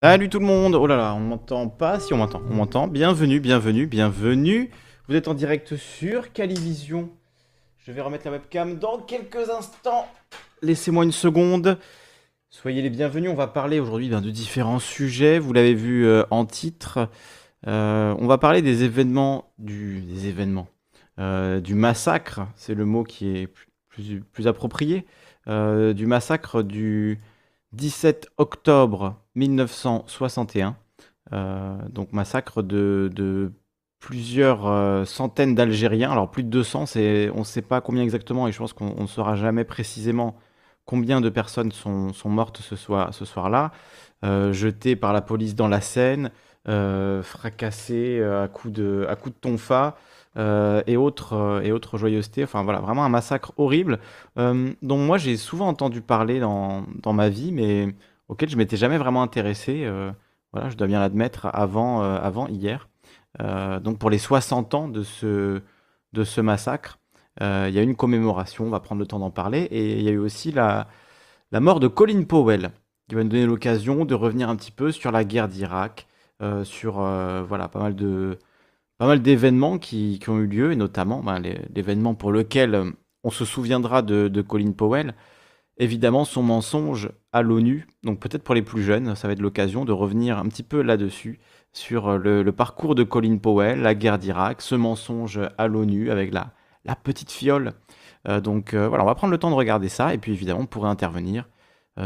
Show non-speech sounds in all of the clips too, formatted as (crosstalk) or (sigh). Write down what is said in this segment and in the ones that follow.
Salut tout le monde Oh là là, on m'entend pas Si on m'entend, on m'entend. Bienvenue, bienvenue, bienvenue. Vous êtes en direct sur Calivision. Je vais remettre la webcam dans quelques instants. Laissez-moi une seconde. Soyez les bienvenus. On va parler aujourd'hui ben, de différents sujets. Vous l'avez vu euh, en titre. Euh, on va parler des événements du des événements euh, du massacre. C'est le mot qui est plus, plus approprié. du massacre du 17 octobre 1961. Euh, donc massacre de, plusieurs euh, centaines d'Algériens. Alors plus de 200, on ne sait pas combien exactement et je pense qu'on ne saura jamais précisément combien de personnes sont, mortes ce, soir, ce soir-là. Euh, jetées par la police dans la Seine, fracassées à coups de, à coups de tonfa. Et, autres, et autres joyeusetés. Enfin voilà, vraiment un massacre horrible dont moi j'ai souvent entendu parler dans, dans ma vie, mais auquel je m'étais jamais vraiment intéressé, euh, voilà, je dois bien l'admettre, avant, euh, avant hier. Euh, donc pour les 60 ans de ce, de ce massacre, il y a une commémoration, on va prendre le temps d'en parler, et il y a eu aussi la, la mort de Colin Powell, qui va nous donner l'occasion de revenir un petit peu sur la guerre d'Irak, sur voilà, pas mal de pas mal d'événements qui, qui, ont eu lieu, et notamment ben, l'événement pour lequel on se souviendra de, Colin Powell, évidemment son mensonge à l'ONU. Donc peut-être pour les plus jeunes, ça va être l'occasion de revenir un petit peu là-dessus, sur euh, le, parcours de Colin Powell, la guerre d'Irak, ce mensonge à l'ONU avec la, la petite fiole. Euh, donc euh, voilà, on va prendre le temps de regarder ça, et puis évidemment, on pourrait intervenir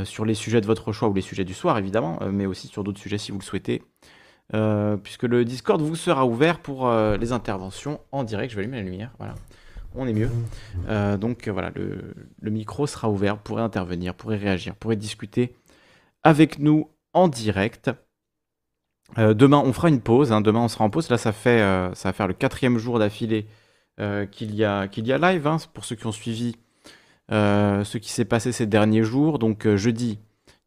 sur les sujets de votre choix ou les sujets du soir, évidemment, mais aussi sur d'autres sujets si vous le souhaitez. Puisque le Discord vous sera ouvert pour les interventions en direct. Je vais allumer la lumière, voilà on est mieux. Euh, donc voilà, le, micro sera ouvert, vous pourrez intervenir, pourrez réagir, pourrez discuter avec nous en direct. Euh, demain, on fera une pause. Hein. Demain, on sera en pause. Là, ça, fait, euh, ça va faire le quatrième jour d'affilée qu'il y, a, y a live, hein, pour ceux qui ont suivi ce qui s'est passé ces derniers jours. Donc jeudi,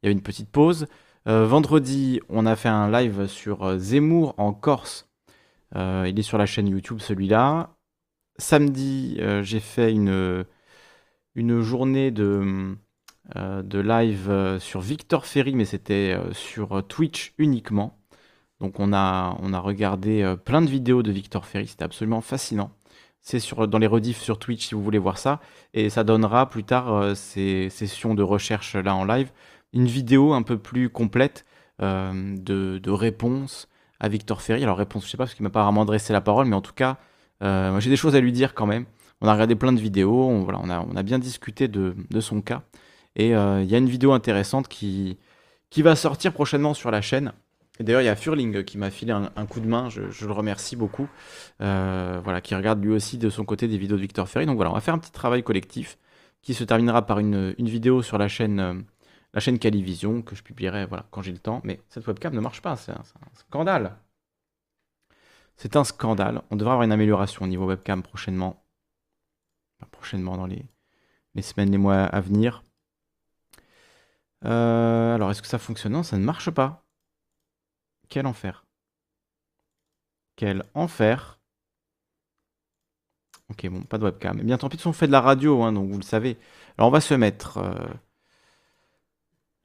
il y a une petite pause. Vendredi, on a fait un live sur Zemmour en Corse. il est sur la chaîne YouTube celui-là samedi, euh, j'ai fait une, journée de, euh, live euh, sur Victor Ferry, mais c'était sur Twitch uniquement. Donc on a, regardé plein de vidéos de Victor Ferry, c'était absolument fascinant. C'est dans les rediffs sur Twitch si vous voulez voir ça. Et ça donnera plus tard ces sessions de recherche là en live, une vidéo un peu plus complète de, de réponses à Victor Ferry. Alors réponse, je sais pas, parce qu'il m'a pas vraiment adressé la parole, mais en tout cas, euh, j'ai des choses à lui dire quand même. On a regardé plein de vidéos, on, a, bien discuté de, son cas. Et euh, il y a une vidéo intéressante qui, va sortir prochainement sur la chaîne. Et d'ailleurs, il y a Furling qui m'a filé un, coup de main, je, le remercie beaucoup. Euh, voilà, qui regarde lui aussi de son côté des vidéos de Victor Ferry. Donc voilà, on va faire un petit travail collectif qui se terminera par une vidéo sur la chaîne, la chaîne Calivision que je publierai voilà, quand j'ai le temps. Mais cette webcam ne marche pas, c'est un, scandale. C'est un scandale. On devrait avoir une amélioration au niveau webcam prochainement. prochainement, dans les, semaines, les mois à venir. Euh, alors, est-ce que ça fonctionne? Non, ça ne marche pas. Quel enfer. Quel enfer. Ok, bon, pas de webcam. Mais bien tant pis, on fait de la radio, hein, donc vous le savez. Alors, on va se mettre... Euh,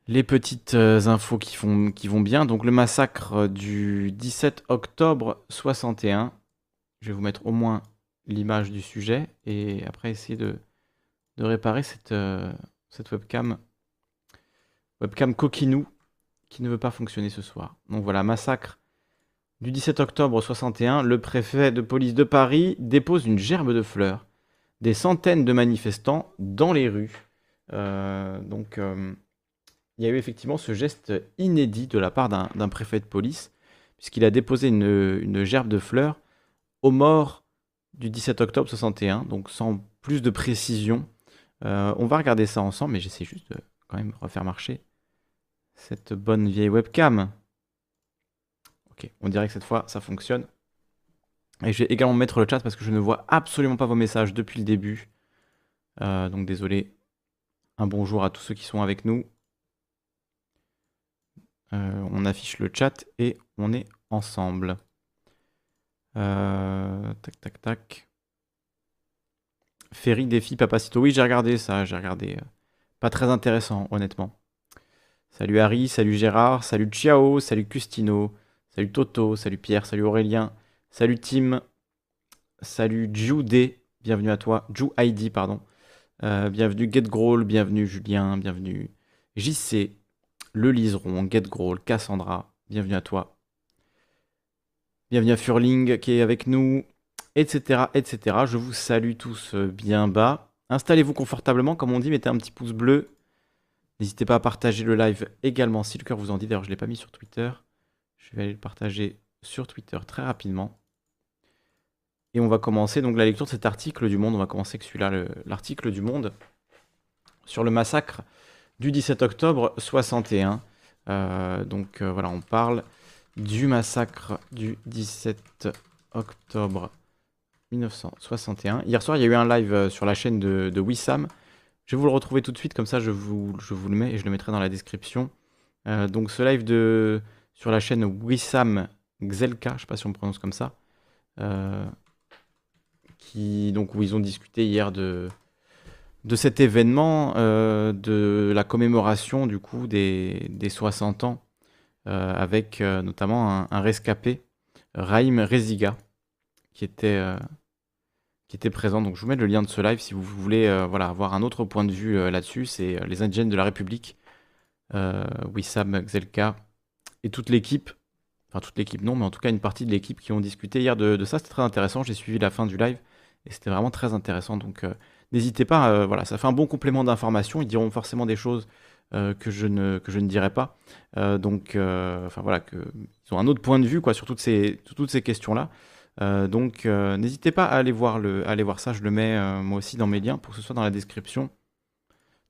les petites euh, infos qui, vont bien. Donc le massacre euh, du 17 octobre 61. Je vais vous mettre au moins l'image du sujet et après essayer de, réparer cette, euh, cette webcam. Webcam coquinou qui ne veut pas fonctionner ce soir. Donc voilà, massacre du 17 octobre 61. Le préfet de police de Paris dépose une gerbe de fleurs. Des centaines de manifestants dans les rues. donc il y a eu effectivement ce geste inédit de la part d'un préfet de police, puisqu'il a déposé une, gerbe de fleurs aux morts du 17 octobre 61, donc sans plus de précision. Euh, on va regarder ça ensemble, mais j'essaie juste de quand même refaire marcher cette bonne vieille webcam. Ok, on dirait que cette fois ça fonctionne. Et je vais également mettre le chat parce que je ne vois absolument pas vos messages depuis le début. Euh, donc désolé. Un bonjour à tous ceux qui sont avec nous. Euh, on affiche le chat et on est ensemble. Euh, tac, tac, tac. Ferry défi Papacito. Oui, j'ai regardé ça, j'ai regardé. Euh, pas très intéressant, honnêtement. Salut Harry, salut Gérard, salut Ciao, salut Custino, salut Toto, salut Pierre, salut Aurélien, salut Tim, salut Jude, bienvenue à toi, Ju ID, pardon. Bienvenue GetGroll, bienvenue Julien, bienvenue JC, Le Liseron, GetGroll, Cassandra, bienvenue à toi. Bienvenue à Furling qui est avec nous, etc., etc. Je vous salue tous euh, bien bas. Installez-vous confortablement, comme on dit, mettez un petit pouce bleu. N'hésitez pas à partager le live également si le cœur vous en dit. D'ailleurs, je ne l'ai pas mis sur Twitter. Je vais aller le partager sur Twitter très rapidement. Et on va commencer donc la lecture de cet article du Monde. On va commencer avec celui-là, l'article du Monde sur le massacre du 17 octobre 61. Euh, donc euh, voilà, on parle du massacre du 17 octobre 1961. Hier soir, il y a eu un live euh, sur la chaîne de, Wissam. Je vais vous le retrouver tout de suite, comme ça je vous, le mets et je le mettrai dans la description. donc ce live de, sur la chaîne Wissam Gzelka, je ne sais pas si on prononce comme ça, donc, où ils ont discuté hier de, de cet événement, euh, de la commémoration du coup des, des 60 ans, euh, avec euh, notamment un, rescapé, Raïm Reziga, qui était, qui présent. Donc je vous mets le lien de ce live si vous voulez voilà, avoir un autre point de vue là-dessus. C'est les indigènes de la République, Wissam Gzelka et toute l'équipe. Enfin toute l'équipe non, mais en tout cas une partie de l'équipe qui ont discuté hier de, ça. C'était très intéressant. J'ai suivi la fin du live. Et c'était vraiment très intéressant. N'hésitez pas, euh, voilà, ça fait un bon complément d'information. Ils diront forcément des choses euh, que, je ne, que dirai pas. donc, enfin voilà, ils ont un autre point de vue quoi, sur toutes ces, toutes ces questions-là. donc n'hésitez pas à aller, voir le, aller voir ça. Je le mets moi aussi dans mes liens pour que ce soit dans la description.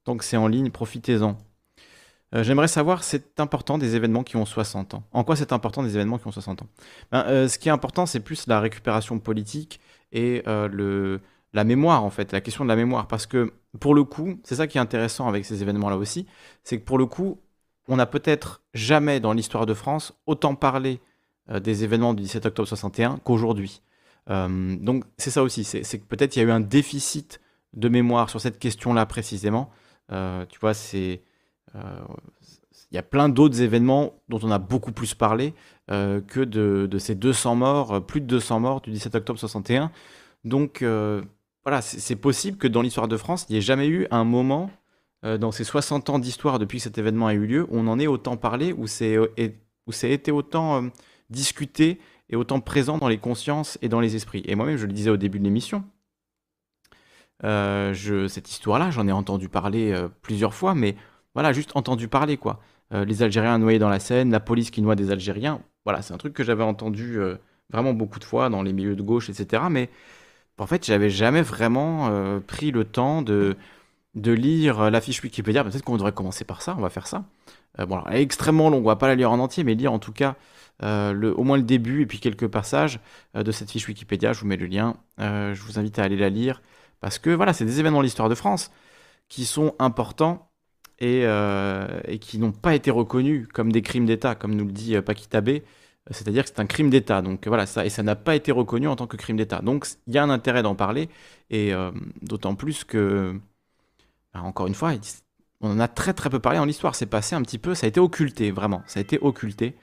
Tant que c'est en ligne, profitez-en. J'aimerais savoir, c'est important des événements qui ont 60 ans. En quoi c'est important des événements qui ont 60 ans? Ben, Ce qui est important, c'est plus la récupération politique et euh, le, la mémoire, en fait, la question de la mémoire. Parce que, pour le coup, c'est ça qui est intéressant avec ces événements-là aussi, c'est que pour le coup, on n'a peut-être jamais dans l'histoire de France autant parlé euh, des événements du 17 octobre 61 qu'aujourd'hui. Euh, donc c'est ça aussi, c'est que peut-être il y a eu un déficit de mémoire sur cette question-là précisément. tu vois, c'est il y a plein d'autres événements dont on a beaucoup plus parlé euh, que de, ces 200 morts, euh, plus de 200 morts du 17 octobre 61. Donc euh, voilà, c'est possible que dans l'histoire de France, il n'y ait jamais eu un moment dans ces 60 ans d'histoire depuis que cet événement a eu lieu, où on en ait autant parlé, où c'est été autant discuté et autant présent dans les consciences et dans les esprits. Et moi-même, je le disais au début de l'émission, cette histoire-là, j'en ai entendu parler plusieurs fois, mais voilà, juste entendu parler, quoi. les Algériens noyés dans la Seine, la police qui noie des Algériens, voilà, c'est un truc que j'avais entendu euh, vraiment beaucoup de fois dans les milieux de gauche, etc. Mais en fait, j'avais jamais vraiment euh, pris le temps de, lire la fiche Wikipédia. Peut-être qu'on devrait commencer par ça, on va faire ça. Euh, bon, elle est extrêmement longue, on va pas la lire en entier, mais lire en tout cas le, au moins le début et puis quelques passages de cette fiche Wikipédia. Je vous mets le lien. je vous invite à aller la lire parce que voilà, c'est des événements de l'histoire de France qui sont importants euh, et, qui n'ont pas été reconnus comme des crimes d'État, comme nous le dit euh, Paquita c'est-à-dire que c'est un crime d'État. Donc voilà, ça, et ça n'a pas été reconnu en tant que crime d'État. Donc il y a un intérêt d'en parler, et euh, d'autant plus que, bah, encore une fois, on en a très très peu parlé en l'histoire. C'est passé un petit peu, ça a été occulté, vraiment. Ça a été occulté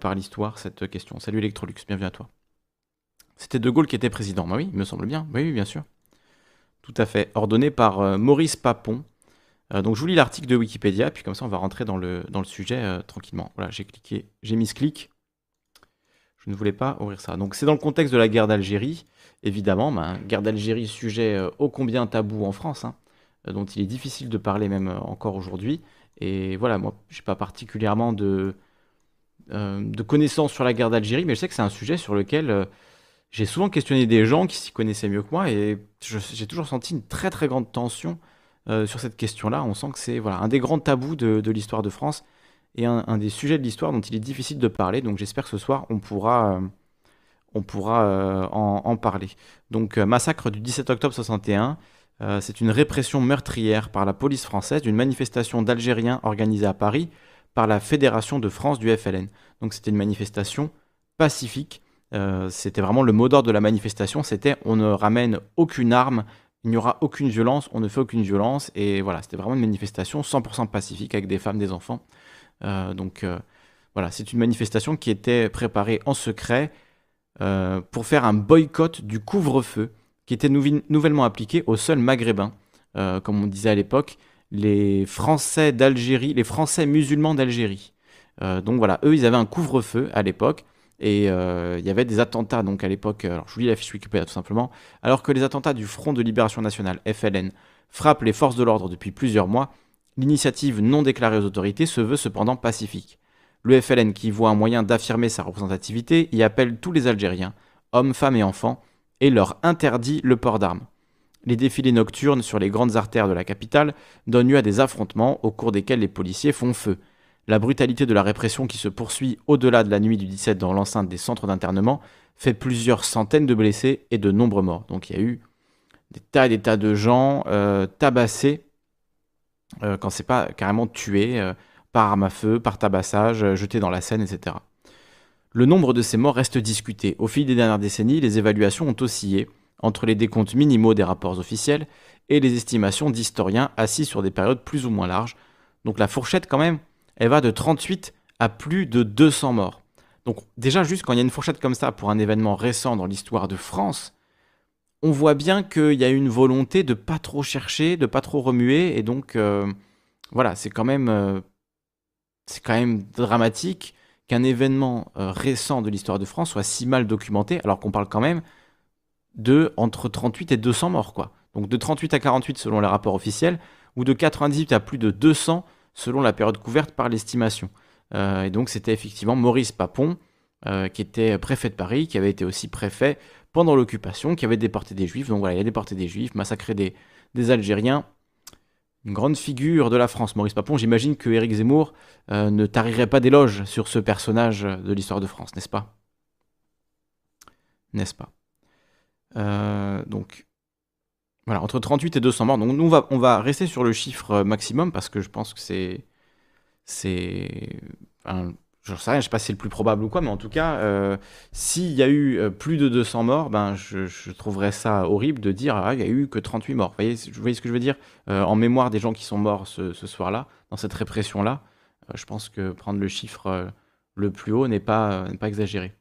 par l'histoire, cette question. Salut Electrolux, bienvenue à toi. C'était De Gaulle qui était président. Bah oui, il me semble bien. Oui, bien sûr. Tout à fait. Ordonné par Maurice Papon, euh, donc je vous lis l'article de Wikipédia, puis comme ça on va rentrer dans le, dans le sujet euh, tranquillement. Voilà, j'ai cliqué, j'ai mis ce clic. Je ne voulais pas ouvrir ça. Donc c'est dans le contexte de la guerre d'Algérie, évidemment. Ben, guerre d'Algérie, sujet euh, ô combien tabou en France, hein, dont il est difficile de parler même encore aujourd'hui. Et voilà, moi, je n'ai pas particulièrement de, connaissances sur la guerre d'Algérie, mais je sais que c'est un sujet sur lequel j'ai souvent questionné des gens qui s'y connaissaient mieux que moi, et j'ai toujours senti une très très grande tension euh, sur cette question-là. On sent que c'est voilà, un des grands tabous de, l'histoire de France et un, des sujets de l'histoire dont il est difficile de parler. Donc j'espère que ce soir, on pourra, euh, on pourra euh, en, parler. Donc massacre du 17 octobre 61. c'est une répression meurtrière par la police française d'une manifestation d'Algériens organisée à Paris par la Fédération de France du FLN. Donc c'était une manifestation pacifique. c'était vraiment le mot d'ordre de la manifestation, c'était on ne ramène aucune arme il n'y aura aucune violence, on ne fait aucune violence. Et voilà, c'était vraiment une manifestation 100% pacifique avec des femmes, des enfants. Euh, donc euh, voilà, c'est une manifestation qui était préparée en secret euh, pour faire un boycott du couvre-feu qui était nouvellement appliqué aux seuls maghrébins, comme on disait à l'époque, les Français d'Algérie, les Français musulmans d'Algérie. donc voilà, eux, ils avaient un couvre-feu à l'époque. Et il y avait des attentats donc à l'époque, alors je vous lis la fiche Wikipédia tout simplement, alors que les attentats du Front de Libération Nationale, FLN, frappent les forces de l'ordre depuis plusieurs mois, L'initiative non déclarée aux autorités se veut cependant pacifique. Le FLN, qui voit un moyen d'affirmer sa représentativité, y appelle tous les Algériens, hommes, femmes et enfants, et leur interdit le port d'armes. Les défilés nocturnes sur les grandes artères de la capitale donnent lieu à des affrontements au cours desquels les policiers font feu. La brutalité de la répression qui se poursuit au-delà de la nuit du 17 dans l'enceinte des centres d'internement fait plusieurs centaines de blessés et de nombreux morts. Donc il y a eu des tas et des tas de gens euh, tabassés euh, quand c'est pas carrément tué euh, par arme à feu, par tabassage, euh, jeté dans la Seine, etc. Le nombre de ces morts reste discuté. Au fil des dernières décennies, les évaluations ont oscillé entre les décomptes minimaux des rapports officiels et les estimations d'historiens assis sur des périodes plus ou moins larges. Donc la fourchette quand même, elle va de 38 à plus de 200 morts. Donc déjà juste quand il y a une fourchette comme ça pour un événement récent dans l'histoire de France, on voit bien qu'il y a une volonté de pas trop chercher, de pas trop remuer, et donc euh, voilà, c'est quand même euh, c'est quand même dramatique qu'un événement euh, récent de l'histoire de France soit si mal documenté, alors qu'on parle quand même de entre 38 et 200 morts, quoi. Donc de 38 à 48 selon les rapports officiels, ou de 98 à plus de 200 selon la période couverte par l'estimation. et donc c'était effectivement Maurice Papon, qui était préfet de Paris, qui avait été aussi préfet pendant l'occupation, qui avait déporté des juifs. Donc voilà, il a déporté des juifs, massacré des, des Algériens. Une grande figure de la France, Maurice Papon. J'imagine que Éric Zemmour euh, ne tarirait pas d'éloges sur ce personnage de l'histoire de France, n'est-ce pas? N'est-ce pas? Euh, Donc, voilà, entre 38 et 200 morts. Donc nous, on va, on va rester sur le chiffre maximum parce que je pense que c'est. C'est je ne sais rien, je sais pas si c'est le plus probable ou quoi, mais en tout cas, euh, s'il y a eu euh, plus de 200 morts, ben, je, trouverais ça horrible de dire ah, il n'y a eu que 38 morts. Vous voyez, vous voyez ce que je veux dire? Euh, En mémoire des gens qui sont morts ce, soir-là, dans cette répression-là, je pense que prendre le chiffre le plus haut n'est pas, pas exagéré.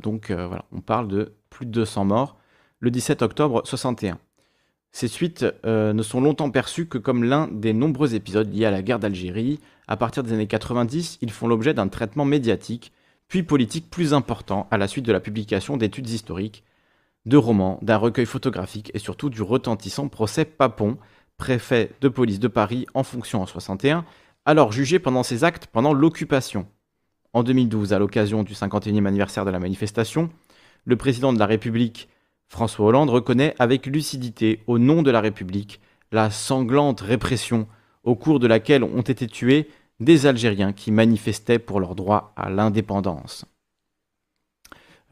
donc voilà, on parle de plus de 200 morts le 17 octobre 61. Ces suites ne sont longtemps perçues que comme l'un des nombreux épisodes liés à la guerre d'Algérie, à partir des années 90, ils font l'objet d'un traitement médiatique, puis politique plus important à la suite de la publication d'études historiques, de romans, d'un recueil photographique et surtout du retentissant procès Papon, préfet de police de Paris en fonction en 61, alors jugé pendant ses actes pendant l'occupation. En 2012, à l'occasion du 51e anniversaire de la manifestation, le président de la République, François Hollande, reconnaît avec lucidité, au nom de la République, la sanglante répression au cours de laquelle ont été tués des Algériens qui manifestaient pour leur droit à l'indépendance.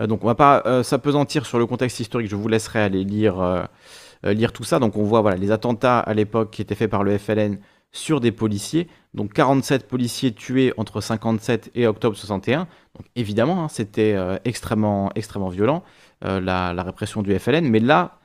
Euh, donc on va pas euh, s'apesantir sur le contexte historique, je vous laisserai aller lire, euh, lire tout ça. Donc on voit voilà, les attentats à l'époque qui étaient faits par le FLN sur des policiers. Donc 47 policiers tués entre 57 et octobre 61. Donc évidemment, hein, c'était extrêmement, extrêmement violent, la, la, répression du FLN. Mais là,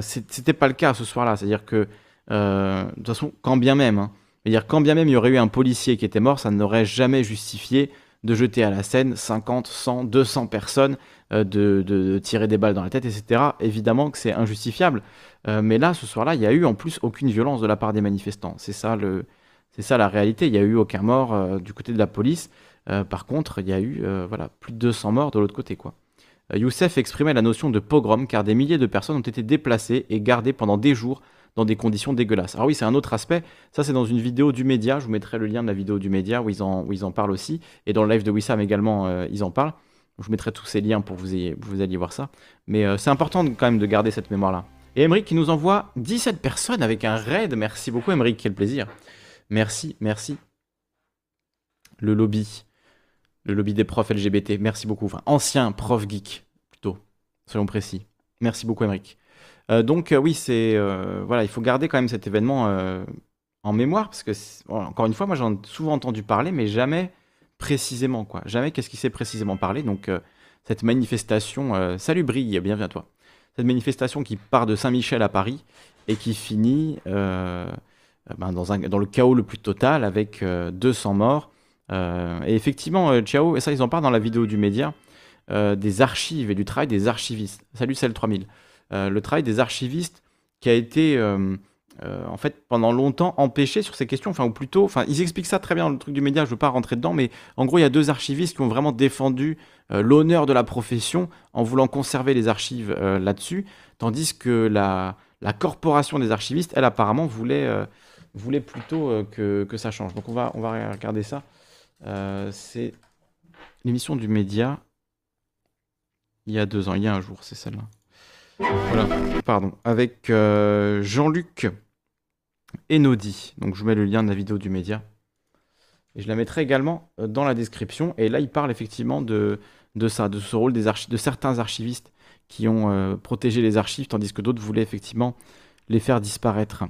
c'était pas le cas ce soir-là. C'est-à-dire que, de toute façon, quand bien même, hein, dire quand bien même il y aurait eu un policier qui était mort, ça n'aurait jamais justifié de jeter à la scène 50, 100, 200 personnes, euh, de, tirer des balles dans la tête, etc. Évidemment que c'est injustifiable. Euh, mais là, ce soir-là, il n'y a eu en plus aucune violence de la part des manifestants. C'est ça, le, c'est ça la réalité. Il n'y a eu aucun mort euh, du côté de la police. par contre, il y a eu voilà, plus de 200 morts de l'autre côté. quoi. Youssef exprimait la notion de pogrom car des milliers de personnes ont été déplacées et gardées pendant des jours dans des conditions dégueulasses. Alors oui, c'est un autre aspect. Ça, c'est dans une vidéo du média. Je vous mettrai le lien de la vidéo du média où ils en, parlent aussi. Et dans le live de Wissam également, euh, ils en parlent. Je vous mettrai tous ces liens pour que vous alliez voir ça. Mais euh, c'est important quand même de garder cette mémoire-là. Et Emeric qui nous envoie 17 personnes avec un raid. Merci beaucoup, Emeric. Quel plaisir. Merci, merci. Le lobby. Le lobby des profs LGBT. Merci beaucoup. Ancien prof geek, plutôt. Soyons précis. Merci beaucoup, Emeric. Euh, donc euh, oui, c'est euh, voilà, il faut garder quand même cet événement en mémoire parce que encore une fois, moi j'en ai souvent entendu parler, mais jamais précisément quoi. Jamais qu'est-ce qui s'est précisément parlé. Donc cette manifestation, salut Brille, bienvenue à toi. Cette manifestation qui part de Saint-Michel à Paris et qui finit ben, dans, un, dans, le chaos le plus total avec 200 morts. Et effectivement, Ciao, et ça ils en parlent dans la vidéo du média, des archives et du travail des archivistes. Salut Celle 3000. le travail des archivistes qui a été euh, en fait, pendant longtemps empêché sur ces questions, enfin, ou plutôt, enfin, ils expliquent ça très bien dans le truc du média, je ne veux pas rentrer dedans, mais en gros, il y a deux archivistes qui ont vraiment défendu euh, l'honneur de la profession en voulant conserver les archives euh, là-dessus, tandis que la, la, corporation des archivistes, elle, apparemment, voulait, voulait plutôt que, que, ça change. Donc, on va, on va regarder ça. C'est l'émission du média il y a deux ans, il y a un jour, c'est celle-là. Voilà, pardon. Avec Jean-Luc Enodi. Donc je vous mets le lien de la vidéo du média. Et je la mettrai également euh, dans la description. Et là, il parle effectivement de, de ça, de ce rôle des de certains archivistes qui ont euh, protégé les archives, tandis que d'autres voulaient effectivement les faire disparaître.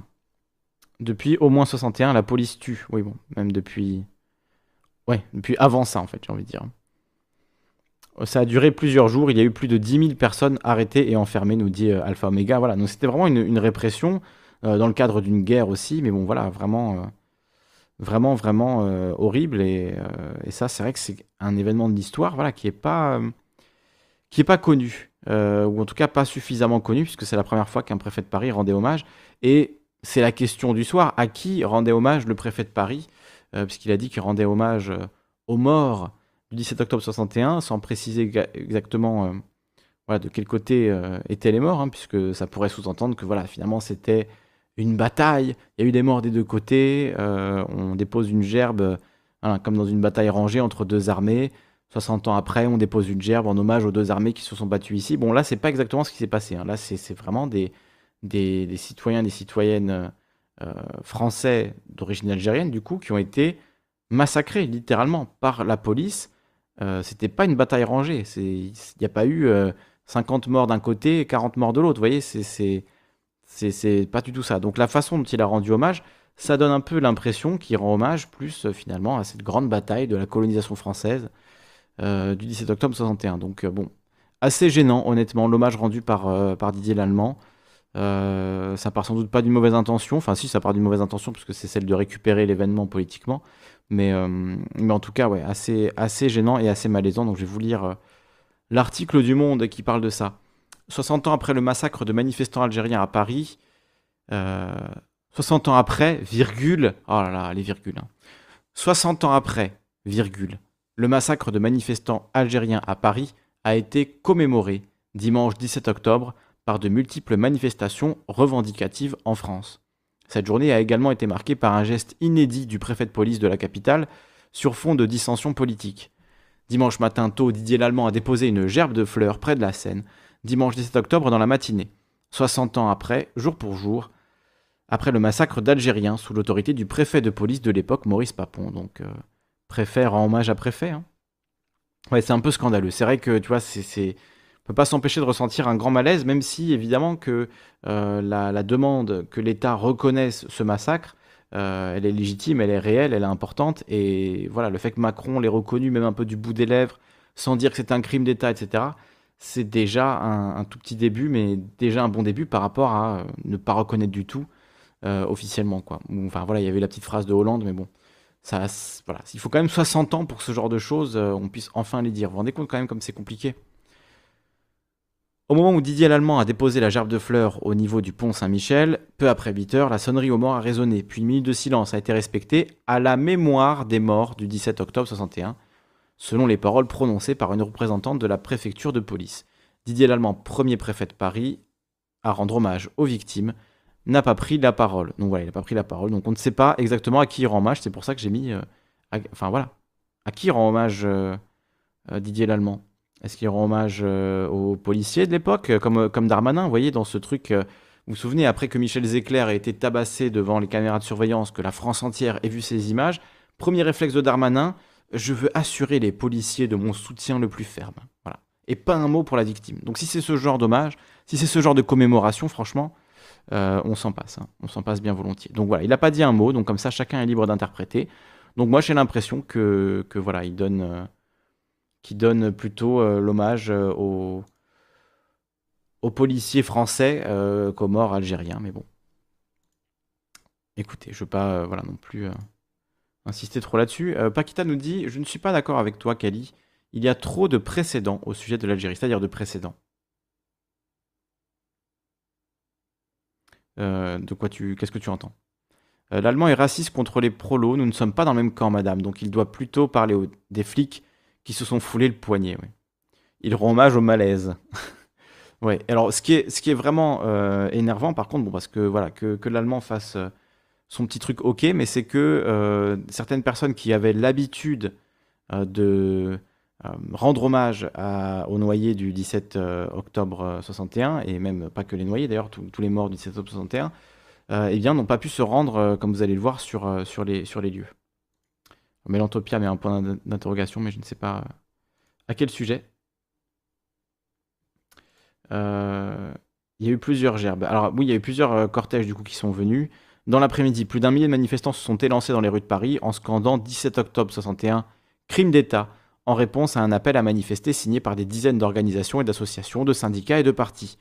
Depuis au moins 61, la police tue. Oui, bon, même depuis. Ouais, depuis avant ça, en fait, j'ai envie de dire. Ça a duré plusieurs jours. Il y a eu plus de 10 000 personnes arrêtées et enfermées, nous dit euh, Alpha Omega. Voilà, donc c'était vraiment une répression euh, dans le cadre d'une guerre aussi, mais bon, voilà, vraiment, euh, vraiment, vraiment horrible. Et, ça, c'est vrai que c'est un événement de l'histoire, voilà, qui est pas, qui est pas connu, ou en tout cas pas suffisamment connu, puisque c'est la première fois qu'un préfet de Paris rendait hommage. Et c'est la question du soir à qui rendait hommage le préfet de Paris, puisqu'il a dit qu'il rendait hommage aux morts du 17 octobre 61, sans préciser exactement voilà, de quel côté étaient les morts, hein, puisque ça pourrait sous-entendre que voilà, finalement c'était une bataille, il y a eu des morts des deux côtés, euh, on dépose une gerbe, comme dans une bataille rangée entre deux armées. 60 ans après, on dépose une gerbe en hommage aux deux armées qui se sont battues ici. Bon, là, c'est pas exactement ce qui s'est passé. Hein. Là, c'est vraiment des, des, citoyens, des citoyennes euh, français d'origine algérienne, du coup, qui ont été massacrés littéralement par la police. Euh, C'était pas une bataille rangée. Il n'y a pas eu 50 euh, morts d'un côté et 40 morts de l'autre. Vous voyez, c'est pas du tout ça. Donc la façon dont il a rendu hommage, ça donne un peu l'impression qu'il rend hommage plus euh, finalement à cette grande bataille de la colonisation française euh, du 17 octobre 61. Donc euh, bon, assez gênant honnêtement l'hommage rendu par, par Didier Lallemand. Ça part sans doute pas d'une mauvaise intention, enfin si ça part d'une mauvaise intention puisque c'est celle de récupérer l'événement politiquement, mais, mais en tout cas ouais, assez, assez gênant et assez malaisant. Donc je vais vous lire l'article du Monde qui parle de ça. 60 ans après le massacre de manifestants algériens à Paris, 60 euh, ans après, virgule, oh là là, les virgules, 60 hein. ans après, virgule, le massacre de manifestants algériens à Paris a été commémoré dimanche 17 octobre par de multiples manifestations revendicatives en France. Cette journée a également été marquée par un geste inédit du préfet de police de la capitale sur fond de dissensions politiques. Dimanche matin tôt, Didier Lallemand a déposé une gerbe de fleurs près de la Seine dimanche 17 octobre dans la matinée, 60 ans après, jour pour jour, après le massacre d'Algériens sous l'autorité du préfet de police de l'époque, Maurice Papon. Donc, euh, préfet rend hommage à préfet. Hein. Ouais, c'est un peu scandaleux. C'est vrai que, tu vois, c'est, peut pas s'empêcher de ressentir un grand malaise, même si, évidemment, que euh, la, demande que l'État reconnaisse ce massacre, euh, elle est légitime, elle est réelle, elle est importante. Et voilà, le fait que Macron l'ait reconnu, même un peu du bout des lèvres, sans dire que c'est un crime d'État, etc., c'est déjà un, tout petit début, mais déjà un bon début par rapport à euh, ne pas reconnaître du tout officiellement. Quoi. Enfin voilà, il y avait la petite phrase de Hollande, mais bon, ça, voilà, il faut quand même 60 ans pour que ce genre de choses, on puisse enfin les dire. Vous vous rendez compte quand même comme c'est compliqué Au moment où Didier Lallemand a déposé la gerbe de fleurs au niveau du pont Saint-Michel, peu après 8 heures, la sonnerie aux morts a résonné, puis une minute de silence a été respectée à la mémoire des morts du 17 octobre 61 selon les paroles prononcées par une représentante de la préfecture de police. Didier Lallemand, premier préfet de Paris, à rendre hommage aux victimes, n'a pas pris la parole. Donc voilà, il n'a pas pris la parole. Donc on ne sait pas exactement à qui il rend hommage. C'est pour ça que j'ai mis. Euh, enfin voilà. À qui rend hommage euh, euh, Didier Lallemand? Est-ce qu'il rend hommage aux policiers de l'époque, comme, comme Darmanin Vous voyez, dans ce truc. vous vous souvenez, après que Michel Zecler ait été tabassé devant les caméras de surveillance, que la France entière ait vu ces images, premier réflexe de Darmanin, je veux assurer les policiers de mon soutien le plus ferme. Voilà. Et pas un mot pour la victime. Donc si c'est ce genre d'hommage, si c'est ce genre de commémoration, franchement, euh, on s'en passe. Hein. On s'en passe bien volontiers. Donc voilà, il n'a pas dit un mot, donc comme ça, chacun est libre d'interpréter. Donc moi, j'ai l'impression que, que, voilà, il donne, euh, donne plutôt euh, l'hommage aux, aux policiers français qu'aux morts algériens. Mais bon. Écoutez, je ne veux pas voilà, non plus insister trop là-dessus. Paquita nous dit Je ne suis pas d'accord avec toi, Kali. Il y a trop de précédents au sujet de l'Algérie, c'est-à-dire de précédents. de quoi tu. Qu'est-ce que tu entends? L'allemand est raciste contre les prolos. Nous ne sommes pas dans le même camp, madame. Donc il doit plutôt parler des flics qui se sont foulés le poignet. Il rend hommage au malaise. (laughs) ouais. Alors, ce qui est, ce qui est vraiment euh, énervant, par contre, bon, parce que voilà, que, l'allemand fasse euh, son petit truc, ok, mais c'est que euh, certaines personnes qui avaient l'habitude de rendre hommage aux noyés du 17 octobre 61, et même pas que les noyés d'ailleurs, tous les morts du 17 octobre 61, eh bien, n'ont pas pu se rendre, comme vous allez le voir, sur, sur, les, sur les lieux. Mélantopia met un point d'interrogation, mais je ne sais pas à quel sujet. Euh, il y a eu plusieurs gerbes. Alors oui, il y a eu plusieurs euh, cortèges du coup qui sont venus. Dans l'après-midi, plus d'un millier de manifestants se sont élancés dans les rues de Paris en scandant 17 octobre 61, crime d'État, en réponse à un appel à manifester signé par des dizaines d'organisations et d'associations, de syndicats et de partis.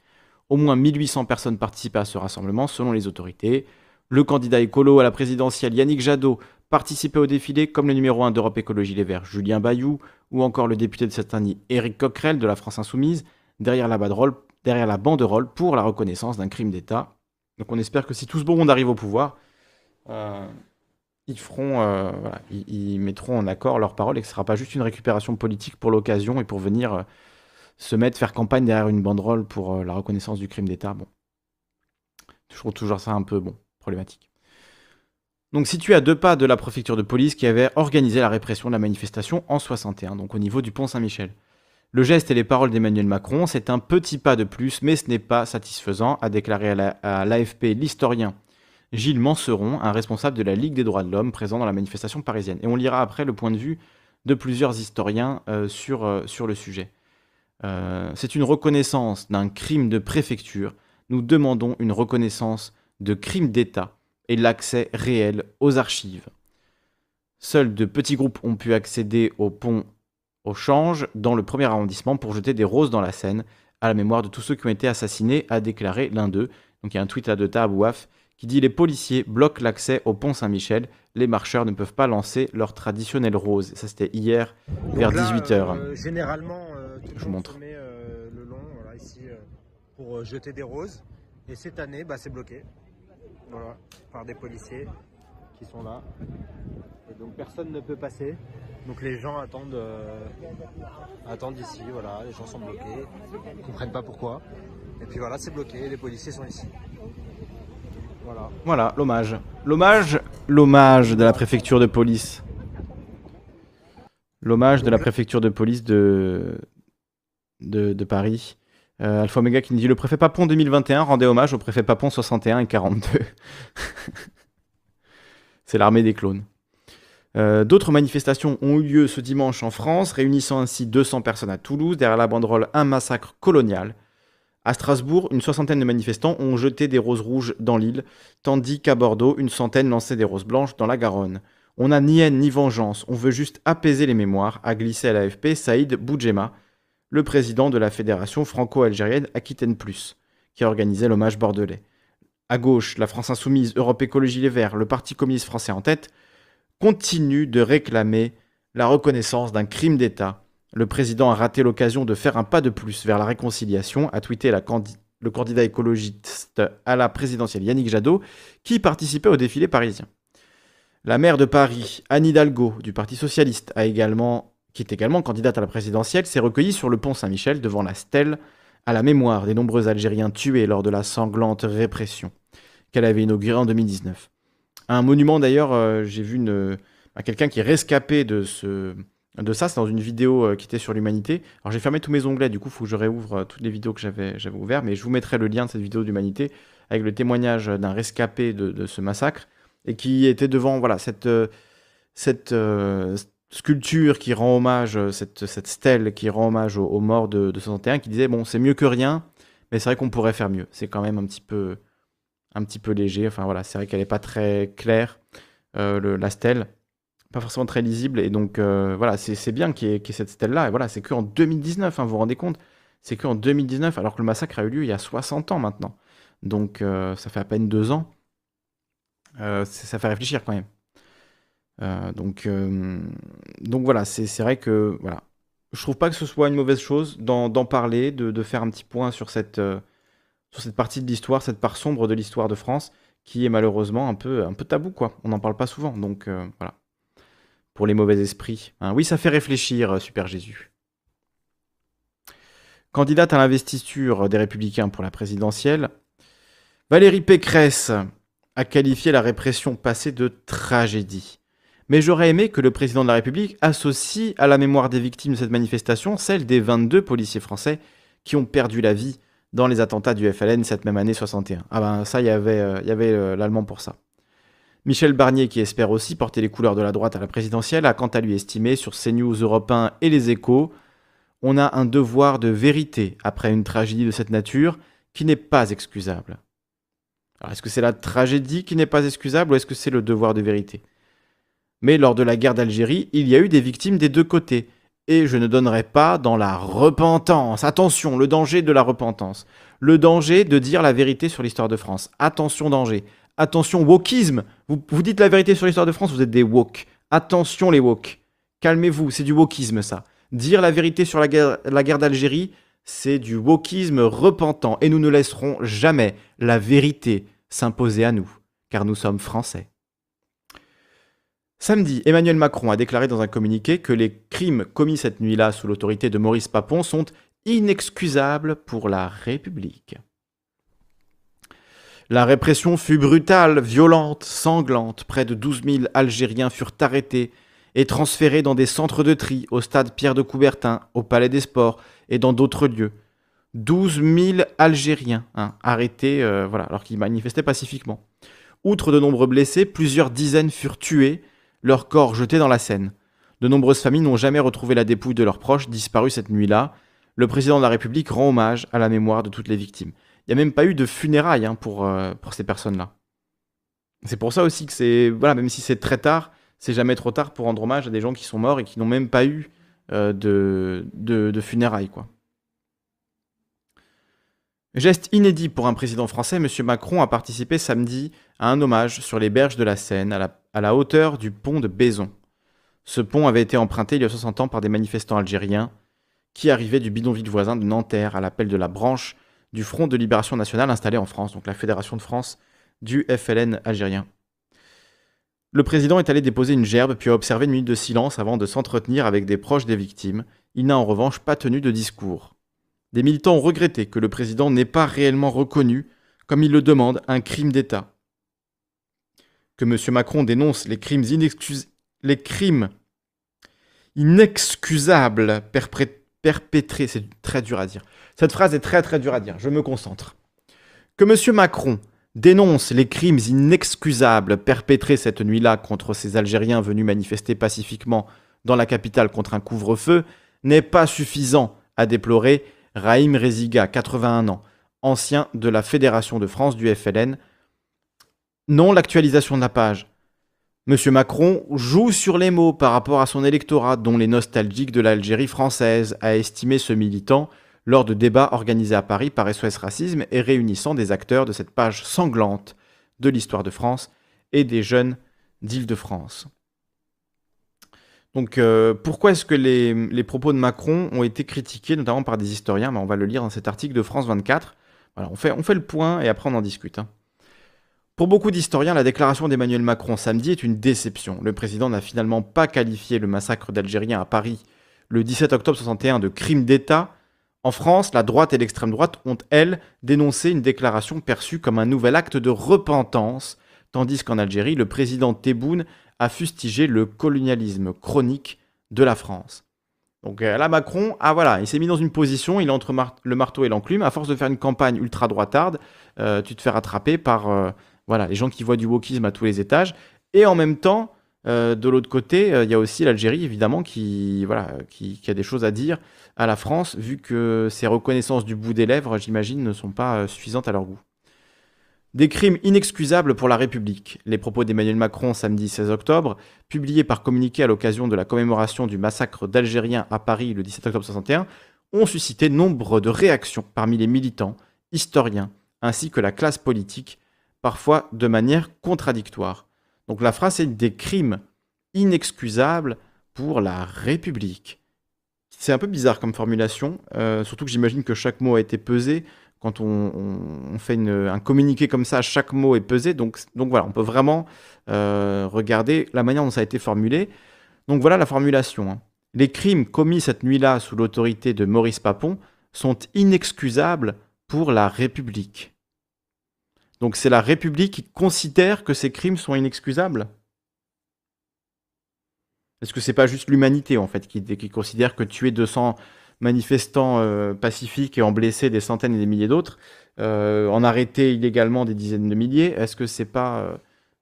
Au moins 1800 personnes participaient à ce rassemblement selon les autorités. Le candidat écolo à la présidentielle Yannick Jadot participait au défilé comme le numéro 1 d'Europe Écologie Les Verts Julien Bayou ou encore le député de Saint-Denis Éric Coquerel de la France Insoumise derrière la, derrière banderole pour la reconnaissance d'un crime d'État. Donc on espère que si tout ce beau monde arrive au pouvoir, euh, ils, feront, euh, mettront en accord leurs paroles et que ce ne sera pas juste une récupération politique pour l'occasion et pour venir euh, se mettre, faire campagne derrière une banderole pour la reconnaissance du crime d'État. Bon. Je trouve toujours ça un peu bon, Donc situé à deux pas de la préfecture de police qui avait organisé la répression de la manifestation en 61, donc au niveau du pont Saint-Michel. Le geste et les paroles d'Emmanuel Macron, c'est un petit pas de plus, mais ce n'est pas satisfaisant, a déclaré à l'AFP l'historien Gilles Manseron, un responsable de la Ligue des droits de l'homme présent dans la manifestation parisienne. Et on lira après le point de vue de plusieurs historiens euh, sur, euh, sur le sujet. Euh, c'est une reconnaissance d'un crime de préfecture. Nous demandons une reconnaissance de crime d'État et l'accès réel aux archives. Seuls de petits groupes ont pu accéder au pont au change dans le premier arrondissement pour jeter des roses dans la Seine à la mémoire de tous ceux qui ont été assassinés, a déclaré l'un d'eux. Donc il y a un tweet là de Tahabouaf qui dit Les policiers bloquent l'accès au pont Saint-Michel. Les marcheurs ne peuvent pas lancer leur traditionnelle rose. Ça c'était hier vers 18h. Euh, généralement, euh, je vous montre. Euh, le long, voilà, ici, pour jeter des roses. Et cette année, bah, c'est bloqué. Voilà, par des policiers qui sont là. Et donc personne ne peut passer. Donc les gens attendent, euh, attendent ici, voilà, les gens sont bloqués, ils comprennent pas pourquoi. Et puis voilà, c'est bloqué, les policiers sont ici. Voilà. Voilà, l'hommage. L'hommage, l'hommage de la préfecture de police. L'hommage de la préfecture de police de, de, Paris. Euh, Alpha Omega qui nous dit le préfet Papon 2021 rendait hommage au préfet Papon 61 et 42. (laughs) C'est l'armée des clones. Euh, d'autres manifestations ont eu lieu ce dimanche en France, réunissant ainsi 200 personnes à Toulouse, derrière la banderole Un massacre colonial. À Strasbourg, une soixantaine de manifestants ont jeté des roses rouges dans l'île, tandis qu'à Bordeaux, une centaine lançait des roses blanches dans la Garonne. On n'a ni haine ni vengeance, on veut juste apaiser les mémoires, a glissé à l'AFP Saïd Boudjema, le président de la fédération franco-algérienne Aquitaine Plus, qui a organisé l'hommage bordelais. À gauche, la France Insoumise, Europe Écologie Les Verts, le Parti communiste français en tête, continuent de réclamer la reconnaissance d'un crime d'État. Le président a raté l'occasion de faire un pas de plus vers la réconciliation, a tweeté le candidat écologiste à la présidentielle Yannick Jadot, qui participait au défilé parisien. La maire de Paris, Anne Hidalgo, du Parti socialiste, a également, qui est également candidate à la présidentielle, s'est recueillie sur le pont Saint-Michel devant la stèle à la mémoire des nombreux Algériens tués lors de la sanglante répression qu'elle avait inaugurée en 2019. Un monument d'ailleurs, euh, j'ai vu bah, quelqu'un qui est rescapé de, ce, de ça, c'est dans une vidéo euh, qui était sur l'humanité. Alors j'ai fermé tous mes onglets, du coup il faut que je réouvre euh, toutes les vidéos que j'avais ouvertes, mais je vous mettrai le lien de cette vidéo d'humanité avec le témoignage d'un rescapé de, ce massacre et qui était devant voilà cette, cette sculpture qui rend hommage, cette, cette stèle qui rend hommage aux, morts de, de 61, qui disait bon c'est mieux que rien, mais c'est vrai qu'on pourrait faire mieux. C'est quand même un petit peu un petit peu léger. Enfin voilà, c'est vrai qu'elle n'est pas très claire, euh, la stèle, pas forcément très lisible. Et donc euh, voilà, c'est bien qu'il y, ait cette stèle-là. Et voilà, c'est qu'en 2019, hein, vous vous rendez compte c'est qu'en 2019, alors que le massacre a eu lieu il y a 60 ans maintenant. Donc euh, ça fait à peine deux ans. Euh, ça fait réfléchir quand même. Euh, donc, donc voilà, c'est vrai que voilà. Je trouve pas que ce soit une mauvaise chose d'en parler, de, faire un petit point sur cette, sur cette partie de l'histoire, cette part sombre de l'histoire de France, qui est malheureusement un peu, un peu tabou, quoi. On n'en parle pas souvent, donc voilà. Pour les mauvais esprits. Hein. Oui, ça fait réfléchir, Super Jésus. Candidate à l'investiture des Républicains pour la présidentielle, Valérie Pécresse a qualifié la répression passée de tragédie. Mais j'aurais aimé que le président de la République associe à la mémoire des victimes de cette manifestation celle des 22 policiers français qui ont perdu la vie dans les attentats du FLN cette même année 61. Ah ben ça, il y avait, euh, euh, l'allemand pour ça. Michel Barnier, qui espère aussi porter les couleurs de la droite à la présidentielle, a quant à lui estimé sur CNews Europe 1 et les échos on a un devoir de vérité après une tragédie de cette nature qui n'est pas excusable. Alors, est-ce que c'est la tragédie qui n'est pas excusable ou est-ce que c'est le devoir de vérité? Mais lors de la guerre d'Algérie, il y a eu des victimes des deux côtés. Et je ne donnerai pas dans la repentance. Attention, le danger de la repentance. Le danger de dire la vérité sur l'histoire de France. Attention, danger. Attention, wokisme. Vous, dites la vérité sur l'histoire de France, vous êtes des woke. Attention, les woke. Calmez-vous, c'est du wokisme, ça. Dire la vérité sur la guerre, la guerre d'Algérie, c'est du wokisme repentant et nous ne laisserons jamais la vérité s'imposer à nous, car nous sommes français. Samedi, Emmanuel Macron a déclaré dans un communiqué que les crimes commis cette nuit-là sous l'autorité de Maurice Papon sont inexcusables pour la République. La répression fut brutale, violente, sanglante. Près de 12 000 Algériens furent arrêtés et transférés dans des centres de tri, au stade Pierre de Coubertin, au Palais des Sports et dans d'autres lieux. 12 000 Algériens hein, arrêtés euh, alors qu'ils manifestaient pacifiquement. Outre de nombreux blessés, plusieurs dizaines furent tués, leurs corps jetés dans la Seine. De nombreuses familles n'ont jamais retrouvé la dépouille de leurs proches disparus cette nuit-là. Le président de la République rend hommage à la mémoire de toutes les victimes. Il n'y a même pas eu de funérailles hein, pour, euh, pour ces personnes-là. C'est pour ça aussi que c'est, voilà, même si c'est très tard, c'est jamais trop tard pour rendre hommage à des gens qui sont morts et qui n'ont même pas eu euh, de, de, funérailles. Quoi. Geste inédit pour un président français, M. Macron a participé samedi à un hommage sur les berges de la Seine, à la, à la hauteur du pont de Bézon. Ce pont avait été emprunté il y a 60 ans par des manifestants algériens qui arrivaient du bidonville voisin de Nanterre à l'appel de la branche du Front de Libération Nationale installée en France, donc la Fédération de France du FLN algérien. Le président est allé déposer une gerbe puis a observé une minute de silence avant de s'entretenir avec des proches des victimes. Il n'a en revanche pas tenu de discours. Des militants ont regretté que le président n'ait pas réellement reconnu, comme il le demande, un crime d'État. Que M. Macron dénonce les crimes, les crimes inexcusables perpétrés, c'est très dur à dire. Cette phrase est très très dure à dire, je me concentre. Que M. Macron dénonce les crimes inexcusables perpétrés cette nuit-là contre ces Algériens venus manifester pacifiquement dans la capitale contre un couvre-feu n'est pas suffisant à déplorer Raïm Reziga, 81 ans, ancien de la Fédération de France du FLN. Non, l'actualisation de la page. Monsieur Macron joue sur les mots par rapport à son électorat, dont les nostalgiques de l'Algérie française, a estimé ce militant lors de débats organisés à Paris par SOS Racisme et réunissant des acteurs de cette page sanglante de l'histoire de France et des jeunes d'Île-de-France. Donc euh, pourquoi est-ce que les, propos de Macron ont été critiqués, notamment par des historiens? Ben, On va le lire dans cet article de France 24. Voilà, on, fait, le point et après on en discute. Hein. Pour beaucoup d'historiens, la déclaration d'Emmanuel Macron samedi est une déception. Le président n'a finalement pas qualifié le massacre d'Algériens à Paris le 17 octobre 61 de crime d'État, en France, la droite et l'extrême droite ont, elles, dénoncé une déclaration perçue comme un nouvel acte de repentance, tandis qu'en Algérie, le président Tebboune a fustigé le colonialisme chronique de la France. Donc euh, là, Macron, ah voilà, il s'est mis dans une position, il est entre le marteau et l'enclume. À force de faire une campagne ultra droitarde, euh, tu te fais rattraper par euh, voilà, les gens qui voient du wokisme à tous les étages. Et en même temps, de l'autre côté, il y a aussi l'Algérie, évidemment, qui, a des choses à dire à la France, vu que ces reconnaissances du bout des lèvres, j'imagine, ne sont pas euh, suffisantes à leur goût. Des crimes inexcusables pour la République. Les propos d'Emmanuel Macron samedi 16 octobre, publiés par communiqué à l'occasion de la commémoration du massacre d'Algériens à Paris le 17 octobre 61, ont suscité nombre de réactions parmi les militants, historiens, ainsi que la classe politique, parfois de manière contradictoire. Donc la phrase est des crimes inexcusables pour la République. C'est un peu bizarre comme formulation, euh, surtout que j'imagine que chaque mot a été pesé. Quand on, fait un communiqué comme ça, chaque mot est pesé. Donc, voilà, on peut vraiment euh, regarder la manière dont ça a été formulé. Donc voilà la formulation. Hein. Les crimes commis cette nuit-là sous l'autorité de Maurice Papon sont inexcusables pour la République. Donc c'est la République qui considère que ces crimes sont inexcusables Est-ce que c'est pas juste l'humanité en fait qui, considère que tuer 200 manifestants euh, pacifiques et en blesser des centaines et des milliers d'autres, euh, en arrêter illégalement des dizaines de milliers, est-ce que c'est pas euh,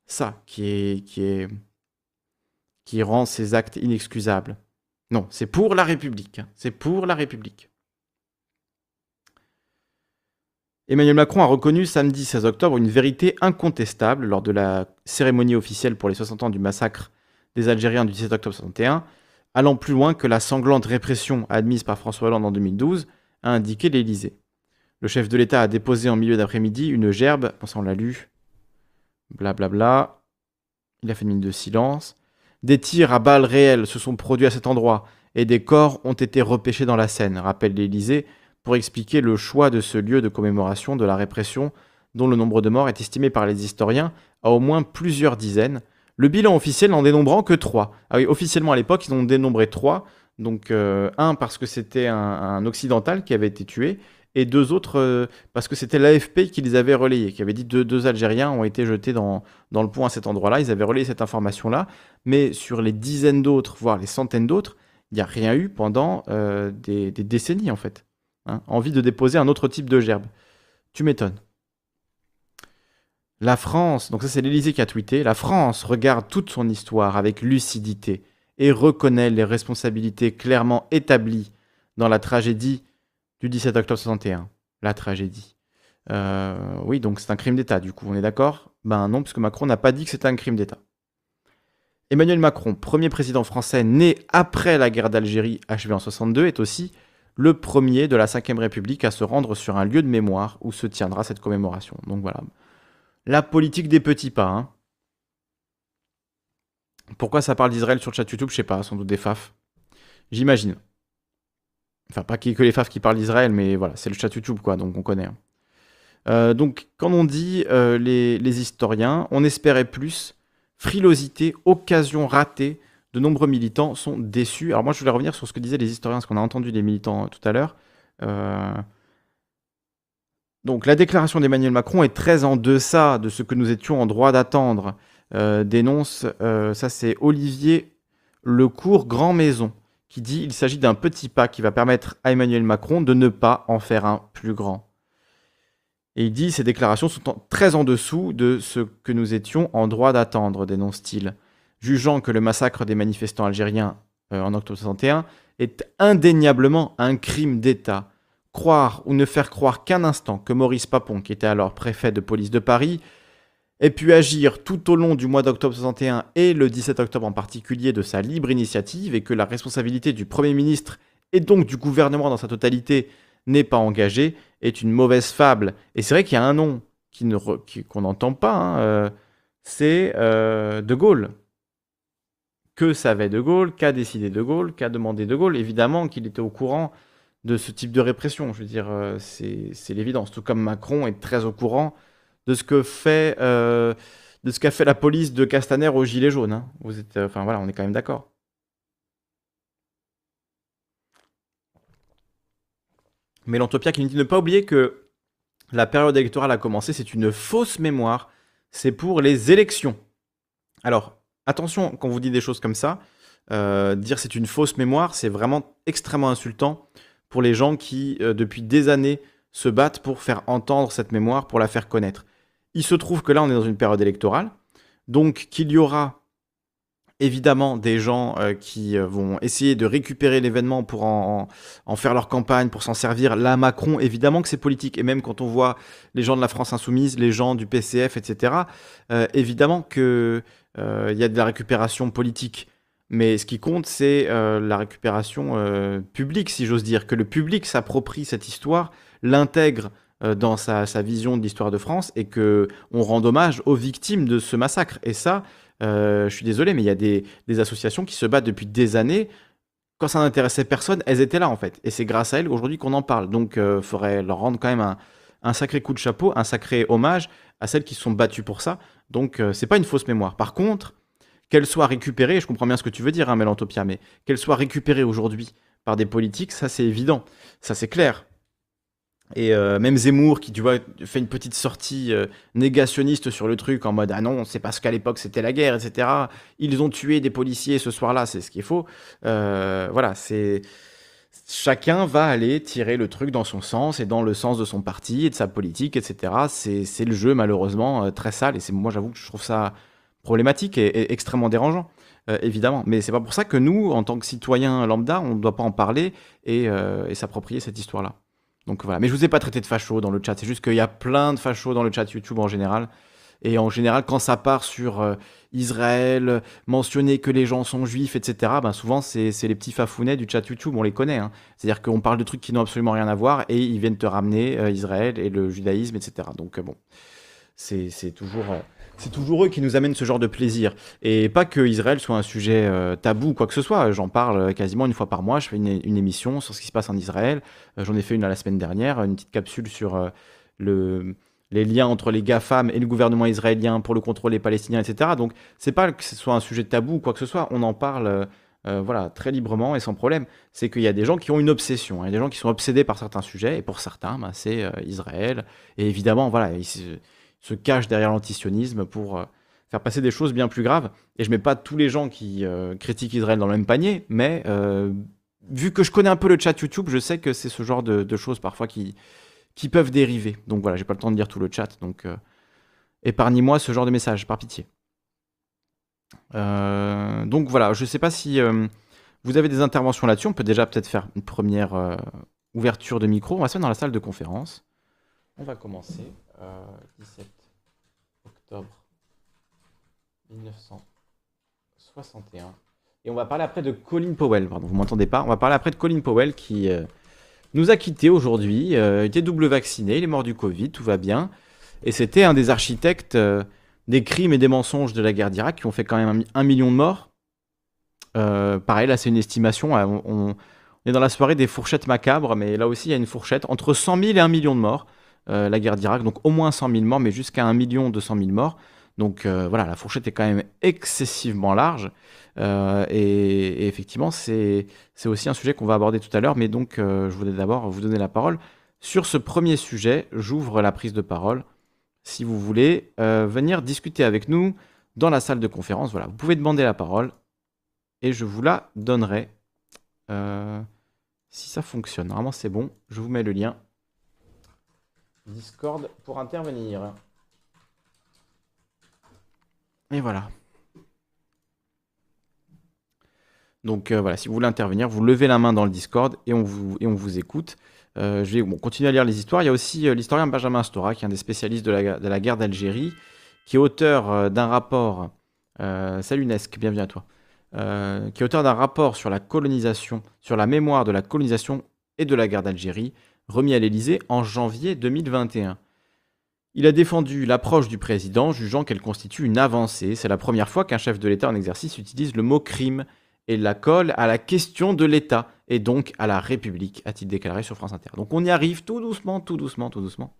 ça qui rend ces actes inexcusables? Non, c'est pour la République. Hein. C'est pour la République. Emmanuel Macron a reconnu samedi 16 octobre une vérité incontestable lors de la cérémonie officielle pour les 60 ans du massacre des Algériens du 17 octobre 61, allant plus loin que la sanglante répression admise par François Hollande en 2012, a indiqué l'Élysée. Le chef de l'État a déposé en milieu d'après-midi une gerbe, pensant l'a lu, blablabla, il a fait une minute de silence. Des tirs à balles réelles se sont produits à cet endroit et des corps ont été repêchés dans la Seine, rappelle l'Élysée, pour expliquer le choix de ce lieu de commémoration de la répression dont le nombre de morts est estimé par les historiens à au moins plusieurs dizaines, le bilan officiel n'en dénombrant que trois. Ah oui, officiellement à l'époque, ils ont dénombré trois. Donc euh, un parce que c'était un, occidental qui avait été tué, et deux autres euh, parce que c'était l'AFP qui les avait relayés, qui avait dit deux, Algériens ont été jetés dans, dans le pont à cet endroit-là. Ils avaient relayé cette information-là, mais sur les dizaines d'autres, voire les centaines d'autres, il n'y a rien eu pendant euh, des, des décennies en fait. Hein, envie de déposer un autre type de gerbe. Tu m'étonnes. La France, donc ça c'est l'Élysée qui a tweeté, la France regarde toute son histoire avec lucidité et reconnaît les responsabilités clairement établies dans la tragédie du 17 octobre 61. La tragédie. Euh, oui, donc c'est un crime d'État, du coup, on est d'accord? Ben non, puisque Macron n'a pas dit que c'était un crime d'État. Emmanuel Macron, premier président français né après la guerre d'Algérie achevée en 62, est aussi le premier de la Ve République à se rendre sur un lieu de mémoire où se tiendra cette commémoration. Donc voilà. La politique des petits pas. Hein. Pourquoi ça parle d'Israël sur le chat YouTube Je sais pas, sans doute des faf. J'imagine. Enfin, pas que les faf qui parlent d'Israël, mais voilà, c'est le chat YouTube, quoi, donc on connaît. Hein. Euh, donc, quand on dit euh, les, les historiens, on espérait plus, frilosité, occasion ratée, de nombreux militants sont déçus. Alors moi, je voulais revenir sur ce que disaient les historiens, ce qu'on a entendu des militants euh, tout à l'heure. Euh, donc la déclaration d'Emmanuel Macron est très en deçà de ce que nous étions en droit d'attendre, euh, dénonce, ça c'est Olivier Lecourt Grand Maison, qui dit il s'agit d'un petit pas qui va permettre à Emmanuel Macron de ne pas en faire un plus grand. Et il dit ces déclarations sont très en dessous de ce que nous étions en droit d'attendre, dénonce-t-il jugeant que le massacre des manifestants algériens euh, en octobre 61 est indéniablement un crime d'État. Croire ou ne faire croire qu'un instant que Maurice Papon, qui était alors préfet de police de Paris, ait pu agir tout au long du mois d'octobre 61 et le 17 octobre en particulier de sa libre initiative et que la responsabilité du Premier ministre et donc du gouvernement dans sa totalité n'est pas engagée est une mauvaise fable. Et c'est vrai qu'il y a un nom qu'on n'entend pas, hein, euh, c'est euh, De Gaulle que savait De Gaulle, qu'a décidé De Gaulle, qu'a demandé De Gaulle. Évidemment qu'il était au courant de ce type de répression. Je veux dire, euh, c'est l'évidence. Tout comme Macron est très au courant de ce que fait, euh, qu'a fait la police de Castaner au gilet jaune. Hein. Vous êtes, enfin voilà, on est quand même d'accord. Mais l'Antopia qui nous dit ne pas oublier que la période électorale a commencé, c'est une fausse mémoire, c'est pour les élections. Alors, attention quand vous dites des choses comme ça. Euh, dire c'est une fausse mémoire, c'est vraiment extrêmement insultant pour les gens qui, euh, depuis des années, se battent pour faire entendre cette mémoire, pour la faire connaître. Il se trouve que là, on est dans une période électorale, donc qu'il y aura évidemment des gens euh, qui vont essayer de récupérer l'événement pour en, faire leur campagne, pour s'en servir. Là, Macron, évidemment que c'est politique. Et même quand on voit les gens de la France insoumise, les gens du PCF, etc., évidemment euh, il y a de la récupération politique. Mais ce qui compte, c'est euh, la récupération euh, publique, si j'ose dire, que le public s'approprie cette histoire, l'intègre euh, dans sa, vision de l'histoire de France et que on rend hommage aux victimes de ce massacre. Et ça, je suis désolé, mais il y a des, associations qui se battent depuis des années. Quand ça n'intéressait personne, elles étaient là en fait. Et c'est grâce à elles aujourd'hui qu'on en parle. Donc, il faudrait leur rendre quand même un, sacré coup de chapeau, un sacré hommage à celles qui se sont battues pour ça. Donc, c'est pas une fausse mémoire. Par contre, qu'elle soit récupérée, je comprends bien ce que tu veux dire, hein, Mélantopia, mais qu'elle soit récupérée aujourd'hui par des politiques, ça c'est évident, ça c'est clair. Et euh, même Zemmour, qui tu vois, fait une petite sortie euh, négationniste sur le truc en mode Ah non, c'est parce qu'à l'époque c'était la guerre, etc. Ils ont tué des policiers ce soir-là, c'est ce qu'il faut. Euh, voilà, c'est. Chacun va aller tirer le truc dans son sens et dans le sens de son parti et de sa politique, etc. C'est le jeu, malheureusement, très sale. Et moi, j'avoue que je trouve ça problématique et, extrêmement dérangeant. Évidemment. Mais c'est pas pour ça que nous, en tant que citoyens lambda, on ne doit pas en parler et, s'approprier cette histoire-là. Donc voilà. Mais je vous ai pas traité de facho dans le chat. C'est juste qu'il y a plein de fachos dans le chat YouTube en général. Et en général, quand ça part sur euh, Israël, mentionner que les gens sont juifs, etc., ben souvent, c'est les petits fafounets du chat YouTube, on les connaît. Hein. C'est-à-dire qu'on parle de trucs qui n'ont absolument rien à voir et ils viennent te ramener Israël et le judaïsme, etc. Donc bon, c'est toujours c'est toujours eux qui nous amènent ce genre de plaisir. Et pas que Israël soit un sujet euh, tabou ou quoi que ce soit. J'en parle euh, quasiment une fois par mois. Je fais une, émission sur ce qui se passe en Israël. Euh, j'en ai fait une la semaine dernière, une petite capsule sur le, les liens entre les GAFAM et le gouvernement israélien pour le contrôle des Palestiniens, etc. Donc, c'est pas que ce soit un sujet tabou ou quoi que ce soit. On en parle. voilà, très librement et sans problème. C'est qu'il y a des gens qui ont une obsession, il y a des gens qui sont obsédés par certains sujets, et pour certains, ben, c'est Israël. Et évidemment, voilà, se cache derrière l'antisionisme pour euh, faire passer des choses bien plus graves. Et je mets pas tous les gens qui euh, critiquent Israël dans le même panier, mais euh, vu que je connais un peu le chat YouTube, je sais que c'est ce genre de, choses parfois qui, qui peuvent dériver. Donc voilà, j'ai pas le temps de lire tout le chat, donc épargnez-moi ce genre de message, par pitié. donc voilà, je sais pas si vous avez des interventions là-dessus. On peut déjà peut-être faire une première ouverture de micro. On va se mettre dans la salle de conférence. On va commencer. 17 octobre 1961. Et on va parler après de Colin Powell. Vous m'entendez pas On va parler après de Colin Powell qui euh, nous a quittés aujourd'hui. Euh, il était double vacciné, il est mort du Covid, tout va bien. Et c'était un des architectes euh, des crimes et des mensonges de la guerre d'Irak qui ont fait quand même un, million de morts. pareil, là c'est une estimation. On, on, est dans la soirée des fourchettes macabres, mais là aussi il y a une fourchette entre 100 000 et 1 million de morts. Euh, la guerre d'Irak. Donc au moins 100 000 morts, mais jusqu'à 1 million 200 000 morts. Donc euh, voilà, la fourchette est quand même excessivement large. Euh, et, effectivement, c'est aussi un sujet qu'on va aborder tout à l'heure. Mais donc, je voulais d'abord vous donner la parole. Sur ce premier sujet, j'ouvre la prise de parole. Si vous voulez venir discuter avec nous dans la salle de conférence, voilà, vous pouvez demander la parole et je vous la donnerai. si ça fonctionne, normalement c'est bon, je vous mets le lien Discord pour intervenir. Et voilà. Donc euh, voilà, si vous voulez intervenir, vous levez la main dans le Discord et on vous, écoute. Euh, je vais continuer à lire les histoires. Il y a aussi euh, l'historien Benjamin Stora, qui est un des spécialistes de la, guerre d'Algérie, qui est auteur d'un rapport. salut Nesque, bienvenue à toi. qui est auteur d'un rapport sur la colonisation, sur la mémoire de la colonisation et de la guerre d'Algérie, remis à l'Élysée en janvier 2021. Il a défendu l'approche du président, jugeant qu'elle constitue une avancée. C'est la première fois qu'un chef de l'État en exercice utilise le mot crime et la colle à la question de l'État et donc à la République, a-t-il déclaré sur France Inter. Donc on y arrive tout doucement, tout doucement, tout doucement.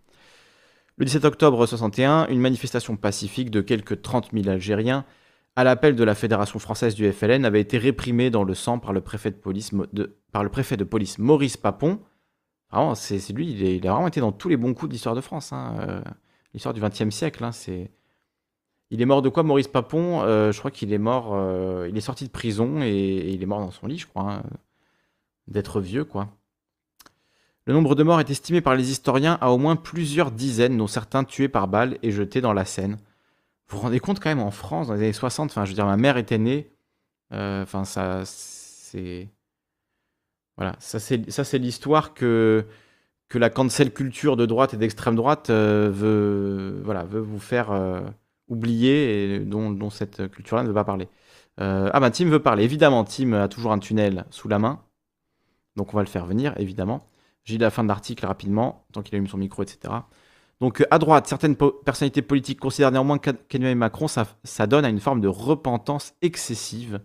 Le 17 octobre 61, une manifestation pacifique de quelques 30 000 Algériens à l'appel de la Fédération française du FLN avait été réprimée dans le sang par le préfet de police, par le préfet de police Maurice Papon, c'est lui, il, a vraiment été dans tous les bons coups de l'histoire de France. Hein, euh, l'histoire du XXe siècle. Hein, c'est... Il est mort de quoi, Maurice Papon euh, Je crois qu'il est mort. Euh, il est sorti de prison et, il est mort dans son lit, je crois. Hein, d'être vieux, quoi. Le nombre de morts est estimé par les historiens à au moins plusieurs dizaines, dont certains tués par balles et jetés dans la Seine. Vous vous rendez compte quand même en France, dans les années 60, enfin, je veux dire, ma mère était née. Enfin, ça, c'est. Voilà, ça c'est l'histoire que, que la cancel culture de droite et d'extrême droite euh, veut, voilà, veut vous faire euh, oublier et dont, cette culture-là ne veut pas parler. Euh, ah bah Tim veut parler. Évidemment, Tim a toujours un tunnel sous la main. Donc on va le faire venir, évidemment. J'ai la fin de l'article rapidement, tant qu'il allume son micro, etc. Donc à droite, certaines personnalités politiques considèrent néanmoins qu'Emmanuel Macron, ça, ça donne à une forme de repentance excessive.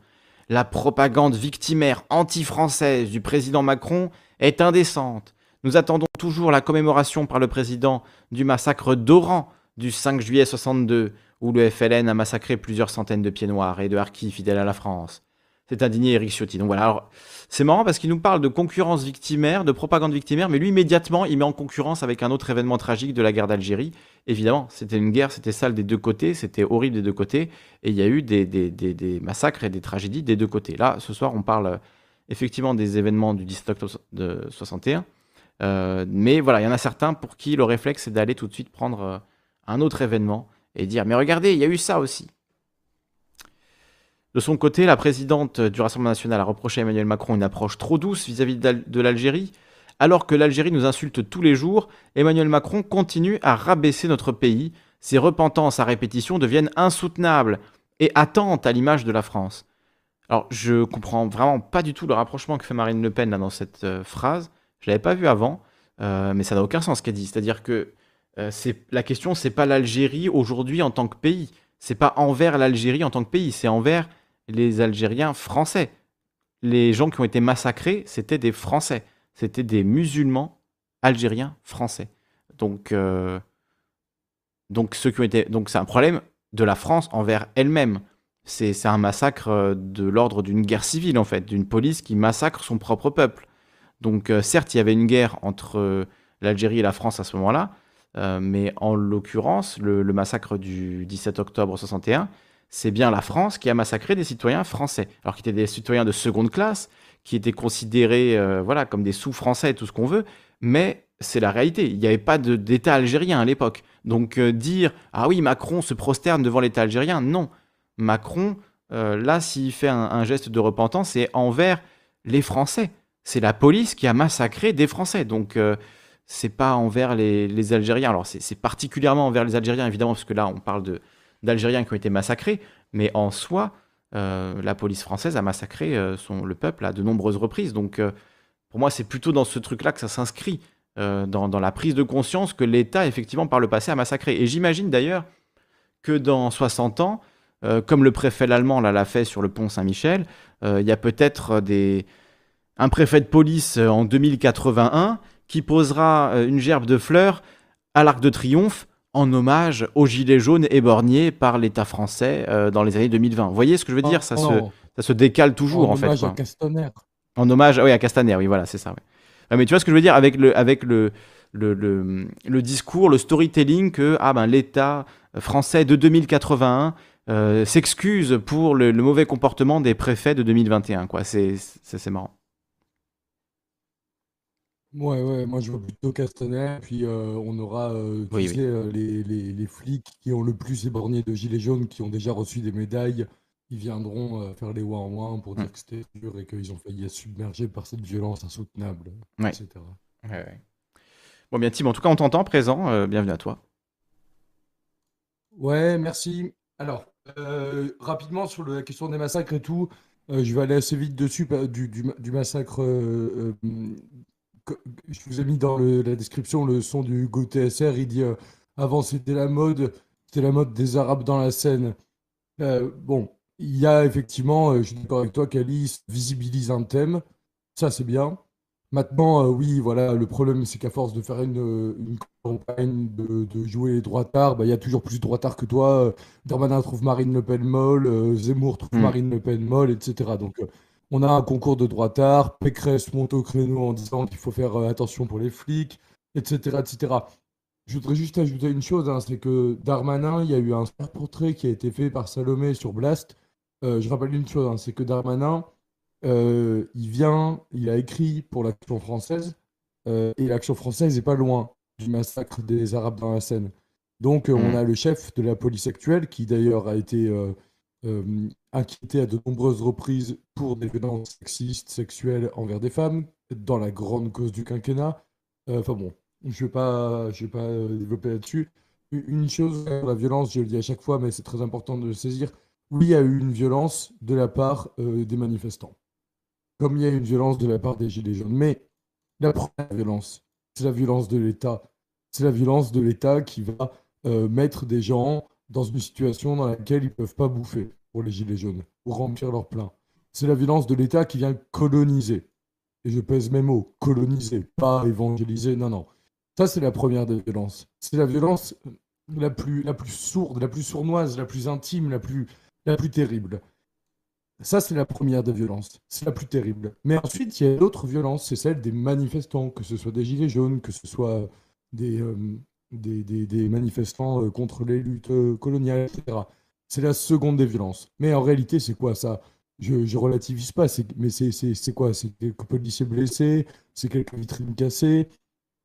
La propagande victimaire anti-française du président Macron est indécente. Nous attendons toujours la commémoration par le président du massacre d'Oran du 5 juillet 62, où le FLN a massacré plusieurs centaines de pieds noirs et de harkis fidèles à la France. C'est indigné Eric Ciotti. Donc voilà, alors c'est marrant parce qu'il nous parle de concurrence victimaire, de propagande victimaire, mais lui immédiatement il met en concurrence avec un autre événement tragique de la guerre d'Algérie. Évidemment, c'était une guerre, c'était sale des deux côtés, c'était horrible des deux côtés, et il y a eu des, massacres et des tragédies des deux côtés. Là, ce soir, on parle effectivement des événements du 17 octobre de 61, euh, mais voilà, il y en a certains pour qui le réflexe c'est d'aller tout de suite prendre euh, un autre événement et dire mais regardez, il y a eu ça aussi. De son côté, la présidente du Rassemblement national a reproché à Emmanuel Macron une approche trop douce vis-à-vis de l'Algérie. Alors que l'Algérie nous insulte tous les jours, Emmanuel Macron continue à rabaisser notre pays. Ses repentances à répétition deviennent insoutenables et attentes à l'image de la France. Alors, je comprends vraiment pas du tout le rapprochement que fait Marine Le Pen dans cette euh, phrase. Je l'avais pas vu avant, euh, mais ça n'a aucun sens ce qu'elle dit. C'est-à-dire que euh, la question, c'est pas l'Algérie aujourd'hui en tant que pays. C'est pas envers l'Algérie en tant que pays. C'est envers les Algériens français. Les gens qui ont été massacrés, c'était des Français. C'était des musulmans algériens français. Donc, euh, donc ceux qui ont été, donc c'est un problème de la France envers elle-même. C'est un massacre euh, de l'ordre d'une guerre civile en fait, d'une police qui massacre son propre peuple. Donc certes, il y avait une guerre entre l'Algérie et la France à ce moment-là, euh, mais en l'occurrence, le, massacre du 17 octobre 61, c'est bien la France qui a massacré des citoyens français, alors qu'ils étaient des citoyens de seconde classe, qui étaient considérés euh, voilà, comme des sous-français tout ce qu'on veut, mais c'est la réalité. Il n'y avait pas d'État algérien à l'époque. Donc euh, dire ah oui Macron se prosterne devant l'État algérien, non. Macron, là, s'il fait un, geste de repentance, c'est envers les Français. C'est la police qui a massacré des Français. Donc c'est pas envers les, Algériens. Alors, c'est particulièrement envers les Algériens, évidemment, parce que là, on parle d'Algériens qui ont été massacrés, mais en soi, euh, la police française a massacré euh, son, le peuple à de nombreuses reprises. Donc, euh, pour moi, c'est plutôt dans ce truc-là que ça s'inscrit, dans, la prise de conscience que l'État, effectivement, par le passé, a massacré. Et j'imagine d'ailleurs que dans 60 ans, comme le préfet allemand l'a fait sur le pont Saint-Michel, il y a peut-être un préfet de police en 2081 qui posera une gerbe de fleurs à l'Arc de Triomphe en hommage aux Gilets jaunes éborgnés par l'État français euh, dans les années 2020. Vous voyez ce que je veux dire? Ça, se, ça se décale toujours en, fait. En hommage à Castaner. En hommage, oui, à Castaner, oui, voilà, c'est ça. mais tu vois ce que je veux dire avec le, avec le, le, le, discours, le storytelling que ah ben, l'État français de 2081 euh, s'excuse pour le, mauvais comportement des préfets de 2021. C'est marrant. Ouais, ouais, moi je vois plutôt Castaner, puis euh, on aura euh, euh, les, les, flics qui ont le plus éborgné de gilets jaunes, qui ont déjà reçu des médailles, ils viendront faire les ouin ouin pour dire mmh. que c'était dur et qu'ils ont failli être submergés par cette violence insoutenable, etc. Ouais, Bon, bien, Tim, en tout cas, on t'entend présent. bienvenue à toi. Ouais, merci. Alors, rapidement sur la question des massacres et tout, je vais aller assez vite dessus, du, du massacre je vous ai mis dans la description le son du Go TSR. Il dit euh, avant c'était la mode, c'était la mode des Arabes dans la scène. Euh, bon, il y a effectivement, euh, je suis d'accord avec toi, qu'Alice visibilise un thème. Ça c'est bien. Maintenant, oui, voilà, le problème c'est qu'à force de faire une, campagne de, jouer droit tard, bah, il y a toujours plus droit tard que toi. Darmanin trouve Marine Le Pen molle, Zemmour trouve hmm. Marine Le Pen molle, etc. Donc on a un concours de droitard, Pécresse monte au créneau en disant qu'il faut faire euh, attention pour les flics, etc., etc. Je voudrais juste ajouter une chose, hein, c'est que Darmanin, il y a eu un portrait qui a été fait par Salomé sur Blast. Euh, je rappelle une chose, hein, c'est que Darmanin, euh, il vient, il a écrit pour l'Action française, et l'Action française n'est pas loin du massacre des Arabes dans la Seine. Donc on mmh. a le chef de la police actuelle, qui d'ailleurs a été euh, inquiété à de nombreuses reprises pour des violences sexistes, sexuelles envers des femmes, dans la grande cause du quinquennat. Euh, enfin bon, je ne vais pas, pas euh, développer là-dessus. Une chose, la violence, je le dis à chaque fois, mais c'est très important de le saisir. oui, il y a eu une violence de la part des manifestants, comme il y a eu une violence de la part des Gilets jaunes. Mais la première violence, c'est la violence de l'État. C'est la violence de l'État qui va mettre des gens dans une situation dans laquelle ils ne peuvent pas bouffer pour les Gilets jaunes, pour remplir leur plein. C'est la violence de l'État qui vient coloniser. Et je pèse mes mots, coloniser, pas évangéliser, non, non. Ça, c'est la première des violences. C'est la violence la plus, la plus sourde, la plus sournoise, la plus intime, la plus, la plus terrible. Ça, c'est la première des violences. C'est la plus terrible. Mais ensuite, il y a d'autres violences. C'est celle des manifestants, que ce soit des gilets jaunes, que ce soit des, euh, des, manifestants euh, contre les luttes euh, coloniales, etc. C'est la seconde des violences. Mais en réalité, c'est quoi ça? Je, je relativise pas, mais c'est quoi? C'est quelques policiers blessés, c'est quelques vitrines cassées.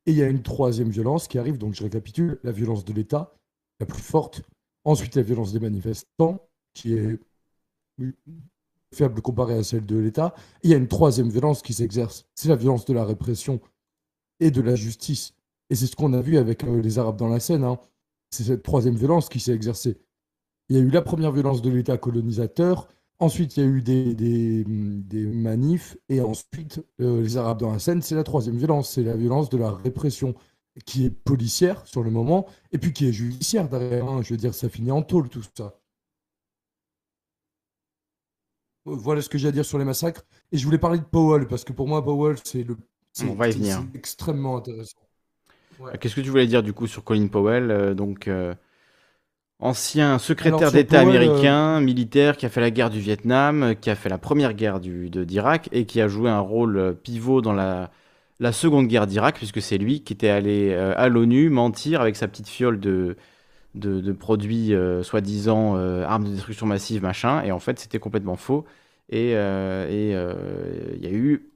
Et il y a une troisième violence qui arrive, donc je récapitule, la violence de l'État, la plus forte. Ensuite, la violence des manifestants, qui est faible comparée à celle de l'État. Il y a une troisième violence qui s'exerce, c'est la violence de la répression et de la justice. Et c'est ce qu'on a vu avec euh, les Arabes dans la Seine. Hein. C'est cette troisième violence qui s'est exercée. Il y a eu la première violence de l'État colonisateur, ensuite il y a eu des, des, manifs, et ensuite euh, les Arabes dans la Seine, c'est la troisième violence, c'est la violence de la répression, qui est policière sur le moment, et puis qui est judiciaire derrière. Hein. Je veux dire, ça finit en tôle tout ça. Voilà ce que j'ai à dire sur les massacres. Et je voulais parler de Powell, parce que pour moi, Powell, c'est le. On va y venir. extrêmement intéressant. Qu'est-ce que tu voulais dire du coup sur Colin Powell euh, Donc, euh, ancien secrétaire d'État américain, euh, militaire, qui a fait la guerre du Vietnam, qui a fait la première guerre d'Irak et qui a joué un rôle pivot dans la, la seconde guerre d'Irak, puisque c'est lui qui était allé à l'ONU mentir avec sa petite fiole de, de, produits soi-disant armes de destruction massive, machin, et en fait c'était complètement faux. Et il et, y a eu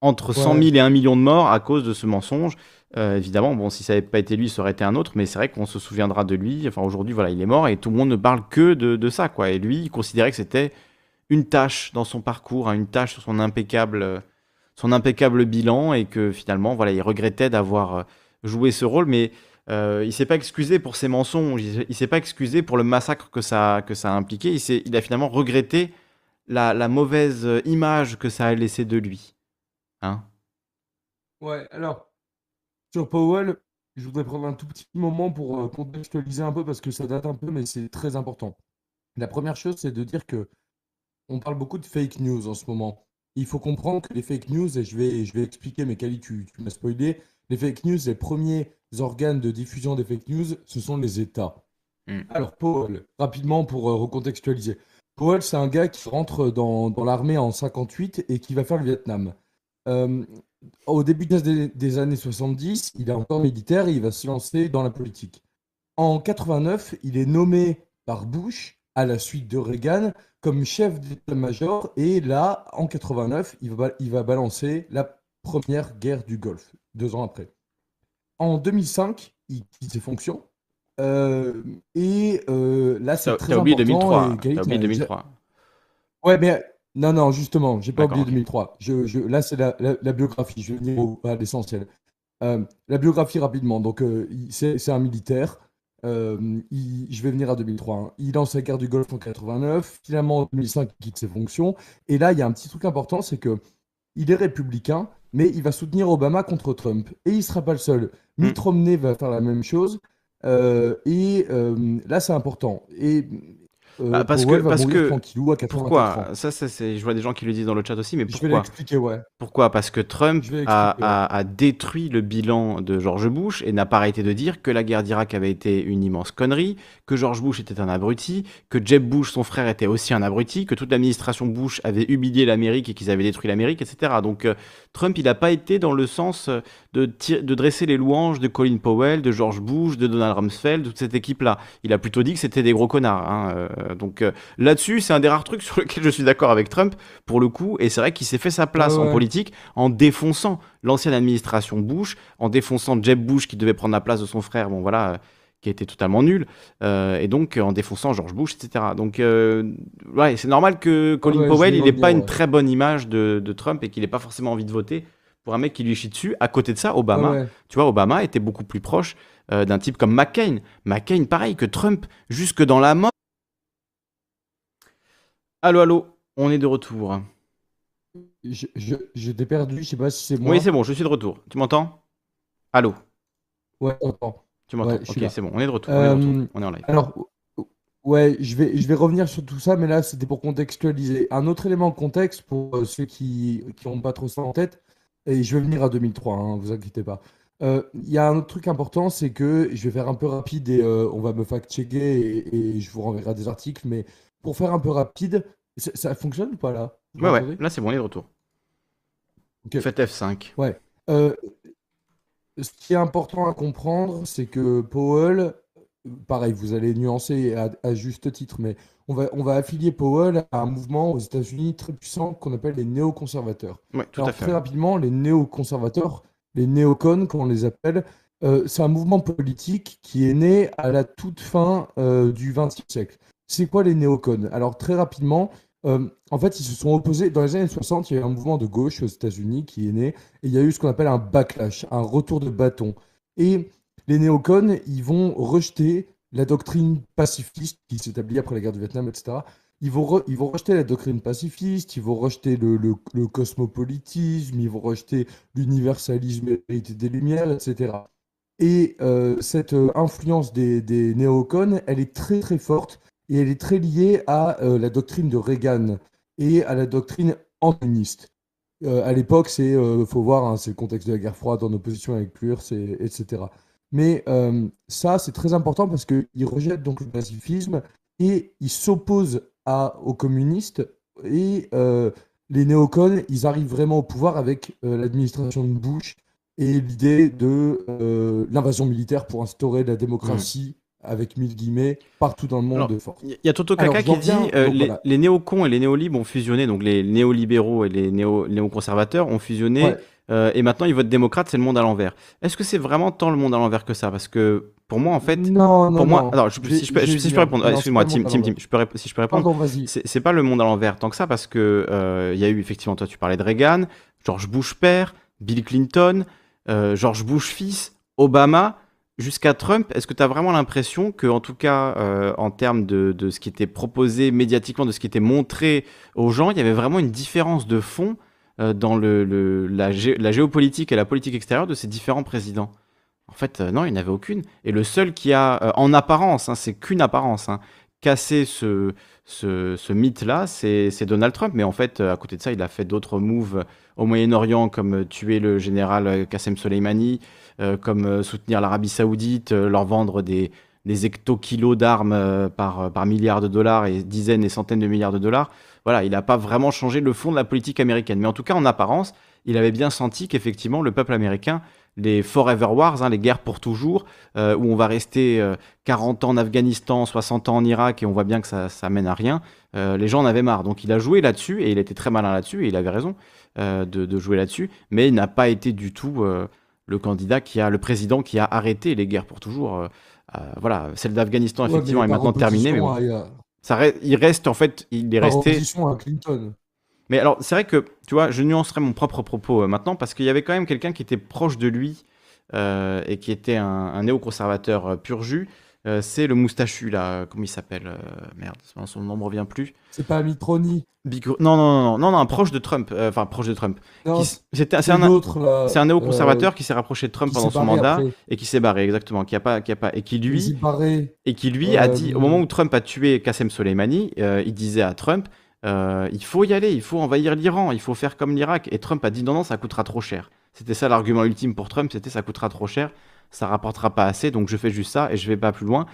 entre 100 000 et 1 million de morts à cause de ce mensonge. Euh, évidemment, bon, si ça n'avait pas été lui, ça aurait été un autre, mais c'est vrai qu'on se souviendra de lui. Enfin, aujourd'hui, voilà, il est mort et tout le monde ne parle que de, ça, quoi. Et lui, il considérait que c'était une tâche dans son parcours, hein, une tâche sur son impeccable, son impeccable bilan et que finalement, voilà, il regrettait d'avoir euh, joué ce rôle, mais euh, il s'est pas excusé pour ses mensonges, il, s'est pas excusé pour le massacre que ça, que ça a impliqué. Il, il a finalement regretté la, la mauvaise image que ça a laissé de lui. Hein? Ouais, alors, sur Powell, je voudrais prendre un tout petit moment pour euh, contextualiser un peu parce que ça date un peu, mais c'est très important. La première chose, c'est de dire que on parle beaucoup de fake news en ce moment. Il faut comprendre que les fake news, et je vais, je vais expliquer, mais Kali, tu, tu m'as spoilé, les fake news, les premiers organes de diffusion des fake news, ce sont les États. Hmm. Alors, Powell, rapidement pour euh, recontextualiser. Powell, c'est un gars qui rentre dans, dans l'armée en 58 et qui va faire le Vietnam. Euh, au début des, années 70, il est encore militaire et il va se lancer dans la politique. En 89, il est nommé par Bush, à la suite de Reagan, comme chef d'état-major. Et là, en 89, il va, il va balancer la première guerre du Golfe, deux ans après. En 2005, il quitte ses fonctions. Euh, et euh, là, c'est très important. 2003. oublié 2003. Ouais, mais non, non, justement, j'ai pas oublié 2003. Je, là, c'est la, biographie. Je vais venir à l'essentiel. Euh, la biographie rapidement. Donc, euh, c'est un militaire. Euh, je vais venir à 2003. Hein. Il lance la guerre du Golfe en 89. Finalement, en 2005, il quitte ses fonctions. Et là, il y a un petit truc important, c'est que il est républicain, mais il va soutenir Obama contre Trump. Et il sera pas le seul. Hmm. Mitt Romney va faire la même chose. et là, c'est important. Et euh, bah, parce que, parce que pourquoi ça, ça c'est, je vois des gens qui le disent dans le chat aussi, mais pourquoi ouais. Pourquoi? Parce que Trump a, a, détruit le bilan de George Bush et n'a pas arrêté de dire que la guerre d'Irak avait été une immense connerie, que George Bush était un abruti, que Jeb Bush, son frère, était aussi un abruti, que toute l'administration Bush avait humilié l'Amérique et qu'ils avaient détruit l'Amérique, etc. Donc euh, Trump, il n'a pas été dans le sens de, de dresser les louanges de Colin Powell, de George Bush, de Donald Rumsfeld, de toute cette équipe-là. Il a plutôt dit que c'était des gros connards. Hein, euh, donc euh, là-dessus, c'est un des rares trucs (laughs) sur lesquels je suis d'accord avec Trump, pour le coup, et c'est vrai qu'il s'est fait sa place en politique en défonçant l'ancienne administration Bush, en défonçant Jeb Bush qui devait prendre la place de son frère, bon voilà, euh, qui était totalement nul, euh, et donc en défonçant George Bush, etc. Donc ouais, c'est normal que Colin Powell, il n'ait pas une très bonne image de, Trump et qu'il n'ait pas forcément envie de voter pour un mec qui lui chie dessus. À côté de ça, Obama, tu vois, Obama était beaucoup plus proche d'un type comme McCain. McCain, pareil que Trump, jusque dans la mort. Allô, allô, on est de retour. Je, je, je t'ai perdu, je sais pas si c'est moi. Oui, c'est bon, je suis de retour. Tu m'entends? Allô? Ouais, j'entends. Tu m'entends? Ouais, Ok, c'est bon, on est de retour. On est, de retour. Euh, On est en live. Alors, ouais, je vais, je vais revenir sur tout ça, mais là, c'était pour contextualiser. Un autre élément de contexte pour euh, ceux qui qui n'ont pas trop ça en tête, et je vais venir à 2003, hein, vous inquiétez pas. Euh, Il y a un autre truc important, c'est que je vais faire un peu rapide et on va me fact-checker et, et je vous renverrai des articles, mais pour faire un peu rapide, ça, fonctionne ou pas là? Vous Ouais, ouais, là c'est bon, on est de retour. Faites F5. Ouais. Euh, ce qui est important à comprendre, c'est que Powell, pareil, vous allez nuancer à, à juste titre, mais on va, on va affilier Powell à un mouvement aux États-Unis très puissant qu'on appelle les néoconservateurs. Ouais, tout Alors, à fait. très rapidement, les néoconservateurs, les néocons, comme on les appelle, euh, c'est un mouvement politique qui est né à la toute fin euh, du XXe siècle. C'est quoi les néocons? Alors, très rapidement, euh, en fait, ils se sont opposés. Dans les années 60, il y a eu un mouvement de gauche aux États-Unis qui est né, et il y a eu ce qu'on appelle un backlash, un retour de bâton. Et les néocons, ils vont rejeter la doctrine pacifiste qui s'établit après la guerre du Vietnam, etc. Ils vont, rejeter la doctrine pacifiste, ils vont rejeter le cosmopolitisme, ils vont rejeter l'universalisme hérité des Lumières, etc. Et euh, cette euh, influence des, des néocons, elle est très très forte et elle est très liée à euh, la doctrine de Reagan et à la doctrine antagoniste. Euh, à l'époque, c'est, euh, faut voir, hein, c'est le contexte de la guerre froide en opposition avec l'URSS, et- etc. Mais ça, c'est très important parce qu'ils rejettent donc le pacifisme et ils s'opposent à, aux communistes. Et les néocons, ils arrivent vraiment au pouvoir avec l'administration de Bush et l'idée de l'invasion militaire pour instaurer la démocratie, avec mille guillemets, partout dans le monde Alors, de force. Il y a Toto Kaka qui dit euh, les, voilà. les néocons et les néolibres ont fusionné, donc les néolibéraux et les néo, néoconservateurs ont fusionné, Ouais. euh, et maintenant ils votent démocrate, c'est le monde à l'envers. Est-ce que c'est vraiment tant le monde à l'envers que ça? Parce que pour moi, en fait, non, non, pour moi, non. alors je- si, je peux, si je peux répondre, excuse-moi, Tim, Tim, Tim, je peux, si je peux répondre. C'est pas le monde à l'envers tant que ça parce que euh, il y a eu effectivement, toi tu parlais de Reagan, George Bush père, Bill Clinton, euh, George Bush fils, Obama, jusqu'à Trump. Est-ce que tu as vraiment l'impression que, en tout cas, euh, en termes de, ce qui était proposé médiatiquement, de ce qui était montré aux gens, il y avait vraiment une différence de fond euh, dans la, gé- la géopolitique et la politique extérieure de ces différents présidents? En fait, euh, non, il n'y en avait aucune. Et le seul qui a, en apparence, hein, c'est qu'une apparence, hein, cassé ce, mythe-là, c'est Donald Trump. Mais en fait, euh, à côté de ça, il a fait d'autres moves au Moyen-Orient, comme euh, tuer le général euh, Qassem Soleimani, comme soutenir l'Arabie Saoudite, leur vendre des, des hecto-kilos d'armes par, par milliards de dollars et dizaines et centaines de milliards de dollars. Voilà, il n'a pas vraiment changé le fond de la politique américaine. Mais en tout cas, en apparence, il avait bien senti qu'effectivement, le peuple américain, les Forever Wars, hein, les guerres pour toujours, euh, où on va rester euh, 40 ans en Afghanistan, 60 ans en Irak, et on voit bien que ça, ça mène à rien, euh, les gens en avaient marre. Donc il a joué là-dessus, et il était très malin là-dessus, et il avait raison euh, de, de jouer là-dessus, mais il n'a pas été du tout le candidat qui a, le président qui a arrêté les guerres pour toujours. voilà, celle d'Afghanistan, Ouais, effectivement, est maintenant terminée, mais bon. Ça re- il reste, en fait, il est par resté... à Clinton. Mais alors, c'est vrai que, tu vois, je nuancerai mon propre propos euh, maintenant parce qu'il y avait quand même quelqu'un qui était proche de lui euh, et qui était un, un néoconservateur euh, pur jus. C'est le moustachu, là. Comment il s'appelle Merde, son- nom me revient plus. C'est pas Mitroni. Big- Non, non, non, non, non, un proche de Trump. Enfin, proche de Trump. S- C'est un, néoconservateur qui s'est rapproché de Trump pendant son mandat après. et qui s'est barré, exactement. Qui a pas, qui a pas, et qui lui, et qui lui a dit, au moment où Trump a tué Qassem Soleimani, il disait à Trump, euh, il faut y aller, il faut envahir l'Iran, il faut faire comme l'Irak. Et Trump a dit non, non, ça coûtera trop cher. C'était ça l'argument ultime pour Trump, c'était ça coûtera trop cher, ça rapportera pas assez, donc je fais juste ça et je vais pas plus loin.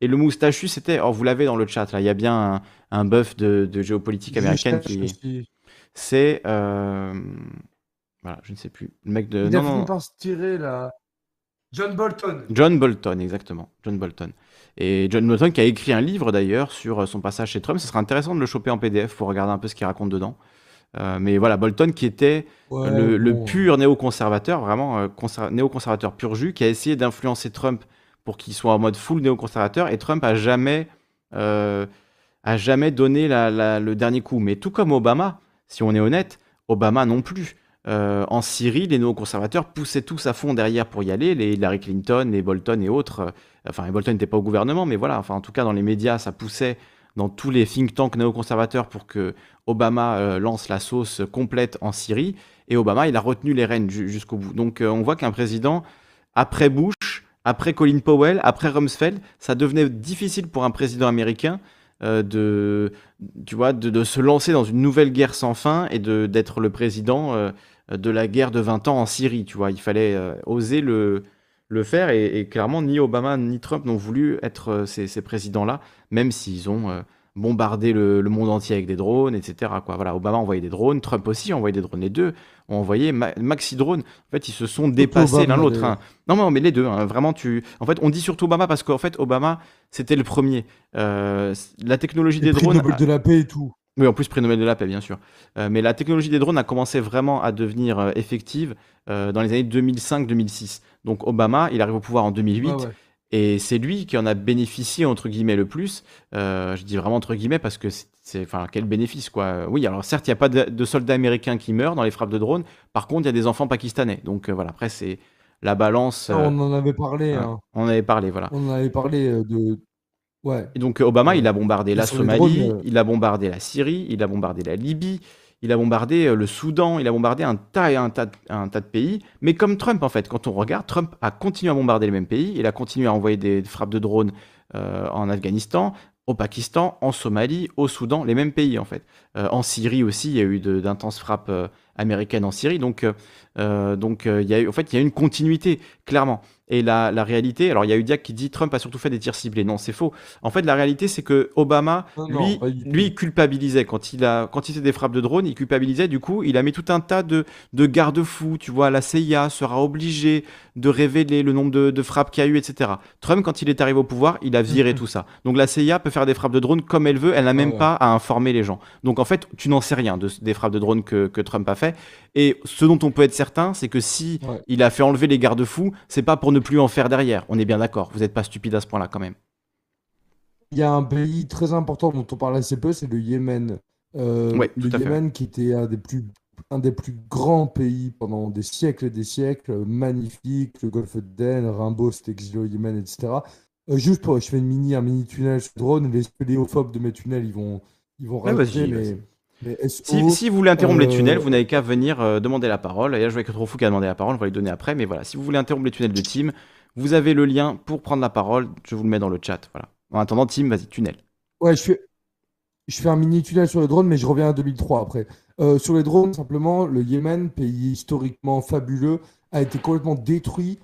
Et le moustachu, c'était, oh, vous l'avez dans le chat, là, il y a bien un, un buff de, de géopolitique américaine qui... C'est... euh, Voilà, je ne sais plus. Le mec de... Il a Non, non, non. tirer là. John Bolton. John Bolton, exactement. John Bolton. Et John Bolton qui a écrit un livre d'ailleurs sur euh, son passage chez Trump. Ce serait intéressant de le choper en PDF pour regarder un peu ce qu'il raconte dedans. Euh, mais voilà, Bolton qui était Ouais, le, pur néoconservateur, vraiment euh, conser- néoconservateur pur jus, qui a essayé d'influencer Trump pour qu'il soit en mode full néoconservateur. Et Trump a jamais, euh, a jamais donné la- la- le dernier coup. Mais tout comme Obama, si on est honnête, Obama non plus. En Syrie, les néoconservateurs poussaient tous à fond derrière pour y aller, les Hillary Clinton, les Bolton et autres. Euh, enfin, Bolton n'étaient pas au gouvernement, mais voilà, enfin, en tout cas, dans les médias, ça poussait dans tous les think tanks néoconservateurs pour que Obama euh, lance la sauce complète en Syrie. Et Obama, il a retenu les rênes jusqu'au bout. Donc on voit qu'un président, après Bush, après Colin Powell, après Rumsfeld, ça devenait difficile pour un président américain de, tu vois, de, se lancer dans une nouvelle guerre sans fin et d'être le président de la guerre de 20 ans en Syrie. Tu vois, il fallait oser le, le faire. Et, clairement, ni Obama ni Trump n'ont voulu être euh, ces, présidents-là, même s'ils ont euh, bombardé le, monde entier avec des drones, etc. Quoi. Voilà, Obama envoyait des drones, Trump aussi envoyait des drones. Les deux ont envoyé maxi drones. En fait, ils se sont dépassés l'un l'autre. Hein. Non, non, mais les deux. Hein, vraiment, tu. En fait, on dit surtout Obama parce qu'en fait, Obama, c'était le premier. Euh, la technologie des drones. de la paix et tout. Oui, en plus, Nobel de la paix, bien sûr. Euh, mais la technologie des drones a commencé vraiment à devenir euh, effective euh, dans les années 2005-2006. Donc Obama, il arrive au pouvoir en 2008. Et c'est lui qui en a bénéficié, entre guillemets, le plus. je dis vraiment entre guillemets parce que c'est. Enfin, quel bénéfice, quoi. Oui, alors certes, il n'y a pas de, soldats américains qui meurent dans les frappes de drones. Par contre, il y a des enfants pakistanais. Donc voilà, après, c'est la balance. Ah, on en avait parlé. Hein. On en avait parlé, voilà. On en avait parlé de, et donc Obama, il a bombardé la Somalie, euh, il a bombardé la Syrie, il a bombardé la Libye, il a bombardé euh, le Soudan, il a bombardé un tas et un tas, un tas de pays. Mais comme Trump, en fait, quand on regarde, Trump a continué à bombarder les mêmes pays, il a continué à envoyer des frappes de drones euh, en Afghanistan, au Pakistan, en Somalie, au Soudan, les mêmes pays en fait. en Syrie aussi, il y a eu d'intenses frappes américaines en Syrie. Donc, donc il y a eu, en fait, il y a une continuité, clairement. Et la, la, réalité, alors il y a eu Diak qui dit Trump a surtout fait des tirs ciblés. Non, c'est faux. En fait, la réalité, c'est que Obama, lui, lui culpabilisait quand il a, quand il fait des frappes de drone, il culpabilisait. Du coup, il a mis tout un tas de, de garde-fous. Tu vois, la CIA sera obligée de révéler le nombre de, de frappes qu'il y a eu, etc. Trump, quand il est arrivé au pouvoir, il a viré tout ça. Donc la CIA peut faire des frappes de drone comme elle veut. Elle n'a même pas à informer les gens. Donc en fait, tu n'en sais rien de, des frappes de drone que, que Trump a fait. Et ce dont on peut être certain, c'est que si il a fait enlever les garde-fous, c'est pas pour ne plus en faire derrière. On est bien d'accord. Vous n'êtes pas stupide à ce point-là quand même. Il y a un pays très important dont on parle assez peu, c'est le Yémen. Euh, le Yémen qui était un des plus un des plus grands pays pendant des siècles et des siècles, magnifique, le golfe d'Aden, Rimbaud s'est exilé au Yémen, etc. Euh, juste pour, je fais une mini, un mini tunnel sur drone, les spéléophobes de mes tunnels, ils vont, ils vont mais si, vous voulez interrompre les tunnels, euh, vous n'avez qu'à venir euh, demander la parole. Et là, je vois que trop fou qui a demandé la parole, on va lui donner après. Mais voilà, si vous voulez interrompre les tunnels de Team, vous avez le lien pour prendre la parole. Je vous le mets dans le chat. Voilà. En attendant, Team, vas-y, tunnel. Ouais, je fais, je fais un mini tunnel sur les drones, mais je reviens à 2003 après. Euh, sur les drones, simplement, le Yémen, pays historiquement fabuleux, a été complètement détruit.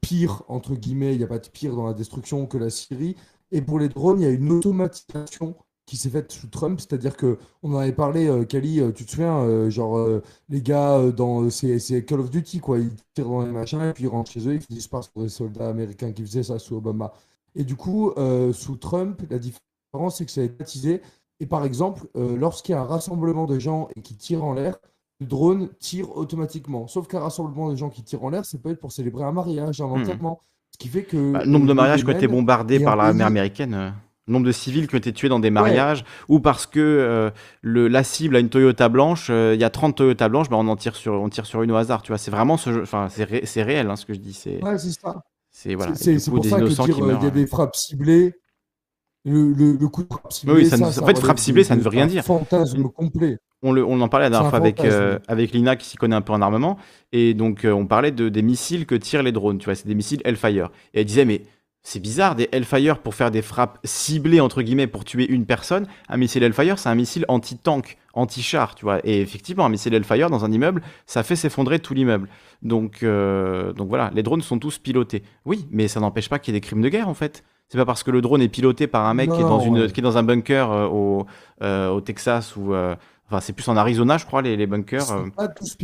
pire, entre guillemets, il n'y a pas de pire dans la destruction que la Syrie. Et pour les drones, il y a une automatisation qui s'est faite sous Trump, c'est-à-dire que on en avait parlé, euh, Kali, euh, tu te souviens, euh, genre les gars dans c'est Call of Duty quoi, ils tirent dans les machins et puis ils rentrent chez eux, ils finissent par pour des soldats américains qui faisaient ça sous Obama. Et du coup, sous Trump, la différence c'est que ça a été baptisé. Et par exemple, lorsqu'il y a un rassemblement de gens et qui tirent en l'air, le drone tire automatiquement. Sauf qu'un rassemblement de gens qui tirent en l'air, c'est peut être pour célébrer un mariage, un hmm. enterrement. Ce qui fait que. Bah, nombre de mariages qui ont été bombardés par l'armée américaine nombre de civils qui ont été tués dans des mariages, ou parce que euh, le, la cible a une Toyota blanche, euh, il y a 30 Toyota blanches, bah on en tire sur, on tire sur une au hasard, tu vois. C'est vraiment ce enfin, c'est, réel hein, ce que je dis. C'est, ouais, c'est ça. C'est, voilà, c'est, pour ça que dire, il y a euh, des frappes ciblées, le, le, coup de frappe ciblée. Oui, ça, en fait, frappe ciblée, ça ne veut rien dire. Fantasme complet. On, le, on, en parlait la dernière fois avec, avec Lina qui s'y connaît un peu en armement. Et donc, on parlait de, des missiles que tirent les drones. Tu vois, c'est des missiles Hellfire. Et elle disait, mais c'est bizarre, des Hellfire pour faire des frappes ciblées, entre guillemets, pour tuer une personne. Un missile Hellfire, c'est un missile anti-tank, anti-char, tu vois. Et effectivement, un missile Hellfire dans un immeuble, ça fait s'effondrer tout l'immeuble. Donc, euh, donc voilà, les drones sont tous pilotés. Oui, mais ça n'empêche pas qu'il y ait des crimes de guerre, en fait. C'est pas parce que le drone est piloté par un mec qui, est dans une, qui est dans un bunker euh, au, euh, au, Texas ou. enfin, c'est plus en Arizona, je crois, les, les bunkers.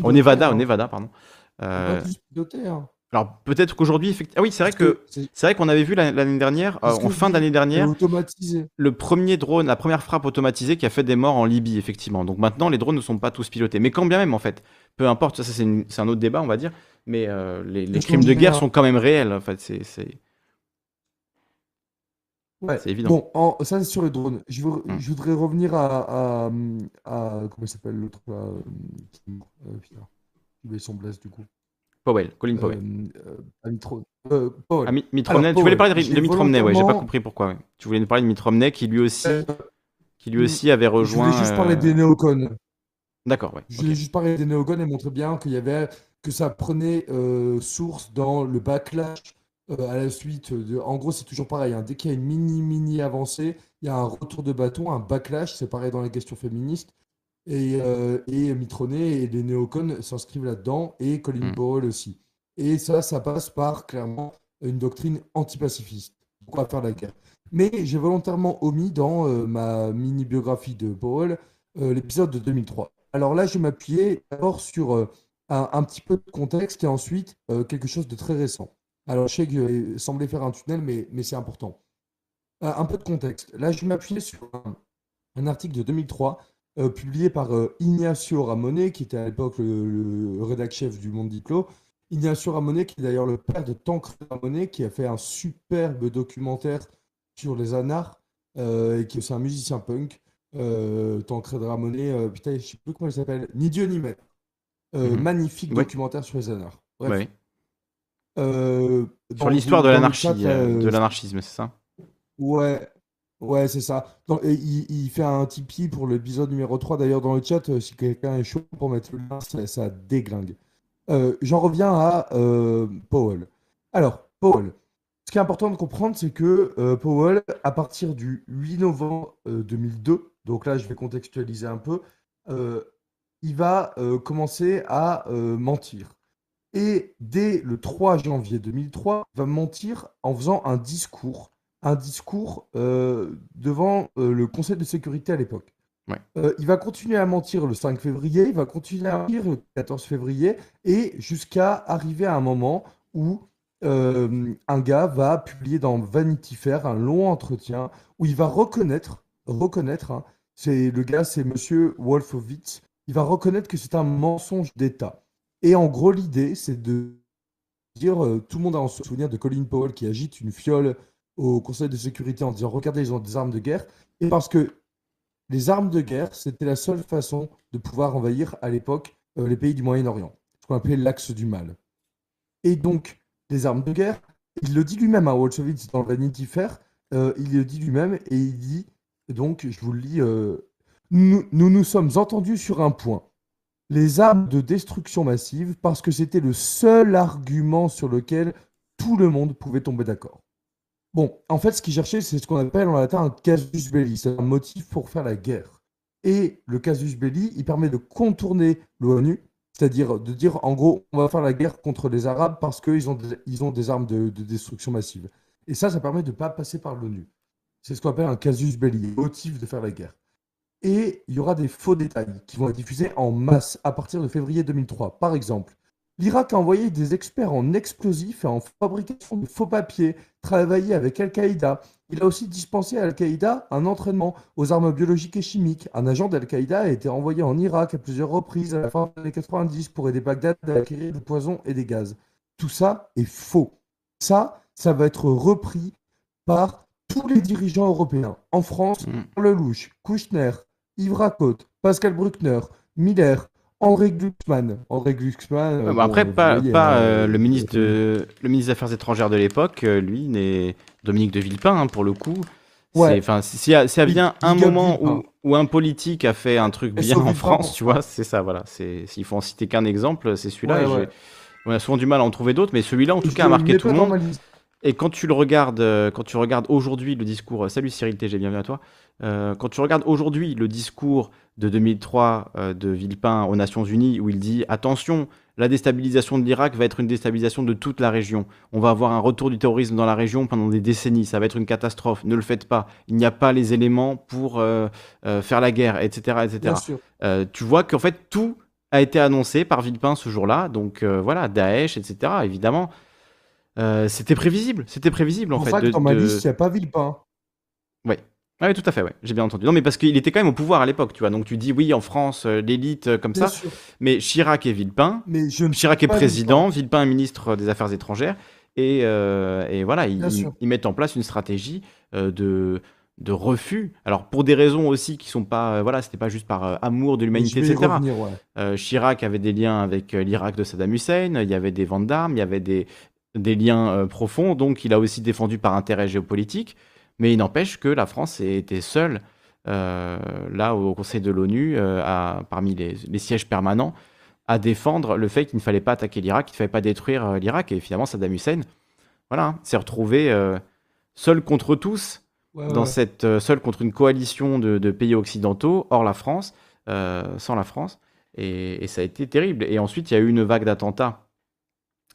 au Nevada, au Nevada, pardon. Pas tous pilotés, hein. Alors peut-être qu'aujourd'hui, effectivement. Ah oui, c'est vrai que c'est vrai qu'on avait vu l'année dernière, euh, en fin d'année dernière, le premier drone, la première frappe automatisée qui a fait des morts en Libye, effectivement. Donc maintenant, les drones ne sont pas tous pilotés. Mais quand bien même, en fait, peu importe, ça, c'est un autre débat, on va dire. Mais euh, les, crimes de guerre sont quand même réels. En fait, c'est ouais. évident. Bon, ça c'est sur les drones. Je, voudrais revenir à, comment s'appelle l'autre là, euh, putain, son blesse du coup. Powell, Colin Powell. Euh, euh, Powell. Ah, tu voulais parler de, de Mitt Romney, ouais, j'ai pas compris pourquoi. Tu voulais nous parler de Mitt Romney qui lui aussi. Euh, qui lui aussi avait Je rejoint. voulais juste parler euh, des néocons. D'accord, ouais. Je voulais juste parler des néocons et montrer bien qu'il y avait que ça prenait euh, source dans le backlash euh, à la suite de. En gros, c'est toujours pareil. hein. Dès qu'il y a une mini mini avancée, il y a un retour de bâton, un backlash. C'est pareil dans les questions féministes. Et, euh, et Mitronet et les néocons s'inscrivent là-dedans et Colin Mm. Powell aussi. Et ça, ça passe par clairement une doctrine antipacifiste. Va faire la guerre? Mais j'ai volontairement omis dans euh, ma mini biographie de Powell euh, l'épisode de 2003. Alors là, je vais m'appuyer d'abord sur euh, un, un petit peu de contexte et ensuite quelque chose de très récent. Alors je sais que sembler faire un tunnel, mais, mais c'est important. Un peu de contexte. Là, je vais m'appuyer sur un, un article de 2003 euh, publié par euh, Ignacio Ramonet, qui était à l'époque le, le rédac-chef du Monde Diclo. Ignacio Ramonet, qui est d'ailleurs le père de Tancred Ramonet, qui a fait un superbe documentaire sur les anards, euh, et qui est aussi un musicien punk. Tancred Ramonet, putain, je sais plus comment il s'appelle, ni Dieu ni maître. Euh, Mhm. Magnifique Ouais. documentaire sur les anards. Bref. Ouais. Sur l'histoire de l'anarchie, de l'anarchisme, c'est ça? Ouais, ouais, c'est ça. Il, fait un Tipeee pour l'épisode numéro 3. D'ailleurs, dans le chat, euh, si quelqu'un est chaud pour mettre le lien, ça, ça déglingue. Euh, j'en reviens à euh, Powell. Alors, Powell. Ce qui est important de comprendre, c'est que euh, Powell, à partir du 8 novembre euh, 2002, donc là, je vais contextualiser un peu, euh, il va euh, commencer à euh, mentir. Et dès le 3 janvier 2003, il va mentir en faisant un discours, un discours euh, devant euh, le Conseil de sécurité à l'époque. Ouais. Euh, il va continuer à mentir le 5 février, il va continuer à mentir le 14 février, et jusqu'à arriver à un moment où un gars va publier dans Vanity Fair un long entretien où il va reconnaître, reconnaître, hein, c'est le gars, c'est Monsieur Wolfowitz, il va reconnaître que c'est un mensonge d'État. Et en gros, l'idée, c'est de dire, tout le monde a en souvenir de Colin Powell qui agite une fiole au Conseil de sécurité en disant, regardez, ils ont des armes de guerre. Et parce que les armes de guerre, c'était la seule façon de pouvoir envahir à l'époque euh, les pays du Moyen-Orient, ce qu'on appelait l'axe du mal. Et donc, les armes de guerre, il le dit lui-même à Wolfowitz dans Vanity Fair, euh, il le dit lui-même et il dit, donc, je vous le lis, euh, nous nous sommes entendus sur un point les armes de destruction massive parce que c'était le seul argument sur lequel tout le monde pouvait tomber d'accord. Bon, en fait, ce qu'il cherchait, c'est ce qu'on appelle en latin un casus belli, c'est un motif pour faire la guerre. Et le casus belli, il permet de contourner l'ONU, c'est-à-dire de dire, en gros, on va faire la guerre contre les Arabes parce qu'ils ont, des- ont des armes de, de destruction massive. Et ça, ça permet de ne pas passer par l'ONU. C'est ce qu'on appelle un casus belli, motif de faire la guerre. Et il y aura des faux détails qui vont être diffusés en masse à partir de février 2003. Par exemple, l'Irak a envoyé des experts en explosifs et en fabrication de faux papiers travailler avec Al-Qaïda. Il a aussi dispensé à Al-Qaïda un entraînement aux armes biologiques et chimiques. Un agent d'Al-Qaïda a été envoyé en Irak à plusieurs reprises à la fin des années 90 pour aider Bagdad à acquérir des poisons et des gaz. Tout ça est faux. Ça, ça va être repris par tous les dirigeants européens. En France, Mm. Lelouch, Kouchner, Yves Racotte, Pascal Bruckner, Miller, André Glucksmann. André Glucksmann. euh, bon, après, pas, voyez, pas hein, euh, le euh, ministre de le ministre des Affaires étrangères de l'époque, lui, n'est Dominique de Villepin, hein, pour le coup. Ouais. S'il y a, bien un moment où, un politique a fait un truc bien en France, tu vois, c'est ça, voilà. S'il faut en citer qu'un exemple, c'est celui-là. Ouais, ouais. On a souvent du mal à en trouver d'autres, mais celui-là, en tout Je cas, a marqué tout le monde. Et quand tu le regardes, euh, quand tu regardes aujourd'hui le discours, euh, salut Cyril TG, bienvenue à toi. Euh, quand tu regardes aujourd'hui le discours de 2003 euh, de Villepin aux Nations Unies, où il dit attention, la déstabilisation de l'Irak va être une déstabilisation de toute la région. On va avoir un retour du terrorisme dans la région pendant des décennies. Ça va être une catastrophe. Ne le faites pas. Il n'y a pas les éléments pour euh, faire la guerre, etc., etc. Bien sûr. Tu vois qu'en fait tout a été annoncé par Villepin ce jour-là. Donc voilà, Daesh, etc. Évidemment, Euh, c'était prévisible. C'était prévisible en pour fait. ça que de- dans ma de- liste, il n'y a pas Villepin. Ah oui, tout à fait, ouais. J'ai bien entendu. Non, mais parce qu'il était quand même au pouvoir à l'époque, tu vois. Donc tu dis oui, en France, euh, l'élite euh, comme Bien ça. sûr. Mais Chirac est Villepin. Mais je ne Chirac est président, Villepin est ministre des Affaires étrangères. Et, euh, et voilà, ils, mettent en place une stratégie euh, de, de refus. Alors pour des raisons aussi qui sont pas, euh, voilà, c'était pas juste par euh, amour de l'humanité, etc. revenir, ouais. Euh, Chirac avait des liens avec l'Irak de Saddam Hussein, il y avait des ventes d'armes, il y avait des, des liens euh, profonds, donc il a aussi défendu par intérêt géopolitique, mais il n'empêche que la France était seule là au Conseil de l'ONU, parmi les, sièges permanents, à défendre le fait qu'il ne fallait pas attaquer l'Irak, qu'il ne fallait pas détruire l'Irak. Et finalement, Saddam Hussein, voilà, s'est retrouvé seul contre tous, dans cette seul contre une coalition de, pays occidentaux, hors la France, sans la France. Et, ça a été terrible. Et ensuite, il y a eu une vague d'attentats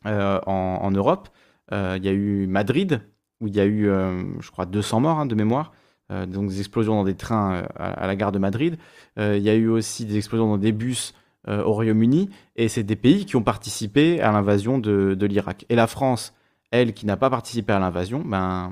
en, Europe. il y a eu Madrid, où il y a eu, euh, je crois, 200 morts hein, de mémoire. Euh, donc des explosions dans des trains euh, à, la gare de Madrid. il y a eu aussi des explosions dans des bus au Royaume-Uni. Et c'est des pays qui ont participé à l'invasion de, l'Irak. Et la France, elle, qui n'a pas participé à l'invasion, ben,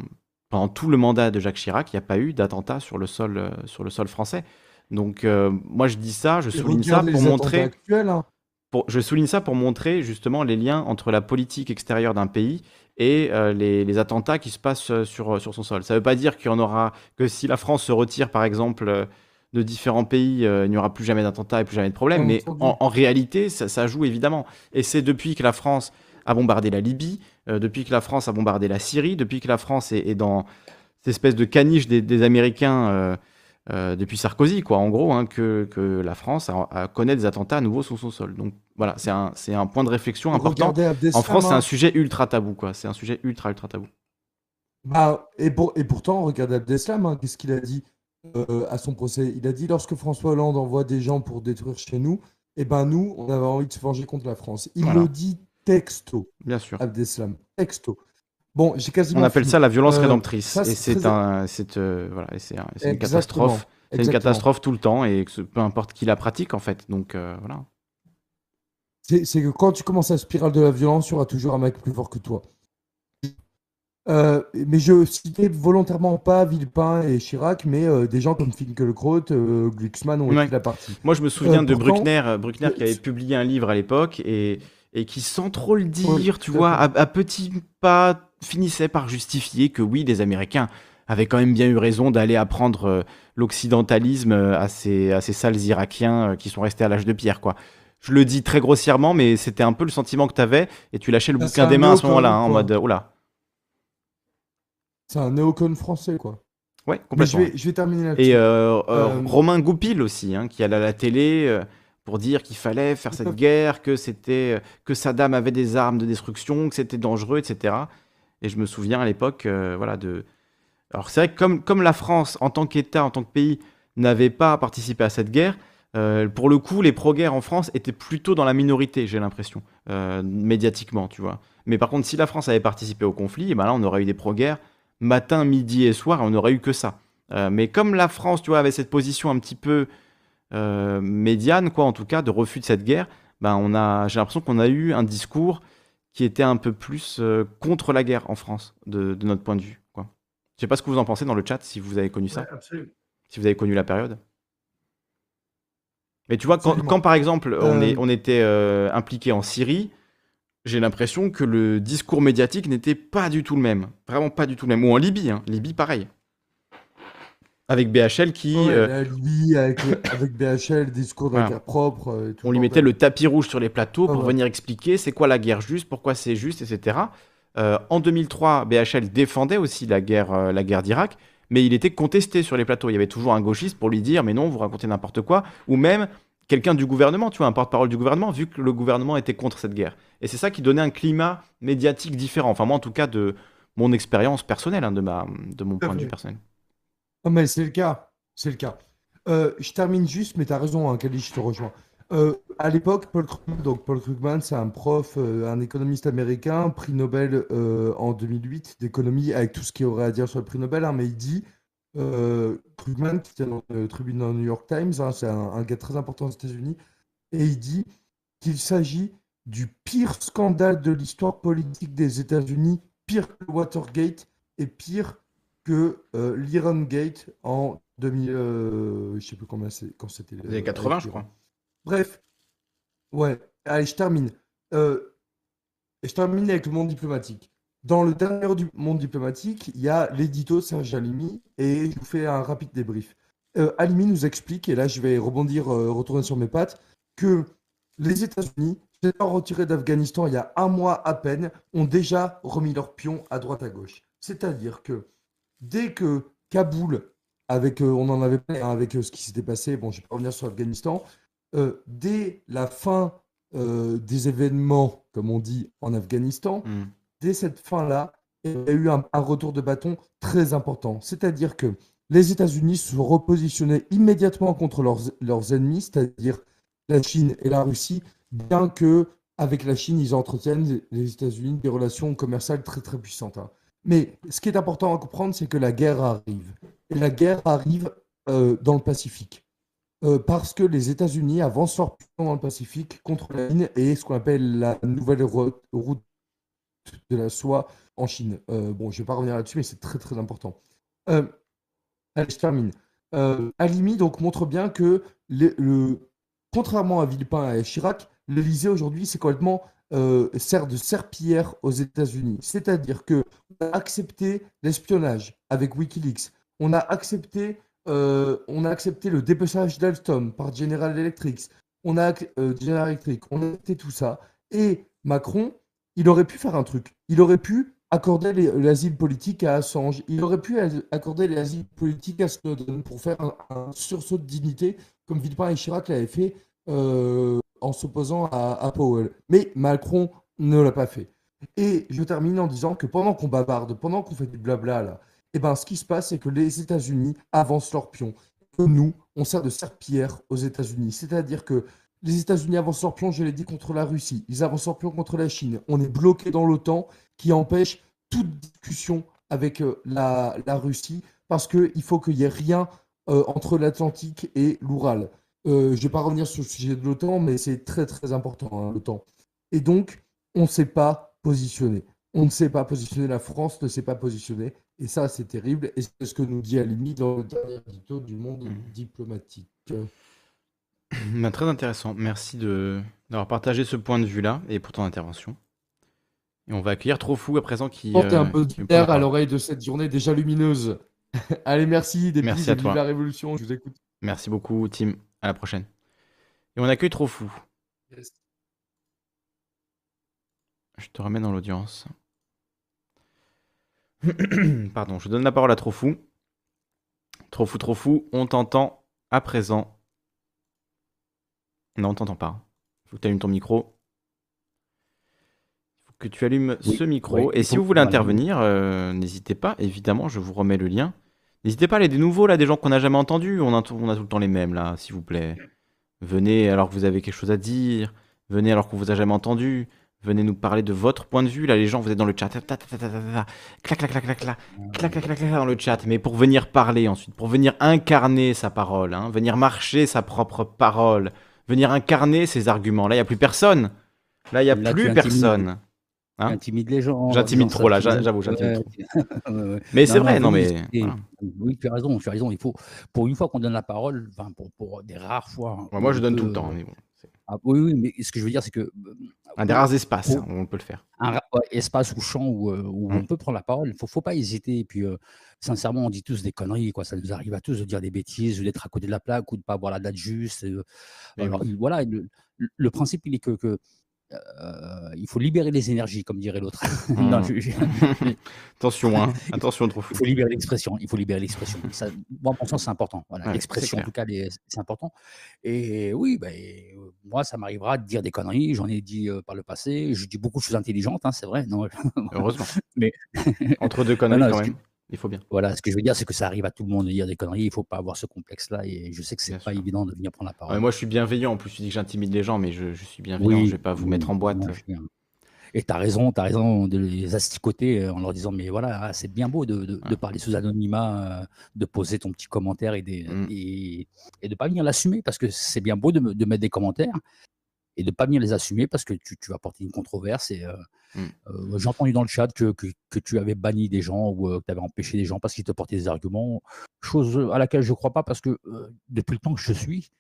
pendant tout le mandat de Jacques Chirac, il n'y a pas eu d'attentat sur, le sol, sur le sol français. Donc moi je dis ça, je souligne ça pour montrer... Hein. Pour, je souligne ça pour montrer justement les liens entre la politique extérieure d'un pays et euh, les, attentats qui se passent euh, sur, euh, sur son sol. Ça ne veut pas dire qu'il y en aura que si la France se retire, par exemple, de différents pays, il n'y aura plus jamais d'attentats et plus jamais de problème. Mais en, réalité, ça, joue évidemment. Et c'est depuis que la France a bombardé la Libye, depuis que la France a bombardé la Syrie, depuis que la France est, dans cette espèce de caniche des, Américains. depuis Sarkozy, quoi, en gros, hein, que, que, la France a, connaît des attentats à nouveau sur son sol. Donc voilà, c'est un, c'est un point de réflexion important. En France, c'est un sujet ultra tabou, quoi. C'est un sujet ultra, ultra tabou. Bah, et, pour, et pourtant, regardez Abdeslam, hein, qu'est-ce qu'il a dit euh, à son procès Il a dit lorsque François Hollande envoie des gens pour détruire chez nous, eh ben nous, on avait envie de se venger contre la France. Il le dit texto. Bien sûr. Abdeslam, texto. Bon, j'ai quasiment. On appelle ça la violence euh, rédemptrice. et c'est un, c'est euh, voilà, c'est une catastrophe. C'est une catastrophe tout le temps et peu importe qui la pratique en fait. Donc voilà. C'est que quand tu commences à spirale de la violence, il y aura toujours un mec plus fort que toi. Euh, mais je citais volontairement pas Villepin et Chirac, mais euh, des gens comme Finkielkraut, euh, Glucksmann ont été la partie. Moi, je me souviens de Bruckner, Bruckner qui avait publié un livre à l'époque et, et qui, sans trop le dire, tu vois, à, à, petits pas, finissait par justifier que oui, les Américains avaient quand même bien eu raison d'aller apprendre l'occidentalisme à ces, à ces sales Irakiens qui sont restés à l'âge de pierre, quoi je le dis très grossièrement, mais c'était un peu le sentiment que tu avais, et tu lâchais le bouquin des mains à ce moment-là, hein, en mode, oula. C'est un néocon français, quoi. Ouais, complètement. je, vais, je vais, terminer là-dessus. Et euh, euh, euh, Romain Goupil aussi, hein, qui allait à la télé pour dire qu'il fallait faire cette (laughs) guerre, que c'était que Saddam avait des armes de destruction, que c'était dangereux, etc. Et je me souviens à l'époque, voilà, de. Alors c'est vrai que comme, comme la France, en tant qu'État, en tant que pays, n'avait pas participé à cette guerre, euh, pour le coup, les pro-guerres en France étaient plutôt dans la minorité, j'ai l'impression, euh, médiatiquement, tu vois. Mais par contre, si la France avait participé au conflit, eh ben là, on aurait eu des pro-guerres matin, midi et soir, et on n'aurait eu que ça. Euh, mais comme la France, tu vois, avait cette position un petit peu médiane, quoi, en tout cas, de refus de cette guerre, ben on a, j'ai l'impression qu'on a eu un discours qui était un peu plus contre la guerre en France, de, notre point de vue. Quoi. Je sais pas ce que vous en pensez dans le chat, si vous avez connu ça. Si vous avez connu la période. Mais tu vois, quand, par exemple on, est, euh. on était euh, impliqué en Syrie, j'ai l'impression que le discours médiatique n'était pas du tout le même. Vraiment pas du tout le même. Ou en Libye, hein. Libye pareil. Avec BHL qui. Euh, la Libye, avec, BHL, discours d'un propre. on lui mettait le tapis rouge sur les plateaux pour venir expliquer c'est quoi la guerre juste, pourquoi c'est juste, etc. en 2003, BHL défendait aussi la guerre, la guerre d'Irak mais il était contesté sur les plateaux. Il y avait toujours un gauchiste pour lui dire, mais non, vous racontez n'importe quoi, ou même quelqu'un du gouvernement, tu vois, un porte-parole du gouvernement, vu que le gouvernement était contre cette guerre. Et c'est ça qui donnait un climat médiatique différent. Enfin, moi, en tout cas, de mon expérience personnelle, hein, de, ma, de mon point de vue personnel. Non, mais c'est le cas. C'est le cas. Euh, je termine juste, mais tu as raison, hein, Kali, je te rejoins. Euh, à l'époque, Paul Krugman, donc Paul Krugman, c'est un prof, euh, un économiste américain, prix Nobel euh, en 2008 d'économie, avec tout ce qu'il aurait à dire sur le prix Nobel, hein, mais il dit, Krugman, qui tient dans le tribune dans le New York Times, hein, c'est un, gars très important aux États-Unis, et il dit qu'il s'agit du pire scandale de l'histoire politique des États-Unis, pire que Watergate et pire que l'Iran Gate en 2000, je sais plus combien c'est, quand c'était. Les années 80, je crois. Bref, ouais, allez, je termine. Euh, je termine avec le monde diplomatique. Dans le dernier du monde diplomatique, il y a l'édito Serge Alimi et je vous fais un rapide débrief. Euh, Alimi nous explique, et là je vais rebondir, euh, retourner sur mes pattes, que les États-Unis, s'étant retirés d'Afghanistan il y a un mois à peine, ont déjà remis leurs pions à droite à gauche. C'est-à-dire que dès que Kaboul avec, on en avait parlé, hein, avec ce qui s'était passé. Bon, je vais pas revenir sur l'Afghanistan. Dès la fin des événements, comme on dit, en Afghanistan, Mmh. dès cette fin-là, il y a eu un, un retour de bâton très important. C'est-à-dire que les États-Unis se repositionnés immédiatement contre leurs, leurs ennemis, c'est-à-dire la Chine et la Russie, bien que avec la Chine, ils entretiennent, les États-Unis, des relations commerciales très très puissantes. hein. Mais ce qui est important à comprendre, c'est que la guerre arrive. Et la guerre arrive euh, dans le Pacifique. Euh, parce que les États-Unis avancent puissance dans le Pacifique contre la Chine et ce qu'on appelle la nouvelle ro- route de la soie en Chine. Euh, bon, je ne vais pas revenir là-dessus, mais c'est très très important. Euh, allez, je termine. Euh, Halimi donc montre bien que le, contrairement à Villepin et Chirac, l'Élysée aujourd'hui c'est complètement sert de serpillière aux États-Unis. C'est-à-dire que on a accepté l'espionnage avec WikiLeaks. On a accepté, euh, on a accepté le dépeçage d'Alstom par General Electric. On a euh, General Electric. On a accepté tout ça. Et Macron, il aurait pu faire un truc. Il aurait pu accorder l'asile politique à Assange. Il aurait pu accorder l'asile politique à Snowden pour faire un, un sursaut de dignité, comme Villepin et Chirac l'avaient fait euh, en s'opposant à, à Powell. Mais Macron ne l'a pas fait. Et je termine en disant que pendant qu'on bavarde, pendant qu'on fait du blabla là, eh ben, ce qui se passe, c'est que les États-Unis avancent leur pion. Que nous, on sert de serpillière aux États-Unis. C'est-à-dire que les États-Unis avancent leur pion, je l'ai dit, contre la Russie. Ils avancent leur pion contre la Chine. On est bloqué dans l'OTAN qui empêche toute discussion avec euh, la, la Russie parce qu'il faut qu'il n'y ait rien euh, entre l'Atlantique et l'Oural. Euh, je ne vais pas revenir sur le sujet de l'OTAN, mais c'est très très important, hein, l'OTAN. Et donc, on ne s'est pas positionné. On ne s'est pas positionné, la France ne s'est pas positionnée. Et ça, c'est terrible. Et c'est ce que nous dit Alimi dans le dernier édito du monde Mhm. diplomatique. Bah, très intéressant. Merci de d'avoir partagé ce point de vue-là et pour ton intervention. Et on va accueillir Trofou à présent qui. Portez euh, un peu prend la d'air à l'oreille de cette journée déjà lumineuse. (laughs) Allez, merci. Des Merci à toi. la révolution. Je vous écoute. Merci beaucoup, Tim. À la prochaine. Et on accueille Trofou. Je te remets dans l'audience. (coughs) Pardon, je donne la parole à Trofou. Trofou, Trofou, on t'entend à présent. Non, on t'entend pas. Il faut que tu allumes ton micro. Il faut que tu allumes Oui, ce micro. oui, Et si vous voulez intervenir, euh, n'hésitez pas. Évidemment, je vous remets le lien. N'hésitez pas à aller des nouveaux, là, des gens qu'on n'a jamais entendus. On a, tout- on a tout le temps les mêmes, là, s'il vous plaît. Venez alors que vous avez quelque chose à dire. Venez alors qu'on vous a jamais entendu. Venez nous parler de votre point de vue. Là, les gens, vous êtes dans le chat. Clac, clac, clac, clac, clac. Clac, clac, clac, clac, dans le chat. Mais pour venir parler ensuite, pour venir incarner sa parole, hein, venir marcher sa propre parole, venir incarner ses arguments. Là, il n'y a plus personne. Là, il n'y a Là, plus personne. Hein? Intimides les gens. en J'intimide trop, là, j'avoue, j'intimide Ouais, trop. (laughs) ouais, ouais. Mais c'est vrai, non, mais. voilà. Oui, tu as raison, tu as raison. Il faut, pour une fois qu'on donne la parole, enfin, pour, pour des rares fois. moi, je on donne tout le temps. euh, Mais bon, ah, oui, oui, mais ce que je veux dire, c'est que. euh, un des rares espaces, hein, où on peut le faire. un espace ou champ où, euh, où on peut prendre la parole, il faut, faut pas hésiter. Et puis, euh, sincèrement, on dit tous des conneries, quoi. Ça nous arrive à tous de dire des bêtises, ou d'être à côté de la plaque, ou de pas avoir la date juste. euh, Mais alors, oui. voilà, le, le principe, il est que, que, euh, il faut libérer les énergies, comme dirait l'autre. (laughs) Mm. je- (laughs) Attention, hein. (laughs) Attention, trop fou. il faut libérer l'expression. Il faut libérer l'expression. Ça, moi, mon sens, c'est important. Voilà, Ouais, c'est l'expression, en tout cas, c'est important. Et oui, ben, euh, moi, ça m'arrivera de dire des conneries. J'en ai dit euh, par le passé. Je dis beaucoup de choses intelligentes, hein, c'est vrai. Non, Heureusement. Mais- Entre deux conneries, quand même. Il faut bien. Voilà, ce que je veux dire, c'est que ça arrive à tout le monde de dire des conneries. Il faut pas avoir ce complexe-là. Et je sais que c'est pas sûr. évident de venir prendre la Ouais, parole. moi, je suis bienveillant. En plus, tu dis que j'intimide les gens, mais je, je suis bienveillant. je vais pas vous mettre en boîte. Et tu as raison, tu as raison de les asticoter euh, en leur disant Mais voilà, ah, c'est bien beau de, de- de Ouais. parler sous anonymat, euh, de poser ton petit commentaire et, des, Mm. et, et de pas venir l'assumer parce que c'est bien beau de mettre des commentaires et de pas venir les assumer parce que tu, tu vas porter une controverse. Et euh, Mm. euh, j'ai entendu dans le chat que, que, que tu avais banni des gens ou euh, que tu avais empêché des gens parce qu'ils te portaient des arguments, chose à laquelle je crois pas parce que depuis le temps que je suis,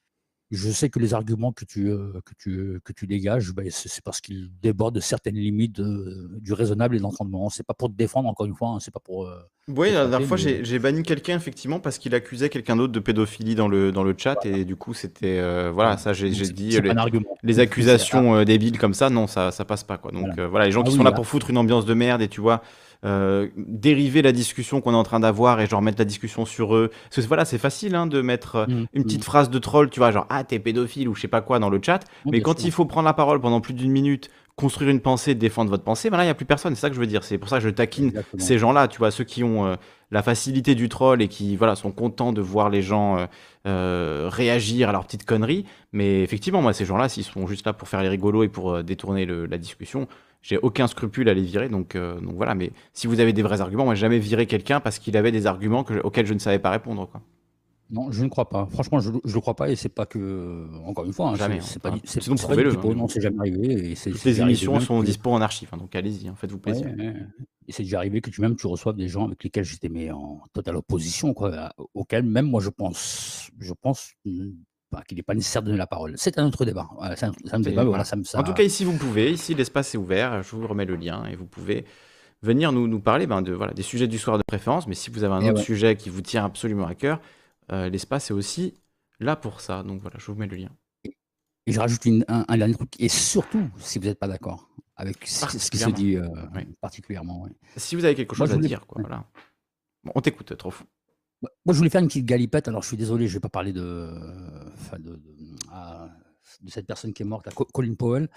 je sais que les arguments que tu, euh, que tu, que tu dégages, ben, c'est parce qu'ils débordent de certaines limites euh, du raisonnable et de l'entendement. C'est pas pour te défendre, encore une fois, hein, c'est pas pour. euh, Oui, la dernière fois, mais- j'ai banni quelqu'un, effectivement, parce qu'il accusait quelqu'un d'autre de pédophilie dans le, dans le chat. Et du coup, c'était. euh, voilà, ça, j'ai dit. euh, Les, accusations euh, débiles comme ça, non, ça, ça passe pas, quoi. Donc, Voilà. euh, voilà, les gens Ah qui oui, sont là là. pour foutre une ambiance de merde et tu vois, euh, dériver la discussion qu'on est en train d'avoir et genre mettre la discussion sur eux. Parce que voilà, c'est facile hein, de mettre euh, Mmh, une mmh. petite phrase de troll, tu vois, genre ah t'es pédophile ou je sais pas quoi dans le chat. Mais quand sûr. il faut prendre la parole pendant plus d'une minute, construire une pensée, défendre votre pensée, ben là il n'y a plus personne. C'est ça que je veux dire. C'est pour ça que je taquine Exactement. ces gens-là, tu vois, ceux qui ont euh, la facilité du troll et qui voilà sont contents de voir les gens euh, euh, réagir à leurs petites conneries. Mais effectivement, moi, ces gens-là, s'ils sont juste là pour faire les rigolos et pour euh, détourner le- la discussion, j'ai aucun scrupule à les virer. Donc, euh, donc voilà. Mais si vous avez des vrais arguments, moi, jamais viré quelqu'un parce qu'il avait des arguments que- auxquels je ne savais pas répondre. Quoi. Non, je ne crois pas. Franchement, je ne le crois pas et c'est pas que. Encore une fois, hein, Jamais, c'est- hein. pas, dit- c'est sinon, prouvez-le, hein. non, c'est jamais arrivé. Et c'est Toutes c'est les émissions sont que- dispo en archive, hein, donc allez-y, faites-vous plaisir. Ouais, ouais. Et c'est déjà arrivé que tu même tu reçoives des gens avec lesquels j'étais mais en totale opposition, quoi, auxquels même moi je pense, je pense pas qu'il n'est pas nécessaire de donner la parole. C'est un autre débat. Voilà, c'est un, c'est un C'est- débat, mais voilà. voilà, ça me ça. En tout cas, ici, vous pouvez. Ici, l'espace est ouvert. Je vous remets le lien et vous pouvez venir nous, nous parler ben, de, voilà, des sujets du soir de préférence. Mais si vous avez un Eh autre ouais. sujet qui vous tient absolument à cœur, euh, l'espace est aussi là pour ça. Donc voilà, je vous mets le lien. Et je rajoute une- un, un dernier truc, et surtout si vous n'êtes pas d'accord avec ce, qui- se dit euh, Oui. particulièrement. Si vous avez quelque chose à voulais- dire, quoi, voilà. Bon, on t'écoute, trop fou. Moi, je voulais faire une petite galipette. Alors, je suis désolé, je vais pas parler de, enfin, de, de, ah, de cette personne qui est morte, Colin Powell.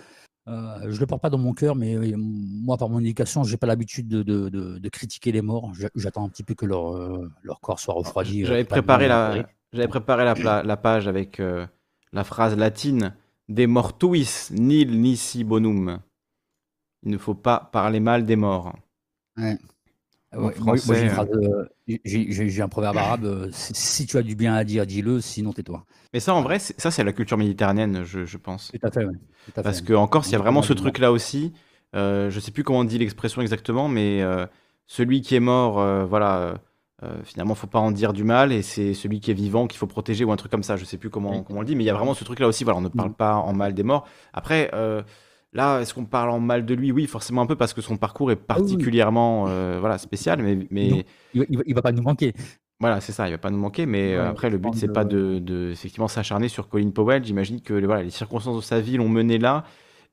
Euh, je le porte pas dans mon cœur, mais euh, moi, par mon éducation, j'ai pas l'habitude de, de- de- de critiquer les morts. J'a- J'attends un petit peu que leur, euh, leur corps soit refroidi. J'avais préparé, la, enterré. j'avais préparé la, pla- la page avec euh, la phrase latine De mortuis nil nisi bonum. Il ne faut pas parler mal des morts. Ouais. En Ouais, moi, moi, j'ai une français, phrase, euh, j'ai- j'ai j'ai un proverbe arabe euh, (laughs) si, tu as du bien à dire, dis-le, sinon tais-toi. Mais ça, en vrai, c'est- ça, c'est la culture méditerranéenne, je, je pense. Tout à fait, à Parce fait. que en Corse, il y a vraiment ce truc-là aussi. Euh, je sais plus comment on dit l'expression exactement, mais euh, celui qui est mort, euh, voilà, euh, euh, finalement, faut pas en dire du mal, et c'est celui qui est vivant qu'il faut protéger ou un truc comme ça. Je sais plus comment, Oui. comment on le dit, mais il y a vraiment ce truc-là aussi. Voilà, on ne parle Mhm. pas en mal des morts. Après, euh, là, est-ce qu'on parle en mal de lui? Oui, forcément un peu parce que son parcours est Ah particulièrement, euh, voilà, spécial. Mais, mais Non. Il, va- il va, pas nous manquer. voilà, c'est ça, il va pas nous manquer, mais euh, Ouais, après, le but, c'est de- pas de, de, effectivement s'acharner sur Colin Powell. J'imagine que les- voilà, les circonstances de sa vie l'ont mené là,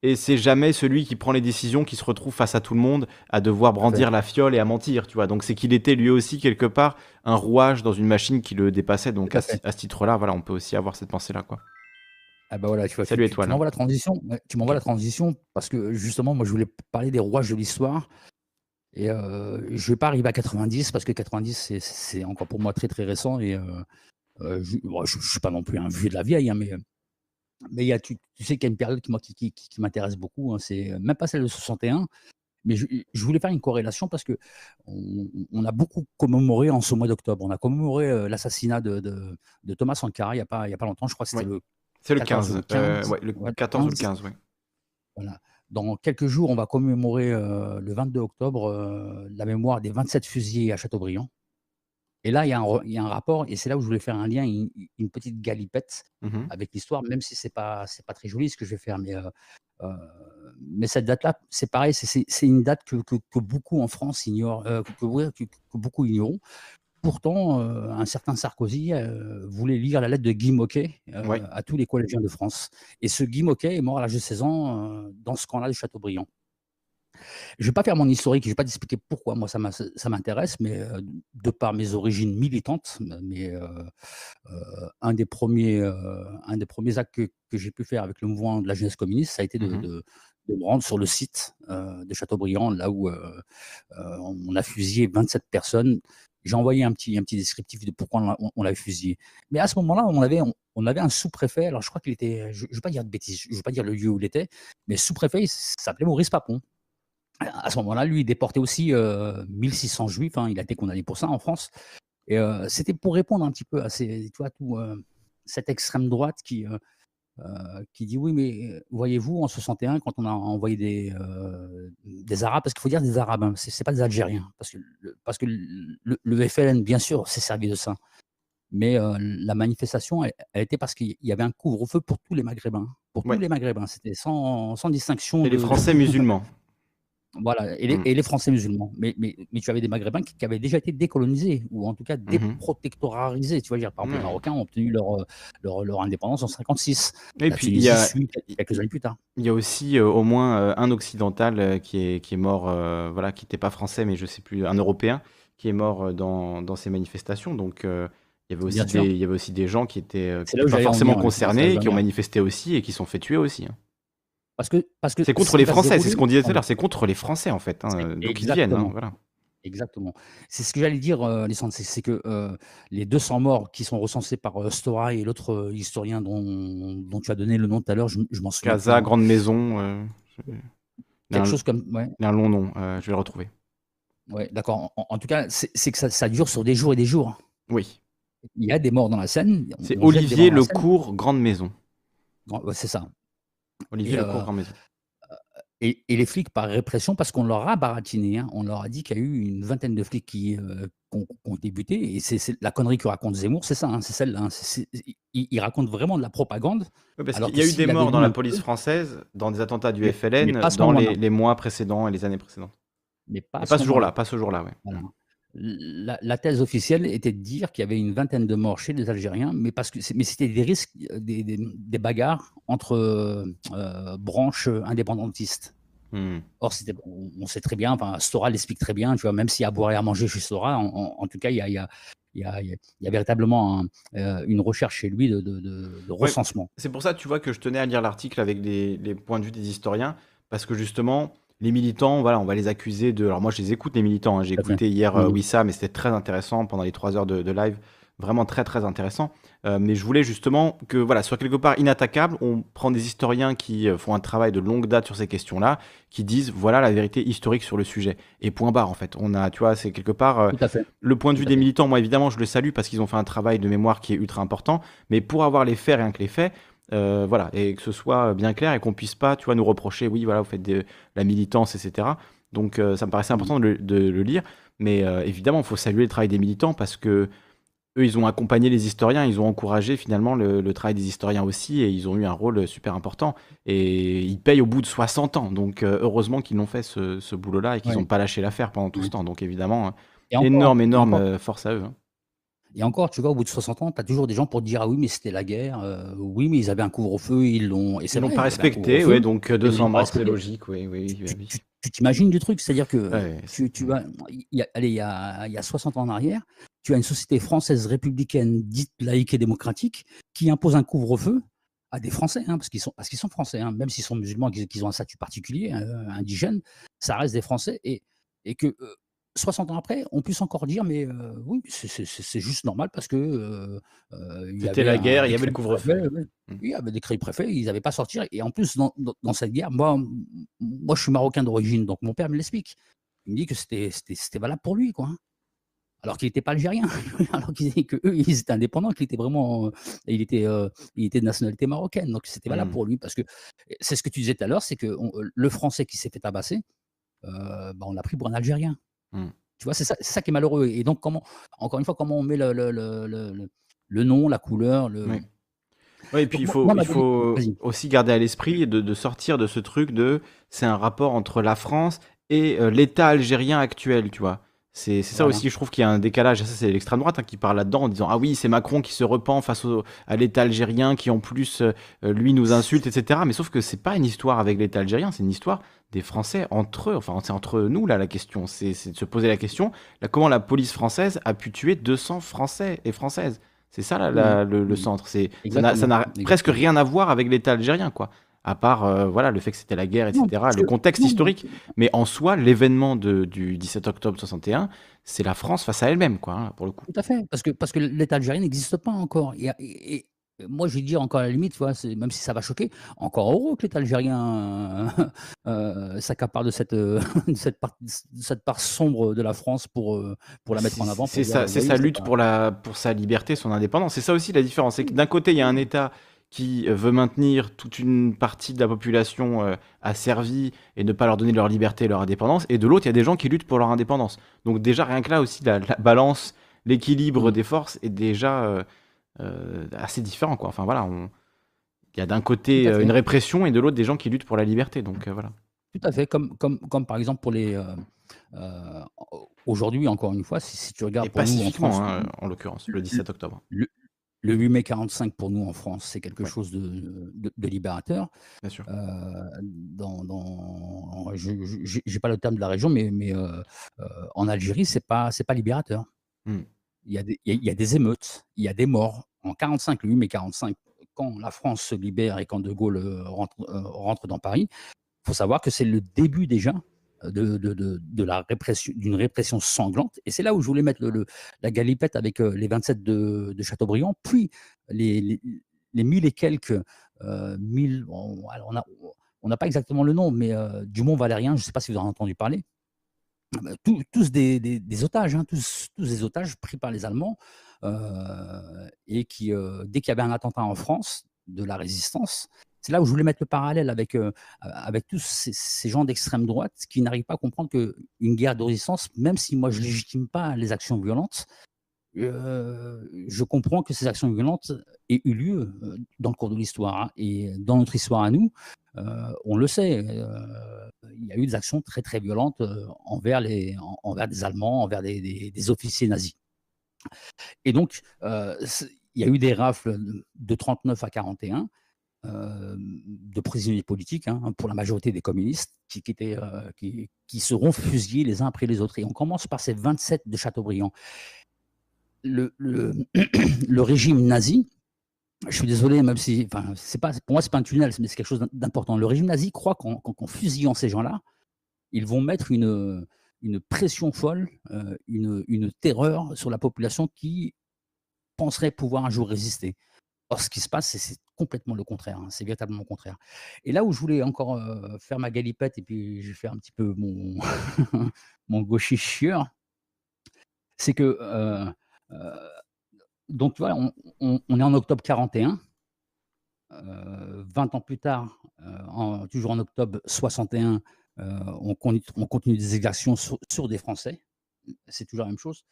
et c'est jamais celui qui prend les décisions qui se retrouve face à tout le monde à devoir brandir la fiole et à mentir, tu vois. Donc c'est qu'il était lui aussi quelque part un rouage dans une machine qui le dépassait. Donc à ce titre-là, voilà, on peut aussi avoir cette pensée-là, quoi. Ah bah voilà, tu vois, Salut tu, tu m'envoies la transition. tu m'envoies la transition parce que justement, moi, je voulais parler des rouages de l'histoire. Et euh, je vais pas arriver à 90 parce que 90, c'est- encore pour moi très très récent. Et euh, euh, je, bon, je suis pas non plus un vieux de la vieille, hein, mais y a, tu, tu sais qu'il y a une période qui, moi, qui, qui, m'intéresse beaucoup. hein, c'est même pas celle de 61. Mais je, je voulais faire une corrélation parce que on, on a beaucoup commémoré en ce mois d'octobre. On a commémoré l'assassinat de, de, de Thomas Sankara il n'y a, pas- il y a pas longtemps. Je crois que c'était le C'est le 14 15, ou le 15, euh, ouais, le ouais, 14 ou le 15. 15, ouais. Voilà. Dans quelques jours, on va commémorer euh, le 22 octobre euh, la mémoire des 27 fusillés à Châteaubriand. Et là, il y, a un re- il y a un rapport, et c'est là où je voulais faire un lien, une, une petite galipette Mhm. avec l'histoire, même si c'est pas c'est pas très joli ce que je vais faire, mais euh, euh, mais cette date-là, c'est pareil, c'est- une date que, que, que beaucoup en France ignorent, euh, que beaucoup ignorent. Pourtant, euh, un certain Sarkozy euh, voulait lire la lettre de Guy Moquet euh, à tous les collégiens de France. Et ce Guy Moquet est mort à l'âge de 16 ans dans ce camp-là de Châteaubriand. Je ne vais pas faire mon historique, je ne vais pas t'expliquer pourquoi moi ça m'intéresse, mais de par mes origines militantes, mais un, des premiers, un des premiers actes que, que j'ai pu faire avec le mouvement de la jeunesse communiste, ça a été de, Mhm. de- de me rendre sur le site euh, de Châteaubriand, là où euh, euh, on a fusillé 27 personnes. J'ai envoyé un petit, un petit descriptif de pourquoi on l'a- on, on l'avait fusillé. Mais à ce moment-là, on avait, on, avait un sous-préfet, alors je crois qu'il était, je ne veux pas dire de bêtises, je ne veux pas dire le lieu où il était, mais sous-préfet, il s'appelait Maurice Papon. À ce moment-là, lui, il déportait aussi euh, 1600 juifs. hein, il a été condamné pour ça en France. Et euh, c'était pour répondre un petit peu à ces, tu tout, euh, cette extrême droite qui, euh, qui dit oui, mais voyez-vous, en 61, quand on a envoyé des, euh, des Arabes, parce qu'il faut dire des Arabes, hein, c'est pas des Algériens, parce que le, parce que le, le FLN, bien sûr, s'est servi de ça. Mais euh, la manifestation, elle, elle était parce qu'il y avait un couvre-feu pour tous les Maghrébins. Pour Ouais. tous les Maghrébins. C'était sans, sans distinction. Et les de- Français musulmans. Voilà, et les, Mm. et les Français musulmans. Mais, mais, mais tu avais des Maghrébins qui, qui avaient déjà été décolonisés, ou en tout cas déprotectorarisés. Tu vois, dire, par exemple, les Mhm. Ouais. Marocains ont obtenu leur, leur, leur indépendance en 56. Et La puis, il y a, suit quelques années plus tard. il y a aussi euh, au moins euh, un occidental euh, qui est, qui est mort, voilà, qui n'était pas français, mais je sais plus, un européen qui est mort dans, dans ces manifestations. Donc, il y avait aussi des, il y avait aussi des gens qui étaient, qui pas forcément venir, ça, concernés, qui ont manifesté aussi et qui sont fait tuer aussi. hein. Parce que parce que C'est contre les Français, c'est ce qu'on disait tout à l'heure, c'est contre les Français en fait, hein, d'où qu'ils viennent. hein, exactement. voilà. Exactement. C'est ce que j'allais dire, euh, Alessandre, c'est que euh, les 200 morts qui sont recensés par euh, Stora et l'autre euh, historien dont, dont tu as donné le nom tout à l'heure, je, je m'en souviens. Casa. Grande Maison, euh, Quelque un, chose comme. Ouais, il y a un long nom, je vais le retrouver. ouais d'accord. En, en tout cas, c'est que ça, ça dure sur des jours et des jours. Oui, Il y a des morts dans la on- c'est Olivier. Lecourt, Grande Maison. Ouais, C'est ça. Olivier Lecourt, euh, Grande Maison. Et, et les flics, par répression, parce qu'on leur a baratiné, hein, on leur a dit qu'il y a eu une vingtaine de flics qui, euh, ont, débuté. Et c'est la connerie que raconte Zemmour, c'est ça, hein, c'est celle-là. hein, il, il raconte vraiment de la propagande. Oui, parce qu'il y a eu des morts dans la police française, dans des attentats du Mais- FLN, mais dans les, mois précédents et les années précédentes. Mais pas, Et ce pas ce jour-là, pas ce jour-là, ouais. Voilà. La, la thèse officielle était de dire qu'il y avait une vingtaine de morts chez les Algériens, mais parce que c'est- mais c'était des risques, euh, des, des- des bagarres entre euh, euh, branches indépendantistes. Hmm. Or, on, sait très bien, enfin, Stora l'explique très bien, tu vois, même s'il y a à boire et à manger chez Stora, en, en- en tout cas, il y a, il y a- il y a- il y véritablement un, euh, une recherche chez lui de, de- de- de recensement. C'est pour ça, tu vois, que je tenais à lire l'article avec les, les points de vue des historiens, parce que justement, les militants, voilà, on va les accuser de. Alors moi, je les écoute, les militants. hein. J'ai Tout à fait. écouté hier euh, Mhm. Wissam, mais c'était très intéressant pendant les trois heures de, de live. Vraiment très, très intéressant. Euh, mais je voulais justement que, voilà, soit quelque part inattaquable, on prend des historiens qui euh, font un travail de longue date sur ces questions-là, qui disent, voilà la vérité historique sur le sujet. Et point barre, en fait. On a, tu vois, c'est quelque part. euh, Tout à fait. le point de vue Tout à des fait. militants, moi évidemment, je le salue parce qu'ils ont fait un travail de mémoire qui est ultra important. Mais pour avoir les faits, rien que les faits, euh, voilà, et que ce soit bien clair et qu'on puisse pas, tu vois, nous reprocher, oui, voilà, vous faites de la militance, etc. Donc euh, ça me paraissait important de le, de le lire. Mais euh, évidemment, il faut saluer le travail des militants parce que eux, ils ont accompagné les historiens, ils ont encouragé finalement le, le travail des historiens aussi et ils ont eu un rôle super important. Et ils payent au bout de 60 ans. Donc heureusement qu'ils l'ont fait ce, ce boulot-là et qu'ils n'ont Ouais. pas lâché l'affaire pendant tout ce temps. Donc évidemment, Et énorme, énorme encore- force à eux. hein. Et encore, tu vois, au bout de 60 ans, tu as toujours des gens pour te dire Ah oui, mais c'était la guerre. euh, oui, mais ils avaient un couvre-feu, ils l'ont. Et c'est Ils l'ont pas respecté, ouais, donc euh, ils 200 l'ont pas morts, c'est logique, oui, oui, Tu- t'imagines du truc, c'est-à-dire que Ouais, tu, tu vas, y a, allez, il y a, y a 60 ans en arrière, tu as une société française républicaine dite laïque et démocratique qui impose un couvre-feu à des Français, hein, parce qu'ils sont, parce qu'ils sont Français, hein, même s'ils sont musulmans, qu'ils ont un statut particulier, euh, indigène, ça reste des Français, et, et que euh, 60 ans après, on puisse encore dire, mais euh, oui, c'est- juste normal parce que euh, euh, il y C'était la un guerre, il y avait le couvre-feu. Mm. Oui, il y avait des décrets préfets, ils n'avaient pas à sortir. Et en plus, dans, dans- dans cette guerre, moi, moi, je suis marocain d'origine, donc mon père me l'explique. Il me dit que c'était valable pour lui, quoi. hein. Alors qu'il n'était pas algérien, (laughs) alors qu'ils que eux, ils étaient indépendants, qu'il était vraiment, euh, il était, il était de nationalité marocaine, donc c'était valable Mm. pour lui parce que c'est ce que tu disais tout à l'heure, c'est que on- le Français qui s'est fait tabasser, bah, on l'a pris pour un Algérien. Mm. Tu vois, c'est ça, qui est malheureux. Et donc, comment, encore une fois, comment on met le, le, le, le- nom, la couleur, le. Oui. Ouais, et puis il faut, moi, il faut aussi garder à l'esprit de, de sortir de ce truc de c'est un rapport entre la France et euh, l'État algérien actuel, tu vois. C'est c'est ça Voilà. aussi, je trouve qu'il y a un décalage. Ça, c'est l'extrême droite hein, qui parle là-dedans en disant Ah oui, c'est Macron qui se repent face au- à l'État algérien qui en plus, euh, lui, nous insulte, etc. Mais sauf que c'est pas une histoire avec l'État algérien, c'est une histoire des Français entre eux. Enfin, c'est entre nous, là, la question. C'est de se poser la question là, comment la police française a pu tuer 200 Français et Françaises? C'est ça, là, la- le, le centre. C'est ça n'a- presque rien à voir avec l'État algérien, quoi. À part, euh, voilà, le fait que c'était la guerre, etc., Non, le contexte historique. Mais en soi, l'événement du 17 octobre 61, c'est la France face à elle-même, quoi, hein, pour le coup. Tout à fait, parce que, parce que l'État algérien n'existe pas encore. Et, et- et moi, je vais dire encore à la limite, tu vois, même si ça va choquer, encore heureux que l'État algérien euh, euh, s'accapare de cette, euh, (laughs) de cette, part, de cette part sombre de la France pour, pour la mettre en avant. C'est sa, lutte pas- pour, la, pour sa liberté, son indépendance. C'est ça aussi la différence. C'est que d'un côté, il y a un État qui veut maintenir toute une partie de la population euh, asservie et ne pas leur donner leur liberté et leur indépendance. Et de l'autre, il y a des gens qui luttent pour leur indépendance. Donc déjà, rien que là aussi, la, la balance, l'équilibre Mm. des forces est déjà assez différent. Quoi. Enfin voilà, on- il y a d'un côté euh, une répression et de l'autre des gens qui luttent pour la liberté. Donc euh, voilà. Tout à fait, comme, comme, comme par exemple pour les. euh, euh, Aujourd'hui, encore une fois, si, si tu Et regardes pour nous en France, hein, en l'occurrence, le 17 octobre. le, le 8 mai 45 pour nous en France, c'est quelque Ouais. chose de, de, de libérateur. Bien sûr. Euh, dans, dans, je n'ai pas le terme de la région, mais, mais euh, euh, en Algérie, c'est pas c'est pas libérateur. Hmm. Il, y a des, émeutes, il y a des morts. En 45, le 8 mai 45, quand la France se libère et quand De Gaulle euh, rentre, euh, rentre dans Paris, il faut savoir que c'est le début déjà de, de, de, la répression, d'une répression sanglante. Et c'est là où je voulais mettre la galipette avec euh, les 27 de, Chateaubriand, puis les, les, les 1000 et quelques, euh, 1000, on, n'a pas exactement le nom, mais euh, du Mont Valérien, je ne sais pas si vous en avez entendu parler. Tous, tous des, otages, hein, tous, otages pris par les Allemands, euh, et qui, euh, dès qu'il y avait un attentat en France de la résistance, c'est là où je voulais mettre le parallèle avec, euh, tous ces, ces gens d'extrême droite qui n'arrivent pas à comprendre qu'une guerre de résistance, même si moi je ne légitime pas les actions violentes, je comprends que ces actions violentes aient eu lieu dans le cours de l'histoire. Hein, et dans notre histoire à nous, euh, on le sait, euh, il y a eu des actions très très violentes envers, les, en, envers des Allemands, envers des, officiers nazis. Et donc, euh, il y a eu des rafles de 39 à 41 euh, de prisonniers politiques hein, pour la majorité des communistes qui, qui, étaient, euh, qui, seront fusillés les uns après les autres. Et on commence par ces 27 de Chateaubriand. (clears throat) Le, régime nazi, je suis désolé, même si, enfin, c'est pas, pour moi, c'est pas un tunnel, mais c'est quelque chose d'important. Le régime nazi croit qu'en qu fusillant ces gens-là, ils vont mettre une, pression folle, euh, une, terreur sur la population qui penserait pouvoir un jour résister. Or, ce qui se passe, c'est complètement le contraire. Hein, c'est véritablement le contraire. Et là où je voulais encore euh, faire ma galipette, et puis je vais faire un petit peu mon, (laughs) mon gauchicheur, c'est que, euh, donc, tu vois, on, est en octobre 41. 20 ans plus tard, en, toujours en octobre 61, euh, on, continue, on, continue, des exactions sur, des Français. C'est toujours la même chose.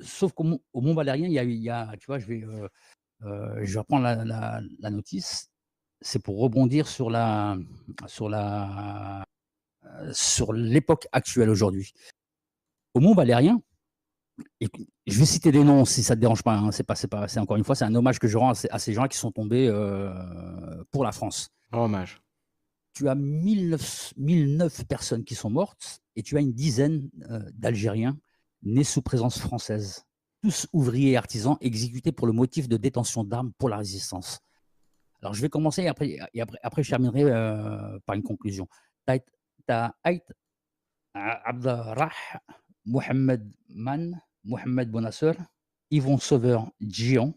Sauf qu'au Mont, Valérien, il y, a, tu vois, je vais, euh, euh, je vais reprendre la notice. C'est pour rebondir sur la, sur la, sur l'époque actuelle aujourd'hui. Au Mont Valérien, et je vais citer des noms si ça te dérange pas. Hein, c'est pas, c'est pas, c'est encore une fois, c'est un hommage que je rends à ces, à ces gens qui sont tombés pour la France. Hommage tu as 1009, 1009, personnes qui sont mortes et tu as une dizaine euh, d'Algériens nés sous présence française, tous ouvriers et artisans exécutés pour le motif de détention d'armes pour la résistance. Alors je vais commencer et après, et après, après je terminerai euh, par une conclusion. Tu as Aït Abdarrah, Mohamed Man, Mohamed Bonasser, Yvon Sauveur Djian,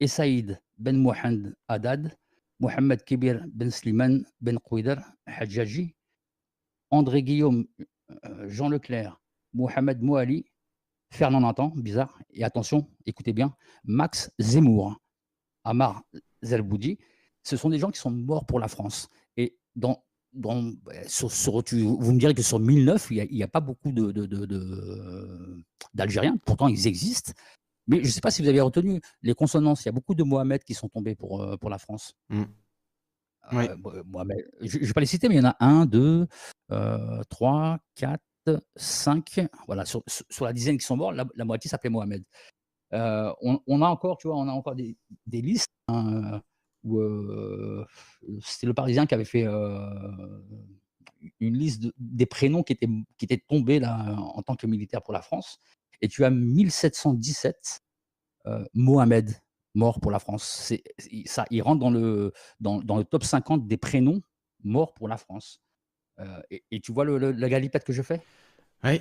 et Saïd Ben Mohamed Haddad, Mohamed Kibir Ben Sliman Ben Kouider Hadjaji, André Guillaume, euh, Jean Leclerc, Mohamed Mouali, Fernand Nantan, bizarre, et attention, écoutez bien, Max Zemmour, Amar Zelboudi, ce sont des gens qui sont morts pour la France. Et dans, dans, sur, sur, tu, vous me direz que sur 1009, il n'y a, a, pas beaucoup d'Algériens, de, de, de, pourtant ils existent, mais je ne sais pas si vous avez retenu les consonances. Il y a beaucoup de Mohamed qui sont tombés pour, euh, pour la France. Mmh. Oui. Euh, Mohamed, je ne vais pas les citer, mais il y en a un, deux, euh, trois, quatre, cinq. Voilà, sur, sur, la dizaine qui sont morts, la, la moitié s'appelait Mohamed. Euh, On, on, a encore, tu vois, on a encore des, des listes hein, où c'était le Parisien qui avait fait une liste de, des prénoms qui étaient, tombés en tant que militaire pour la France et tu as 1717 euh, Mohamed morts pour la France. Ça, il rentre dans le, top 50 des prénoms morts pour la France. Euh, et, tu vois la galipette que je fais? Oui.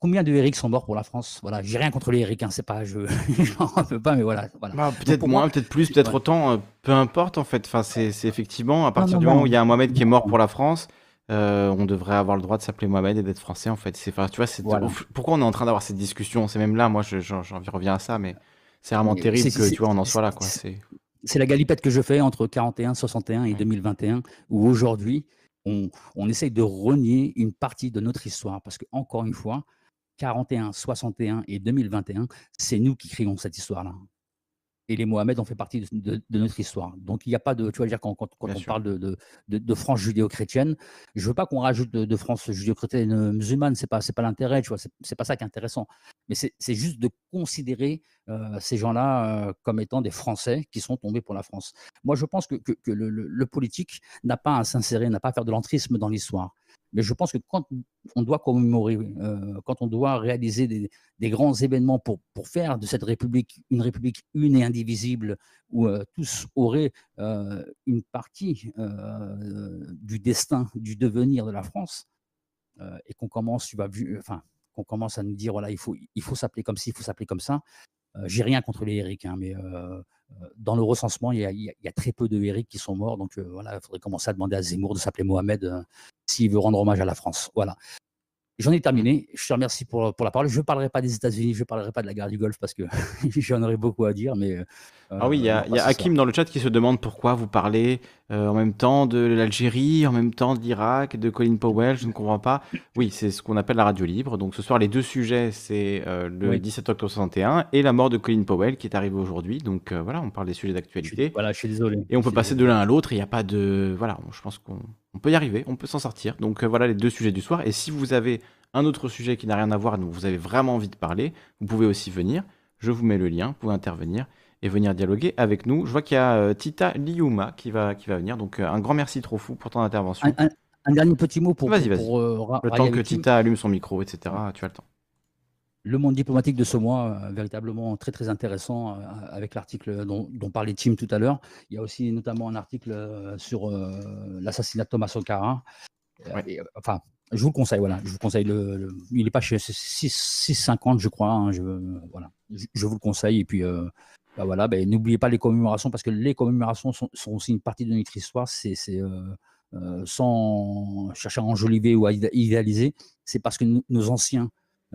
Combien de Eric sont morts pour la France? Voilà, j'ai rien contre les Eric, hein, c'est pas, je (laughs) n'en veux pas, mais voilà. voilà. Bah, peut-être moins, peut-être plus, peut-être ouais. autant, euh, peu importe en fait. Enfin, c'est, c'est effectivement à partir non, non, du moment non, où il y a un Mohamed qui est mort pour la France. Euh, on devrait avoir le droit de s'appeler Mohamed et d'être français en fait. C'est, tu vois, c'est voilà. pourquoi on est en train d'avoir cette discussion? C'est même là, moi, je, j'en, j'en reviens à ça, mais c'est vraiment terrible c'est, que tu vois, on en soit là, quoi. C'est... c'est la galipette que je fais entre 41, 61 et ouais. 2021, où aujourd'hui, on, essaye de renier une partie de notre histoire, parce que encore une fois, 41, 61 et 2021, c'est nous qui créons cette histoire-là. Et les Mohamed ont fait partie de, de- de notre histoire. Donc il n'y a pas de, tu vas dire quand, quand, quand Bien on sûr. parle de, France judéo-chrétienne, je veux pas qu'on rajoute de, France judéo-chrétienne euh, musulmane, c'est pas c'est pas l'intérêt, tu vois, c'est pas ça qui est intéressant. Mais c'est c'est juste de considérer euh, ces gens-là euh, comme étant des Français qui sont tombés pour la France. Moi, je pense que, que, que le, le- le politique n'a pas à s'insérer, n'a pas à faire de l'entrisme dans l'histoire. Mais je pense que quand on doit commémorer, euh, quand on doit réaliser des, grands événements pour, faire de cette République une République une et indivisible, où euh, tous auraient euh, une partie du destin, du devenir de la France, et qu'on commence, enfin, qu'on commence à nous dire voilà, il faut, s'appeler comme ci, il faut s'appeler comme ça. J'ai rien contre les hein, mais dans le recensement, il y, a, très peu de Eric qui sont morts, donc euh, voilà, il faudrait commencer à demander à Zemmour de s'appeler Mohamed euh, s'il veut rendre hommage à la France. Voilà. J'en ai terminé. Je te remercie pour, pour la parole. Je ne parlerai pas des États-Unis, je ne parlerai pas de la guerre du Golfe parce que (laughs) j'en aurais beaucoup à dire. Mais, euh, Ah oui, il y a, y. Hakim dans le chat qui se demande pourquoi vous parlez euh, en même temps de l'Algérie, en même temps de l'Irak, de Colin Powell, je ne comprends pas. Oui, c'est ce qu'on appelle la radio libre. Donc ce soir, les deux sujets, c'est euh, le Oui. 17 octobre 61 et la mort de Colin Powell qui est arrivée aujourd'hui. Donc voilà, on parle des sujets d'actualité. Voilà, je suis désolé. Et on peut passer de l'un à l'autre, il n'y a pas de... Voilà, je pense qu'on on peut y arriver, on peut s'en sortir. Donc euh, voilà les deux sujets du soir. Et si vous avez un autre sujet qui n'a rien à voir, dont vous avez vraiment envie de parler, vous pouvez aussi venir. Je vous mets le lien, vous pouvez intervenir et venir dialoguer avec nous. Je vois qu'il y a euh, Tita Liuma qui va, qui va venir. Donc euh, un grand merci trop fou pour ton intervention. Un, un- un dernier petit mot pour, Vas-y, vas-y. Le temps que. Tita allume son micro, etc., tu as le temps. Le monde diplomatique de ce mois, euh, véritablement très très intéressant euh, avec l'article dont, dont parlait Tim tout à l'heure. Il y a aussi notamment un article euh, sur euh, l'assassinat de Thomas Sankara. Ouais. et, enfin, je vous le conseille, voilà. Je vous conseille le, le- il n'est pas chez 6,50 je crois. hein, je, voilà. Je, je vous le conseille. Et puis, euh, bah voilà, ben, n'oubliez pas les commémorations parce que les commémorations sont, sont aussi une partie de notre histoire. C'est euh, sans chercher à enjoliver ou à idéaliser, c'est parce que nous- nos anciens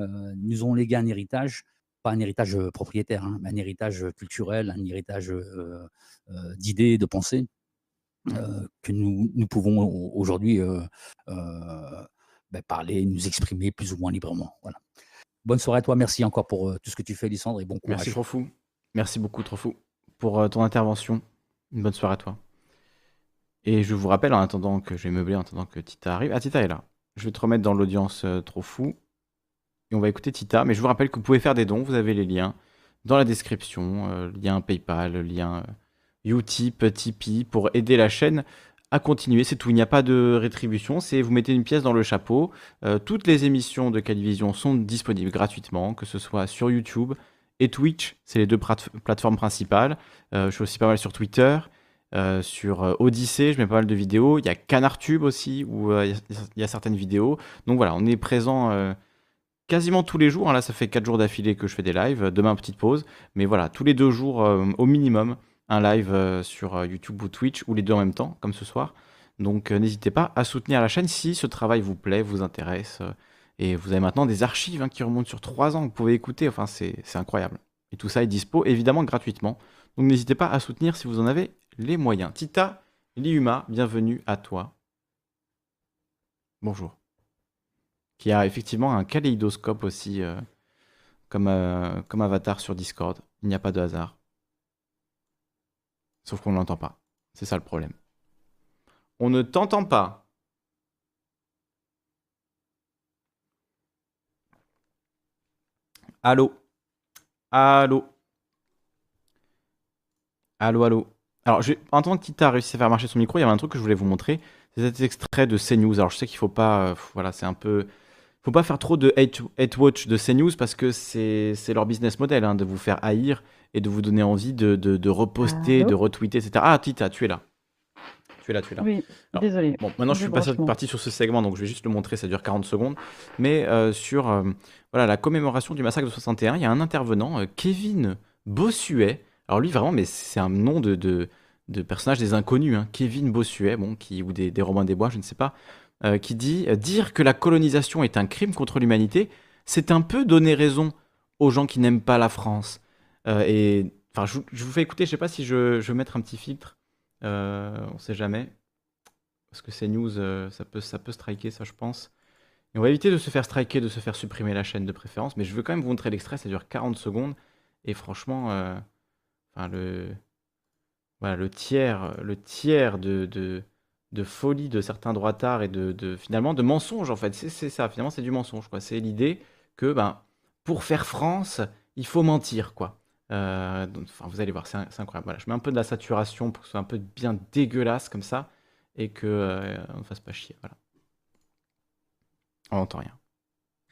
nous ont légué un héritage, pas un héritage euh, propriétaire, hein, mais un héritage culturel, un héritage euh, euh, d'idées, de pensées, euh, que nous, nous pouvons au- aujourd'hui euh, euh, ben, parler, nous exprimer plus ou moins librement. Voilà. Bonne soirée à toi, merci encore pour euh, tout ce que tu fais, Lysandre, et bon courage. Merci trop fou. Merci beaucoup trop fou pour euh, ton intervention. Une bonne soirée à toi. Et je vous rappelle, en attendant que je vais meubler, en attendant que Tita arrive. Ah, Tita est là. Je vais te remettre dans l'audience euh, trop fou. Et on va écouter Tita. Mais je vous rappelle que vous pouvez faire des dons. Vous avez les liens dans la description. euh, lien PayPal, lien euh, Utip, Tipeee pour aider la chaîne à continuer. C'est tout. Il n'y a pas de rétribution. C'est vous mettez une pièce dans le chapeau. Euh, toutes les émissions de Calivision sont disponibles gratuitement, que ce soit sur YouTube et Twitch. C'est les deux plateformes principales. Je suis aussi pas mal sur Twitter. Sur Odyssée, je mets pas mal de vidéos. Il y a CanarTube aussi, où il y y, a certaines vidéos. Donc voilà, on est présent quasiment tous les jours. hein. Là, ça fait 4 jours d'affilée que je fais des lives. Demain, petite pause. Mais voilà, tous les deux jours euh, au minimum, un live euh, sur euh, YouTube ou Twitch, ou les deux en même temps, comme ce soir. Donc n'hésitez pas à soutenir la chaîne si ce travail vous plaît, vous intéresse. et vous avez maintenant des archives hein, qui remontent sur 3 ans, vous pouvez écouter. Enfin, c'est incroyable. Et tout ça est dispo, évidemment, gratuitement. Donc n'hésitez pas à soutenir si vous en avez les moyens. Tita Liuma, bienvenue à toi. Bonjour. Qui a effectivement un kaléidoscope aussi euh, comme, euh, comme avatar sur Discord. Il n'y a pas de hasard. Sauf qu'on ne l'entend pas. C'est ça le problème. On ne t'entend pas. Allô Allô Allô, allô Alors, j'ai- en attendant que Tita a réussi à faire marcher son micro, il y avait un truc que je voulais vous montrer. C'est cet extrait de CNews. Alors, je sais qu'il faut pas... euh, voilà, c'est un peu... faut pas faire trop de hate, hate watch de CNews parce que c'est leur business model hein, de vous faire haïr et de vous donner envie de, de, de reposter, Allô de retweeter, etc. Ah, Tita, tu es là. Tu es là, tu es là. Oui, Alors, désolé. Bon, maintenant je suis passé- parti sur ce segment, donc je vais juste le montrer, ça dure 40 secondes. Mais euh, sur euh, voilà, la commémoration du massacre de 61, il y a un intervenant, euh, Kevin Bossuet. Alors lui, vraiment, mais c'est un nom de, de, de personnage des inconnus, hein. Kevin Bossuet, bon, qui, ou des, des Robins des Bois, je ne sais pas, euh, qui dit euh, Dire que la colonisation est un crime contre l'humanité, c'est un peu donner raison aux gens qui n'aiment pas la France. Euh, et enfin, je, vous- fais écouter, je sais pas si je, je vais mettre un petit filtre, euh, on sait jamais. Parce que ces news, ça, peut, ça peut striker, ça je pense. Et on va éviter de se faire striker, de se faire supprimer la chaîne de préférence. Mais je veux quand même vous montrer l'extrait, ça dure 40 secondes. Et franchement, enfin, le, voilà, le tiers, le tiers de, de, de folie de certains droitards et de, de- finalement de mensonges en fait. C'est ça, finalement c'est du mensonge quoi. C'est l'idée que ben pour faire France, il faut mentir quoi. Euh, enfin, vous allez voir, c'est incroyable. Voilà, je mets un peu de la saturation pour que ce soit un peu bien dégueulasse comme ça et que euh, on ne fasse pas chier. Voilà. On n'entend rien.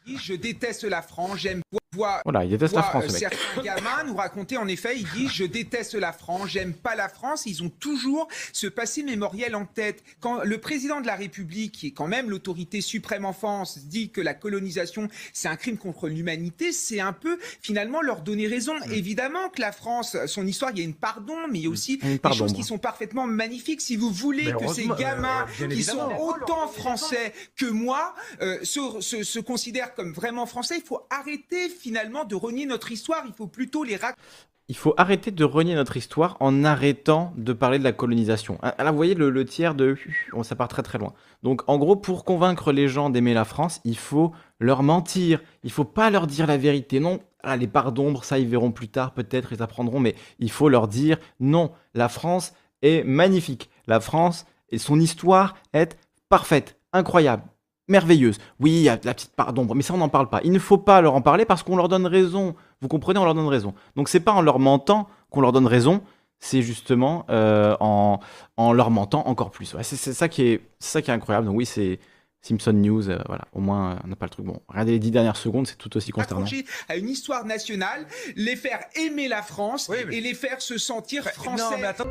Je déteste la France, j'aime voir, Voilà, il déteste la France euh, certains gamins nous raconter en effet, ils disent je déteste la France, j'aime pas la France, ils ont toujours ce passé mémoriel en tête. Quand le président de la République, qui est quand même l'autorité suprême en France, dit que la colonisation c'est un crime contre l'humanité, c'est un peu finalement leur donner raison. Mm. Évidemment que la France, son histoire, il y a une pardon, mais il y a aussi Une des choses qui sont parfaitement magnifiques. Si vous voulez Mais que ces gamins euh, bien qui sont autant français que moi euh, se, se, se considèrent comme vraiment français, il faut arrêter finalement de renier notre histoire. Il faut plutôt les raconter. Il faut arrêter de renier notre histoire en arrêtant de parler de la colonisation. Ah, Là, vous voyez le, tiers de... Ça part très très loin. Donc, en gros, pour convaincre les gens d'aimer la France, il faut leur mentir. Il faut pas leur dire la vérité. Non, ah, les parts d'ombre, ça, ils verront plus tard, peut-être, ils apprendront. Mais il faut leur dire, non, la France est magnifique. La France et son histoire est parfaite, incroyable, merveilleuse. Oui, il y a la petite part d'ombre, mais ça, on n'en parle pas. Il ne faut pas leur en parler parce qu'on leur donne raison. Vous comprenez, on leur donne raison. Donc c'est pas en leur mentant qu'on leur donne raison, c'est justement euh, en, en leur mentant encore plus. Ouais, c'est c'est ça qui est, ça qui est incroyable. Donc oui, c'est Simpson News. euh, voilà, au moins euh, on n'a pas le truc. Bon, regardez les dix dernières secondes, c'est tout aussi consternant. à une histoire nationale, les faire aimer la France Oui, mais- et les faire se sentir français. Non, mais attends.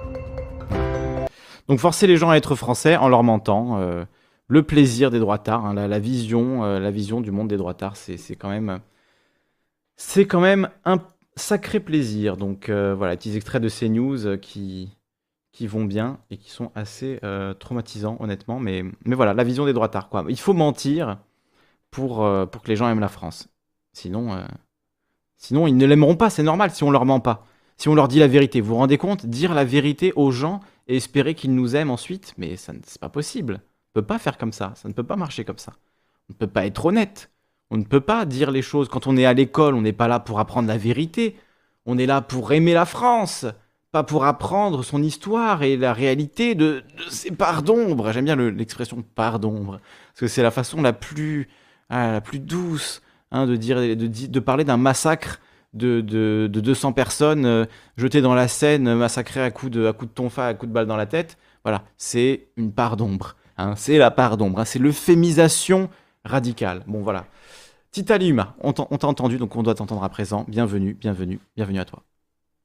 Donc forcer les gens à être français en leur mentant. euh, le plaisir des droitards, hein, la, la vision, euh, la vision du monde des droitards, c'est c'est quand même, c'est quand même un sacré plaisir. Donc euh, voilà, petits extraits de ces news euh, qui vont bien et qui sont assez traumatisants honnêtement. Mais voilà, la vision des quoi. Il faut mentir pour que les gens aiment la France. Sinon sinon ils ne l'aimeront pas. C'est normal si on leur ment pas. Si on leur dit la vérité, vous vous rendez compte? Dire la vérité aux gens et espérer qu'ils nous aiment ensuite, mais ça, c'est pas possible. Peut pas faire comme ça. Ça ne peut pas marcher comme ça. On ne peut pas être honnête. On ne peut pas dire les choses. Quand on est à l'école, on n'est pas là pour apprendre la vérité. On est là pour aimer la France, pas pour apprendre son histoire et la réalité de, de ses parts d'ombre. J'aime bien le- l'expression part d'ombre, parce que c'est la façon la plus, ah, la plus douce hein, de, dire, de, parler d'un massacre de, de, de 200 personnes euh, jetées dans la Seine, massacrées à coups de, à coups de tonfa, à coups de balle dans la tête. Voilà, c'est une part d'ombre. Hein, c'est la part d'ombre. hein, c'est l'euphémisation radicale. Bon, voilà. Tita Liuma, on t'a entendu, donc on doit t'entendre à présent. Bienvenue, bienvenue, bienvenue à toi.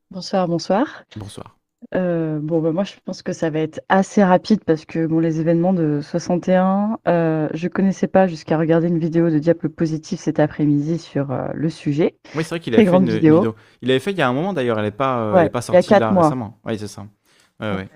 Bonsoir, bonsoir. Bonsoir. Euh, bon, bah, moi, je pense que ça va être assez rapide parce que bon, les événements de 61, euh, je connaissais pas jusqu'à regarder une vidéo de Diable Positif cet après-midi sur euh, le sujet. Oui, c'est vrai qu'il avait fait une, vidéo. vidéo. Il avait fait il y a un moment d'ailleurs, elle n'est pas, euh, Ouais, elle est pas il y a sortie là mois. récemment. Oui, c'est ça. Ouais, ouais.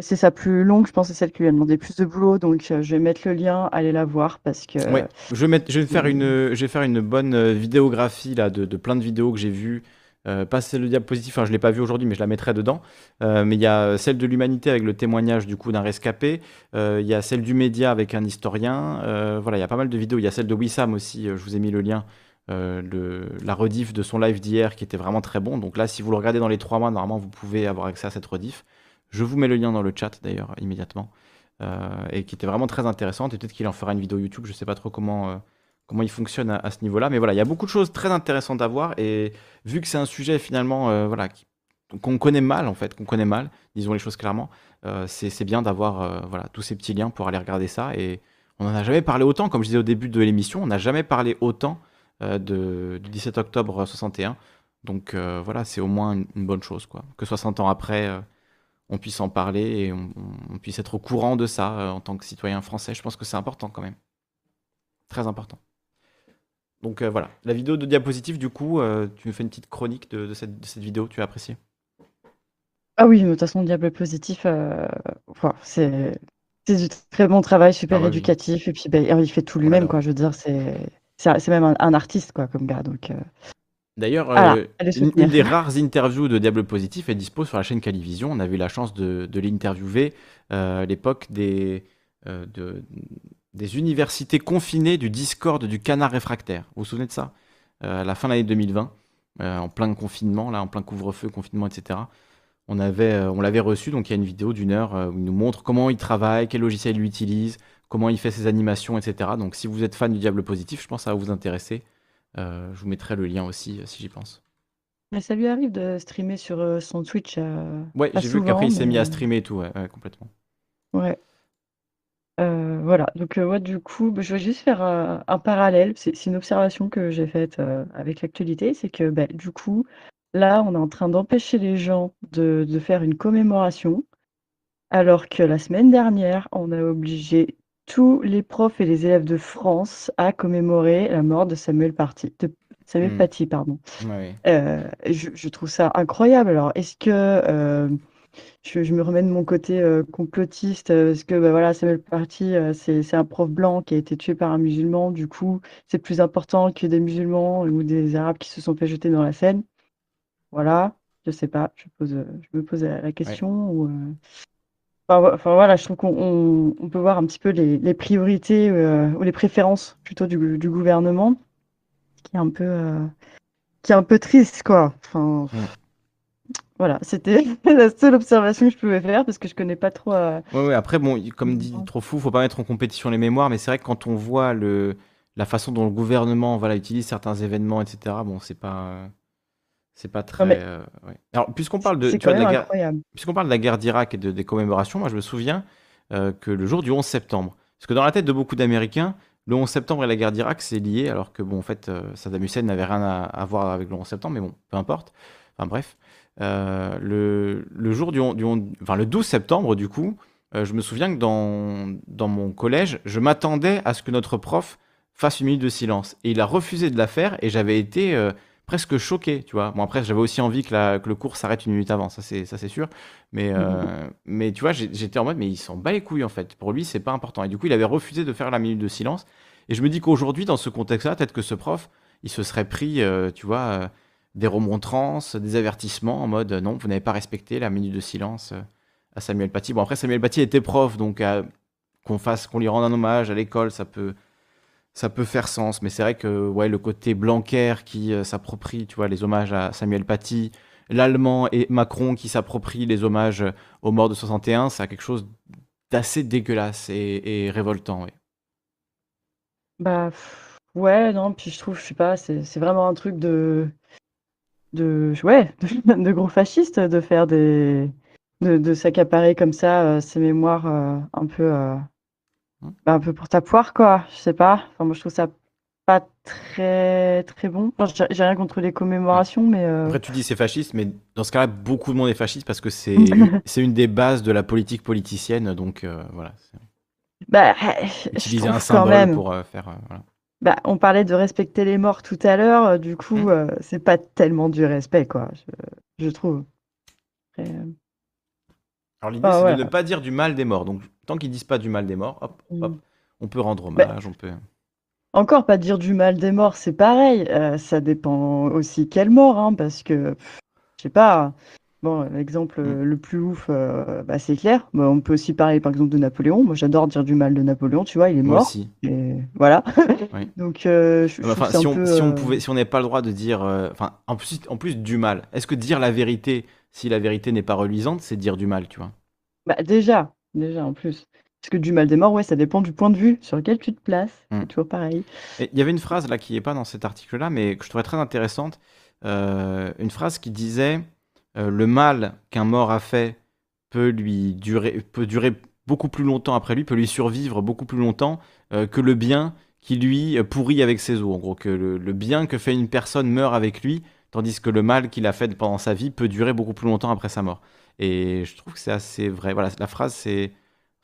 C'est sa plus longue, je pense, c'est celle qui lui a demandé plus de boulot, donc euh, je vais mettre le lien, allez la voir parce que Ouais, je vais, mettre, je vais faire euh, une, je vais faire une bonne euh, vidéographie là, de, de plein de vidéos que j'ai vues. Euh, pas celle de Diable Positif, enfin, je ne l'ai pas vue aujourd'hui, mais je la mettrai dedans. Euh, mais il y a celle de l'humanité avec le témoignage du coup d'un rescapé. Il y a celle du média avec un historien. Voilà, il y a pas mal de vidéos. Il y a celle de Wissam aussi, je vous ai mis le lien. euh, le- la rediff de son live d'hier qui était vraiment très bon. Donc là, si vous le regardez dans les trois mois, normalement, vous pouvez avoir accès à cette rediff. Je vous mets le lien dans le chat d'ailleurs, immédiatement. Euh, et qui était vraiment très intéressante. Et peut-être qu'il en fera une vidéo YouTube. Je sais pas trop comment, euh, comment il fonctionne à, ce niveau-là. Mais voilà, il y a beaucoup de choses très intéressantes à voir. Et vu que c'est un sujet finalement euh, voilà, qu'on connaît mal, en fait, qu'on connaît mal, disons les choses clairement, c'est bien d'avoir tous ces petits liens pour aller regarder ça. Et on n'en a jamais parlé autant, comme je disais au début de l'émission, on n'a jamais parlé autant de, du 17 octobre 61. Donc voilà, c'est au moins une, une bonne chose. Quoi. Que 60 ans après, on puisse en parler et on, on puisse être au courant de ça euh, en tant que citoyen français. Je pense que c'est important quand même. Très important. Donc euh, voilà, la vidéo de diapositive, du coup, euh, tu nous fais une petite chronique de, de cette, de cette vidéo, tu as apprécié Ah oui, de toute façon, Diable Positif, c'est du très bon travail, super Ah oui. éducatif, et puis ben, il fait tout lui-même, quoi. Je veux dire, c'est même un, un artiste, quoi, comme gars. Donc, D'ailleurs, euh, une, des rares interviews de Diable Positif est dispo sur la chaîne Calivision. On a eu la chance de, de l'interviewer euh, à l'époque des, euh, de- des universités confinées du Discord du canard réfractaire. Vous vous souvenez de ça? À la fin de l'année 2020. euh, en plein confinement, là, en plein couvre-feu, confinement, etc. On avait, on l'avait reçu, donc il y a une vidéo d'une heure où il nous montre comment il travaille, quel logiciel il utilise, comment il fait ses animations, etc. Donc si vous êtes fan du Diable Positif, je pense que ça va vous intéresser. Euh, je vous mettrai le lien aussi euh, si j'y pense. Mais ça lui arrive de streamer sur euh, son Twitch. euh, Ouais, j'ai vu qu'après il s'est mis à streamer et tout, ouais, ouais, complètement. Ouais. Euh, voilà, donc ouais, du coup, bah, je vais juste faire un parallèle. C'est une observation que j'ai faite avec l'actualité, c'est que bah, du coup, là, on est en train d'empêcher les gens de, de faire une commémoration, alors que la semaine dernière, on a obligé tous les profs et les élèves de France à commémorer la mort de Samuel Paty, de Samuel Hmm. Paty, pardon. Euh, je, je trouve ça incroyable. Alors, est-ce que euh, je, je me remets de mon côté euh, complotiste euh, parce que bah, voilà, Samuel Paty, euh, c'est, un prof blanc qui a été tué par un musulman. Du coup, c'est plus important que des musulmans ou des Arabes qui se sont fait jeter dans la Seine? Voilà, je sais pas. Je pose, euh, je me pose la question. Ou, euh, Enfin, vo- enfin, voilà, je trouve qu'on on, on peut voir un petit peu les, les priorités euh, ou les préférences plutôt du, du gouvernement, qui est un peu, euh, qui est un peu triste, quoi. Enfin, voilà, c'était (laughs) la seule observation que je pouvais faire parce que je connais pas trop. euh, Ouais, ouais, après, bon, comme dit trop fou, faut pas mettre en compétition les mémoires, mais c'est vrai que quand on voit le, la façon dont le gouvernement voilà, utilise certains événements, etc., bon, c'est pas, euh, c'est pas très. mais- euh, ouais. Alors, puisqu'on parle de, c'est tu vois, quand de la guerre, puisqu'on parle de la guerre d'Irak et de, des commémorations, moi je me souviens euh, que le jour du 11 septembre, parce que dans la tête de beaucoup d'Américains, le 11 septembre et la guerre d'Irak c'est lié, alors que bon, en fait, euh, Saddam Hussein n'avait rien à, à voir avec le 11 septembre, mais bon, peu importe. Enfin bref, le, le jour du, du enfin le 12 septembre du coup, je me souviens que dans, dans mon collège, je m'attendais à ce que notre prof fasse une minute de silence, et il a refusé de la faire, et j'avais été presque choqué, tu vois. Bon après, j'avais aussi envie que, la- que le cours s'arrête une minute avant, ça c'est ça c'est sûr. Mais euh, mais tu vois, j'étais en mode mais il s'en bat les couilles en fait. Pour lui, c'est pas important. Et du coup, il avait refusé de faire la minute de silence. Et je me dis qu'aujourd'hui, dans ce contexte-là, peut-être que ce prof, il se serait pris, euh, tu vois, euh, des remontrances, des avertissements en mode non, vous n'avez pas respecté la minute de silence à Samuel Paty. Bon après, Samuel Paty était prof, donc qu'on fasse, qu'on lui rende un hommage à l'école, ça peut ça peut faire sens, mais c'est vrai que ouais, le côté Blanquer qui euh, s'approprie, tu vois, les hommages à Samuel Paty, l'Allemand et Macron qui s'approprient les hommages euh, aux morts de 61, ça a quelque chose d'assez dégueulasse et, révoltant. ouais. Bah ouais, non, puis je trouve, je sais pas, c'est vraiment un truc de de ouais, (laughs) de, gros fascistes de faire des de, s'accaparer comme ça ces mémoires euh, un peu. Bah, un peu pour ta poire quoi, je sais pas. Enfin moi je trouve ça pas très très bon. Enfin, j'ai rien contre les commémorations mais euh, Après, tu dis c'est fasciste, mais dans ce cas-là, beaucoup de monde est fasciste parce que c'est (laughs) c'est une des bases de la politique politicienne, donc euh, voilà. bah Utiliser un symbole même. pour euh, faire. euh, voilà. Bah, on parlait de respecter les morts tout à l'heure, du coup, Mm. c'est pas tellement du respect, quoi, je, je trouve. Après, Alors l'idée, c'est ouais. de ne pas dire du mal des morts. Donc, tant qu'ils disent pas du mal des morts, hop, Mm. hop, on peut rendre Bah, hommage, on peut. Encore pas dire du mal des morts, c'est pareil. euh, ça dépend aussi quelle mort, hein, parce que, je sais pas. Bon, l'exemple Mm. le plus ouf, euh, bah, c'est clair. Bah, on peut aussi parler, par exemple, de Napoléon. Moi, j'adore dire du mal de Napoléon, tu vois, il est Moi mort. aussi. Et voilà. (laughs) Oui. Donc, euh, je, Enfin, si on, peu. si on pouvait, si on n'avait pas le droit de dire, enfin, en plus, en plus du mal. Est-ce que dire la vérité, si la vérité n'est pas reluisante, c'est dire du mal, tu vois? Bah, déjà, déjà, en plus. Parce que du mal des morts, ouais, ça dépend du point de vue sur lequel tu te places. Mm. C'est toujours pareil. Il y avait une phrase là qui n'est pas dans cet article-là, mais que je trouvais très intéressante. Euh, une phrase qui disait euh, le mal qu'un mort a fait peut lui durer, peut durer beaucoup plus longtemps après lui, peut lui survivre beaucoup plus longtemps euh, que le bien qui lui pourrit avec ses os. En gros, que le, le bien que fait une personne meurt avec lui, tandis que le mal qu'il a fait pendant sa vie peut durer beaucoup plus longtemps après sa mort. Et je trouve que c'est assez vrai. Voilà, la phrase c'est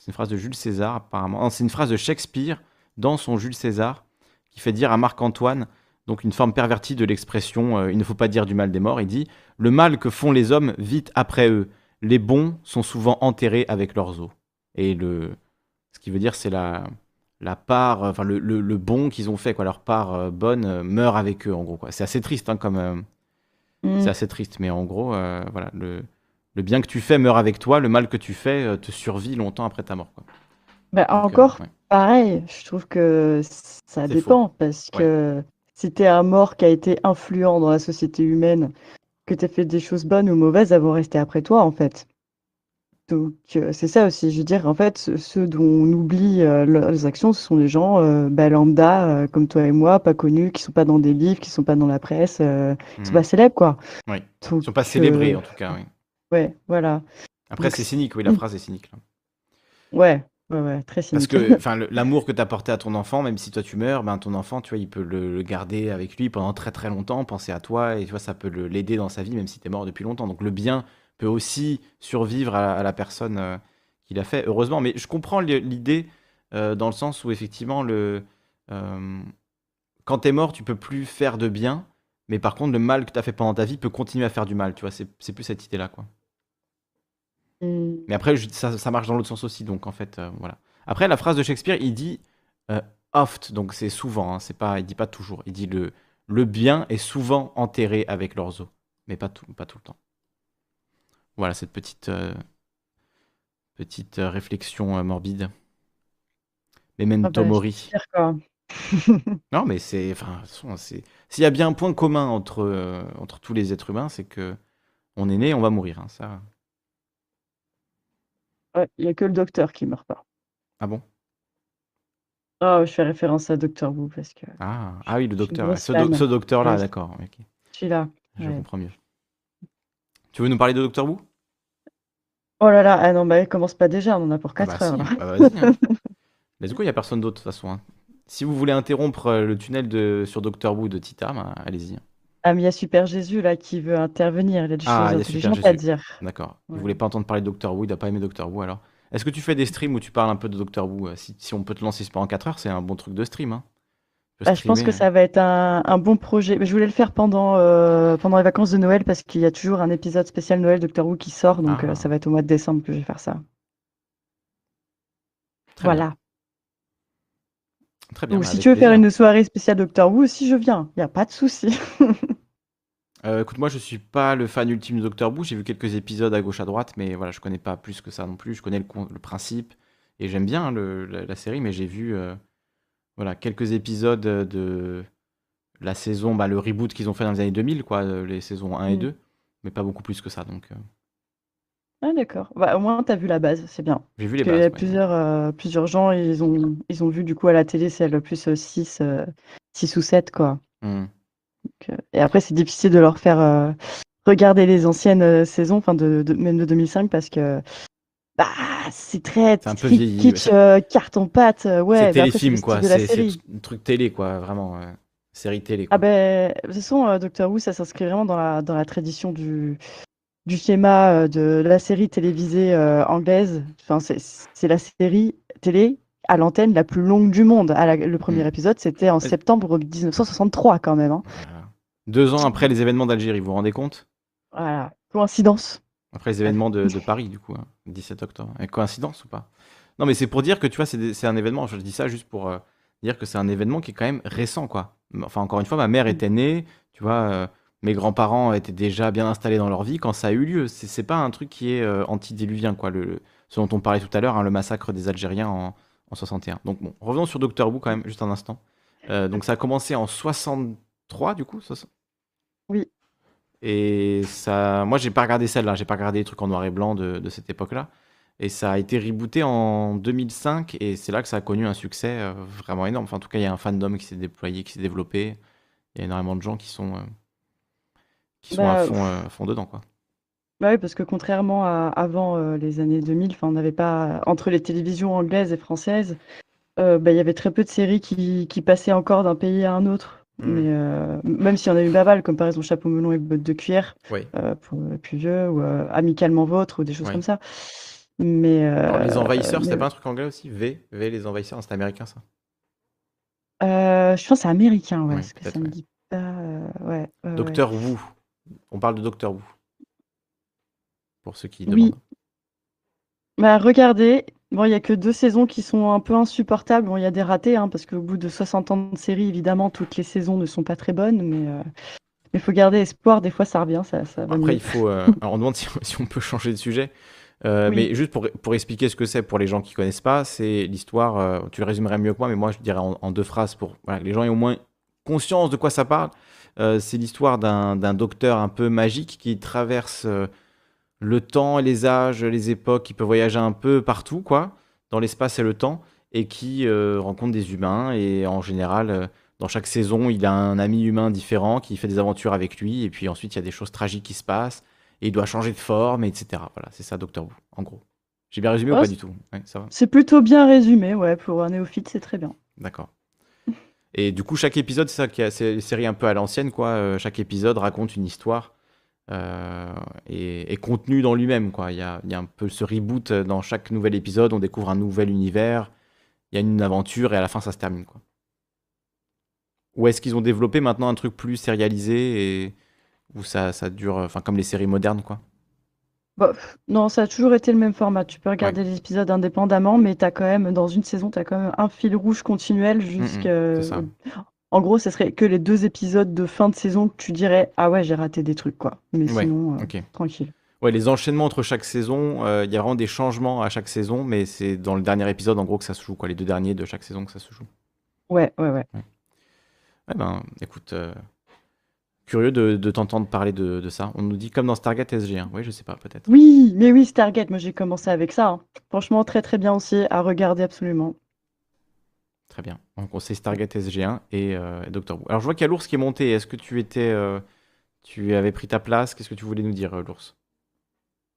une phrase de Jules César apparemment. C'est une phrase de Shakespeare dans son Jules César qui fait dire à Marc-Antoine, donc une forme pervertie de l'expression euh, il ne faut pas dire du mal des morts, il dit Le mal que font les hommes vite après eux. Les bons sont souvent enterrés avec leurs os. Et le, ce qui veut dire, c'est la, la part, enfin le, le- le bon qu'ils ont fait, quoi, leur part euh, bonne euh, meurt avec eux, en gros. C'est assez triste, hein, comme. Mm. c'est assez triste, mais en gros, voilà, le, le bien que tu fais meurt avec toi, le mal que tu fais euh, te survit longtemps après ta mort. Quoi. Bah, Donc, euh, encore ouais. pareil, je trouve que ça dépend parce Ouais. que si t'es un mort qui a été influent dans la société humaine, que t'as fait des choses bonnes ou mauvaises, elles vont rester après toi, en fait. Donc, euh, c'est ça aussi. Je veux dire, en fait, ce- ceux dont on oublie euh, leurs actions, ce sont les gens euh, bah, lambda, comme toi et moi, pas connus, qui sont pas dans des livres, qui sont pas dans la presse, qui sont Mhm. pas célèbres, quoi. Oui. Donc, Ils sont pas célébrés en tout cas, oui. Ouais, voilà. Après, c'est cynique, oui, la phrase est cynique. là. Ouais, ouais, ouais, très Parce cynique. que (laughs) enfin, l'amour que tu as porté à ton enfant, même si toi tu meurs, ben, ton enfant, tu vois, il peut le, le garder avec lui pendant très très longtemps, penser à toi, et tu vois, ça peut l'aider dans sa vie, même si tu es mort depuis longtemps. Donc le bien peut aussi survivre à, à la personne euh, qui l'a fait, heureusement. Mais je comprends li- l'idée euh, dans le sens où effectivement, le, euh, quand tu es mort, tu peux plus faire de bien, mais par contre, le mal que tu as fait pendant ta vie peut continuer à faire du mal, tu vois, c'est plus cette idée-là, quoi. Mm. Mais après, ça, ça marche dans l'autre sens aussi, donc en fait, euh, voilà. Après, la phrase de Shakespeare, il dit euh, oft, donc c'est souvent, hein, c'est pas, il dit pas toujours. Il dit le, le bien est souvent enterré avec leurs os, mais pas tout, pas tout le temps. Voilà cette petite, euh, petite réflexion morbide. Memento Ah bah, mori. Pire, quoi. (laughs) Non, mais c'est, enfin, s'il y a bien un point commun entre, euh, entre tous les êtres humains, c'est que on est né, on va mourir. hein, ça. Ouais, il y a que le docteur qui meurt pas. Ah bon? Oh, je fais référence à Docteur Who parce que Ah, ah oui, le docteur. Ce, do- fan. ce docteur-là, Ouais. d'accord. ok. je suis là. Je Ouais. comprends mieux. Tu veux nous parler de Doctor Who Oh là là, ah non, bah commence pas déjà, on en a pour Ah 4 bah heures si, bah vas-y. Hein. (laughs) Let's go, il n'y a personne d'autre de toute façon. hein. Si vous voulez interrompre euh, le tunnel de, sur Doctor Who de Tita, bah, allez-y. Ah, mais il y a Super Jésus là qui veut intervenir, il a des Ah, y choses intelligentes à dire. D'accord. Il Ouais. voulait pas entendre parler de Doctor Who, il n'a pas aimé Doctor Who alors. Est-ce que tu fais des streams où tu parles un peu de Doctor Who euh, si, si on peut te lancer pendant 4 heures, c'est un bon truc de stream. Hein. Bah, je pense que ça va être un, un bon projet. Mais je voulais le faire pendant, euh, pendant les vacances de Noël parce qu'il y a toujours un épisode spécial Noël Doctor Who qui sort, donc Ah. euh, ça va être au mois de décembre que je vais faire ça. Très bien. Voilà. Très bien. Donc si tu veux faire une soirée spéciale Doctor Who aussi, je viens. Il n'y a pas de souci. (laughs) Euh, écoute, moi je suis pas le fan ultime de Doctor Who, j'ai vu quelques épisodes à gauche à droite, mais voilà, je connais pas plus que ça non plus. Je connais le, principe et j'aime bien hein, le- la, la série, mais j'ai vu euh, voilà, quelques épisodes de la saison, bah, le reboot qu'ils ont fait dans les années 2000, quoi, euh, les saisons 1 et Mm. 2, mais pas beaucoup plus que ça. Donc euh, Ah d'accord. Bah, au moins, tu as vu la base, c'est bien. j'ai vu les Parce qu'il y bases. a ouais. plusieurs, euh, plusieurs gens, ils ont, ils ont vu du coup à la télé celle plus 6 ou 7 quoi. Mm. Donc, euh, et après, c'est difficile de leur faire euh, regarder les anciennes euh, saisons, enfin de, de- même de 2005, parce que bah, c'est très C'est un peu kitsch, vieilli, ouais, kitsch, c'est- euh, carton-pâte. euh, ouais, c'est mais après, c'est le téléfilm, style quoi. de la C'est c'est série. un truc télé, quoi. Vraiment, euh, série télé, Ah quoi. ben, de toute façon, euh, Doctor Who, ça s'inscrit vraiment dans la, dans la tradition du, du schéma euh, de la série télévisée euh, anglaise. Enfin, c'est la série télé à l'antenne la plus longue du monde. À la- le premier Mm. épisode, c'était en septembre 1963 quand même. hein. Voilà. Deux ans après les événements d'Algérie, vous vous rendez compte? Voilà, coïncidence. Après les événements de, de Paris, du coup, hein, 17 octobre. Et coïncidence ou pas? Non, mais c'est pour dire que tu vois, c'est un événement. Je dis ça juste pour euh, dire que c'est un événement qui est quand même récent, quoi. Enfin, encore une fois, ma mère était née, tu vois, euh, mes grands-parents étaient déjà bien installés dans leur vie quand ça a eu lieu. C'est pas un truc qui est euh, antédiluvien, quoi. Le, le- ce dont on parlait tout à l'heure, hein, le massacre des Algériens en, en 61. Donc bon, revenons sur Doctor Who quand même, juste un instant. Euh, donc ça a commencé en 63, du coup, soix- Oui. et ça, moi, j'ai pas regardé celle-là, j'ai pas regardé les trucs en noir et blanc de, de cette époque-là. Et ça a été rebooté en 2005, et c'est là que ça a connu un succès euh, vraiment énorme. Enfin, en tout cas, il y a un fandom qui s'est déployé, qui s'est développé. Il y a énormément de gens qui sont, euh, qui sont Bah, à, fond, euh, à fond dedans, quoi. Bah oui, parce que contrairement à avant euh, les années 2000, enfin, on n'avait pas, entre les télévisions anglaises et françaises, euh, bah, il y avait très peu de séries qui, qui passaient encore d'un pays à un autre. Mm. Mais euh, même s'il y en a eu pas mal, comme par exemple Chapeau melon et bottes de cuir Oui. euh, pour les plus vieux, ou euh, Amicalement vôtre, ou des choses Oui. comme ça. Mais Alors, les envahisseurs, c'était mais- pas un truc anglais aussi? V, V, les envahisseurs, c'était américain, ça? je pense que c'est américain, ouais, Oui, parce que ça me dit pas. ouais. Docteur Who. On parle de Docteur Who. Pour ceux qui Oui. demandent. Bah, regardez, bon, il y a que deux saisons qui sont un peu insupportables. Bon, il y a des ratés, hein, parce qu'au bout de 60 ans de série, évidemment, toutes les saisons ne sont pas très bonnes, mais euh, il faut garder espoir. Des fois, ça revient, ça, Après, mieux. il faut. euh, (laughs) alors, on demande si, si on peut changer de sujet. Euh, Oui. Mais juste pour, pour expliquer ce que c'est pour les gens qui connaissent pas, c'est l'histoire. euh, tu le résumerais mieux que moi, mais moi je dirais en, en deux phrases pour voilà, que les gens aient au moins conscience de quoi ça parle, c'est l'histoire d'un docteur un peu magique qui traverse euh, le temps et les âges, les époques, qui peut voyager un peu partout, quoi, dans l'espace et le temps, et qui euh, rencontre des humains. Et en général, euh, dans chaque saison, il a un ami humain différent qui fait des aventures avec lui. Et puis ensuite, il y a des choses tragiques qui se passent. Et il doit changer de forme, etc. Voilà, c'est ça, Doctor Who, en gros. J'ai bien résumé ou Oh, pas du tout? Ouais, ça va C'est plutôt bien résumé, ouais, pour un néophyte, c'est très bien. D'accord. Et du coup, chaque épisode, c'est ça qui a, c'est une série un peu à l'ancienne, quoi. Euh, chaque épisode raconte une histoire euh, et est contenu dans lui-même, quoi. Il y a, un peu ce reboot dans chaque nouvel épisode, on découvre un nouvel univers, il y a une aventure et à la fin, ça se termine, quoi. Ou est-ce qu'ils ont développé maintenant un truc plus sérialisé et où ça, ça dure, enfin, comme les séries modernes, quoi. Bah, pff, non, ça a toujours été le même format. Tu peux regarder les épisodes indépendamment, mais t'as quand même, dans une saison, tu as quand même un fil rouge continuel jusqu'à. c'est ça. En gros, ce serait que les deux épisodes de fin de saison que tu dirais, ah ouais, j'ai raté des trucs, quoi. Mais Ouais, sinon, euh, ok. tranquille. Ouais, les enchaînements entre chaque saison, euh, il y a vraiment des changements à chaque saison, mais c'est dans le dernier épisode, en gros, que ça se joue, quoi. Les deux derniers de chaque saison que ça se joue. Ouais, ouais, ouais. Ouais, ben, écoute, euh, curieux de, de t'entendre parler de, de ça. On nous dit comme dans Stargate SG1. Oui, je sais pas, peut-être. Oui, mais oui, Stargate, moi j'ai commencé avec ça. hein. Franchement, très très bien aussi à regarder absolument. Très bien. On conseille Stargate SG1 et, euh, et Doctor Who. Alors, je vois qu'il y a l'ours qui est monté. Est-ce que tu étais, euh, tu avais pris ta place? Qu'est-ce que tu voulais nous dire, euh, l'ours?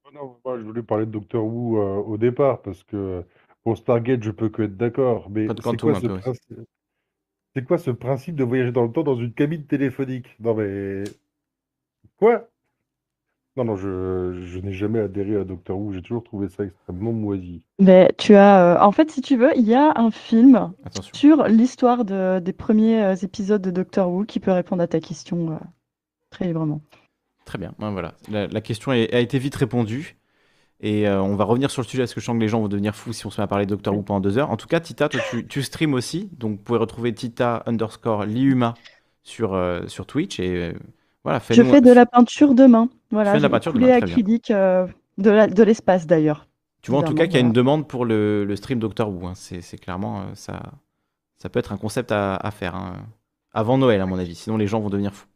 Oh Non, moi, je voulais parler de Doctor Who euh, au départ parce que pour Stargate, je peux que être d'accord. Mais Pas de c'est quoi un ce principe? C'est quoi ce principe de voyager dans le temps dans une cabine téléphonique? Non mais quoi? Non, non, je, je n'ai jamais adhéré à Doctor Who. J'ai toujours trouvé ça extrêmement moisi. Mais tu as, euh, en fait, si tu veux, il y a un film Attention. sur l'histoire de- des premiers euh, épisodes de Doctor Who qui peut répondre à ta question euh, très librement. Très bien. Ouais, voilà. La, la question est- a été vite répondue. Et euh, on va revenir sur le sujet parce que je sens que les gens vont devenir fous si on se met à parler de Doctor Who pendant deux heures. En tout cas, Tita, toi, tu, tu streams aussi. Donc, vous pouvez retrouver Tita underscore Liuma sur, euh, sur Twitch. Et euh, voilà, Je fais de la peinture demain. Voilà, fais de la peinture demain, acrylique de l'espace d'ailleurs. Tu vois en tout cas qu'il y a une demande pour le, le stream Doctor Who. hein. C'est clairement, ça, ça peut être un concept à, à faire. hein. Avant Noël, à mon avis. Sinon, les gens vont devenir fous.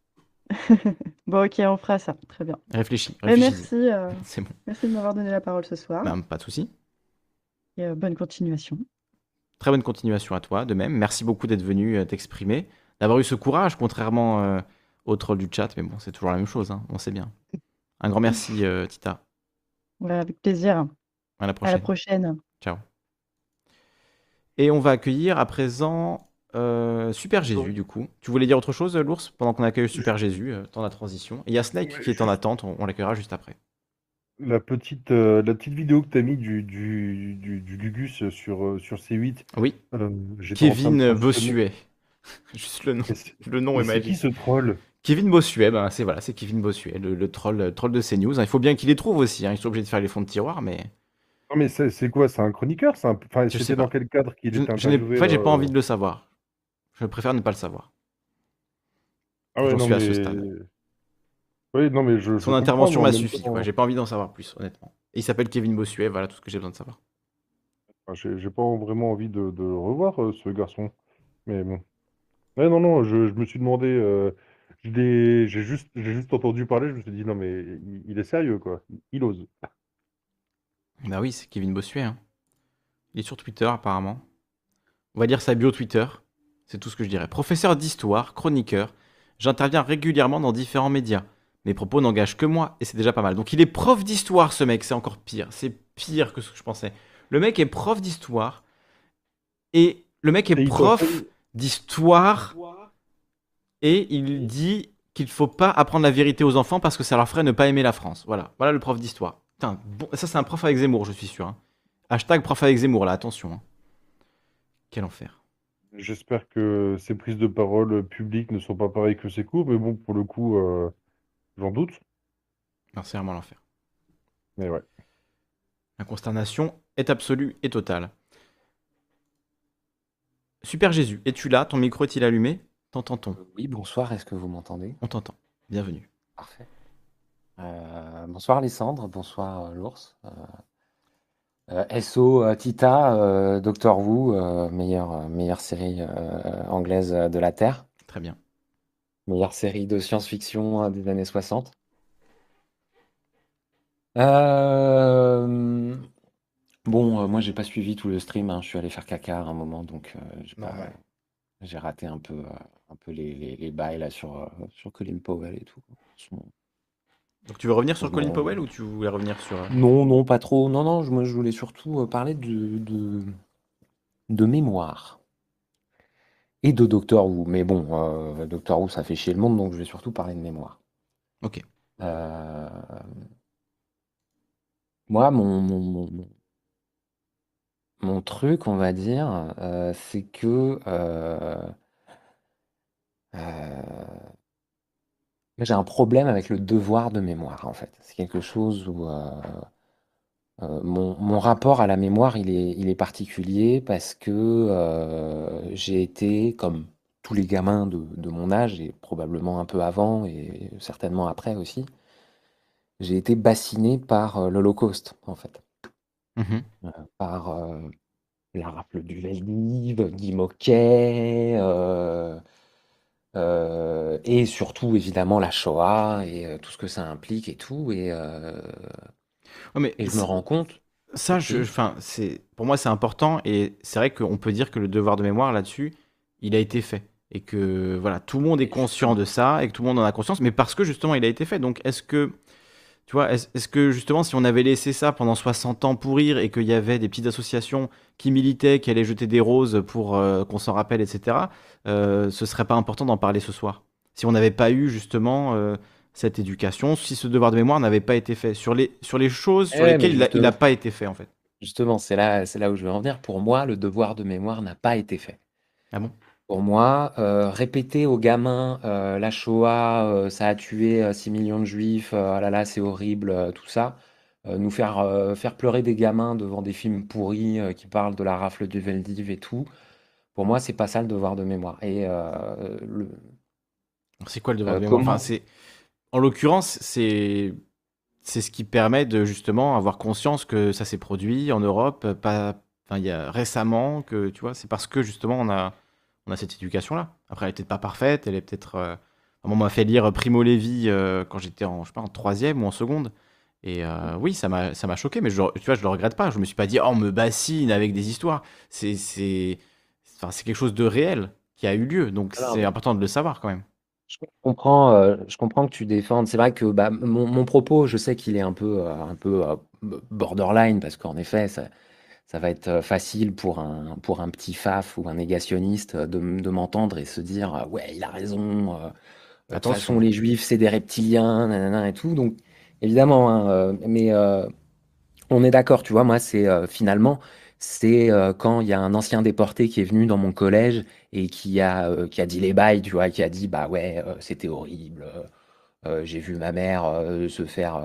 (laughs) Bon, ok, on fera ça. Très bien. Réfléchis. Mais réfléchis. merci, euh, (laughs) C'est bon. merci de m'avoir donné la parole ce soir. Ben, pas de souci. Et euh, bonne continuation. Très bonne continuation à toi, de même. Merci beaucoup d'être venu euh, t'exprimer, d'avoir eu ce courage, contrairement euh, aux trolls du chat. Mais bon, c'est toujours la même chose, hein, on sait bien. Un grand merci, euh, Tita. Ouais, avec plaisir. À la À la prochaine. prochaine. Ciao. Et on va accueillir à présent euh, Super Jésus, du coup. Tu voulais dire autre chose, l'ours, pendant qu'on accueille Super Jésus, euh, temps de la transition? Et il y a Snake Ouais, qui est en attente, on, on l'accueillera juste après. La petite, euh, la petite vidéo que tu as mis du, du, du, du Gugus sur, euh, sur C8, Oui, Kevin. Bossuet. (laughs) juste le nom. Le nom est c'est qui ce troll? Kevin Bossuet, ben, c'est voilà, c'est Kevin Bossuet, le, le troll, le troll de CNews. hein. Il faut bien qu'il les trouve aussi. hein. Ils sont obligés de faire les fonds de tiroir, mais Non, mais c'est quoi? C'est un chroniqueur? C'est un... Enfin, Je sais c'était pas. dans quel cadre qu'il était je n'ai, en fait, j'ai pas envie de le savoir. Je préfère ne pas le savoir. Ah ouais, J'en suis à ce stade. Oui, non, mais je, Son intervention m'a suffi. temps. J'ai pas envie d'en savoir plus, honnêtement. Et il s'appelle Kevin Bossuet. Voilà tout ce que j'ai besoin de savoir. enfin, J'ai pas vraiment envie de, de le revoir, euh, ce garçon. Mais bon. Ouais, non, non, je, je me suis demandé. euh, j'ai juste, j'ai juste entendu parler, je me suis dit, non, mais il, il est sérieux, quoi. Il ose. Bah oui, c'est Kevin Bossuet. hein. Il est sur Twitter, apparemment. On va dire sa bio Twitter. C'est tout ce que je dirais. Professeur d'histoire, chroniqueur. J'interviens régulièrement dans différents médias. Mes propos n'engagent que moi et c'est déjà pas mal. Donc il est prof d'histoire, ce mec. C'est encore pire. C'est pire que ce que je pensais. Le mec est prof d'histoire. Et le mec est prof d'histoire. Et il dit qu'il faut pas apprendre la vérité aux enfants parce que ça leur ferait ne pas aimer la France. Voilà, voilà le prof d'histoire. Putain, bon, ça c'est un prof avec Zemmour, je suis sûr. hein. Hashtag prof avec Zemmour, là, attention. hein. Quel enfer. J'espère que ses prises de parole publiques ne sont pas pareilles que ses cours, mais bon, pour le coup, euh, j'en doute. Non, c'est vraiment l'enfer. Mais ouais. La consternation est absolue et totale. Super Jésus, es-tu là? Ton micro est-il allumé? T'entend-on Oui, bonsoir, est-ce que vous m'entendez? On t'entend. Bienvenue. Parfait. Euh, bonsoir Alessandre, bonsoir euh, l'ours. Euh, euh, SO euh, Tita, euh, Doctor Who, euh, meilleure, euh, meilleure série euh, anglaise de la Terre. Très bien. Meilleure série de science-fiction des années 60. Euh, Bon, euh, moi j'ai pas suivi tout le stream, hein. Je suis allé faire caca à un moment, donc euh, j'ai pas, Normal. j'ai raté un peu, euh, un peu les, les, les bails là sur, euh, sur Colin Powell et tout. Son- Donc tu veux revenir sur Colin Powell ou tu voulais revenir sur... euh, Non, non, pas trop. Non, non, je- moi je voulais surtout euh, parler de, de, de mémoire et de Doctor Who. Mais bon, euh, Doctor Who ça fait chier le monde, donc je vais surtout parler de mémoire. Ok. Euh, moi, mon, mon, mon, mon- mon truc, on va dire, euh, c'est que j'ai un problème avec le devoir de mémoire, en fait. C'est quelque chose où euh, euh, mon, mon rapport à la mémoire, il est, il est particulier parce que euh, j'ai été, comme tous les gamins de, de mon âge, et probablement un peu avant et certainement après aussi, j'ai été bassiné par euh, l'Holocauste, en fait. Mhm. euh, par euh, la rafle du Veldiv, Guy Moquet, euh, euh, et surtout évidemment la Shoah et euh, tout ce que ça implique et tout. Et, euh, Ouais, mais et je me rends compte. Ça, je, Oui. enfin, c'est, pour moi, c'est important et c'est vrai qu'on peut dire que le devoir de mémoire là-dessus, il a été fait et que voilà, tout le monde est conscient de ça et que tout le monde en a conscience, mais parce que justement, il a été fait. Donc, est-ce que, tu vois, est-ce, que justement, si on avait laissé ça pendant 60 ans pourrir et qu'il y avait des petites associations qui militaient, qui allaient jeter des roses pour euh, qu'on s'en rappelle, etc., euh, ce serait pas important d'en parler ce soir. Si on n'avait pas eu justement euh, cette éducation, si ce devoir de mémoire n'avait pas été fait sur les, sur les choses sur Eh, lesquelles il n'a pas été fait en fait. Justement, c'est là, c'est là où je veux en venir. Pour moi, le devoir de mémoire n'a pas été fait. Ah bon? Pour moi, euh, répéter aux gamins euh, la Shoah, euh, ça a tué euh, 6 millions de juifs, euh, ah là là, c'est horrible, tout ça, nous faire, faire pleurer des gamins devant des films pourris qui parlent de la rafle du Veldiv et tout, pour moi, c'est pas ça le devoir de mémoire. Et le, C'est quoi le devoir de mémoire? comment- Enfin, c'est en l'occurrence, c'est c'est ce qui permet de justement avoir conscience que ça s'est produit en Europe, pas enfin il y a récemment que tu vois, c'est parce que justement on a on a cette éducation là. Après elle est peut-être pas parfaite, elle est peut-être euh... moi, on m'a fait lire Primo Levi euh, quand j'étais en je sais pas en troisième ou en seconde. Et euh, oui, ça m'a ça m'a choqué, mais je, tu vois, je le regrette pas. Je me suis pas dit oh on me bassine avec des histoires. C'est c'est enfin c'est quelque chose de réel qui a eu lieu, donc Alors, c'est important de le savoir quand même. Je comprends, euh, je comprends que tu défendes. C'est vrai que bah, mon, mon propos, je sais qu'il est un peu, un peu borderline parce qu'en effet, ça, ça va être euh, facile pour un, pour un petit faf ou un négationniste euh, de, m'entendre et se dire euh, ouais, il a raison. euh, de toute Attention. façon, les juifs, c'est des reptiliens, nanana et tout. Donc, évidemment, hein, mais euh, on est d'accord, tu vois, moi, c'est euh, finalement, c'est quand il y a un ancien déporté qui est venu dans mon collège et qui a, qui a dit les bails, tu vois, qui a dit, bah ouais, c'était horrible, j'ai vu ma mère se faire,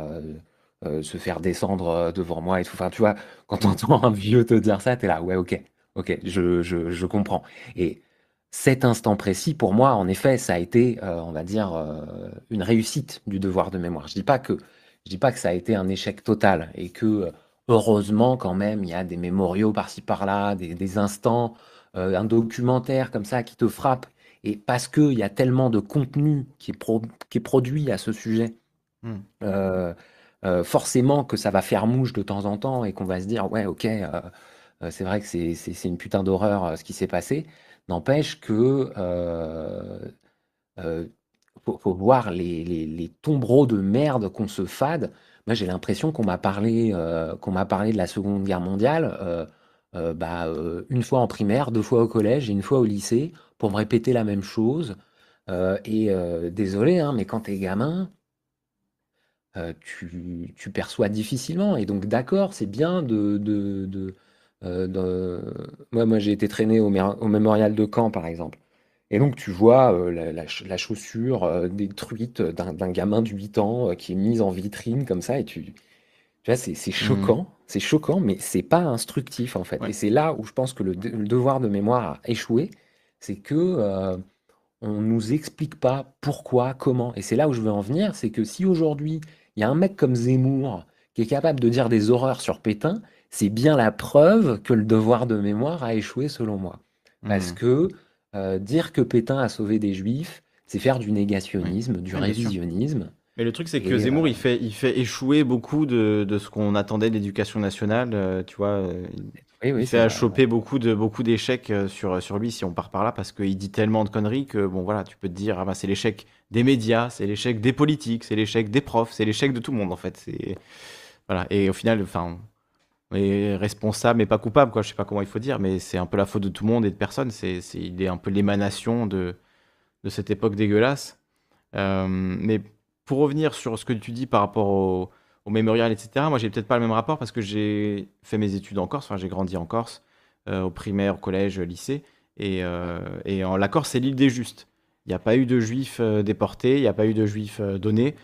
euh, se faire descendre euh, devant moi et tout. Enfin, tu vois, quand t'entends un vieux te dire ça, t'es là, ouais, ok, ok, je, je, je comprends. Et cet instant précis, pour moi, en effet, ça a été, euh, on va dire, une réussite du devoir de mémoire. Je dis pas que, je dis pas que ça a été un échec total et que, heureusement, quand même, il y a des mémoriaux par-ci par-là, des, des instants, un documentaire comme ça qui te frappe. Et parce qu'il y a tellement de contenu qui est, pro- qui est produit à ce sujet, Hmm. Euh, forcément que ça va faire mouche de temps en temps et qu'on va se dire, ouais, ok, euh, euh, c'est vrai que c'est une putain d'horreur ce qui s'est passé. N'empêche que faut, faut voir les, les, tombereaux de merde qu'on se fade. Moi, j'ai l'impression qu'on m'a parlé, qu'on m'a parlé de la Seconde Guerre mondiale bah, une fois en primaire, deux fois au collège et une fois au lycée pour me répéter la même chose. Et désolé, hein, mais quand t'es gamin, euh, tu, tu perçois difficilement. Et donc, d'accord, c'est bien de, de, de, euh, de- Moi, moi j'ai été traîné au, mémorial de Caen, par exemple. Et donc, tu vois euh, la, la ch- la chaussure détruite d'un gamin de 8 ans qui est mise en vitrine comme ça. Et tu, tu vois, c'est c'est choquant. C'est choquant, mais c'est pas instructif, en fait. Ouais. Et c'est là où je pense que le, le devoir de mémoire a échoué. C'est que on nous explique pas pourquoi, comment. Et c'est là où je veux en venir. C'est que si aujourd'hui, il y a un mec comme Zemmour qui est capable de dire des horreurs sur Pétain, c'est bien la preuve que le devoir de mémoire a échoué, selon moi. Parce Hmm. que euh, dire que Pétain a sauvé des juifs, c'est faire du négationnisme, du révisionnisme. Mais le truc, c'est que Et, Zemmour, euh, il fait, il fait échouer beaucoup de, de ce qu'on attendait de l'éducation nationale. euh, tu vois, euh, Oui, oui, il c'est fait vrai, choper beaucoup de beaucoup d'échecs euh, sur, sur lui si on part par là, parce qu'il dit tellement de conneries que bon voilà, tu peux te dire ah bah, c'est l'échec des médias, c'est l'échec des politiques, c'est l'échec des profs, c'est l'échec de tout le monde en fait. C'est voilà. Et au final, enfin, on est responsable mais pas coupable quoi. Je sais pas comment il faut dire, mais c'est un peu la faute de tout le monde et de personne. C'est, c'est il est un peu l'émanation de de cette époque dégueulasse. Euh, mais pour revenir sur ce que tu dis par rapport au, au mémorial, etc., moi, j'ai peut-être pas le même rapport parce que j'ai fait mes études en Corse, enfin, j'ai grandi en Corse, euh, au primaire, au collège, lycée. Et, euh, et en, la Corse, c'est l'île des Justes. Il n'y a pas eu de juifs euh, déportés, il n'y a pas eu de juifs donnés.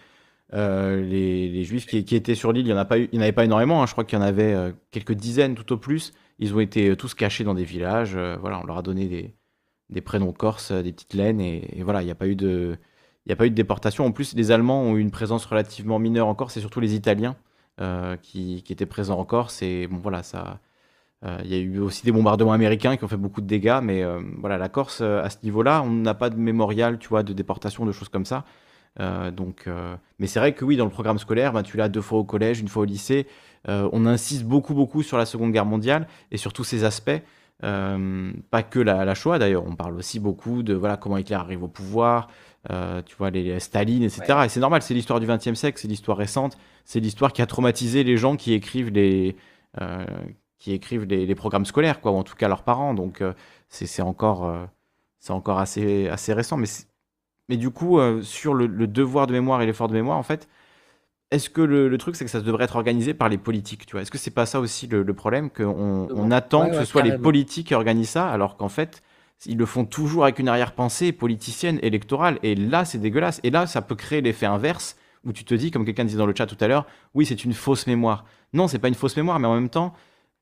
Les, les juifs qui, étaient sur l'île, il n'y en, a pas eu- il avait pas énormément, hein. je crois qu'il y en avait quelques dizaines tout au plus. Ils ont été tous cachés dans des villages. voilà, on leur a donné des, des prénoms corses, des petites laines, et, voilà, il n'y a pas eu de, n'y a pas eu de déportation. En plus, les Allemands ont eu une présence relativement mineure en Corse, et surtout les Italiens euh, qui, étaient présents en Corse. Et bon, voilà, ça, euh, il y a eu aussi des bombardements américains qui ont fait beaucoup de dégâts, mais euh, voilà, la Corse, euh, à ce niveau-là, on n'a pas de mémorial, tu vois, de déportation, de choses comme ça. Euh, donc, euh, mais c'est vrai que oui, dans le programme scolaire, ben, tu l'as deux fois au collège, une fois au lycée. Euh, on insiste beaucoup, beaucoup sur la Seconde Guerre mondiale et sur tous ces aspects. Euh, pas que la, la Shoah d'ailleurs, on parle aussi beaucoup de voilà comment Hitler arrive au pouvoir, euh, tu vois les, Staline, etc. Et c'est normal, c'est l'histoire du XXe siècle, c'est l'histoire récente, c'est l'histoire qui a traumatisé les gens qui écrivent les euh, qui écrivent les, les programmes scolaires, quoi, ou en tout cas leurs parents. Donc euh, c'est encore euh, c'est encore assez assez récent, mais mais du coup sur le, le devoir de mémoire et l'effort de mémoire, en fait, est-ce que le, le truc c'est que ça devrait être organisé par les politiques, tu vois? Est-ce que c'est pas ça aussi le, le problème qu'on on attend Ouais, que ce ouais, soit les politiques qui organisent ça, alors qu'en fait ils le font toujours avec une arrière-pensée politicienne, électorale, et là c'est dégueulasse. Et là ça peut créer l'effet inverse où tu te dis, comme quelqu'un disait dans le chat tout à l'heure, oui c'est une fausse mémoire. Non, c'est pas une fausse mémoire, mais en même temps,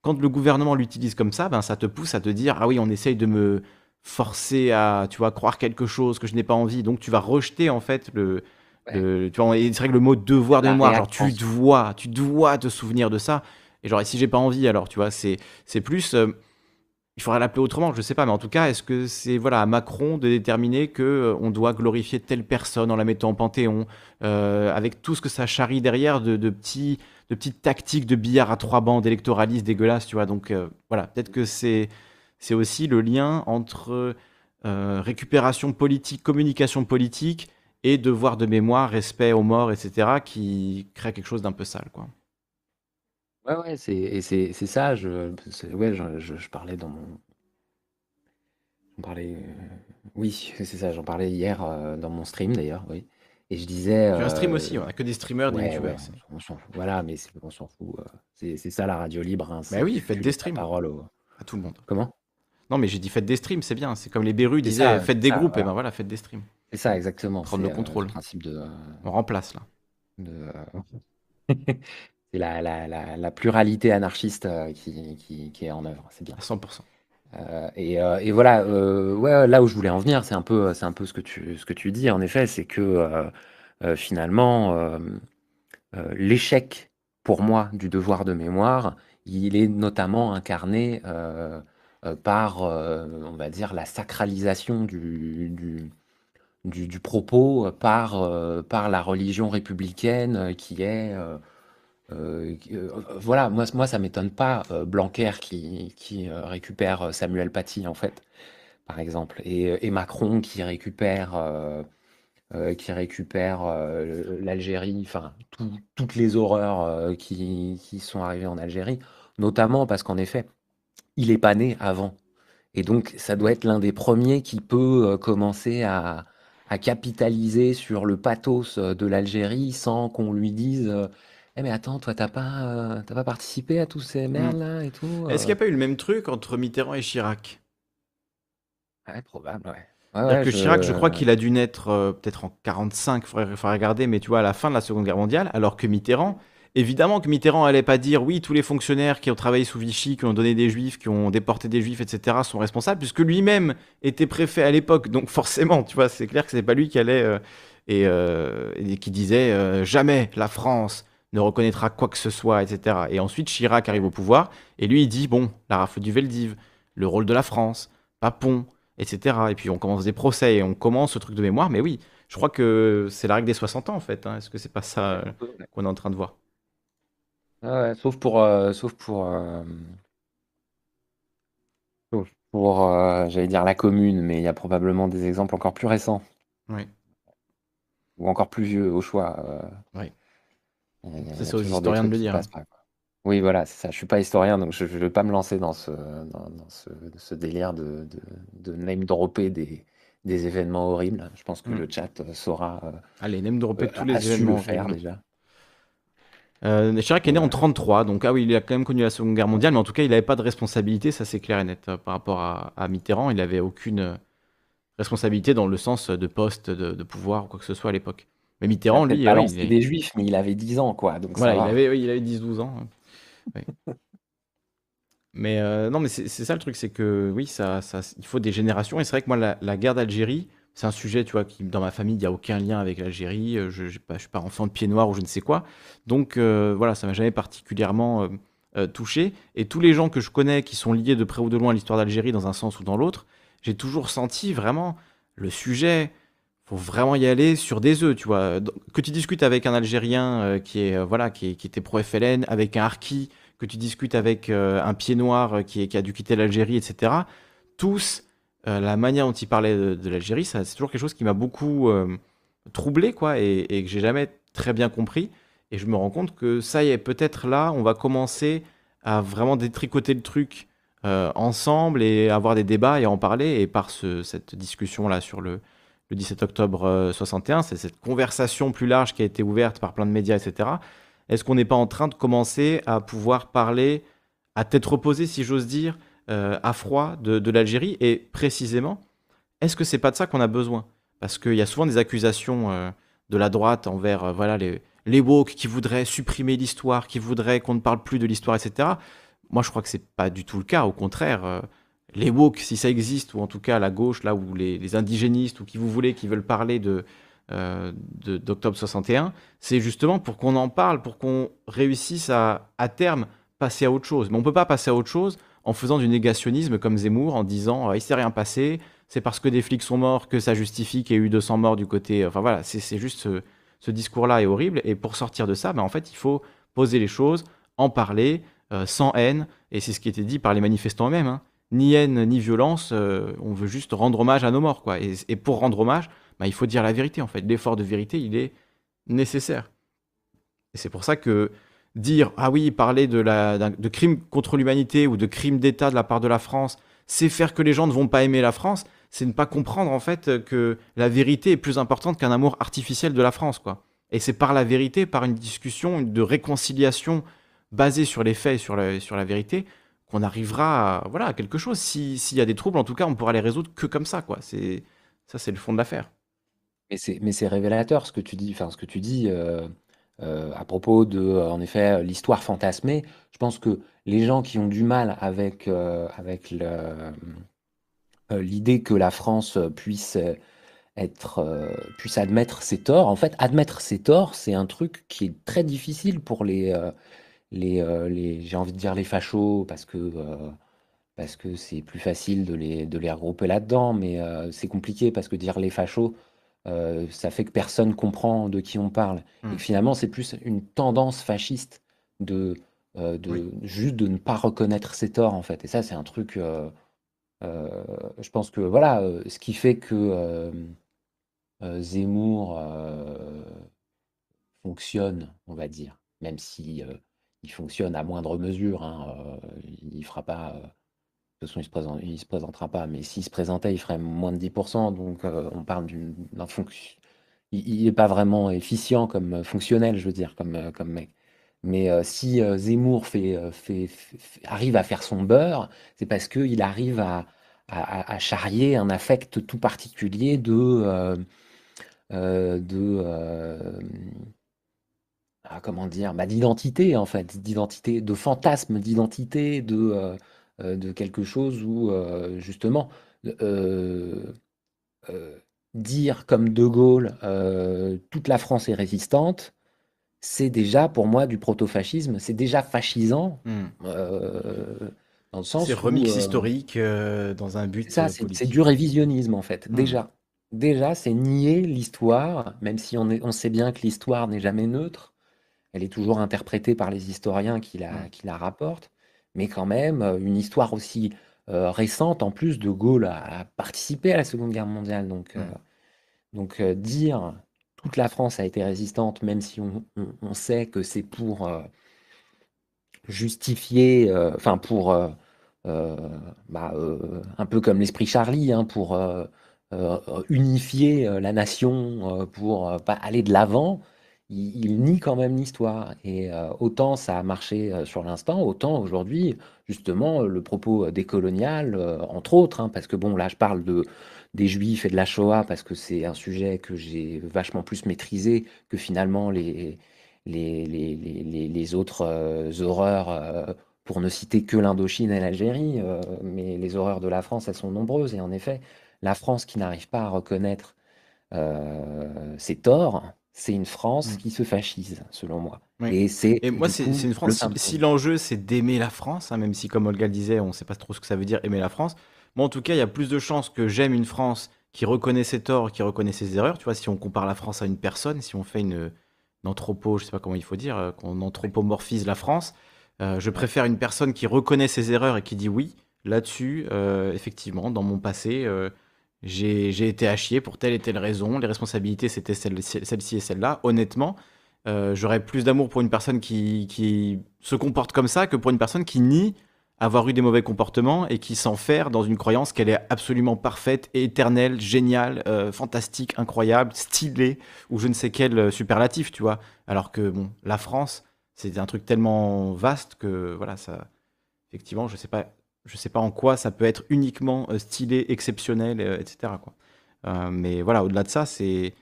quand le gouvernement l'utilise comme ça, ben ça te pousse à te dire, ah oui, on essaye de me forcer à, tu vois, croire quelque chose que je n'ai pas envie, donc tu vas rejeter en fait le, Ouais. le- tu vois, c'est vrai que le mot devoir de La mémoire, genre tu dois, tu dois te souvenir de ça, et genre et si j'ai pas envie, alors tu vois, c'est c'est plus, euh, il faudrait l'appeler autrement, je sais pas, mais en tout cas, est-ce que c'est voilà à Macron de déterminer que euh, on doit glorifier telle personne en la mettant en panthéon, euh, avec tout ce que ça charrie derrière de, petits de petites tactiques de billard à trois bandes électoralistes dégueulasses, tu vois? Donc euh, voilà, peut-être que c'est c'est aussi le lien entre récupération politique, communication politique et devoir de mémoire, respect aux morts, etc., qui crée quelque chose d'un peu sale, quoi. Ouais, ouais, c'est et c'est c'est ça, je c'est ouais, je je je parlais dans mon j'en parlais, heu, oui, c'est ça, j'en parlais hier, heu, dans mon stream d'ailleurs, oui et je disais, Tu as un stream heu aussi, on a que des streamers, des ouais, ouais, youtubeurs. c'est- on s'en fout, voilà, mais c'est on s'en fout, heu, c'est c'est ça la radio libre, hein, Bah c'est oui, tu faites tu des laisses la streams parole à tout le monde. comment? Non, mais j'ai dit faites des streams, c'est bien. C'est comme les Berus C'est disaient, ça, faites c'est des ça, groupes, et voilà. ben voilà, faites des streams. C'est ça exactement, Prendre c'est, le heu, contrôle. le principe de, heu On remplace là. de, heu (laughs) c'est la la la la pluralité anarchiste, heu, qui qui qui est en œuvre, c'est bien. À 100%. Heu et heu et voilà, ouais, là où je voulais en venir, c'est un peu c'est un peu ce que tu ce que tu dis en effet, c'est que, finalement, l'échec pour moi du devoir de mémoire, il est notamment incarné, par, on va dire la sacralisation du du du du propos, par, par la religion républicaine, qui est, qui, heu, voilà, moi moi ça m'étonne pas, heu, Blanquer qui qui, récupère, Samuel Paty en fait, par exemple et Macron qui récupère, qui récupère, l'Algérie, enfin tout toutes les horreurs, qui qui sont arrivées en Algérie, notamment parce qu'en effet, il est pas né avant. Et donc ça doit être l'un des premiers qui peut, commencer à à capitaliser sur le pathos, de l'Algérie sans qu'on lui dise, «Eh mais attends, toi tu as pas, heu, tu as pas participé à tous ces Mmh. merdes-là et tout?» Est-ce qu'il n'y heu? a pas eu le même truc entre Mitterrand et Chirac? Ouais, probable, ouais. Ouais, C'est-à-dire ouais, que Chirac, je crois je qu'il a dû naître euh, peut-être en 45, il faudrait, faudrait regarder, mais tu vois, à la fin de la Seconde Guerre mondiale, alors que Mitterrand, évidemment que Mitterrand allait pas dire oui, tous les fonctionnaires qui ont travaillé sous Vichy, qui ont donné des juifs, qui ont déporté des juifs, etc., sont responsables, puisque lui-même était préfet à l'époque, donc forcément, tu vois, c'est clair que c'est pas lui qui allait euh, et, euh, et qui disait euh, jamais la France ne reconnaîtra quoi que ce soit, etc. Et ensuite, Chirac arrive au pouvoir, et lui, il dit bon, la rafle du Veldiv, le rôle de la France, Papon, etc. Et puis on commence des procès et on commence ce truc de mémoire. Mais oui, je crois que c'est la règle des 60 ans en fait. hein. Est-ce que c'est pas ça euh, qu'on est en train de voir? Ah ouais, sauf pour, euh, sauf pour, euh, sauf pour, euh, j'allais dire la commune, mais il y a probablement des exemples encore plus récents Oui. ou encore plus vieux au choix. Oui. A Ça, c'est aux historiens de trucs le dire, hein. pas. Oui, voilà, c'est ça. Je suis pas historien, donc je ne vais pas me lancer dans ce, dans, dans ce, ce délire de, de, de name dropper des, des événements horribles. Je pense que Mm. le chat euh, saura euh, Allez, name dropper euh, tous les su le événements. faire déjà. Euh, Chirac est né en Ouais. 33, donc ah oui, il a quand même connu la Seconde Guerre mondiale, mais en tout cas, il n'avait pas de responsabilité, ça c'est clair et net. euh, Par rapport à, à Mitterrand, il n'avait aucune responsabilité dans le sens de poste, de, de pouvoir ou quoi que ce soit à l'époque. Mais Mitterrand, lui, pas euh, oui, lancé il est- des juifs, mais il avait 10 ans, quoi, donc Voilà, il va. avait, oui, il avait 10-12 ans. Oui. Mais euh, non, mais c'est ça le truc, c'est que oui, ça, ça, il faut des générations. Et c'est vrai que moi, la, la guerre d'Algérie, c'est un sujet, tu vois, qui dans ma famille, il n'y a aucun lien avec l'Algérie. euh, Je ne suis pas enfant de pied noir ou je ne sais quoi. Donc euh, voilà, ça m'a jamais particulièrement euh, euh, touché. Et tous les gens que je connais qui sont liés de près ou de loin à l'histoire d'Algérie dans un sens ou dans l'autre, j'ai toujours senti vraiment le sujet faut vraiment y aller sur des œufs, tu vois. Que tu discutes avec un Algérien euh, qui est euh, voilà qui, était pro FLN, avec un Harki, que tu discutes avec euh, un pied noir qui, a dû quitter l'Algérie, etc. Tous, la manière dont ils parlaient de, l'Algérie, c'est toujours quelque chose qui m'a beaucoup troublé, quoi, et, et que j'ai jamais très bien compris. Et je me rends compte que ça y est, peut-être là, on va commencer à vraiment détricoter le truc ensemble et avoir des débats et en parler. Et par ce- cette discussion-là sur le, le 17 octobre euh, 61, c'est cette conversation plus large qui a été ouverte par plein de médias, etc. Est-ce qu'on n'est pas en train de commencer à pouvoir parler à tête reposée, si j'ose dire, euh, à froid de, l'Algérie? Et précisément, est-ce que c'est pas de ça qu'on a besoin? Parce qu'il y a souvent des accusations euh, de la droite envers euh, voilà, les, les woke qui voudraient supprimer l'histoire, qui voudraient qu'on ne parle plus de l'histoire, etc. Moi, je crois que c'est pas du tout le cas. Au contraire, euh, les woke, si ça existe, ou en tout cas la gauche, là où les, indigénistes, ou qui vous voulez, qui veulent parler de euh, d'octobre 61, c'est justement pour qu'on en parle, pour qu'on réussisse à, à terme, passer à autre chose. Mais on peut pas passer à autre chose en faisant du négationnisme comme Zemmour, en disant euh, il s'est rien passé, c'est parce que des flics sont morts que ça justifie qu'il y ait eu 200 morts du côté. Enfin voilà, c'est juste ce, ce discours-là est horrible. Et pour sortir de ça, ben, en fait, il faut poser les choses, en parler, euh, sans haine. Et c'est ce qui était dit par les manifestants eux-mêmes. hein. Ni haine, ni violence, euh, on veut juste rendre hommage à nos morts. Quoi. Et, pour rendre hommage, ben, il faut dire la vérité. En fait, l'effort de vérité, il est nécessaire. Et c'est pour ça que dire, ah oui, parler de, la, de crimes contre l'humanité ou de crimes d'État de la part de la France, c'est faire que les gens ne vont pas aimer la France, c'est ne pas comprendre en fait que la vérité est plus importante qu'un amour artificiel de la France, quoi. Et c'est par la vérité, par une discussion de réconciliation basée sur les faits et sur la, sur la vérité, qu'on arrivera à, voilà, à quelque chose. Si- S'il y a des troubles, en tout cas, on pourra les résoudre que comme ça, quoi. C'est, ça, c'est le fond de l'affaire. Mais c'est, révélateur ce que tu dis, enfin ce que tu dis euh, euh, à propos de, euh, en effet, l'histoire fantasmée. Je pense que les gens qui ont du mal avec, l'idée que la France puisse être, puisse admettre ses torts, en fait, admettre ses torts, c'est un truc qui est très difficile pour les, les, euh, les, j'ai envie de dire les fachos, parce que euh, parce que c'est plus facile de les, de les regrouper là-dedans, mais euh, c'est compliqué parce que dire les fachos, ça fait que personne comprend de qui on parle. Et Mm. que finalement, c'est plus une tendance fasciste de, de Oui. juste de ne pas reconnaître ses torts, en fait. Et ça, c'est un truc. je pense que voilà, ce qui fait que Zemmour fonctionne, on va dire, même si euh, il fonctionne à moindre mesure, hein, euh, il fera pas. euh, de toute façon, il se présentera pas, mais s'il se présentait, il ferait moins de 10%. Donc, euh, on parle d'un fonction. Il n'est pas vraiment efficient comme fonctionnel, je veux dire, comme, comme mec. Mais si Zemmour fait, fait, arrive à faire son beurre, c'est parce qu'il arrive à, à- à- charrier un affect tout particulier de, de ah, comment dire, bah, d'identité en fait, d'identité, de fantasme d'identité, de, euh, euh, de quelque chose où euh, justement dire comme De Gaulle toute la France est résistante, c'est déjà pour moi du proto-fascisme, c'est déjà fascisant Mm. euh, dans le sens C'est où remix historique dans un but ça, c'est c'est politique. du révisionnisme en fait. Hmm. Déjà, déjà, c'est nier l'histoire, même si on, est- on sait bien que l'histoire n'est jamais neutre. Elle est toujours interprétée par les historiens qui la, qui la rapportent. Mais quand même, euh, une histoire aussi euh, récente, en plus, De Gaulle a, a participé à la Seconde Guerre mondiale. Donc, euh, donc euh, dire toute la France a été résistante, même si on, on- on sait que c'est pour justifier, enfin pour bah, un peu comme l'esprit Charlie, hein, pour unifier la nation, pour aller de l'avant, il, nie quand même l'histoire. Et euh, autant ça a marché euh, sur l'instant, autant aujourd'hui, justement, le propos décolonial, euh, entre autres, hein, parce que bon, là, je parle de des Juifs et de la Shoah parce que c'est un sujet que j'ai vachement plus maîtrisé que finalement les, les, les, les, les- autres horreurs, pour ne citer que l'Indochine et l'Algérie, mais les horreurs de la France, elles sont nombreuses. Et en effet, la France qui n'arrive pas à reconnaître ses torts, c'est une France Mm. qui se fascise, selon moi. Oui. Et c'est Et moi, c'est une le France. Si, l'enjeu c'est d'aimer la France, hein, même si comme Olga le disait, on ne sait pas trop ce que ça veut dire aimer la France. Moi, en tout cas, il y a plus de chances que j'aime une France qui reconnaît ses torts, qui reconnaît ses erreurs. Tu vois, si on compare la France à une personne, si on fait une, une anthropo, je sais pas comment il faut dire, euh, qu'on anthropomorphise la France, euh, je préfère une personne qui reconnaît ses erreurs et qui dit oui. Là-dessus, euh, effectivement, dans mon passé, euh, j'ai été à chier pour telle et telle raison. Les responsabilités, c'était celle- celle-ci et celle-là. Honnêtement, euh, j'aurais plus d'amour pour une personne qui, se comporte comme ça que pour une personne qui nie avoir eu des mauvais comportements et qui s'enferme dans une croyance qu'elle est absolument parfaite, éternelle, géniale, euh, fantastique, incroyable, stylée, ou je ne sais quel euh, superlatif, tu vois. Alors que, bon, la France, c'est un truc tellement vaste que, voilà, ça... Effectivement, je sais pas, je sais pas en quoi ça peut être uniquement euh, stylé, exceptionnel, euh, etc.. Euh, mais voilà, au-delà de ça, c'est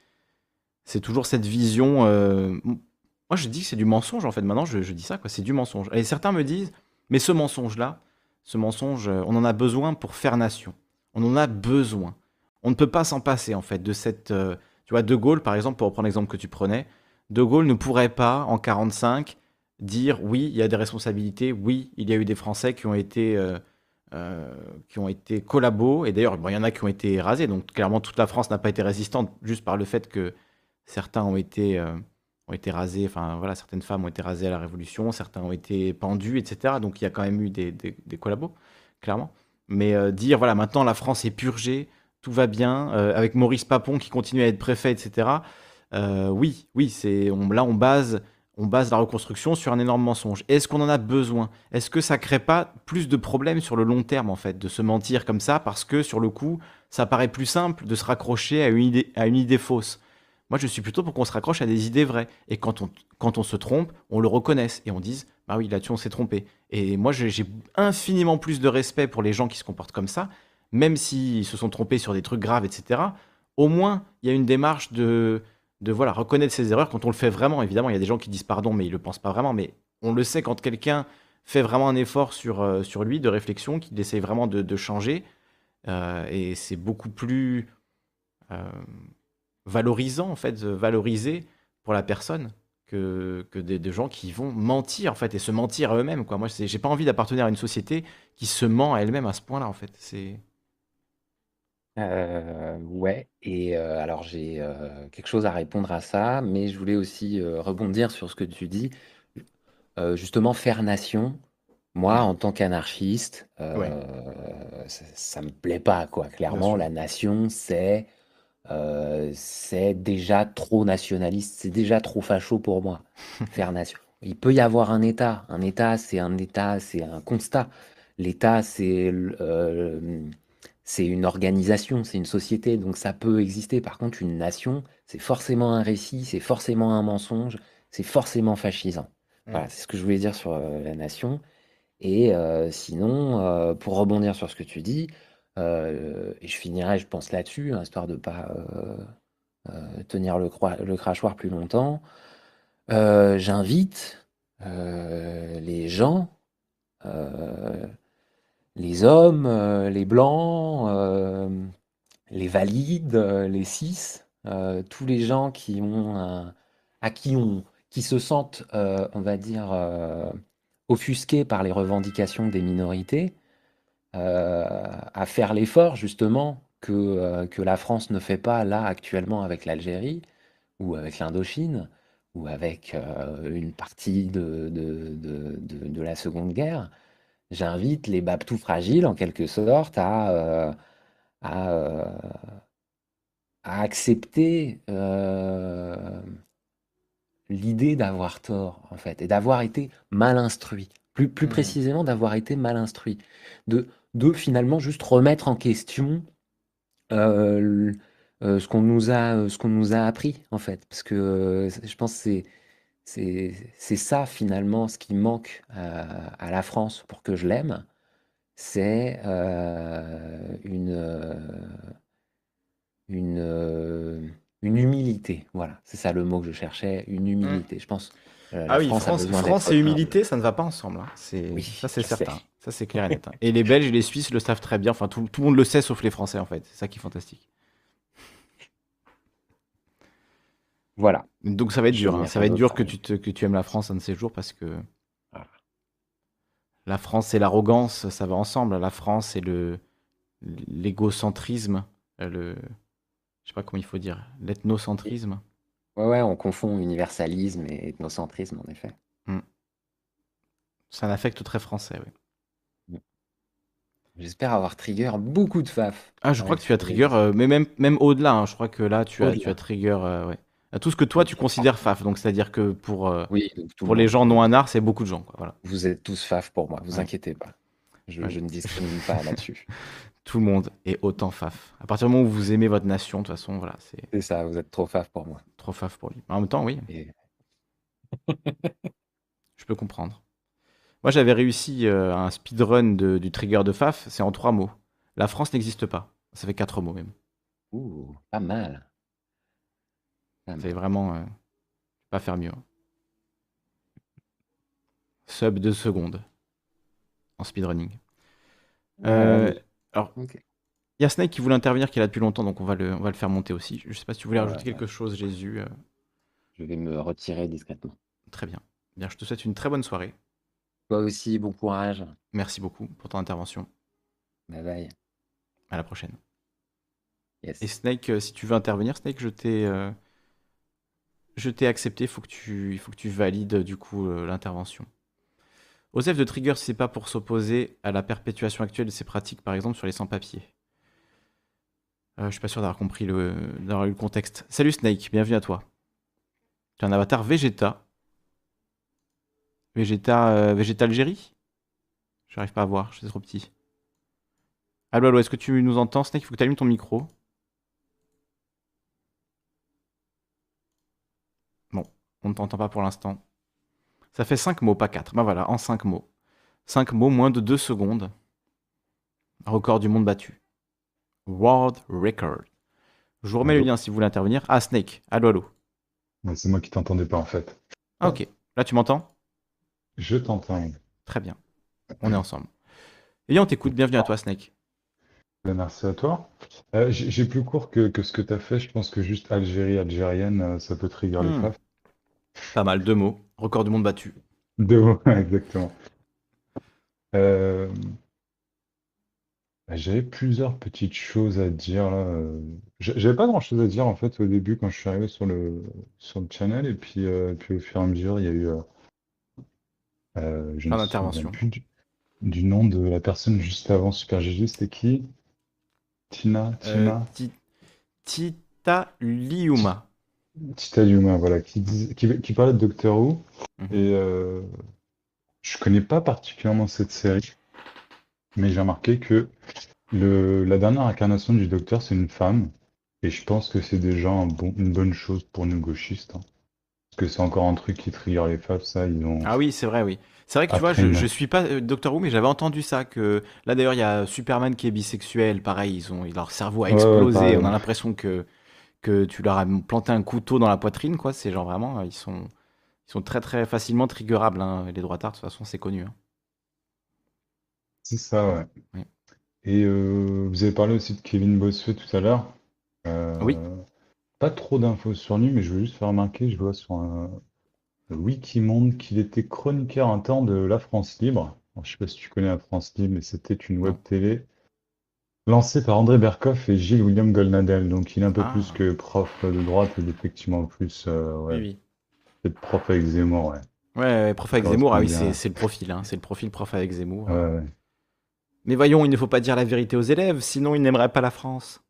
c'est toujours cette vision. Moi, je dis que c'est du mensonge, en fait. Maintenant, je, dis ça, quoi. C'est du mensonge. Et certains me disent, mais ce mensonge-là, ce mensonge, on en a besoin pour faire nation. On en a besoin. On ne peut pas s'en passer, en fait, de cette. Tu vois, De Gaulle, par exemple, pour reprendre l'exemple que tu prenais, De Gaulle ne pourrait pas, en 45, dire oui, il y a des responsabilités, oui, il y a eu des Français qui ont été. Euh, qui ont été collabos, et d'ailleurs, il y en a qui ont été rasés, donc clairement toute la France n'a pas été résistante juste par le fait que certains ont été, euh, ont été rasés, enfin voilà, certaines femmes ont été rasées à la Révolution, certains ont été pendus, etc. Donc il y a quand même eu des, des, collabos, clairement. Mais euh, dire, voilà, maintenant la France est purgée, tout va bien, avec Maurice Papon qui continue à être préfet, etc. oui, oui, c'est on, là on base, on base la reconstruction sur un énorme mensonge. Est-ce qu'on en a besoin? Est-ce que ça crée pas plus de problèmes sur le long terme en fait de se mentir comme ça parce que sur le coup ça paraît plus simple de se raccrocher à une idée, fausse? Moi, je suis plutôt pour qu'on se raccroche à des idées vraies. Et quand on, quand on se trompe, on le reconnaisse et on dise, bah oui, là-dessus, on s'est trompé. Et moi, j'ai infiniment plus de respect pour les gens qui se comportent comme ça, même s'ils se sont trompés sur des trucs graves, etc. Au moins, il y a une démarche de, de voilà, reconnaître ses erreurs quand on le fait vraiment. Évidemment, il y a des gens qui disent pardon, mais ils le pensent pas vraiment. Mais on le sait quand quelqu'un fait vraiment un effort sur, euh, sur lui, de réflexion, qu'il essaye vraiment de, changer. Euh, et c'est beaucoup plus euh, valorisant, en fait, valorisé pour la personne que, que des, des gens qui vont mentir, en fait, et se mentir à eux-mêmes, quoi. Moi, j'ai pas envie d'appartenir à une société qui se ment à elle-même à ce point-là, en fait. C'est... Euh, ouais, et euh, alors j'ai euh, quelque chose à répondre à ça, mais je voulais aussi rebondir sur ce que tu dis. Justement, faire nation, moi, en tant qu'anarchiste, ça, ça me plaît pas, quoi. Clairement, sûr. la nation, c'est c'est déjà trop nationaliste, c'est déjà trop facho pour moi. (laughs) Faire nation. Il peut y avoir un État. Un État, c'est un État, c'est un constat. L'État, c'est c'est une organisation, c'est une société, donc ça peut exister. Par contre, une nation, c'est forcément un récit, c'est forcément un mensonge, c'est forcément fascisant. Voilà, Mm. c'est ce que je voulais dire sur euh, la nation. Et euh, sinon, euh, pour rebondir sur ce que tu dis, et je finirai, je pense, là-dessus, hein, histoire de pas euh, euh, tenir le, le crachoir plus longtemps, j'invite les gens, les hommes, euh, les blancs, euh, les valides, euh, les cis, tous les gens qui ont à qui on, qui se sentent, on va dire, offusqués par les revendications des minorités, à faire l'effort justement que, que la France ne fait pas là actuellement avec l'Algérie ou avec l'Indochine ou avec une partie de, de, de, de, la Seconde Guerre, j'invite les tout fragiles, en quelque sorte, à, à, à accepter l'idée d'avoir tort, en fait, et d'avoir été mal instruit. Plus, plus mmh. précisément, d'avoir été mal instruit. De, de finalement juste remettre en question euh, ce qu'on nous a, euh, ce nous a appris en fait, parce que euh, je pense que c'est c'est ça finalement ce qui manque à, à la France pour que je l'aime, c'est une une une humilité. Voilà, c'est ça le mot que je cherchais, une mmh. humilité. Je pense. ah oui, France, France et humilité, ça ne va pas ensemble. Hein. C'est oui, ça, c'est certain. Ça, c'est clair et net. Hein. Et les Belges et les Suisses le savent très bien. Enfin, tout, tout le monde le sait, sauf les Français, en fait. C'est ça qui est fantastique. Voilà. Donc ça va être dur. Hein. Ça va être dur que tu, te, que tu aimes la France un de ces jours parce que la France et l'arrogance, ça va ensemble. La France et le l'égocentrisme, le je sais pas comment il faut dire, l'ethnocentrisme. Ouais, ouais, on confond universalisme et ethnocentrisme en effet. Hmm. C'est un affect très français, oui. J'espère avoir trigger beaucoup de faf. Ah, je crois que tu as trigger, euh, mais même, même au-delà. Hein. je crois que là, tu as, tu as trigger. Euh, ouais. Tout ce que toi tu considères faf, donc c'est-à-dire que pour, euh, Oui, pour les gens non art, c'est beaucoup de gens. Quoi, voilà. Vous êtes tous faf pour moi, vous inquiétez pas. Je, je ne discrimine pas (laughs) là-dessus. Tout le monde est autant faf. À partir du moment où vous aimez votre nation, de toute façon, voilà, c'est ça, vous êtes trop faf pour moi. trop faf pour lui. En même temps, oui, (laughs) je peux comprendre. Moi, j'avais réussi euh, un speedrun de- du trigger de faf, c'est en trois mots. La France n'existe pas. Ça fait quatre mots même. Ouh, pas mal. C'est vraiment euh, pas faire mieux. Hein. Sub 2 secondes en speedrunning. Euh, alors, il y a Snake qui voulait intervenir, qui est là depuis longtemps, donc on va le, on va le faire monter aussi. Je sais pas si tu voulais rajouter quelque chose, Jésus. Euh. Je vais me retirer discrètement. Très bien. Bien, je te souhaite une très bonne soirée. Toi aussi, bon courage. Merci beaucoup pour ton intervention. Bye bye. À la prochaine. Yes. Et Snake, si tu veux intervenir, Snake, je t'ai je t'ai accepté, il faut que tu valides du coup euh, l'intervention. Osef de Trigger, c'est pas pour s'opposer à la perpétuation actuelle de ces pratiques, par exemple sur les sans-papiers. Euh, je suis pas sûr d'avoir compris le, contexte. Salut Snake, bienvenue à toi. Tu un avatar Vegeta. Vegeta, euh, Vegeta Algérie? J'arrive pas à voir, je suis trop petit. Allo, allo, est-ce que tu nous entends Snake? Il faut que tu allumes ton micro. On ne t'entend pas pour l'instant. Ça fait 5 mots, pas 4. Ben voilà, en 5 mots. 5 mots, moins de 2 secondes. Record du monde battu. World Record. Je vous remets le lien si vous voulez intervenir. Ah, Snake. Allô, allô. C'est moi qui t'entendais pas en fait. Ah, ok. Là, tu m'entends? Je t'entends. Très bien. On est ensemble. Et on t'écoute. Bienvenue à toi, Snake. Ben, merci à toi. Euh, j'ai plus court que, ce que tu as fait. Je pense que juste Algérie, algérienne, euh, ça peut trigger les hmm. Pas mal, deux mots. Record du monde battu. Deux mots, (laughs) exactement. Euh, j'avais plusieurs petites choses à dire là. Euh, j'avais pas grand-chose à dire en fait au début quand je suis arrivé sur le sur le channel et puis, euh, puis au fur et à mesure il y a eu je d'intervention. du, nom de la personne juste avant Super GG, c'était qui? Tina, Tina? Tita Liuma. Tita Yuma, voilà, qui, qui, parlait de Doctor Who. Mhm. Et euh, je connais pas particulièrement cette série, mais j'ai remarqué que le, la dernière incarnation du Docteur, c'est une femme. Et je pense que c'est déjà un bon, une bonne chose pour nous gauchistes. Hein. Parce que c'est encore un truc qui trigger les femmes, ça, ils ont... Ah oui, c'est vrai, oui. C'est vrai que tu vois, je, je suis pas euh, Doctor Who, mais j'avais entendu ça, que là d'ailleurs, il y a Superman qui est bisexuel, pareil, ils ont, leur cerveau a explosé, on a l'impression que que tu leur as planté un couteau dans la poitrine, quoi. C'est genre vraiment, ils sont, ils sont très très facilement triggerables. Hein. Les droits de toute façon, c'est connu. Hein. C'est ça, ouais. Et euh, vous avez parlé aussi de Kevin Bossuet tout à l'heure. Euh, oui. Pas trop d'infos sur lui, mais je veux juste faire remarquer, je vois sur un Wikimonde qu'il était chroniqueur un temps de La France Libre. alors, je sais pas si tu connais la France Libre, mais c'était une web télé lancée par André Berkoff et Gilles William Goldnadel. Donc il est un peu Ah. plus que prof de droite, il est effectivement plus euh, Oui, ouais, oui. peut-être prof avec Zemmour, ouais. Ouais, ouais, prof avec Ça Zemmour, ah oui, correspond bien. c'est c'est le profil, hein, c'est le profil prof avec Zemmour. Ouais, ouais. Mais voyons, il ne faut pas dire la vérité aux élèves, sinon ils n'aimeraient pas la France.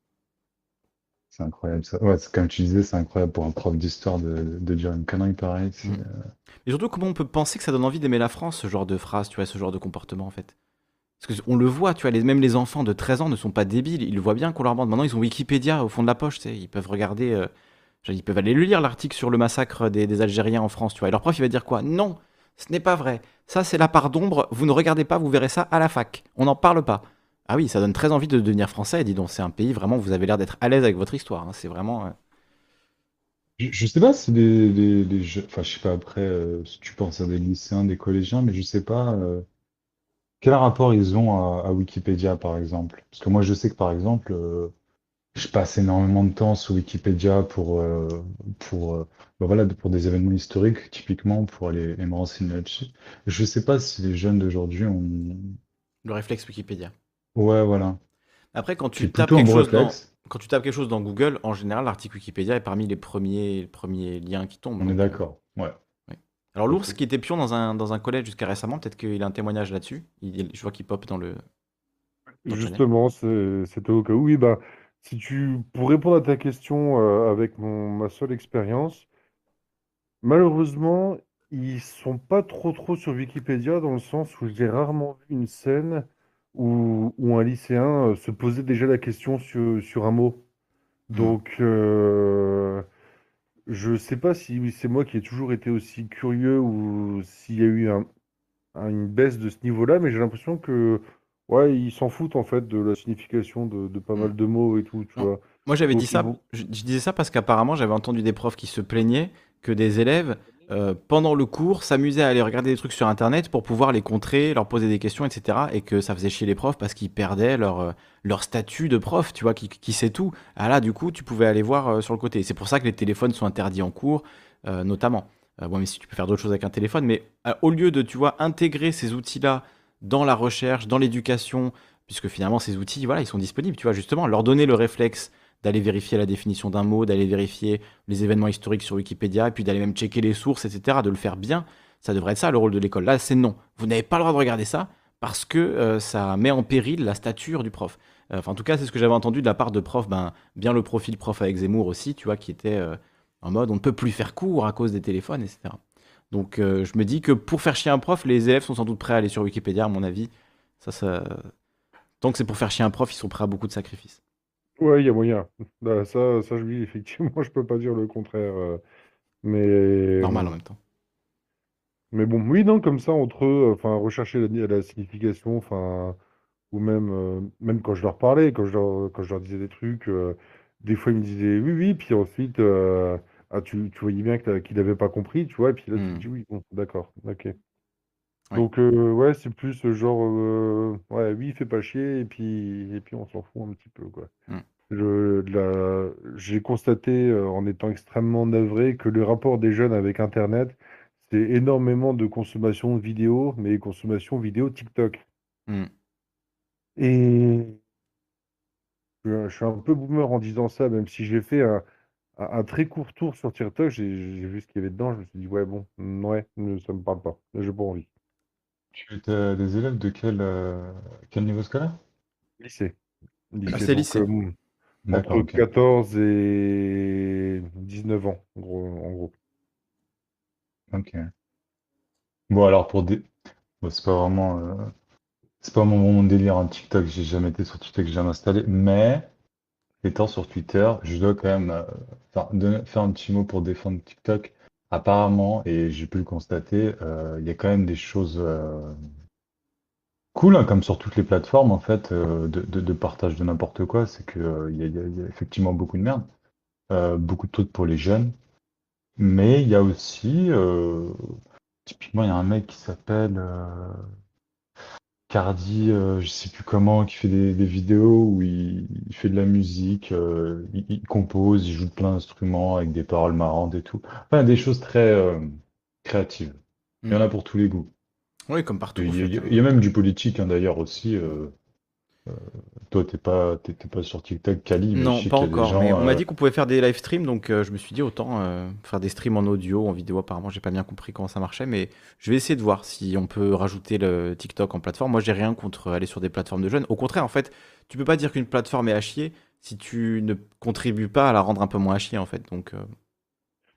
C'est incroyable ça. Ouais, c'est comme tu disais, c'est incroyable pour un prof d'histoire de, de dire une connerie pareille. c'est, Mm. euh, Et surtout, comment on peut penser que ça donne envie d'aimer la France, ce genre de phrase, tu vois, ce genre de comportement, en fait? Parce qu'on le voit, tu vois, même les enfants de 13 ans ne sont pas débiles, ils voient bien qu'on leur demande. Maintenant, ils ont Wikipédia au fond de la poche, tu sais, ils peuvent regarder, euh, ils peuvent aller le lire, l'article sur le massacre des, des Algériens en France, tu vois. Et leur prof, il va dire quoi? Non, ce n'est pas vrai. Ça, c'est la part d'ombre, vous ne regardez pas, vous verrez ça à la fac. On n'en parle pas. Ah oui, ça donne très envie de devenir français, dis donc, c'est un pays, vraiment, vous avez l'air d'être à l'aise avec votre histoire, hein, c'est vraiment... euh, Je, sais pas si jeux, enfin je sais pas après euh, si tu penses à des lycéens, des collégiens, mais je sais pas quel rapport ils ont à, à Wikipédia par exemple? Parce que moi je sais que par exemple euh, je passe énormément de temps sur Wikipédia pour euh, pour euh, bah voilà pour des événements historiques typiquement pour aller, aller me renseigner là-dessus. Je sais pas si les jeunes d'aujourd'hui ont le réflexe Wikipédia. ouais voilà. Après, quand tu tapes quelque chose dans, quand tu tapes quelque chose dans Google, en général, l'article Wikipédia est parmi les premiers, les premiers liens qui tombent. On est donc, euh, d'accord. Ouais. Alors l'ours qui était pion dans un, dans un collège jusqu'à récemment, peut-être qu'il a un témoignage là-dessus. Il- je vois qu'il pop dans le... dans le channel. Justement, c'est- c'était au cas où. Oui, bah, si tu, pour répondre à ta question euh, avec mon, ma seule expérience, malheureusement, ils sont pas trop trop sur Wikipédia dans le sens où j'ai rarement vu une scène où, où un lycéen euh, se posait déjà la question sur, sur un mot. Donc, euh, je sais pas si c'est moi qui ai toujours été aussi curieux ou s'il y a eu un, un- une baisse de ce niveau-là, mais j'ai l'impression que ouais, ils s'en foutent en fait de la signification de, de pas mal de mots et tout, tu Non. vois. Moi j'avais Donc, dit ils ça, vont- je, je disais ça parce qu'apparemment j'avais entendu des profs qui se plaignaient que des élèves, euh, pendant le cours, s'amusaient à aller regarder des trucs sur Internet pour pouvoir les contrer, leur poser des questions, etc. Et que ça faisait chier les profs parce qu'ils perdaient leur, euh, leur statut de prof, tu vois, qui, qui sait tout. Ah là, du coup, tu pouvais aller voir euh, sur le côté. C'est pour ça que les téléphones sont interdits en cours, notamment. Bon, mais si tu peux faire d'autres choses avec un téléphone, mais au lieu de, tu vois, intégrer ces outils-là dans la recherche, dans l'éducation, puisque finalement ces outils, voilà, ils sont disponibles, tu vois, justement, leur donner le réflexe d'aller vérifier la définition d'un mot, d'aller vérifier les événements historiques sur Wikipédia, et puis d'aller même checker les sources, etc., de le faire bien, ça devrait être ça le rôle de l'école. Là, c'est non. Vous n'avez pas le droit de regarder ça parce que euh, ça met en péril la stature du prof. Euh, Enfin, en tout cas, c'est ce que j'avais entendu de la part de profs, ben, bien le profil prof avec Zemmour aussi, tu vois, qui était euh, en mode on ne peut plus faire cours à cause des téléphones, etc. Donc, je me dis que pour faire chier un prof, les élèves sont sans doute prêts à aller sur Wikipédia, à mon avis. Tant que c'est pour faire chier un prof, ils sont prêts à beaucoup de sacrifices. Ouais, il y a moyen. Bah, ça, ça, je dis effectivement, (laughs) je peux pas dire le contraire. euh, mais Normal en même temps. Mais bon, oui, non, comme ça, entre eux, enfin, rechercher la, la signification, enfin, ou même, euh, même quand je leur parlais, quand je leur, quand je leur disais des trucs, euh, des fois ils me disaient oui, oui, puis ensuite, euh, ah, tu, tu voyais bien que t'as- qu'il n'avait pas compris, tu vois, et puis là, tu te Hmm. dis oui, bon, d'accord, ok. Ouais. Donc, euh, ouais, c'est plus ce genre, euh, ouais, oui, fais pas chier, et puis, et puis on s'en fout un petit peu, quoi. Je, la- j'ai constaté, euh, en étant extrêmement navré, que le rapport des jeunes avec Internet, c'est énormément de consommation vidéo, mais consommation vidéo TikTok. Hmm. Et je, je suis un peu boomer en disant ça, même si j'ai fait un, un- un très court tour sur TikTok, j'ai j'ai vu ce qu'il y avait dedans, je me suis dit, ouais, bon, mm, ouais, ça me parle pas, j'ai pas envie. Tu as des élèves de quel, euh, quel niveau scolaire? Lycée. Ah, Lycée, c'est donc, lycée. euh, D'accord, entre ok. 14 et 19 ans, en gros. En gros. Ok. Bon, alors pour des. bon, c'est pas vraiment. euh, C'est pas mon, mon délire en TikTok. J'ai jamais été sur TikTok, j'ai jamais installé. Mais étant sur Twitter, je dois quand même euh, faire, donner- faire un petit mot pour défendre TikTok. Apparemment, et j'ai pu le constater, euh, il y a quand même des choses euh, cool, hein, comme sur toutes les plateformes en fait, euh, de, partage de n'importe quoi. C'est que il y a, effectivement beaucoup de merde, beaucoup de trucs pour les jeunes. Mais il y a aussi, typiquement, il y a un mec qui s'appelle Cardi, euh, je sais plus comment, qui fait des, des vidéos où il, il fait de la musique, euh, il, il compose, il joue de plein d'instruments avec des paroles marrantes et tout. Enfin, des choses très euh, créatives. Il y en a pour tous les goûts. Oui, comme partout. Il en y, a- fait. il y a même du politique hein, d'ailleurs aussi. euh, toi, t'es pas, pas sur TikTok, Kali, mais Non, pas encore. Mais on m'a euh, dit qu'on pouvait faire des live streams, donc euh, je me suis dit autant euh, faire des streams en audio, en vidéo. Apparemment, j'ai pas bien compris comment ça marchait, mais je vais essayer de voir si on peut rajouter le TikTok en plateforme. Moi, j'ai rien contre aller sur des plateformes de jeunes. Au contraire, en fait, tu peux pas dire qu'une plateforme est à chier si tu ne contribues pas à la rendre un peu moins à chier, en fait. Donc,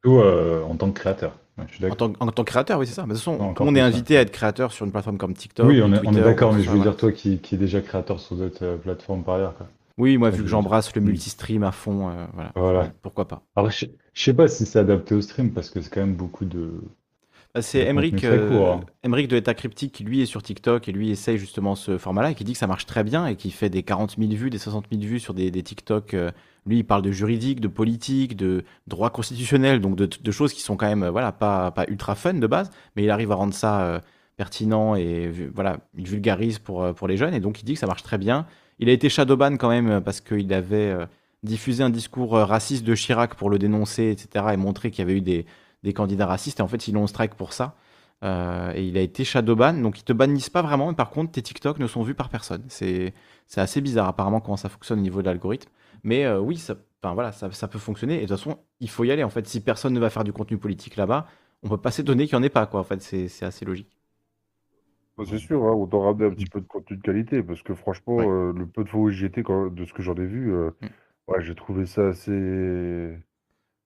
Ou euh, en tant que créateur. Ouais, je suis en tant, en tant que créateur, oui, c'est ça. Mais de toute façon, Non, monde est ça. invité à être créateur sur une plateforme comme TikTok Oui, ou on est, on d'accord, mais je veux dire, toi qui, qui est déjà créateur sur d'autres euh, plateformes par ailleurs. Quoi. Oui, moi, vu que j'embrasse le multi-stream à fond, euh, voilà. Voilà. Pourquoi pas. Alors, je, je sais pas si c'est adapté au stream parce que c'est quand même beaucoup de. Bah, c'est court. euh, hein. De État Cryptique qui lui est sur TikTok et lui essaye justement ce format-là et qui dit que ça marche très bien et qui fait des 40 000 vues, des 60 000 vues sur des, des TikTok. euh, lui, il parle de juridique, de politique, de droit constitutionnel, donc de, de choses qui sont quand même euh, voilà, pas, pas ultra fun de base, mais il arrive à rendre ça euh, pertinent et voilà, il vulgarise pour, euh, pour les jeunes et donc il dit que ça marche très bien. Il a été shadowban quand même euh, parce qu'il avait euh, diffusé un discours euh, raciste de Chirac pour le dénoncer, etc. et montrer qu'il y avait eu des, des candidats racistes et en fait ils l'ont strike pour ça. Euh, et il a été shadowban, donc ils te bannissent pas vraiment, mais par contre tes TikTok ne sont vus par personne. C'est c'est assez bizarre apparemment comment ça fonctionne au niveau de l'algorithme. Mais euh, oui, ça, voilà, ça, ça peut fonctionner. Et de toute façon, il faut y aller. En fait, si personne ne va faire du contenu politique là-bas, on peut pas s'étonner qu'il n'y en ait pas. Quoi. En fait, c'est assez logique. Bah, c'est sûr, hein, autant ramener un petit peu de contenu de qualité, parce que franchement, Ouais. euh, le peu de fois où j'y étais, quand- de ce que j'en ai vu, Mm. ouais, j'ai trouvé ça assez,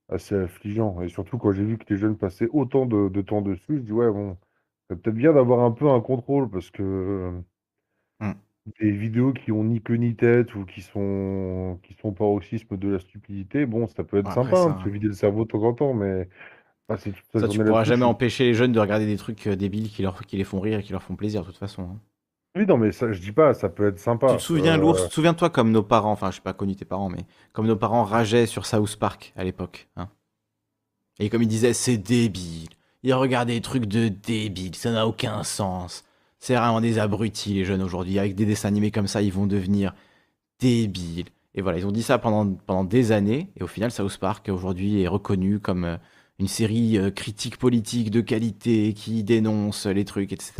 assez affligeant. Et surtout quand j'ai vu que les jeunes passaient autant de, de temps dessus, je dis ouais, bon, c'est peut-être bien d'avoir un peu un contrôle, parce que euh, Mm. des vidéos qui ont ni queue ni tête ou qui sont, qui sont paroxysme de la stupidité, bon, ça peut être Après, sympa hein, ça- de se vider le cerveau de temps en temps, mais passer toute sa Ça, tu pourras jamais empêcher les jeunes de regarder des trucs euh, débiles qui, leur, qui les font rire et qui leur font plaisir, de toute façon. hein. Oui, non, mais ça, je dis pas, ça peut être sympa. Tu te souviens, Euh, l'ours, souviens-toi comme nos parents, enfin, je sais pas connu tes parents, mais comme nos parents rageaient sur South Park à l'époque. hein. Et comme ils disaient, c'est débile. Ils regardaient des trucs de débile, ça n'a aucun sens. C'est vraiment des abrutis, les jeunes aujourd'hui. Avec des dessins animés comme ça, ils vont devenir débiles. Et voilà, ils ont dit ça pendant, pendant des années. Et au final, South Park, aujourd'hui, est reconnu comme euh, une série euh, critique politique de qualité qui dénonce les trucs, etc.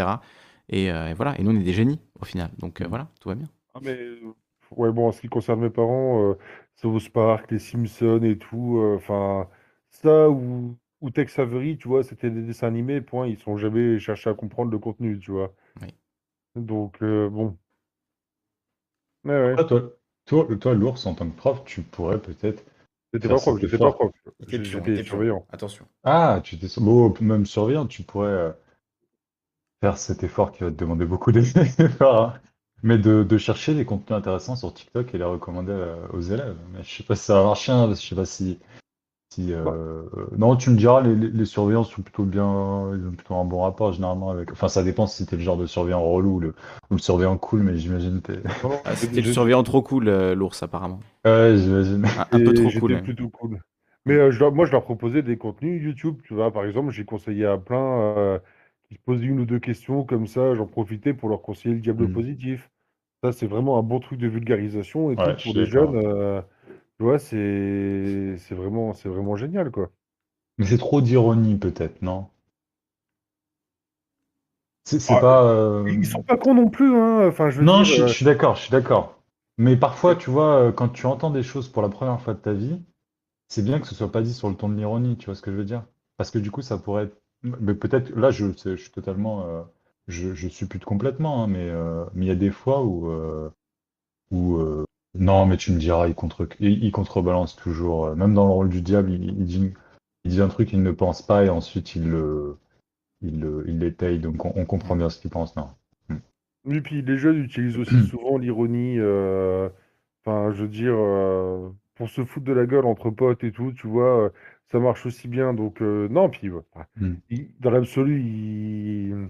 Et, euh, et voilà, et nous, on est des génies, au final. Donc euh, voilà, tout va bien. Ah, mais euh, ouais, bon, en ce qui concerne mes parents, euh, South Park, les Simpsons et tout, euh, enfin, ça ou, ou Tex Avery, tu vois, c'était des dessins animés, point, ils sont jamais cherché à comprendre le contenu, tu vois. Oui. Donc, euh, bon. Ouais, ouais. Toi, toi, toi, l'ours, en tant que prof, tu pourrais peut-être. J'étais pas prof, j'étais pas prof. J'étais surveillant. Attention. Ah, tu t'es bon, même surveillant, tu pourrais euh, faire cet effort qui va te demander beaucoup (laughs) d'efforts, hein. mais de, de chercher des contenus intéressants sur TikTok et les recommander euh, aux élèves. Mais je sais pas si ça va marcher, hein, parce que je sais pas si, si euh, non, tu me diras, les, les, les surveillants sont plutôt bien, ils ont plutôt un bon rapport généralement avec. Enfin, ça dépend si t'es le genre de surveillant relou ou le, ou le surveillant cool, mais j'imagine que t'es. Ah, C'était le surveillant trop cool, euh, l'ours, apparemment. Ouais, j'imagine. Un, un peu trop cool. plutôt cool. Mais euh, je leur- moi, je leur proposais des contenus YouTube, tu vois. Par exemple, j'ai conseillé à plein euh, qui se posaient une ou deux questions comme ça. J'en profitais pour leur conseiller le diable Mm. positif. Ça, c'est vraiment un bon truc de vulgarisation et Ouais, tout pour d'accord. jeunes. euh, tu vois, c'est c'est vraiment, c'est vraiment génial, quoi. Mais c'est trop d'ironie, peut-être, non? C'est Ah, pas. euh, Ils sont pas cons non plus, hein. Enfin, je veux Non, dire, je, suis- euh, je suis d'accord, je suis d'accord. Mais parfois, tu vois, euh, quand tu entends des choses pour la première fois de ta vie, c'est bien que ce soit pas dit sur le ton de l'ironie, tu vois ce que je veux dire? Parce que du coup, ça pourrait être. Mais peut-être, là, je, je suis totalement. euh, je, je suppute complètement, hein, mais euh, mais il y a des fois où. euh, où euh, non, mais tu me diras, il contre, il, il contrebalance toujours. euh, Même dans le rôle du diable, il, il dit, il dit un truc qu'il ne pense pas et ensuite il le. Il, le- il l'étaye, donc on, on comprend bien ce qu'il pense, non? Et puis les jeunes utilisent aussi (clears throat) souvent l'ironie, euh, enfin, je veux dire, euh, pour se foutre de la gueule entre potes et tout, tu vois, euh, ça marche aussi bien. Donc, euh, non, puis ouais, Mm. ils- dans l'absolu, ils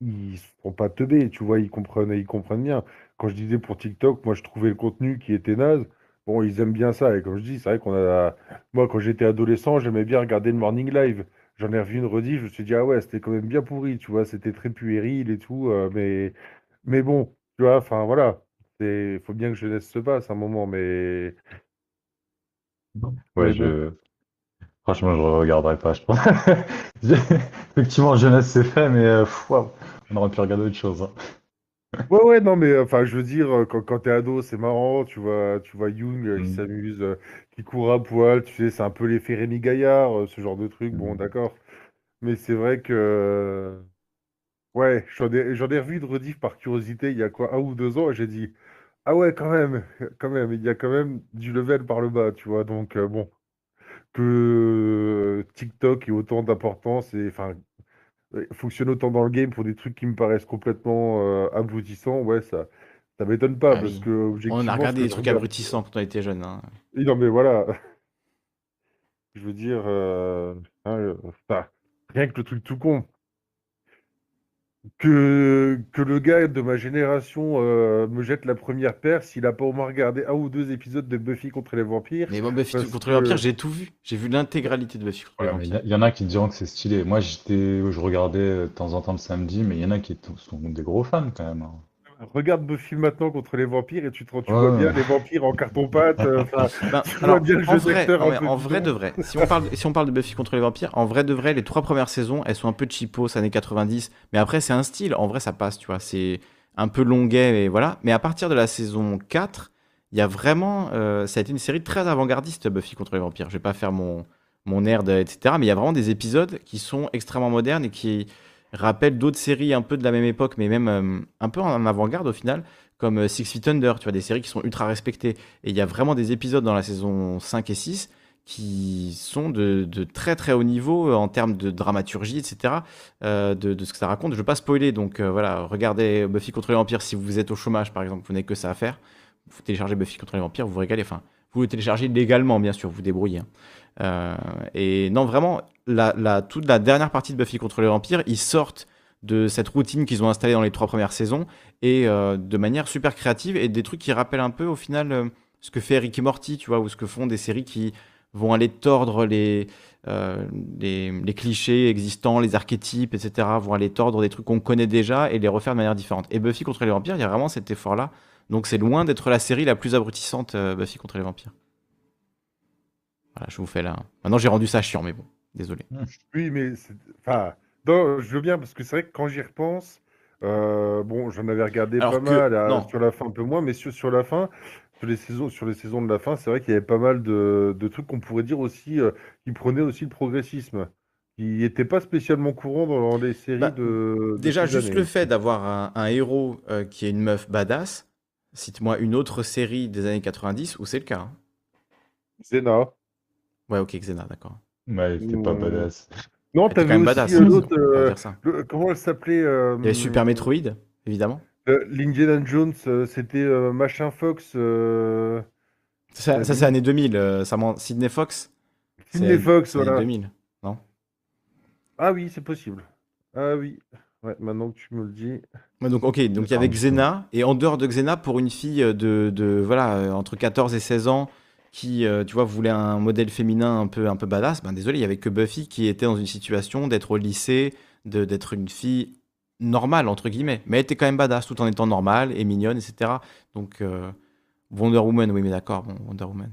ils se font pas teubés, tu vois, ils comprennent, ils comprennent bien. Quand je disais pour TikTok, moi, je trouvais le contenu qui était naze. Bon, ils aiment bien ça. Et comme je dis, c'est vrai qu'on a. Moi, quand j'étais adolescent, j'aimais bien regarder le Morning Live. J'en ai revu une redit, je me suis dit, ah ouais, c'était quand même bien pourri, tu vois, c'était très puéril et tout. euh, mais... mais bon, tu vois, enfin voilà. Il faut bien que jeunesse se passe un moment, mais. Ouais, mais bon. Franchement, je regarderai pas, je pense. (laughs) Effectivement, jeunesse, c'est fait, mais euh. On aurait pu regarder autre chose. hein. Ouais, ouais, non, mais enfin, je veux dire, euh, quand, quand t'es ado, c'est marrant, tu vois, tu vois Young euh, qui Mm. s'amuse, euh, qui court à poil, tu sais, c'est un peu l'effet Rémi Gaillard, euh, ce genre de truc, bon, Mm. d'accord. Mais c'est vrai que, euh, ouais, j'en ai, j'en ai revu de rediff par curiosité il y a quoi, un ou deux ans, et j'ai dit, ah ouais, quand même, (laughs) quand même, il y a quand même du level par le bas, tu vois, donc euh, bon, que TikTok ait autant d'importance et, enfin, fonctionne autant dans le game pour des trucs qui me paraissent complètement euh, aboutissants, ouais, ça, ça m'étonne pas, Ah parce oui. que On a regardé des trucs regarde- abrutissants quand on était jeune. hein. Non, mais voilà. (laughs) Je veux dire, euh, hein, euh, enfin, rien que le truc tout con. Que, que le gars de ma génération euh, me jette la première paire s'il a pas au moins regardé un ou deux épisodes de Buffy contre les vampires. Mais moi, Buffy Parce contre les vampires, que- j'ai tout vu. J'ai vu l'intégralité de Buffy contre les il y, vampires. il y en a qui diront que c'est stylé. Moi, j'étais, je regardais euh, de temps en temps le samedi, mais il y en a qui sont des gros fans quand même. hein. Regarde Buffy maintenant contre les vampires et tu, te, tu Ouais. vois bien les vampires en carton-pâte. euh, (laughs) Ben, tu alors, vois bien le en jeu vrai, d'acteur en de vrai, si on, parle, si on parle de Buffy contre les vampires, en vrai de vrai, les trois premières saisons, elles sont un peu cheapos, années 90, mais après, c'est un style, en vrai, ça passe, tu vois, c'est un peu longuet, et voilà. Mais à partir de la saison 4, il y a vraiment, euh, ça a été une série très avant-gardiste, Buffy contre les vampires. Je vais pas faire mon, mon nerd, etc., mais il y a vraiment des épisodes qui sont extrêmement modernes et qui rappellent d'autres séries un peu de la même époque, mais même euh, un peu en avant-garde au final, comme euh, Six Feet Under, tu vois, des séries qui sont ultra respectées. Et il y a vraiment des épisodes dans la saison 5 et 6 qui sont de, très très haut niveau euh, en termes de dramaturgie, etc., de, ce que ça raconte. Je ne veux pas spoiler, donc voilà, regardez Buffy contre les vampires si vous êtes au chômage, par exemple, vous n'avez que ça à faire. Vous téléchargez Buffy contre les vampires, vous vous régalez. Enfin, vous le téléchargez légalement, bien sûr, vous vous débrouillez. hein. Euh, et non, vraiment, la, toute la dernière partie de Buffy contre les vampires, ils sortent de cette routine qu'ils ont installée dans les trois premières saisons et euh, de manière super créative et des trucs qui rappellent un peu au final euh, ce que fait Rick et Morty, tu vois, ou ce que font des séries qui vont aller tordre les, les, clichés existants, les archétypes, etc., vont aller tordre des trucs qu'on connaît déjà et les refaire de manière différente. Et Buffy contre les vampires, il y a vraiment cet effort-là. Donc c'est loin d'être la série la plus abrutissante, Buffy contre les vampires. Voilà, je vous fais là. Maintenant j'ai rendu ça chiant, mais bon, désolé. Oui, mais enfin, non, je veux bien parce que c'est vrai que quand j'y repense, euh, bon, j'en avais regardé Alors pas que- mal, à- non. sur la fin un peu moins, mais sur, sur la fin, sur les saisons, sur les saisons de la fin, c'est vrai qu'il y avait pas mal de, de trucs qu'on pourrait dire aussi, euh, qui prenaient aussi le progressisme, qui n'étaient pas spécialement courants dans les séries Bah, de, de Déjà, juste années. le fait d'avoir un, un héros euh, qui est une meuf badass, cite-moi une autre série des années 90 où c'est le cas. hein. Xena. Ouais, ok, Xena, d'accord. Ouais, il était pas Ou- badass. Non, Elle t'avais aussi badass, euh, hein, l'autre, euh, le- comment elle s'appelait euh, Il y avait Super Metroid, évidemment. euh, l'Indiana Jones, euh, c'était euh, Machin Fox, euh, Ça, c'est année 2000. euh, ça ment- Sidney Fox. c'est Sidney Fox, voilà. 2000. Non? Ah oui, c'est possible. Ah oui. Ouais, maintenant que tu me le dis. Ouais, donc, ok, donc il y avait Xena, et en dehors de Xena, pour une fille de, de voilà, euh, entre 14 et 16 ans, qui, euh, tu vois, voulait un modèle féminin un peu, un peu badass, ben désolé, il y avait que Buffy qui était dans une situation d'être au lycée, de- d'être une fille normale, entre guillemets. Mais elle était quand même badass, tout en étant normale et mignonne, etc. Donc, euh, Wonder Woman, oui, mais d'accord, bon, Wonder Woman.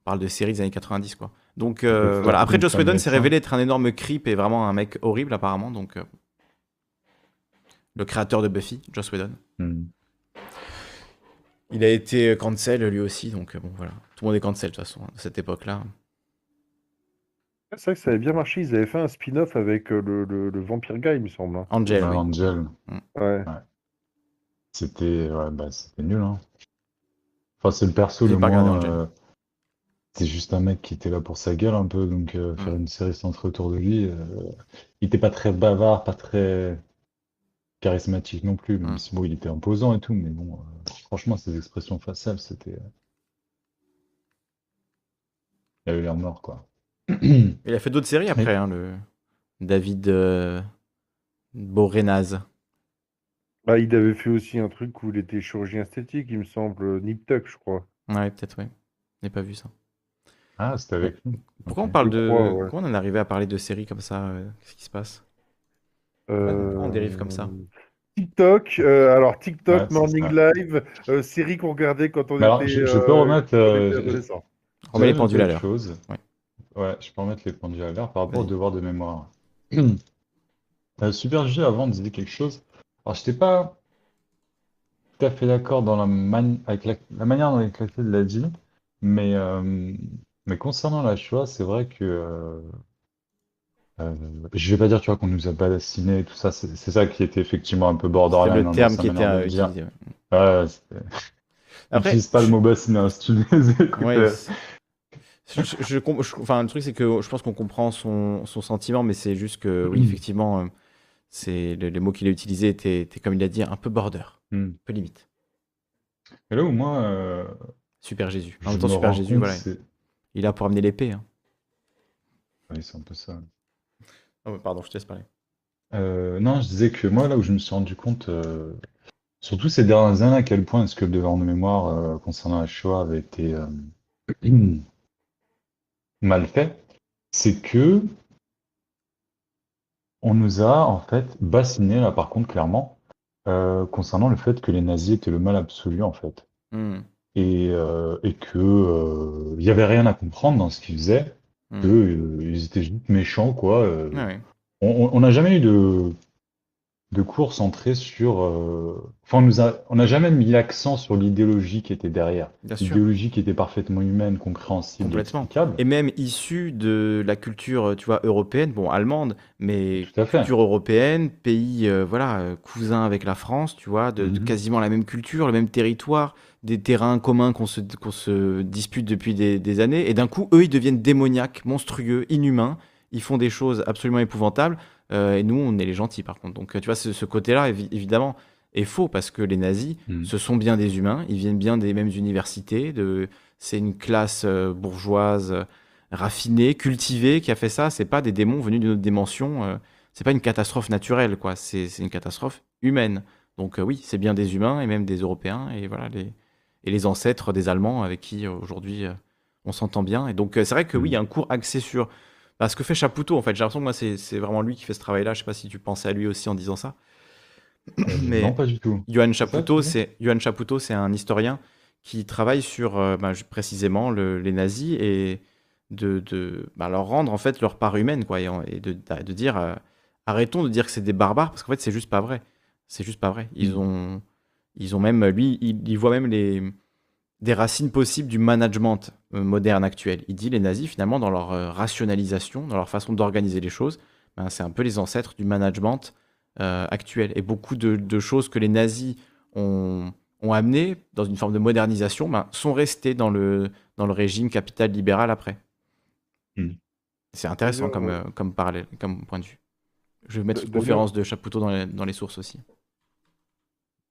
On parle de séries des années 90, quoi. Donc, euh, ça, voilà. Après, Joss Whedon s'est révélé être un énorme creep et vraiment un mec horrible, apparemment, donc... le créateur de Buffy, Joss Whedon. Hmm. Il a été cancel lui aussi, donc bon voilà. Tout le monde est cancel de toute façon, à cette époque-là. C'est vrai que ça avait bien marché. Ils avaient fait un spin-off avec euh, le, le, le Vampire Guy, il me semble. hein. Angel, Ouais, oui. Angel. Ouais. C'était ouais, bah, c'était nul. Hein. Enfin, c'est le perso le moins. Euh, C'est juste un mec qui était là pour sa gueule un peu, donc euh, faire Mm. une série centrée autour de lui. euh, Il était pas très bavard, pas très charismatique non plus, même Mm. si bon, il était imposant et tout, mais bon, euh, franchement, ses expressions faciales, c'était. Euh, Il avait l'air mort, quoi. (clears throat) Il a fait d'autres séries après, hein, le David euh... Borenaz. Bah, il avait fait aussi un truc où il était chirurgien esthétique, il me semble. euh, Nip Tuck, je crois. Ouais, peut-être, ouais. Je n'ai pas vu ça. Ah, c'était avec lui. Pourquoi on parle de. crois, ouais. Pourquoi on en est arrivé à parler de séries comme ça euh, Qu'est-ce qui se passe? Euh, on dérive comme ça TikTok, euh, alors TikTok, Ouais, Morning ça. Live, euh, série qu'on regardait quand on alors, était. je- je peux euh, remettre, on. On met les pendules à l'heure. chose. Ouais. Ouais, je peux remettre les pendules à l'heure par rapport au devoir de mémoire. (clears throat) Euh, Super J avant disait quelque chose. Alors, je n'étais pas tout à fait d'accord dans la mani- avec la, la manière dont il l'a dit, mais, euh, mais concernant la Shoah, c'est vrai que euh, euh, je vais pas dire, tu vois, qu'on nous a bassiné, tout ça, c'est c'est ça qui était effectivement un peu C'est borderline le hein, terme qui était euh, utilisé. ouais. (laughs) Après, N'utilise pas le mot bassiner, hein, si tu les (laughs) écoutes. Ouais, euh. je, je- je enfin, le truc, c'est que je pense qu'on comprend son, son sentiment, mais c'est juste que, oui, effectivement, euh, c'est le- les mots qu'il a utilisés étaient, étaient, comme il a dit, un peu border, Hmm. un peu limite. Et là où moi, euh, Super Jésus. En même temps, Super Jésus, voilà. c'est... Il est là pour amener l'épée. Hein. Oui, c'est un peu ça. Oh, pardon, je te laisse parler. Euh, non, je disais que moi, là où je me suis rendu compte, euh, surtout ces dernières années, à quel point est-ce que le devoir de mémoire euh, concernant la Shoah avait été euh, (clears throat) mal fait, c'est que on nous a en fait bassiné, là par contre, clairement, euh, concernant le fait que les nazis étaient le mal absolu, en fait. Hmm, Et, et que il y avait rien à comprendre dans ce qu'ils faisaient, hmm. que euh, ils étaient juste méchants, quoi. on- on n'a jamais eu de, de cours centré sur. euh, Enfin, on nous a, on n'a jamais mis l'accent sur l'idéologie qui était derrière. Bien sûr. L'idéologie qui était parfaitement humaine, compréhensible, Complètement. explicable. Et même issu de la culture, tu vois, européenne, bon, allemande, mais Tout à fait. culture européenne, pays, euh, voilà, euh, cousin avec la France, tu vois, de, de Mhm. quasiment la même culture, le même territoire, des terrains communs qu'on se, qu'on se dispute depuis des, des années. Et d'un coup, eux, ils deviennent démoniaques, monstrueux, inhumains. Ils font des choses absolument épouvantables. Euh, et nous, on est les gentils, par contre. Donc, euh, tu vois, ce, ce côté-là, évi- évidemment, est faux parce que les nazis, Mhm. ce sont bien des humains. Ils viennent bien des mêmes universités. De... C'est une classe euh, bourgeoise raffinée, cultivée qui a fait ça. C'est pas des démons venus d'une autre dimension. euh, c'est pas une catastrophe naturelle, quoi. C'est une catastrophe humaine. Donc euh, oui, c'est bien des humains et même des Européens et voilà les et les ancêtres des Allemands avec qui aujourd'hui euh, on s'entend bien. Et donc c'est vrai que oui, il y a un cours axé sur bah, ce que fait Chapoutot. En fait, j'ai l'impression que moi c'est vraiment lui qui fait ce travail-là. Je sais pas si tu pensais à lui aussi en disant ça. Euh, (clears throat) Mais Non, pas du tout. Johan Chapoutot, c'est Johan Chapoutot, c'est un historien qui travaille sur euh, bah, précisément le- les nazis et de, de bah, leur rendre en fait leur part humaine quoi et, de, de dire euh, arrêtons de dire que c'est des barbares parce qu'en fait c'est juste pas vrai. C'est juste pas vrai. Ils Mm. ont ils ont même lui il, il voit même les des racines possibles du management euh, moderne actuel. Il dit les nazis finalement dans leur euh, rationalisation, dans leur façon d'organiser les choses, ben, c'est un peu les ancêtres du management euh, actuel. Et beaucoup de, de choses que les nazis ont, ont amenées dans une forme de modernisation ben, sont restées dans le, dans le régime capital libéral après. Hmm. C'est intéressant comme, euh, parallèle, comme point de vue. Je vais mettre une D'ailleurs- conférence de Chapoutot dans les, dans les sources aussi.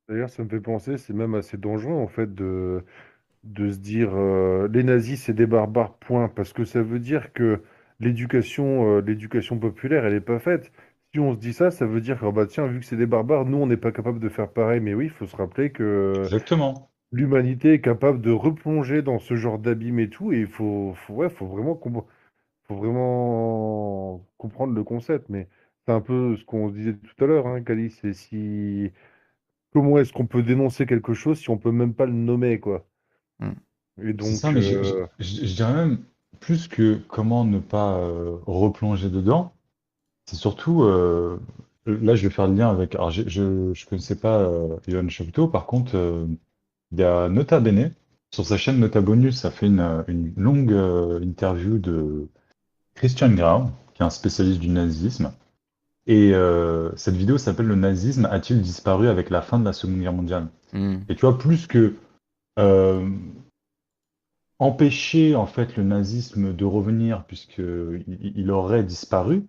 D'ailleurs, ça me fait penser, c'est même assez dangereux en fait de, de se dire euh, les nazis c'est des barbares, point, parce que ça veut dire que l'éducation euh, l'éducation populaire elle est pas faite. Si on se dit ça, ça veut dire que oh, bah tiens, vu que c'est des barbares, nous on n'est pas capable de faire pareil. Mais oui, il faut se rappeler que Exactement. l'humanité est capable de replonger dans ce genre d'abîme et tout, et il faut, faut, ouais, faut vraiment, faut vraiment comprendre le concept. Mais c'est un peu ce qu'on se disait tout à l'heure, hein, Cali, c'est si comment est-ce qu'on peut dénoncer quelque chose si on peut même pas le nommer, quoi? Hmm. Et donc, C'est ça, mais je, je- euh, je- je dirais même plus que comment ne pas euh, replonger dedans, c'est surtout, euh, là je vais faire le lien avec, alors je ne connaissais pas euh, Johan par contre euh, il y a Nota Bene, sur sa chaîne Nota Bonus, ça fait une, une longue euh, interview de Christian Grau, qui est un spécialiste du nazisme, et euh, cette vidéo s'appelle Le nazisme a-t-il disparu avec la fin de la Seconde Guerre mondiale? Hmm. Et tu vois, plus que euh, empêcher en fait le nazisme de revenir puisque il, aurait disparu,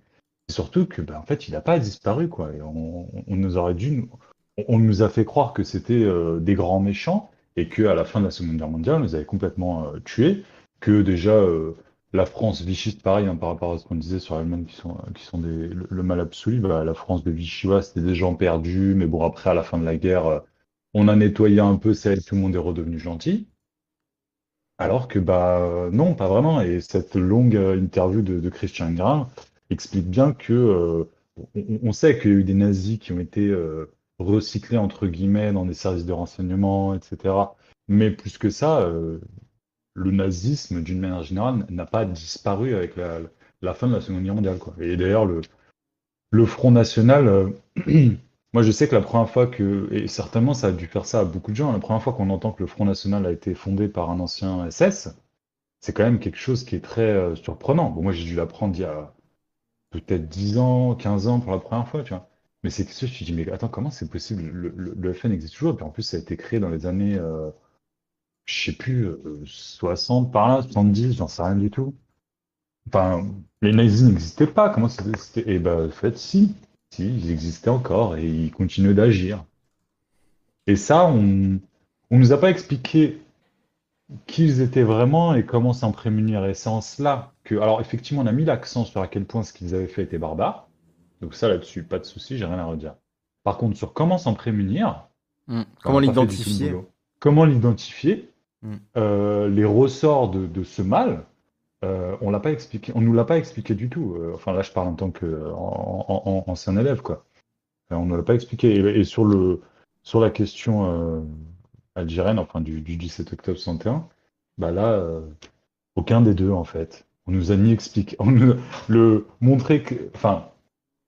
c'est surtout que ben, en fait il n'a pas disparu quoi. Et on, nous aurait dû, on, nous a fait croire que c'était euh, des grands méchants et que à la fin de la Seconde Guerre mondiale, on les avait complètement euh, tués, que déjà euh, la France vichiste pareil hein, par rapport à ce qu'on disait sur l'Allemagne qui sont qui sont des, le, mal absolu, bah, la France de Vichy c'était des gens perdus, mais bon après à la fin de la guerre on a nettoyé un peu ça tout le monde est redevenu gentil. Alors que bah non, pas vraiment. Et cette longue euh, interview de, Christian Graham explique bien que euh, on, sait qu'il y a eu des nazis qui ont été euh, recyclés entre guillemets dans des services de renseignement, etc. Mais plus que ça, le nazisme, d'une manière générale, n'a pas disparu avec la, fin de la Seconde Guerre mondiale. Et d'ailleurs, le, Front National, (clears throat) moi je sais que la première fois que, et certainement ça a dû faire ça à beaucoup de gens, la première fois qu'on entend que le Front National a été fondé par un ancien SS, c'est quand même quelque chose qui est très euh, surprenant. Bon, moi, j'ai dû l'apprendre il y a peut-être 10 ans, 15 ans pour la première fois, tu vois. Mais c'est chose, je me dis, mais attends, comment c'est possible? Le, FN existe toujours, et puis en plus, ça a été créé dans les années, euh, je sais plus, euh, 60 par là, 70, j'en sais rien du tout. Enfin, les nazis n'existaient pas, comment c'était? c'était- Eh ben, en fait, si, si, ils existaient encore, et ils continuaient d'agir. Et ça, on, on nous a pas expliqué qui ils étaient vraiment et comment s'en prémunir. Et c'est en cela que, alors effectivement, on a mis l'accent sur à quel point ce qu'ils avaient fait était barbare. Donc ça, là-dessus, pas de souci, j'ai rien à redire. Par contre, sur comment s'en prémunir, Hmm. Comment l'identifier? boulot. Comment l'identifier, Hmm. euh, les ressorts de, de ce mal, euh, on l'a pas expliqué, on nous l'a pas expliqué du tout. Euh, enfin là, je parle en tant que en- en- en- ancien élève, quoi. Euh, on ne l'a pas expliqué. Et, sur le sur la question algérienne, enfin du, du 17 octobre 61, bah là, aucun des deux en fait. On nous a ni expliqué, on nous le montré que, enfin,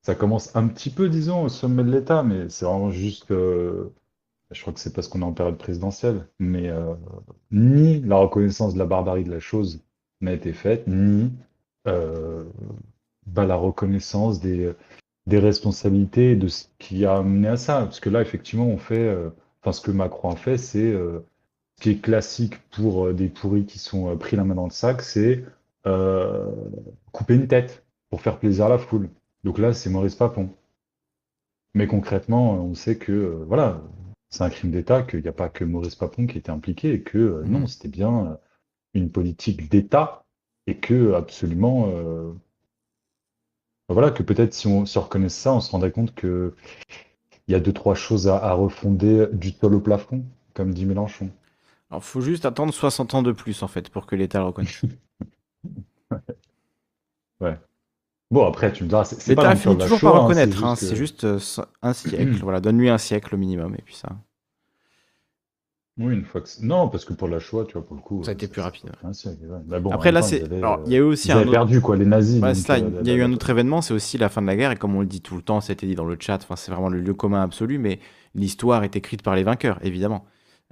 ça commence un petit peu, disons, au sommet de l'État, mais c'est vraiment juste, euh, je crois que c'est parce qu'on est en période présidentielle, mais ni la reconnaissance de la barbarie de la chose n'a été faite, ni euh, bah, la reconnaissance des, des responsabilités de ce qui a amené à ça. Parce que là, effectivement, on fait, euh, enfin, ce que Macron a fait, c'est euh, ce qui est classique pour des pourris qui sont pris la main dans le sac, c'est couper une tête pour faire plaisir à la foule. Donc là, c'est Maurice Papon. Mais concrètement, on sait que voilà, c'est un crime d'État, qu'il n'y a pas que Maurice Papon qui était impliqué et que euh, non, c'était bien une politique d'État et que absolument, euh, voilà, que peut-être si on se reconnaisse ça, on se rendrait compte que il y a deux, trois choses à, à refonder du sol au plafond, comme dit Mélenchon. Alors, faut juste attendre 60 ans de plus, en fait, pour que l'État le reconnaisse. (laughs) Ouais. Bon, après, tu me diras, c'est pas finit toujours par hein, reconnaître, hein, juste c'est juste euh, un siècle. voilà, donne-lui un siècle au minimum, et puis ça. Oui, une fois que Non, parce que pour la Shoah, tu vois, pour le coup. Ça a été euh, plus rapide. fait un siècle, ouais. Mais bon, en Après, même là, temps, c'est. ils avaient, Alors, euh, il y a eu aussi ils un avaient autre- perdu, quoi, les nazis. Ouais, donc, c'est ça, euh, il y a eu un autre événement, c'est aussi la fin de la guerre, et comme on le dit tout le temps, ça a été dit dans le chat, enfin, c'est vraiment le lieu commun absolu, mais l'histoire est écrite par les vainqueurs, évidemment.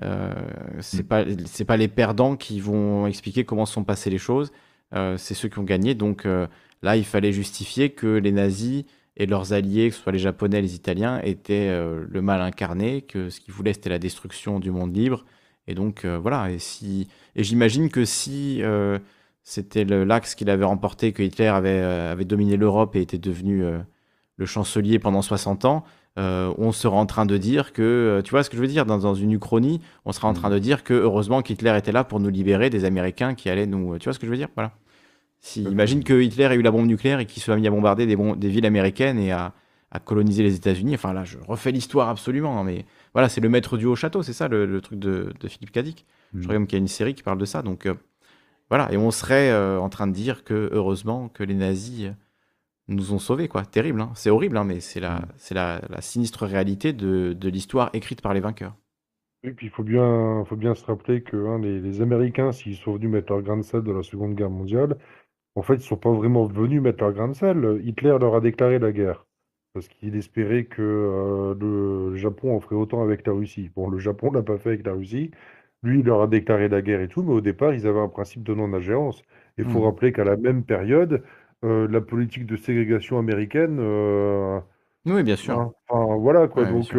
Euh, c'est Mm. pas, c'est pas les perdants qui vont expliquer comment se sont passées les choses, euh, c'est ceux qui ont gagné. Donc euh, là, il fallait justifier que les nazis et leurs alliés, que ce soit les Japonais, les Italiens, étaient euh, le mal incarné, que ce qu'ils voulaient, c'était la destruction du monde libre. Et donc euh, voilà, et, si, et j'imagine que si euh, c'était l'axe qu'il avait remporté, que Hitler avait, avait dominé l'Europe et était devenu le chancelier pendant 60 ans, on sera en train de dire que, tu vois ce que je veux dire, dans, dans une uchronie, on sera en train de dire que heureusement qu'Hitler était là pour nous libérer des Américains qui allaient nous... Tu vois ce que je veux dire? Voilà. Si, imagine que Hitler ait eu la bombe nucléaire et qu'il soit mis à bombarder des, bom- des villes américaines et à, à coloniser les États-Unis. Enfin là, je refais l'histoire absolument, hein, mais voilà, c'est le maître du haut château, c'est ça le, le truc de, de Philippe Cadic. Je Mm. crois même qu'il y a une série qui parle de ça. Donc euh, voilà, et on serait euh, en train de dire que heureusement que les nazis euh, nous ont sauvés, quoi. Terrible, hein. c'est horrible, hein, mais c'est la, c'est la, la sinistre réalité de, de l'histoire écrite par les vainqueurs. Et puis il faut bien, faut bien se rappeler que hein, les, les Américains, s'ils sont venus mettre leur grain de sel dans la Seconde Guerre mondiale, en fait, ils sont pas vraiment venus mettre leur grain de sel. Hitler leur a déclaré la guerre parce qu'il espérait que euh, le Japon en ferait autant avec la Russie. Bon, le Japon l'a pas fait avec la Russie. Lui, il leur a déclaré la guerre et tout, mais au départ, ils avaient un principe de non-ingérence. Il faut Mhm. rappeler qu'à la même période, euh, la politique de ségrégation américaine euh, Oui, bien sûr. Hein, Enfin, voilà quoi. Ouais, Donc,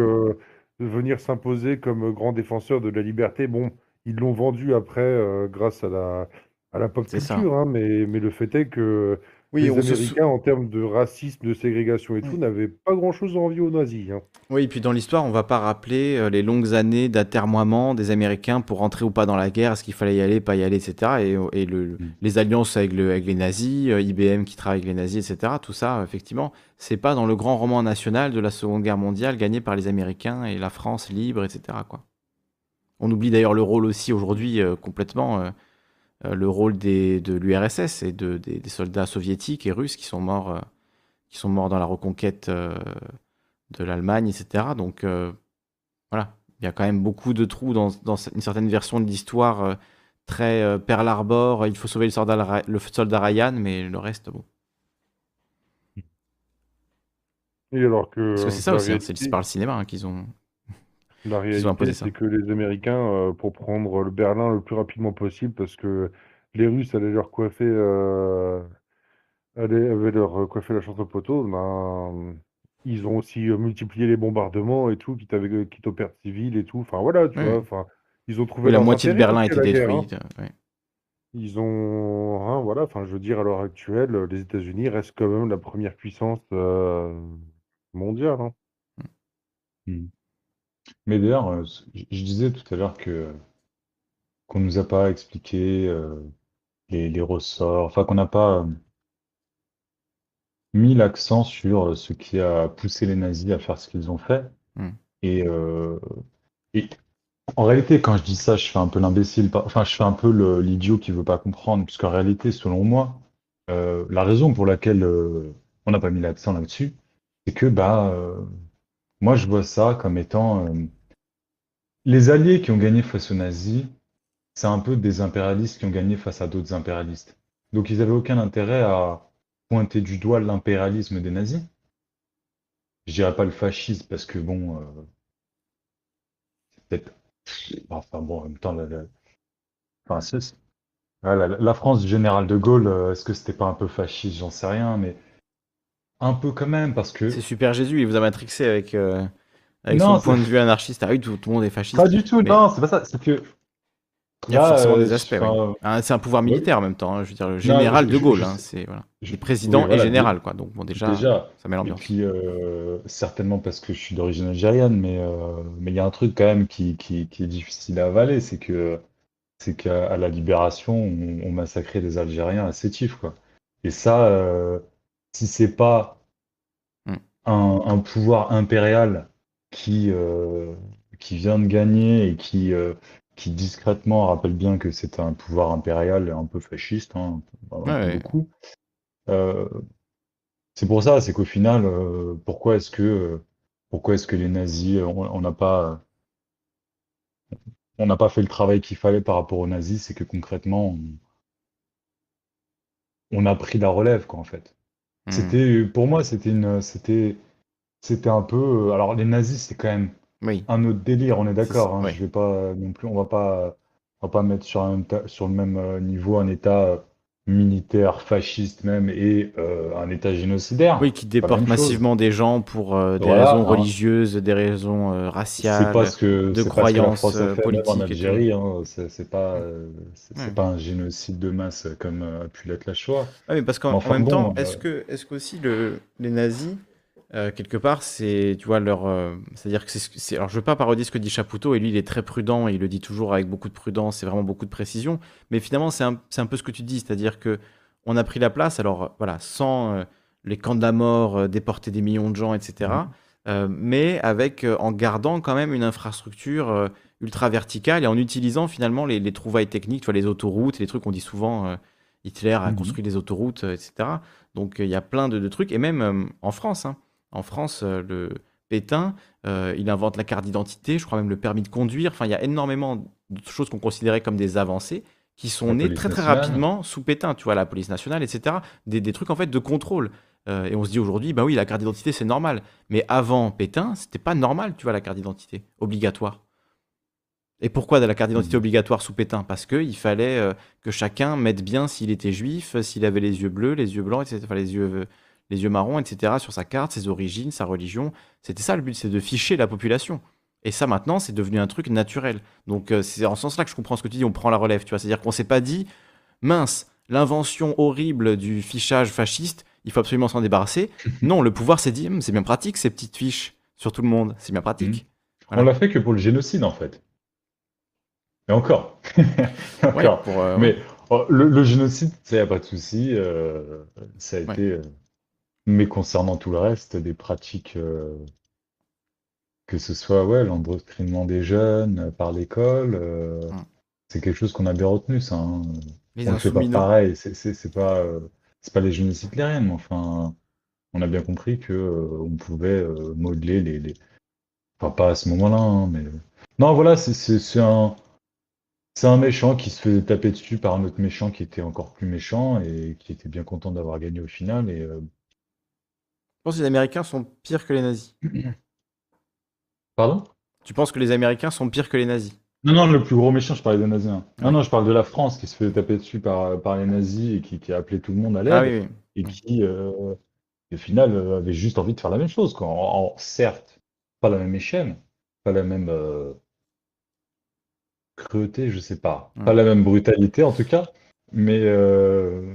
venir s'imposer comme grand défenseur de la liberté, bon, ils l'ont vendu après grâce à la, à la pop C'est ça. culture, hein, mais, mais le fait est que Oui, les on se sou- Américains, en termes de racisme, de ségrégation et tout, n'avaient pas grand-chose à envier aux nazis. hein. Oui, et puis dans l'histoire, on va pas rappeler euh, les longues années d'atermoiement des Américains pour rentrer ou pas dans la guerre, est-ce qu'il fallait y aller, pas y aller, etc. Et, et le- les alliances avec, le- avec les nazis, euh, IBM qui travaille avec les nazis, etc. Tout ça, effectivement, c'est pas dans le grand roman national de la Seconde Guerre mondiale gagné par les Américains et la France libre, etc. Quoi. On oublie d'ailleurs le rôle aussi aujourd'hui euh, complètement, euh, euh, le rôle des, de l'URSS et de, des, des soldats soviétiques et russes qui sont morts, euh, qui sont morts dans la reconquête euh, de l'Allemagne, etc. Donc euh, voilà, il y a quand même beaucoup de trous dans, dans une certaine version de l'histoire euh, très euh, Pearl Harbor, il faut sauver le soldat, le soldat Ryan, mais le reste, bon. Et alors que Parce que c'est ça aussi, hein, c'est par le cinéma hein, qu'ils ont, la réalité, c'est que les Américains, euh, pour prendre le Berlin le plus rapidement possible, parce que les Russes allaient leur coiffer, euh, allaient, avaient leur coiffé la chance au poteau, ben, ils ont aussi euh, multiplié les bombardements et tout, quitte, avec, quitte aux pertes civiles et tout. Enfin voilà, tu Oui, vois, oui. enfin, ils ont trouvé Oui, la moitié de Berlin a été guerre, hein. détruite. ouais. Ils ont, hein, voilà, enfin, je veux dire, à l'heure actuelle, les États-Unis restent quand même la première puissance euh, mondiale. hein. Hmm. Mais d'ailleurs, euh, je je disais tout à l'heure que qu'on nous a pas expliqué euh, les, les ressorts, enfin qu'on n'a pas euh, mis l'accent sur ce qui a poussé les nazis à faire ce qu'ils ont fait. Hmm. Et, euh, et en réalité, quand je dis ça, je fais un peu l'imbécile, enfin je fais un peu le- l'idiot qui veut pas comprendre, puisqu'en réalité, selon moi, euh, la raison pour laquelle euh, on n'a pas mis l'accent là-dessus, c'est que bah euh, moi je vois ça comme étant euh, les alliés qui ont gagné face aux nazis, c'est un peu des impérialistes qui ont gagné face à d'autres impérialistes. Donc ils n'avaient aucun intérêt à pointer du doigt l'impérialisme des nazis. Je dirais pas le fascisme parce que bon, euh, c'est peut-être. Enfin bon, en même temps, la, France du général de Gaulle, euh, est-ce que c'était pas un peu fasciste? J'en sais rien, mais un peu quand même parce que. C'est super Jésus, il vous a matrixé avec, euh, avec Non, son point de vue anarchiste. Ah oui, tout, tout le monde est fasciste. Pas du tout, mais non, c'est pas ça. C'est que il y a là, forcément euh, des aspects. oui. Ah, c'est un pouvoir militaire en même temps. hein, Je veux dire, le Non, général je- de Gaulle, je hein, c'est voilà. est président oui, voilà, et général, quoi. Donc bon, déjà, déjà. ça met Et l'ambiance. puis, euh, certainement parce que je suis d'origine algérienne, mais euh, mais il y a un truc quand même qui, qui, qui est difficile à avaler, c'est que c'est qu'à la Libération, on, on massacrait des Algériens à sétif, quoi. Et ça, euh, si c'est pas Mm. un, un pouvoir impérial qui, euh, qui vient de gagner et qui, euh, qui discrètement rappelle bien que c'est un pouvoir impérial un peu fasciste, hein, un peu Ouais, ouais. beaucoup. Euh, c'est pour ça, c'est qu'au final, pourquoi est-ce que, pourquoi est-ce que les nazis, on on n'a pas, on n'a pas fait le travail qu'il fallait par rapport aux nazis, c'est que concrètement, on, on a pris la relève, quoi, en fait. Hmm. C'était, pour moi, c'était une, c'était, c'était un peu, euh, alors les nazis, c'est quand même Oui. un autre délire, on est d'accord, hein, je vais pas non plus, on va pas, on va pas mettre sur un, sur le même euh, niveau un État euh, militaire, fasciste même, et euh, un État génocidaire. Oui, qui déporte chose. massivement des gens pour euh, des Voilà, raisons hein. religieuses, des raisons euh, raciales. pas ce que, de c'est pas ce que la croyances, France a fait même en politiques et tout. Algérie, hein. C'est pas, c'est Ouais. pas un génocide de masse comme a pu l'être la Shoah. Ah, mais parce qu'en enfin même bon, temps, est-ce que, est-ce qu'aussi le, les nazis, euh, quelque part, c'est, tu vois, leur, euh, c'est-à-dire que c'est, alors je veux pas parodier ce que dit Chapoutot, et lui, il est très prudent, et il le dit toujours avec beaucoup de prudence, c'est vraiment beaucoup de précision, mais finalement, c'est un, un peu ce que tu dis, c'est-à-dire que on a pris la place, alors euh, voilà, sans euh, les camps de la mort, déporter des millions de gens, etc., Mhm. mais avec, en gardant quand même une infrastructure ultra verticale, et en utilisant finalement les, les trouvailles techniques, tu vois, les autoroutes, les trucs qu'on dit souvent, Hitler a Mhm. construit des autoroutes, etc. Donc il y a plein de, de trucs, et même en France, hein. En France, euh, le Pétain, euh, il invente la carte d'identité, je crois même le permis de conduire, enfin il y a énormément de choses qu'on considérait comme des avancées qui sont La nées très très rapidement sous Pétain, tu vois, la police nationale, etc. Des, des trucs en fait de contrôle. Euh, et on se dit aujourd'hui, bah oui, la carte d'identité c'est normal. Mais avant Pétain, c'était pas normal, tu vois, la carte d'identité obligatoire. Et pourquoi de la carte d'identité Mhm. obligatoire sous Pétain? Parce qu'il fallait euh, que chacun mette bien s'il était juif, s'il avait les yeux bleus, les yeux blancs, etc., enfin, les, yeux, les yeux marrons, etc., sur sa carte, ses origines, sa religion. C'était ça le but, c'est de ficher la population. Et ça maintenant, c'est devenu un truc naturel. Donc euh, c'est en ce sens-là que je comprends ce que tu dis, on prend la relève, tu vois. C'est-à-dire qu'on s'est pas dit, mince, l'invention horrible du fichage fasciste, il faut absolument s'en débarrasser. (laughs) non, le pouvoir s'est dit, Hum, c'est bien pratique ces petites fiches sur tout le monde, c'est bien pratique. On Voilà. l'a fait que pour le génocide, en fait. Et encore. (laughs) Ouais, pour, euh, Mais oh, le, le génocide, ça y a pas de souci. euh, ça a Ouais. été. Mais concernant tout le reste, des pratiques, euh, que ce soit ouais, l'endoctrinement des jeunes euh, par l'école, euh, Mm. c'est quelque chose qu'on a bien retenu, ça. hein. les On ne fait pas pareil. C'est pas, euh, pas les génocides hitlériens, mais enfin, on a bien compris que on pouvait modeler les, les- Enfin, pas à ce moment-là, hein, mais. Non, voilà, c'est un. C'est un méchant qui se faisait taper dessus par un autre méchant qui était encore plus méchant et qui était bien content d'avoir gagné au final. Et, euh, penses que les Américains sont pires que les nazis (clears throat) Pardon? Tu penses que les Américains sont pires que les nazis? Non, non, le plus gros méchant, je parlais des nazis. hein. Non, non, je parle de la France qui se fait taper dessus par, par les nazis et qui, qui a appelé tout le monde à l'aide Ah oui, oui. et qui, euh, au final, euh, avait juste envie de faire la même chose. Quoi. En- en- certes, pas la même échelle, pas la même euh, cruauté, je sais pas, pas la même brutalité en tout cas, mais euh,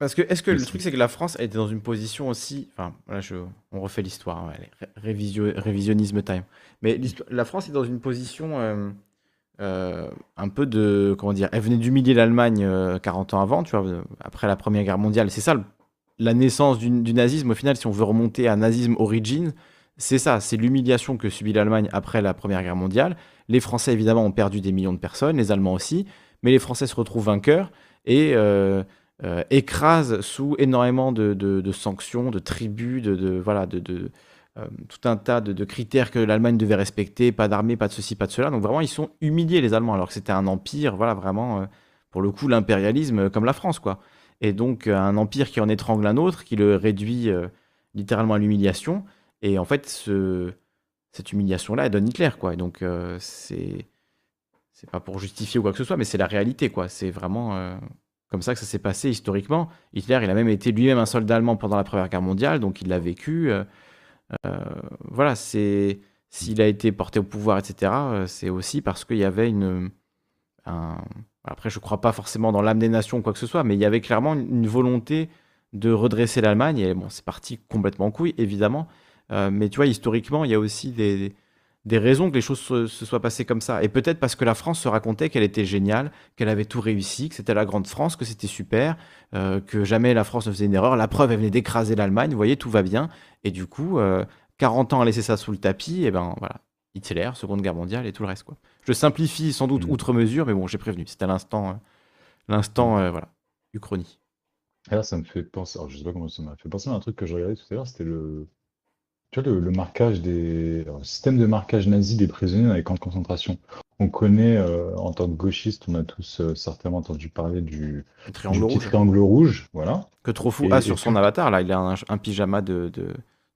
Parce que, est-ce que le truc, c'est que la France elle était dans une position aussi. Enfin, je, on refait l'histoire. hein, allez, ré- révisio- révisionnisme time. Mais la France est dans une position euh, euh, un peu de. Comment dire Elle venait d'humilier l'Allemagne euh, 40 ans avant, tu vois, euh, après la Première Guerre mondiale. C'est ça le- la naissance du, du nazisme. Au final, si on veut remonter à nazisme origin, c'est ça. C'est l'humiliation que subit l'Allemagne après la Première Guerre mondiale. Les Français, évidemment, ont perdu des millions de personnes, les Allemands aussi. Mais les Français se retrouvent vainqueurs et. Euh, écrase sous énormément de, de- sanctions, de tribus, de, voilà, de, euh, tout un tas de, critères que l'Allemagne devait respecter, pas d'armée, pas de ceci, pas de cela. Donc vraiment, ils sont humiliés les Allemands, alors que c'était un empire, voilà, vraiment, euh, pour le coup, l'impérialisme euh, comme la France, quoi. Et donc un empire qui en étrangle un autre, qui le réduit littéralement à l'humiliation. Et en fait, ce, cette humiliation-là, elle donne Hitler, quoi. Et donc c'est c'est pas pour justifier ou quoi que ce soit, mais c'est la réalité, quoi. C'est vraiment comme ça que ça s'est passé historiquement. Hitler, il a même été lui-même un soldat allemand pendant la Première Guerre mondiale, donc il l'a vécu. euh, euh, voilà, s'il a été porté au pouvoir, etc. euh, C'est aussi parce qu'il y avait une. un- Après, je crois pas forcément dans l'âme des nations ou quoi que ce soit, mais il y avait clairement une, volonté de redresser l'Allemagne. Et bon, c'est parti complètement en couille, évidemment. Mais tu vois, historiquement, il y a aussi des raisons que les choses se, se soient passées comme ça. Et peut-être parce que la France se racontait qu'elle était géniale, qu'elle avait tout réussi, que c'était la grande France, que c'était super, euh, que jamais la France ne faisait une erreur. La preuve, elle venait d'écraser l'Allemagne. Vous voyez, tout va bien. Et du coup, euh, 40 ans à laisser ça sous le tapis, et ben voilà. Hitler, Seconde Guerre mondiale et tout le reste. Quoi. Je simplifie sans doute Mhm. outre mesure, mais bon, j'ai prévenu. C'était à l'instant, euh, l'instant, euh, voilà, Uchronie. D'ailleurs, ça me fait penser, alors, je sais pas comment ça m'a fait penser à un truc que je regardais tout à l'heure, c'était le, tu vois, le, le marquage des, alors, le système de marquage nazi des prisonniers dans les camps de concentration. On connaît, euh, en tant que gauchiste, on a tous euh, certainement entendu parler du, Le du triangle petit rouge. triangle rouge, voilà. Que Trofou Et- a et sur son avatar, là, il a un, un pyjama de, de,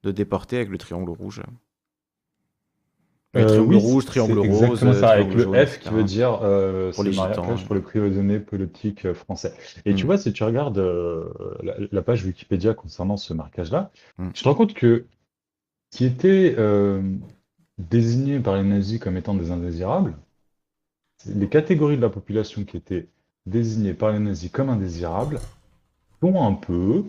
de déporté avec le triangle rouge. Le Euh, triangle oui, rouge, c'est triangle rose, exactement ça, avec triangle le jaune, F qui etc. veut dire euh, Pour c'est les le gitans, mariage ouais. pour les prisonniers politiques euh, français. Et tu Mm. vois, si tu regardes euh, la, la page Wikipédia concernant ce marquage-là, Mm. tu te rends compte que qui était euh, désigné par les nazis comme étant des indésirables, les catégories de la population qui étaient désignées par les nazis comme indésirables sont un peu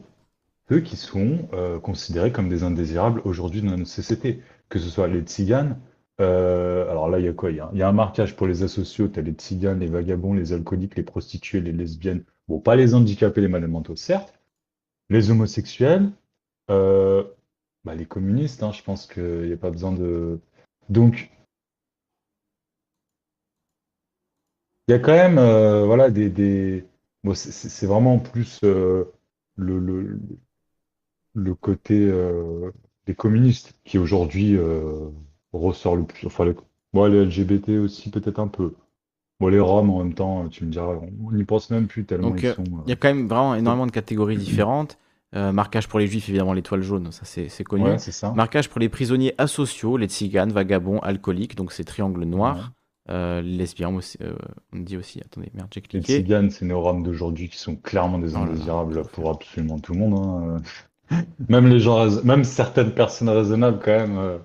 ceux qui sont euh, considérés comme des indésirables aujourd'hui dans notre société, que ce soit les tziganes. euh, alors là, il y a quoi? Il y a, un marquage pour les asociaux, t'as les tziganes, les vagabonds, les alcooliques, les prostituées, les lesbiennes. Bon, pas les handicapés, les malades mentaux, certes. Les homosexuels, bah, les communistes, hein, je pense qu'il n'y a pas besoin de. Donc, il y a quand même euh, voilà, des, des... Bon, c'est- vraiment plus euh, le, le, le côté euh, des communistes qui aujourd'hui ressort le plus. Enfin, les, bon, les LGBT aussi, peut-être un peu. Bon, les Roms en même temps, tu me diras, on n'y pense même plus tellement Donc, ils sont. Il y a quand même vraiment énormément de catégories (clears throat) différentes. Euh, marquage pour les juifs, évidemment, l'étoile jaune, ça c'est connu. Ouais, c'est ça. Marquage pour les prisonniers asociaux, les tziganes, vagabonds, alcooliques, donc c'est triangle noir. Euh, les lesbiens, aussi, euh, on dit aussi. Attendez, merde, j'ai Les tziganes, c'est nos Roms d'aujourd'hui qui sont clairement des Oh indésirables pour absolument tout le monde. hein. (laughs) Même les gens, même certaines personnes raisonnables quand même.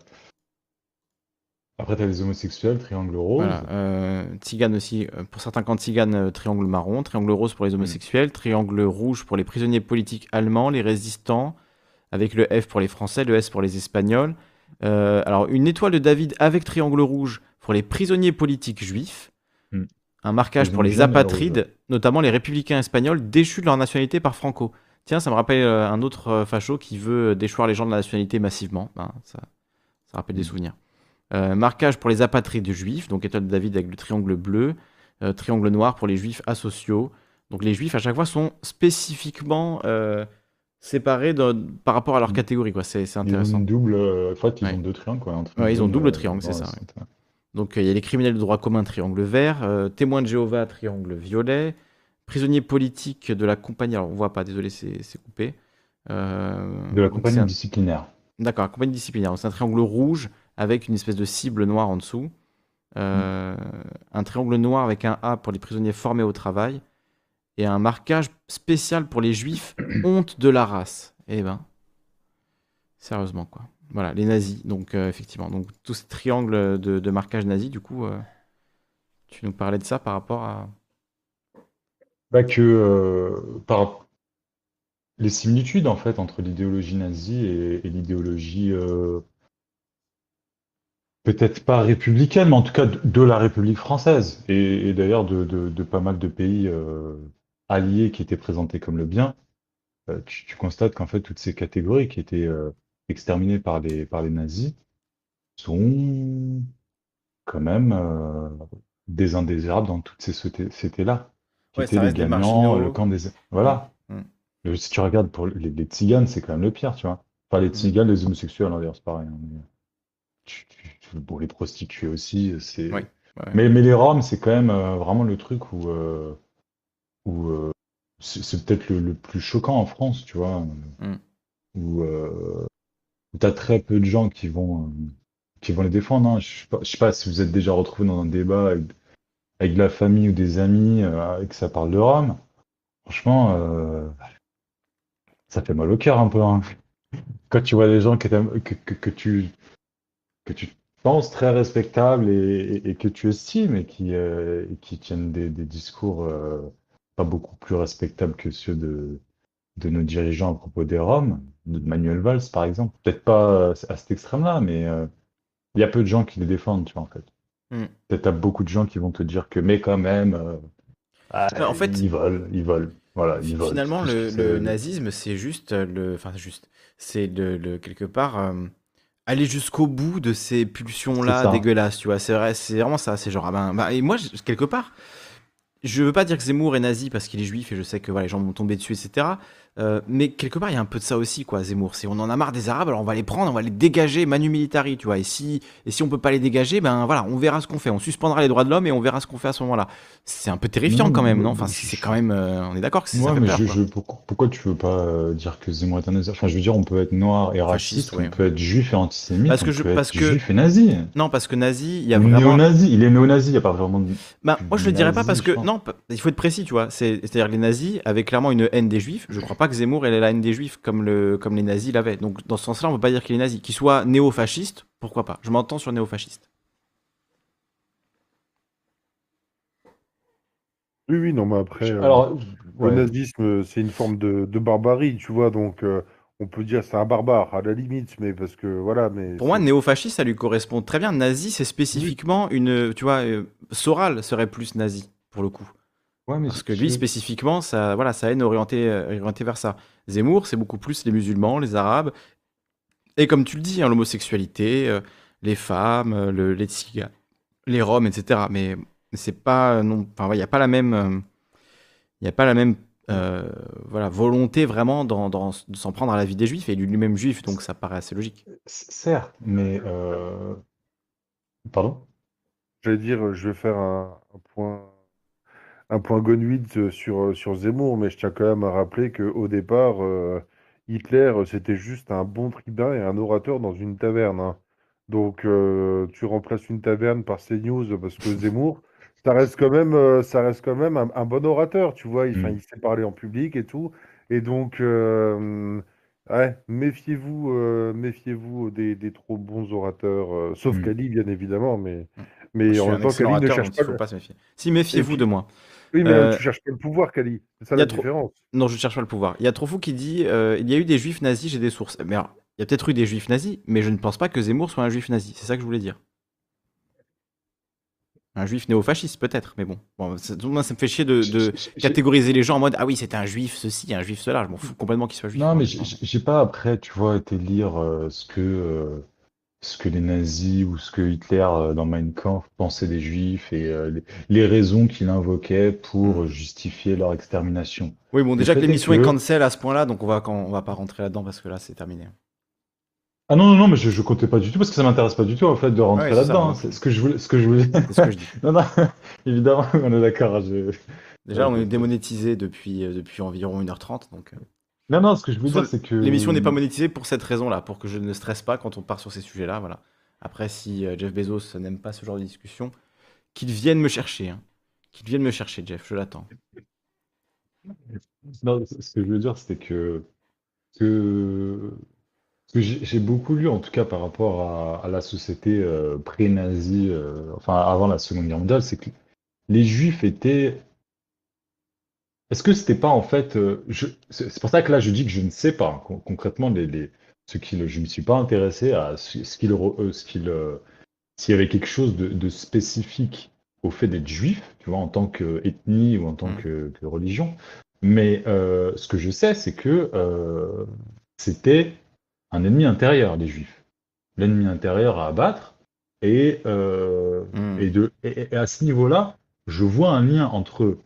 Après, t'as les homosexuels, triangle rose. Voilà, euh, tzigane aussi, euh, pour certains camps tziganes, euh, triangle marron, triangle rose pour les homosexuels, triangle rouge pour les prisonniers politiques allemands, les résistants, avec le F pour les Français, le S pour les Espagnols. Euh, alors, une étoile de David avec triangle rouge pour les prisonniers politiques juifs. Hmm. Un marquage pour les apatrides, notamment les républicains espagnols déchus de leur nationalité par Franco. Tiens, ça me rappelle un autre facho qui veut déchoir les gens de la nationalité massivement. Ben, ça, ça rappelle des Hmm. souvenirs. Euh, marquage pour les apatrides juifs, donc étoile de David avec le triangle bleu, euh, triangle noir pour les juifs asociaux. Donc les juifs à chaque fois sont spécifiquement euh, séparés de- par rapport à leur Mm. catégorie, quoi. C'est c'est Ils ont intéressant. double. En fait, ils Ouais. ont deux triangles, quoi. Ouais, ils ont double triangle, c'est ça. Donc il y a les criminels de droit commun, triangle vert, témoins de Jéhovah, triangle violet, prisonniers politiques de la compagnie, alors on voit pas, désolé, c'est coupé. De la compagnie disciplinaire. D'accord, compagnie disciplinaire. C'est un triangle rouge avec une espèce de cible noire en dessous. Un triangle noir avec un A pour les prisonniers formés au travail. Et un marquage spécial pour les juifs, (coughs) honte de la race. Eh ben, sérieusement quoi. Voilà, les nazis. Donc effectivement, donc tous ces triangles de, marquage nazi, du coup, tu nous parlais de ça par rapport à. Bah que par les similitudes en fait entre l'idéologie nazie et, l'idéologie peut-être pas républicaine, mais en tout cas de, la République française et, d'ailleurs de, pas mal de pays alliés qui étaient présentés comme le bien. Tu, constates qu'en fait toutes ces catégories qui étaient exterminées par les, par les nazis sont quand même des indésirables dans toutes ces cités-là. Qui étaient les gagnants, le camp des. Voilà. Mm. Si tu regardes pour les, les tziganes, c'est quand même le pire, tu vois. Enfin, les mm. tziganes, les homosexuels, hein, d'ailleurs, c'est pareil. Hein, bon, les prostituées aussi, c'est. Mais, mais les Roms, c'est quand même euh, vraiment le truc où. Euh, où euh, c'est peut-être le, plus choquant en France, tu vois. Mm. Où, où tu as très peu de gens qui vont, qui vont les défendre. Hein. Je ne sais, pas si vous êtes déjà retrouvé dans un débat avec avec de la famille ou des amis et que ça parle de Rome, franchement, ça fait mal au cœur un peu. Hein. Quand tu vois des gens que, que, tu, que tu penses très respectables et, que tu estimes et qui, euh, qui tiennent des, discours pas beaucoup plus respectables que ceux de, de nos dirigeants à propos des Roms, de Manuel Valls par exemple. Peut-être pas à cet extrême-là, mais il y a peu de gens qui les défendent, tu vois, en fait. Hmm. Peut-être à beaucoup de gens qui vont te dire que, mais quand même, euh, bah, en fait, ils volent, ils volent. Voilà, ils finalement, (laughs) le, nazisme, c'est juste le, enfin juste, c'est le, quelque part euh, aller jusqu'au bout de ces pulsions-là dégueulasses, tu vois. C'est vrai, c'est vraiment ça. C'est genre, ah ben, bah, et moi, quelque part, je veux pas dire que Zemmour est nazi parce qu'il est juif et je sais que voilà, les gens vont tomber dessus, etc. Euh, mais quelque part, il y a un peu de ça aussi, quoi, Zemmour. C'est on en a marre des Arabes, alors on va les prendre, on va les dégager manu militari, tu vois. Et si, et si on peut pas les dégager, ben voilà, on verra ce qu'on fait. On suspendra les droits de l'homme et on verra ce qu'on fait à ce moment-là. C'est un peu terrifiant quand même, non? Enfin, c'est quand même, euh, on est d'accord que c'est ça. mais je, pourquoi, tu veux pas euh, dire que Zemmour est un nazi? Enfin, je veux dire, on peut être noir et raciste, on peut être juif et antisémite, parce que je, peut parce être que... juif et nazi. Non, parce que nazi, il y a vraiment. Néo-nazi, il est néo-nazi, il y a pas vraiment. De... Bah, moi, je le dirais pas parce que non, il faut être précis, tu vois. C'est-à-dire les nazis avaient clairement une haine des juifs. Je crois pas que Zemmour ait la haine des juifs comme, le, comme les nazis l'avaient. Donc dans ce sens-là, on ne peut pas dire qu'il est nazi. Qu'il soit néo-fasciste, pourquoi pas? Je m'entends sur néo-fasciste. Oui, oui, non, mais après, euh, Alors, le nazisme, c'est une forme de, barbarie, tu vois, donc euh, on peut dire c'est un barbare, à la limite, mais parce que, voilà, mais... Pour moi, néo-fasciste, ça lui correspond très bien. Nazi, c'est spécifiquement une... Tu vois, euh, Soral serait plus nazi, pour le coup. Parce que lui, spécifiquement, ça, voilà, sa haine orientée, euh, orientée vers ça. Zemmour, c'est beaucoup plus les musulmans, les arabes. Et comme tu le dis, hein, l'homosexualité, euh, les femmes, euh, le, les les roms, etc. Mais c'est pas. Non, enfin, il n'y a pas la même. Il a pas la même voilà, volonté vraiment dans, dans, de s'en prendre à la vie des juifs, et lui-même juif, donc ça paraît assez logique. Certes, mais. Pardon? J'allais dire, je vais faire un point un point gonwid sur, sur Zemmour, mais je tiens quand même à rappeler qu'au départ, euh, Hitler, c'était juste un bon tribun et un orateur dans une taverne. Hein. Donc, euh, tu remplaces une taverne par CNews parce que Zemmour, ça reste quand même, euh, ça reste quand même un, bon orateur, tu vois. Il, mm. il sait parler en public et tout. Et donc, ouais, méfiez-vous, méfiez-vous des, des trop bons orateurs, sauf mm. Kali, bien évidemment, mais, mm. mais en même temps, Kali ne cherche pas. se méfier. Si, méfiez-vous de moi. Oui, mais euh, tu cherches pas le pouvoir, Kali. C'est ça la différence. Non, je cherche pas le pouvoir. Il y a trop fou qui dit euh, il y a eu des juifs nazis, j'ai des sources. Mais alors, il y a peut-être eu des juifs nazis, mais je ne pense pas que Zemmour soit un juif nazi. C'est ça que je voulais dire. Un juif néo-fasciste, peut-être, mais bon. bon ça, moi, ça me fait chier de, catégoriser les gens en mode Ah oui, c'était un juif ceci, un juif cela. Je m'en fous complètement qu'il soit juif. Non, mais j'ai pas après, tu vois, été lire euh, ce que ce que les nazis ou ce que Hitler euh, dans Mein Kampf pensait des juifs et euh, les, raisons qu'il invoquait pour mm. justifier leur extermination. Oui, bon, déjà que l'émission est, cancel à ce point-là, donc on va, on va pas rentrer là-dedans parce que là, c'est terminé. Ah non, non, non, mais je, je comptais pas du tout parce que ça m'intéresse pas du tout en fait de rentrer là-dedans. C'est ce que je voulais. Ce que je voulais. ce que je dis. (laughs) non, non, évidemment, on est d'accord. Déjà, on est démonétisé depuis, euh, depuis environ 1h30, donc. Non, non, ce que je veux dire, c'est que. L'émission n'est pas monétisée pour cette raison-là, pour que je ne stresse pas quand on part sur ces sujets-là. Voilà. Après, si euh, Jeff Bezos n'aime pas ce genre de discussion, qu'il vienne me chercher. hein. Qu'il vienne me chercher, Jeff, je l'attends. Non, ce que je veux dire, c'est que, que, que j'ai j'ai beaucoup lu, en tout cas par rapport à, à la société euh, pré-nazie, euh, enfin avant la Seconde Guerre mondiale, c'est que les Juifs étaient. Est-ce que c'était pas en fait. euh, je- c'est c'est pour ça que là je dis que je ne sais pas con- concrètement les, les, ce qu'il. Je ne me suis pas intéressé à ce, ce qu'il. re- euh, ce qu'il, euh, s'il y avait quelque chose de, de spécifique au fait d'être juif, tu vois, en tant qu'ethnie ou en tant Mm. que, que religion. Mais euh, ce que je sais, c'est que euh, c'était un ennemi intérieur, les juifs. L'ennemi intérieur à abattre. Et, euh, Mm. et, de, et, et à ce niveau-là, je vois un lien entre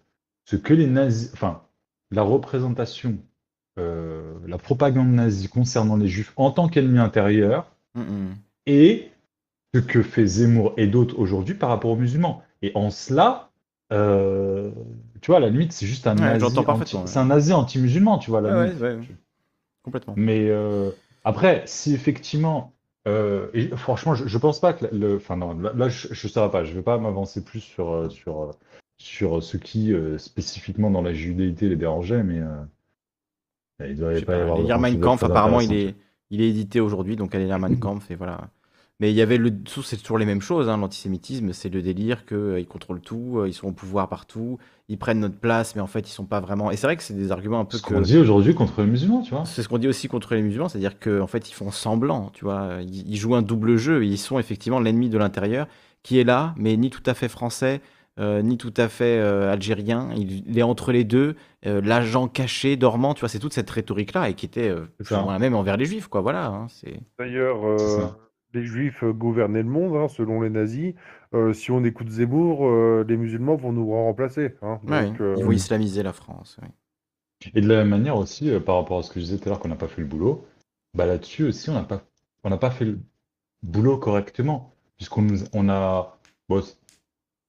ce que les nazis, enfin, la représentation, euh, la propagande nazie concernant les juifs en tant qu'ennemi intérieur et ce que fait Zemmour et d'autres aujourd'hui par rapport aux musulmans. Et en cela, euh, tu vois, à la limite, c'est juste un Ouais, nazi, anti- ouais. c'est un nazi anti-musulman, tu vois, la Ouais, limite. Complètement. Mais euh, après, si effectivement, euh, et franchement, je, je pense pas que le, enfin non, là, là, je, je saurais pas, je vais pas m'avancer plus sur sur sur ce qui euh, spécifiquement dans la judéité les dérangeait, mais euh, il devrait pas y avoir lire Mein Kampf, apparemment, il est, il est édité aujourd'hui, donc allez lire Mein (clears throat) Kampf, et voilà. Mais il y avait le c'est toujours les mêmes choses, hein, l'antisémitisme, c'est le délire qu'ils contrôlent tout, euh, ils sont au pouvoir partout, ils prennent notre place, mais en fait, ils sont pas vraiment. Et c'est vrai que c'est des arguments un peu Ce qu'on dit aujourd'hui contre les musulmans, tu vois. C'est ce qu'on dit aussi contre les musulmans, c'est-à-dire qu'en fait, ils font semblant, tu vois. Ils, ils jouent un double jeu, ils sont effectivement l'ennemi de l'intérieur, qui est là, mais ni tout à fait français, euh, ni tout à fait euh, algérien. Il, il est entre les deux, euh, l'agent caché, dormant, tu vois. C'est toute cette rhétorique-là, et qui était euh, la même envers les juifs, quoi. Voilà. hein, c'est... D'ailleurs, euh, les juifs gouvernaient le monde, hein, selon les nazis. Euh, si on écoute Zemmour, euh, les musulmans vont nous remplacer. Hein. Ouais, Donc, euh, ils vont islamiser la France. oui. Et de la même manière aussi, euh, par rapport à ce que je disais tout à l'heure qu'on n'a pas fait le boulot, bah là-dessus aussi, on n'a pas, on n'a pas fait le boulot correctement. Puisqu'on on a, bon,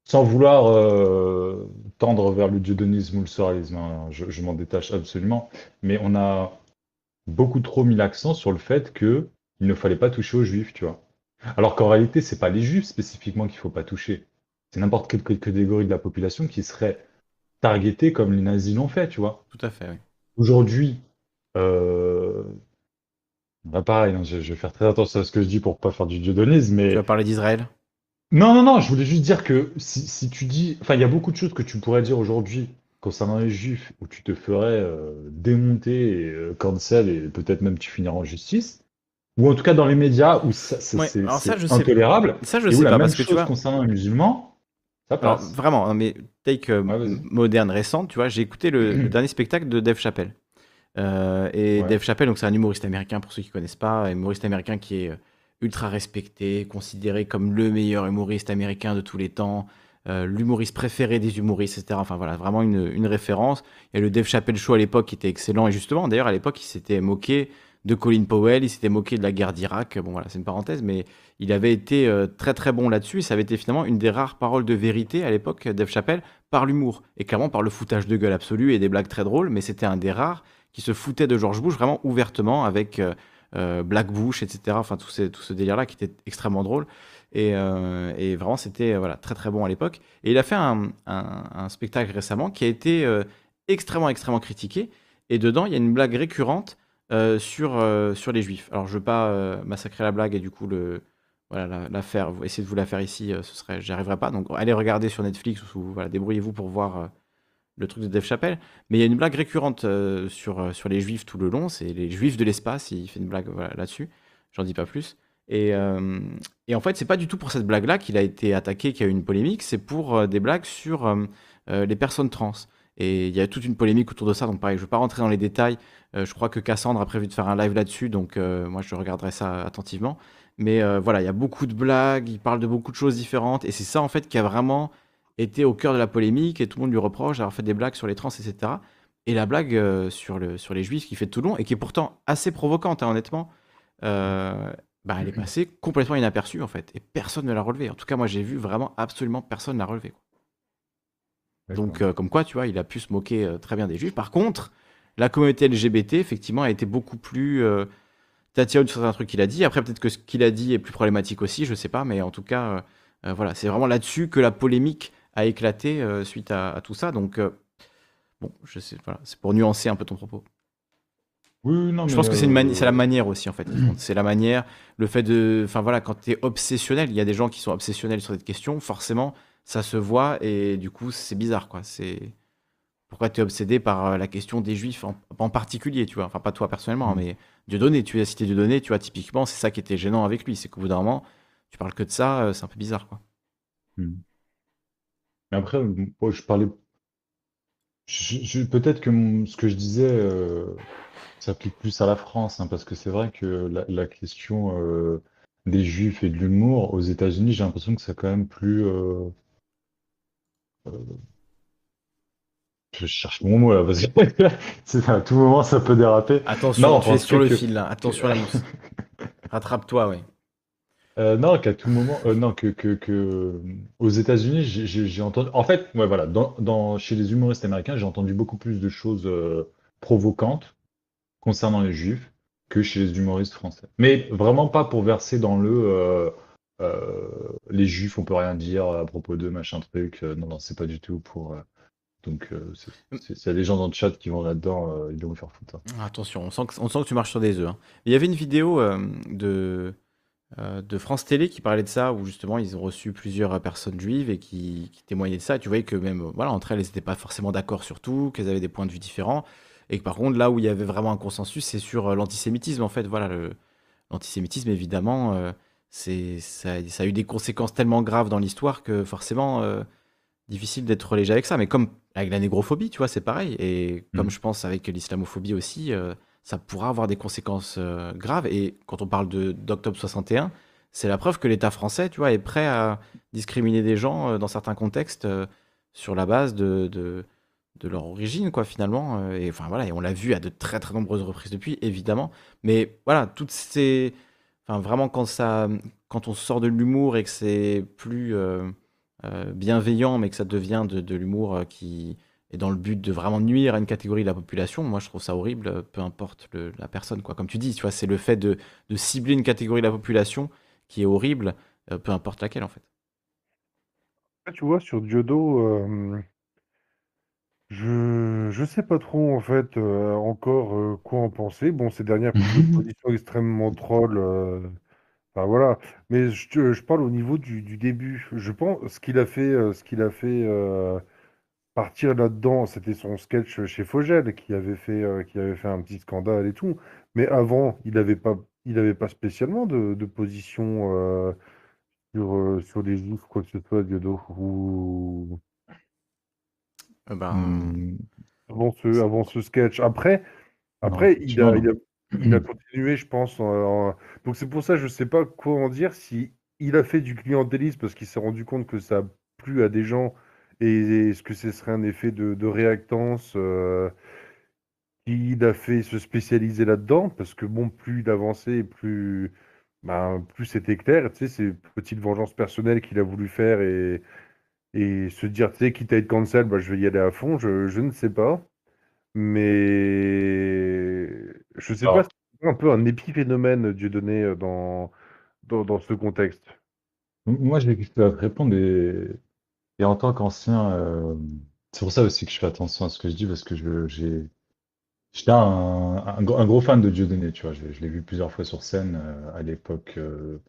sans vouloir euh, tendre vers le dieudonisme ou le soralisme, hein, je, je m'en détache absolument, mais on a beaucoup trop mis l'accent sur le fait que il ne fallait pas toucher aux juifs, tu vois. Alors qu'en réalité, c'est pas les juifs spécifiquement qu'il faut pas toucher. C'est n'importe quelle catégorie de la population qui serait targetée comme les nazis l'ont fait, tu vois. Tout à fait, oui. Aujourd'hui, euh... bah pareil, hein, je, je vais faire très attention à ce que je dis pour pas faire du dieudonisme, mais Tu vas parler d'Israël? Non, non, non, je voulais juste dire que si, si tu dis, enfin, il y a beaucoup de choses que tu pourrais dire aujourd'hui concernant les juifs où tu te ferais euh, démonter et euh, cancel et peut-être même tu finiras en justice, ou en tout cas dans les médias où ça, c'est Ouais, je sais- intolérable, Ça, je et où sais la pas, même parce que tu chose vois. concernant les musulmans, ça Alors, passe. vraiment, non, mais take euh, Ouais, moderne, récente, tu vois, j'ai écouté le, le (clears throat) dernier spectacle de Dave Chappelle. Euh, et Ouais. Dave Chappelle, donc c'est un humoriste américain pour ceux qui connaissent pas, un humoriste américain qui est euh, ultra respecté, considéré comme le meilleur humoriste américain de tous les temps, euh, l'humoriste préféré des humoristes, etc. Enfin voilà, vraiment une, une référence. Il y a le Dave Chappelle Show à l'époque qui était excellent, et justement, d'ailleurs, à l'époque, il s'était moqué de Colin Powell, il s'était moqué de la guerre d'Irak. Bon voilà, c'est une parenthèse, mais il avait été euh, très très bon là-dessus. et Ça avait été finalement une des rares paroles de vérité à l'époque, Dave Chappelle, par l'humour. Et clairement par le foutage de gueule absolu et des blagues très drôles, mais c'était un des rares qui se foutait de George Bush vraiment ouvertement avec euh, euh, Black Bush, etc. Enfin, tout, ce délire-là qui était extrêmement drôle. Et, euh, et vraiment, c'était euh, voilà, très très bon à l'époque. Et il a fait un, spectacle récemment qui a été euh, extrêmement extrêmement critiqué. Et dedans, il y a une blague récurrente euh, sur, euh, les juifs. Alors, je ne veux pas euh, massacrer la blague et du coup voilà, la, faire, essayez de vous la faire ici, euh, ce serait, arriverai pas. Donc, allez regarder sur Netflix ou débrouillez-vous pour voir euh, le truc de Dave Chappelle. Mais il y a une blague récurrente euh, sur, euh, sur les juifs tout le long. C'est les juifs de l'espace. Il fait une blague là-dessus. J'en dis pas plus. Et, euh, et en fait, c'est pas du tout pour cette blague-là qu'il a été attaqué, qu'il y a eu une polémique. C'est pour des blagues sur les personnes trans. Et il y a toute une polémique autour de ça. Donc, pareil, je ne veux pas rentrer dans les détails. Je crois que Cassandre a prévu de faire un live là-dessus. Donc, moi, je regarderai ça attentivement. Mais voilà, il y a beaucoup de blagues. Il parle de beaucoup de choses différentes. Et c'est ça, en fait, qui a vraiment été au cœur de la polémique. Et tout le monde lui reproche d'avoir fait des blagues sur les trans, etc. Et la blague euh, sur, le, sur les juifs qui fait tout le long et qui est pourtant assez provocante, hein, honnêtement, euh, bah, elle est passée complètement inaperçue, en fait. Et personne ne l'a relevée. En tout cas, moi, j'ai vu vraiment absolument personne l'a relevée. quoi. Donc, euh, comme quoi, tu vois, il a pu se moquer euh, très bien des juifs. Par contre, la communauté LGBT, effectivement, a été beaucoup plus tatillonne sur un truc qu'il a dit. Après, peut-être que ce qu'il a dit est plus problématique aussi, je sais pas, mais en tout cas, euh, voilà, c'est vraiment là-dessus que la polémique a éclaté euh, suite à, à tout ça. Donc, euh, bon, je sais, voilà, c'est pour nuancer un peu ton propos. Oui, non, Je mais pense que c'est une mani- euh, c'est la manière aussi en fait. (clears throat) C'est la manière, le fait de, enfin voilà, quand tu es obsessionnel, il y a des gens qui sont obsessionnels sur cette question, forcément, ça se voit et du coup c'est bizarre quoi. C'est pourquoi tu es obsédé par la question des juifs en, en particulier, tu vois? Enfin pas toi personnellement, Mm. mais Dieudonné, tu as cité Dieudonné, tu vois typiquement, c'est ça qui était gênant avec lui, c'est qu'au bout d'un moment, tu parles que de ça, c'est un peu bizarre quoi. hmm. Mais après, moi, je parlais. je- je- Peut-être que mon- ce que je disais euh, s'applique plus à la France, hein, parce que c'est vrai que la, la question euh, des Juifs et de l'humour aux États-Unis, j'ai l'impression que c'est quand même plus. euh, euh, je cherche mon mot là, parce que (laughs) c'est à tout moment ça peut déraper. Attention, Non, tu es sur le que- fil là, attention à la mousse. (laughs) Rattrape-toi, ouais. Euh, non, qu'à tout moment, euh, non, que, que, que aux États-Unis, j'ai j'ai- j'ai entendu. En fait, ouais, voilà, dans, dans, chez les humoristes américains, j'ai entendu beaucoup plus de choses euh, provocantes concernant les Juifs que chez les humoristes français. Mais vraiment pas pour verser dans le euh, euh, les Juifs, on peut rien dire à propos d'eux, machin truc. Euh, non, non, c'est pas du tout pour. euh, donc, euh, c'est- c'est- s'il y a des gens dans le chat qui vont là-dedans, euh, ils vont me faire foutre. hein. Attention, on sent que, on sent que tu marches sur des œufs. hein. Il y avait une vidéo euh, de, de France Télé qui parlait de ça, où justement ils ont reçu plusieurs euh, personnes juives et qui, qui témoignaient de ça. Tu voyais que même, euh, voilà, entre elles, elles n'étaient pas forcément d'accord sur tout, qu'elles avaient des points de vue différents. Et que par contre, là où il y avait vraiment un consensus, c'est sur euh, l'antisémitisme. En fait, voilà, l'antisémitisme, évidemment, euh, c'est, ça, ça a eu des conséquences tellement graves dans l'histoire que forcément, euh, difficile d'être léger avec ça. Mais comme avec la négrophobie, tu vois, c'est pareil. Et comme Mm. je pense avec l'islamophobie aussi, euh, ça pourra avoir des conséquences euh, graves. Et quand on parle d'octobre 61, c'est la preuve que l'État français, tu vois, est prêt à discriminer des gens euh, dans certains contextes euh, sur la base de, de, de leur origine, quoi, finalement. Et enfin voilà, et on l'a vu à de très très nombreuses reprises depuis, évidemment. Mais voilà, toutes ces, enfin vraiment quand ça, quand on sort de l'humour et que c'est plus bienveillant, mais que ça devient de, de l'humour qui est dans le but de vraiment nuire à une catégorie de la population, moi je trouve ça horrible, peu importe le- la personne, quoi. Comme tu dis, tu vois, c'est le fait de, de cibler une catégorie de la population qui est horrible, euh, peu importe laquelle en fait. Là, tu vois, sur Diodo, euh, je je sais pas trop en fait euh, encore euh, quoi en penser. Bon, ces dernières (laughs) prises de position extrêmement troll, euh, enfin voilà. Mais je, je parle au niveau du, du début. Je pense ce qu'il a fait, ce qu'il a fait euh, partir là-dedans, c'était son sketch chez Fogel qui avait fait, euh, qui avait fait un petit scandale et tout. Mais avant, il avait pas, il avait pas spécialement de, de position euh, sur, euh, sur les juifs, quoi que ce soit, Diodo. Ou Euh, ben, Hmm. avant ce, avant ce sketch. Après, Non, après, il a, il a, il a continué, je pense. en- en- Donc c'est pour ça, je sais pas quoi en dire. Si il a fait du clientélisme parce qu'il s'est rendu compte que ça a plu à des gens, et est-ce que ce serait un effet de, de réactance euh, Il a fait se spécialiser là-dedans? Parce que bon, plus il avançait, plus, ben, plus c'était clair. Tu sais, ces petites vengeances personnelles qu'il a voulu faire et, et se dire, tu sais, quitte à être cancel, bah, je vais y aller à fond. Je, je ne sais pas. Mais je sais Alors, pas si c'est un peu un épiphénomène Dieudonné euh, dans, dans, dans ce contexte. moi, à te répondre et, et en tant qu'ancien, euh, c'est pour ça aussi que je fais attention à ce que je dis parce que j'ai, j'étais un, un, gros un gros fan de Dieudonné, tu vois. Je, l'ai vu plusieurs fois sur scène euh, à l'époque, euh,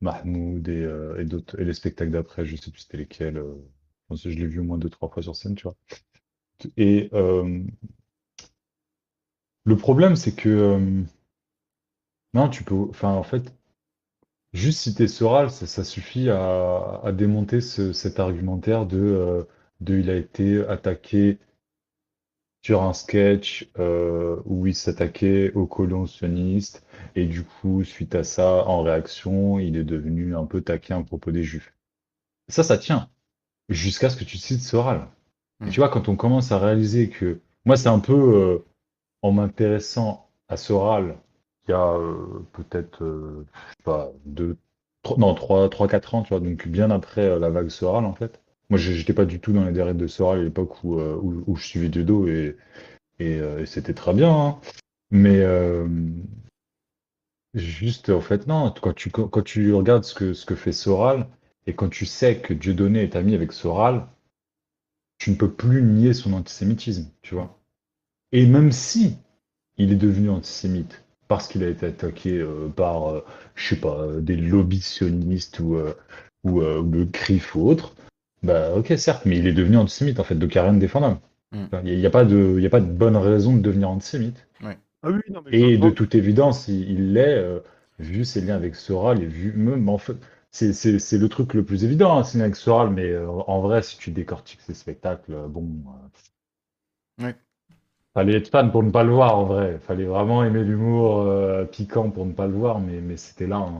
Mahmoud et, et d'autres, et les spectacles d'après, je sais plus c'était lesquels. je l'ai vu au moins deux, trois fois sur scène, tu vois. Et le problème, c'est que non, tu peux, enfin, en fait, juste citer Soral, ça, ça suffit à, à démonter ce- cet argumentaire de, euh, de il a été attaqué sur un sketch euh, où il s'attaquait aux colons sionistes et du coup, suite à ça, en réaction, il est devenu un peu taquin à propos des Juifs. Ça, ça tient jusqu'à ce que tu cites Soral. Et Mm. tu vois, quand on commence à réaliser que moi, c'est un peu euh, en m'intéressant à Soral, il y a euh, peut-être, euh, je sais pas, deux, trois, non, trois, trois, quatre ans, tu vois, donc bien après euh, la vague Soral, en fait. Moi, j'étais pas du tout dans les déreites de Soral à l'époque où, où, je suivais Dieudo et et, c'était très bien. hein. Mais juste, en fait, non, quand tu, quand tu regardes ce que, ce que fait Soral, et quand tu sais que Dieudonné est ami avec Soral, tu ne peux plus nier son antisémitisme, tu vois. Et même si il est devenu antisémite parce qu'il a été attaqué euh, par, euh, je sais pas, des lobbies sionistes ou, euh, ou, euh, le CRIF ou autre, bah ok, certes, mais il est devenu antisémite en fait, donc il n'y a rien de défendable. Mm. Il n'y a, pas de, il y a pas de bonne raison de devenir antisémite. Ah oui, non, mais je Et de toute évidence, il l'est, euh, vu ses liens avec Soral et vu même en fait, c'est le truc le plus évident, hein, ses liens avec Soral, mais euh, en vrai, si tu décortiques ses spectacles, bon. euh, Ouais. Fallait être fan pour ne pas le voir en vrai. Fallait vraiment aimer l'humour euh, piquant pour ne pas le voir, mais, mais c'était là. hein.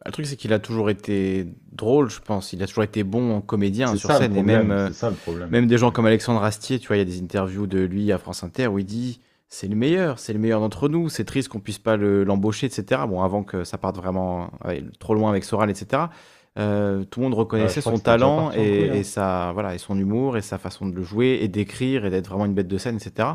Bah, Le truc, c'est qu'il a toujours été drôle, je pense. Il a toujours été bon en comédien C'est sur ça le scène. Et problème, même, euh, c'est ça le problème. même des gens comme Alexandre Astier, tu vois, il y a des interviews de lui à France Inter où il dit c'est le meilleur, c'est le meilleur d'entre nous. C'est triste qu'on puisse pas le- l'embaucher, etc. Bon, avant que ça parte vraiment trop loin avec Soral, etc. Euh, tout le monde reconnaissait crois son que c'était déjà talent parti en et, couille, hein. et sa, voilà, et son humour et sa façon de le jouer et d'écrire et d'être vraiment une bête de scène, etc.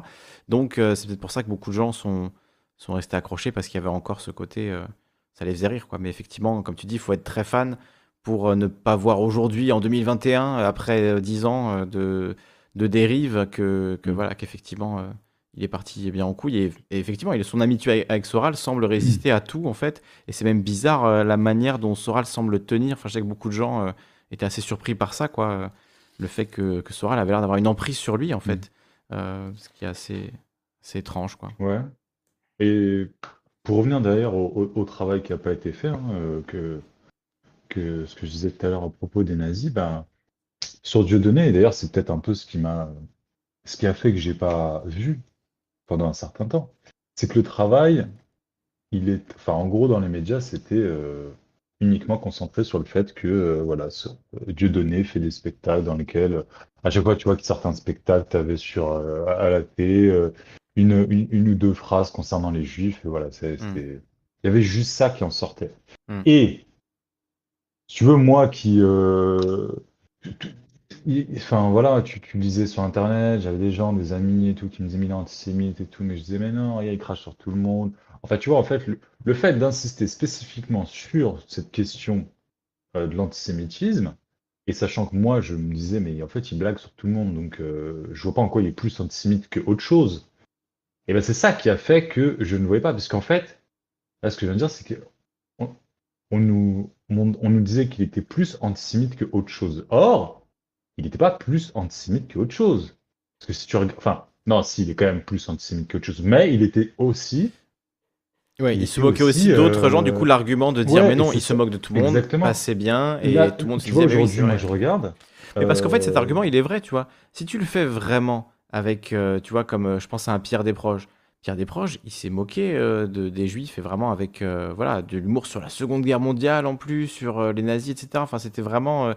Donc, euh, c'est peut-être pour ça que beaucoup de gens sont, sont restés accrochés parce qu'il y avait encore ce côté, euh, ça les faisait rire, quoi. Mais effectivement, comme tu dis, il faut être très fan pour euh, ne pas voir aujourd'hui, en 2021, euh, après euh, 10 ans de, de dérive, que, que Mm. voilà, qu'effectivement, il est parti bien en couille. Et, et effectivement, il, son amitié avec- Soral semble résister à tout, en fait. Et c'est même bizarre euh, la manière dont Soral semble le tenir. Enfin, je sais que beaucoup de gens euh, étaient assez surpris par ça, quoi. Le fait que, que Soral avait l'air d'avoir une emprise sur lui, en fait. Euh, ce qui est assez, étrange, quoi. Ouais. Et pour revenir d'ailleurs au, travail qui n'a pas été fait, hein, euh, que, que ce que je disais tout à l'heure à propos des nazis, ben, sur Dieudonné, et d'ailleurs c'est peut-être un peu ce qui m'a, ce qui a fait que j'ai pas vu pendant un certain temps, c'est que le travail, il est, enfin en gros dans les médias, c'était euh, uniquement concentré sur le fait que euh, voilà, ce- euh, Dieudonné fait des spectacles dans lesquels, euh, à chaque fois tu vois qu'il sort un spectacle, tu avais sur euh, à la télé euh, une, une, une ou deux phrases concernant les juifs, et voilà, c'est- Mm. c'était, il y avait juste ça qui en sortait. Mm. Et si tu veux, moi qui, Enfin voilà, tu, tu lisais sur internet, j'avais des gens, des amis et tout qui me disaient mais il est antisémite et tout, mais je disais mais non, il crache sur tout le monde. En fait, tu vois, en fait, le, le fait d'insister spécifiquement sur cette question euh, de l'antisémitisme, et sachant que moi je me disais mais en fait il blague sur tout le monde, donc euh, je vois pas en quoi il est plus antisémite que autre chose. Et ben c'est ça qui a fait que je ne voyais pas, parce qu'en fait, là ce que je viens de dire, c'est que on, on nous, on nous disait qu'il était plus antisémite que autre chose. Or, il n'était pas plus antisémite que autre chose. Parce que si tu regardes, enfin, non, si, il est quand même plus antisémite que autre chose, mais il était aussi, Ouais, Il il se moquait aussi, aussi, d'autres euh, gens. Du coup, l'argument de dire ouais, mais non, c'est il se moque de tout le monde Exactement. passait bien et Là, tout le monde se disait aujourd'hui, c'est moi je regarde. Mais parce qu'en fait, cet euh, argument, il est vrai, tu vois. Si tu le fais vraiment avec, euh, tu vois, comme je pense à un Pierre Desproges. Pierre Desproges, il s'est moqué de, des Juifs et vraiment avec, voilà, de l'humour sur la Seconde Guerre mondiale en plus, sur les nazis, etc. Enfin, c'était vraiment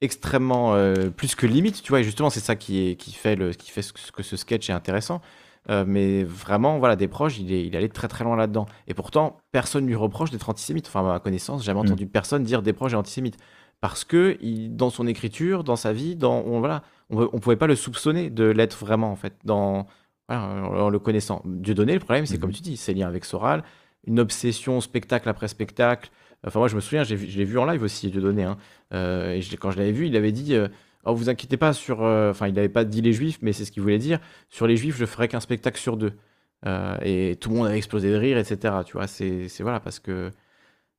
extrêmement plus que limite, tu vois. Et justement, c'est ça qui, est, qui fait, le, qui fait ce, que ce sketch est intéressant. Euh, mais vraiment, voilà, Desproges, il est, il est allé très très loin là-dedans. Et pourtant, personne lui reproche d'être antisémite. Enfin, à ma connaissance, j'ai jamais Mm. entendu personne dire Desproges est antisémite parce que il- dans son écriture, dans sa vie, dans on, voilà, on, on pouvait pas le soupçonner de l'être vraiment en fait, dans voilà, en, en le connaissant. Dieudonné, le problème, c'est Mhm. comme tu dis, ses liens avec Soral, une obsession spectacle après spectacle. Enfin, moi, je me souviens, je l'ai vu en live aussi, Dieudonné. Hein. Euh, et je quand je l'avais vu, il avait dit. euh, Oh, vous inquiétez pas sur. euh, Enfin, il n'avait pas dit les juifs, mais c'est ce qu'il voulait dire. Sur les juifs, je ferai qu'un spectacle sur deux. Euh, et tout le monde avait explosé de rire, etc. Tu vois, c'est voilà, parce que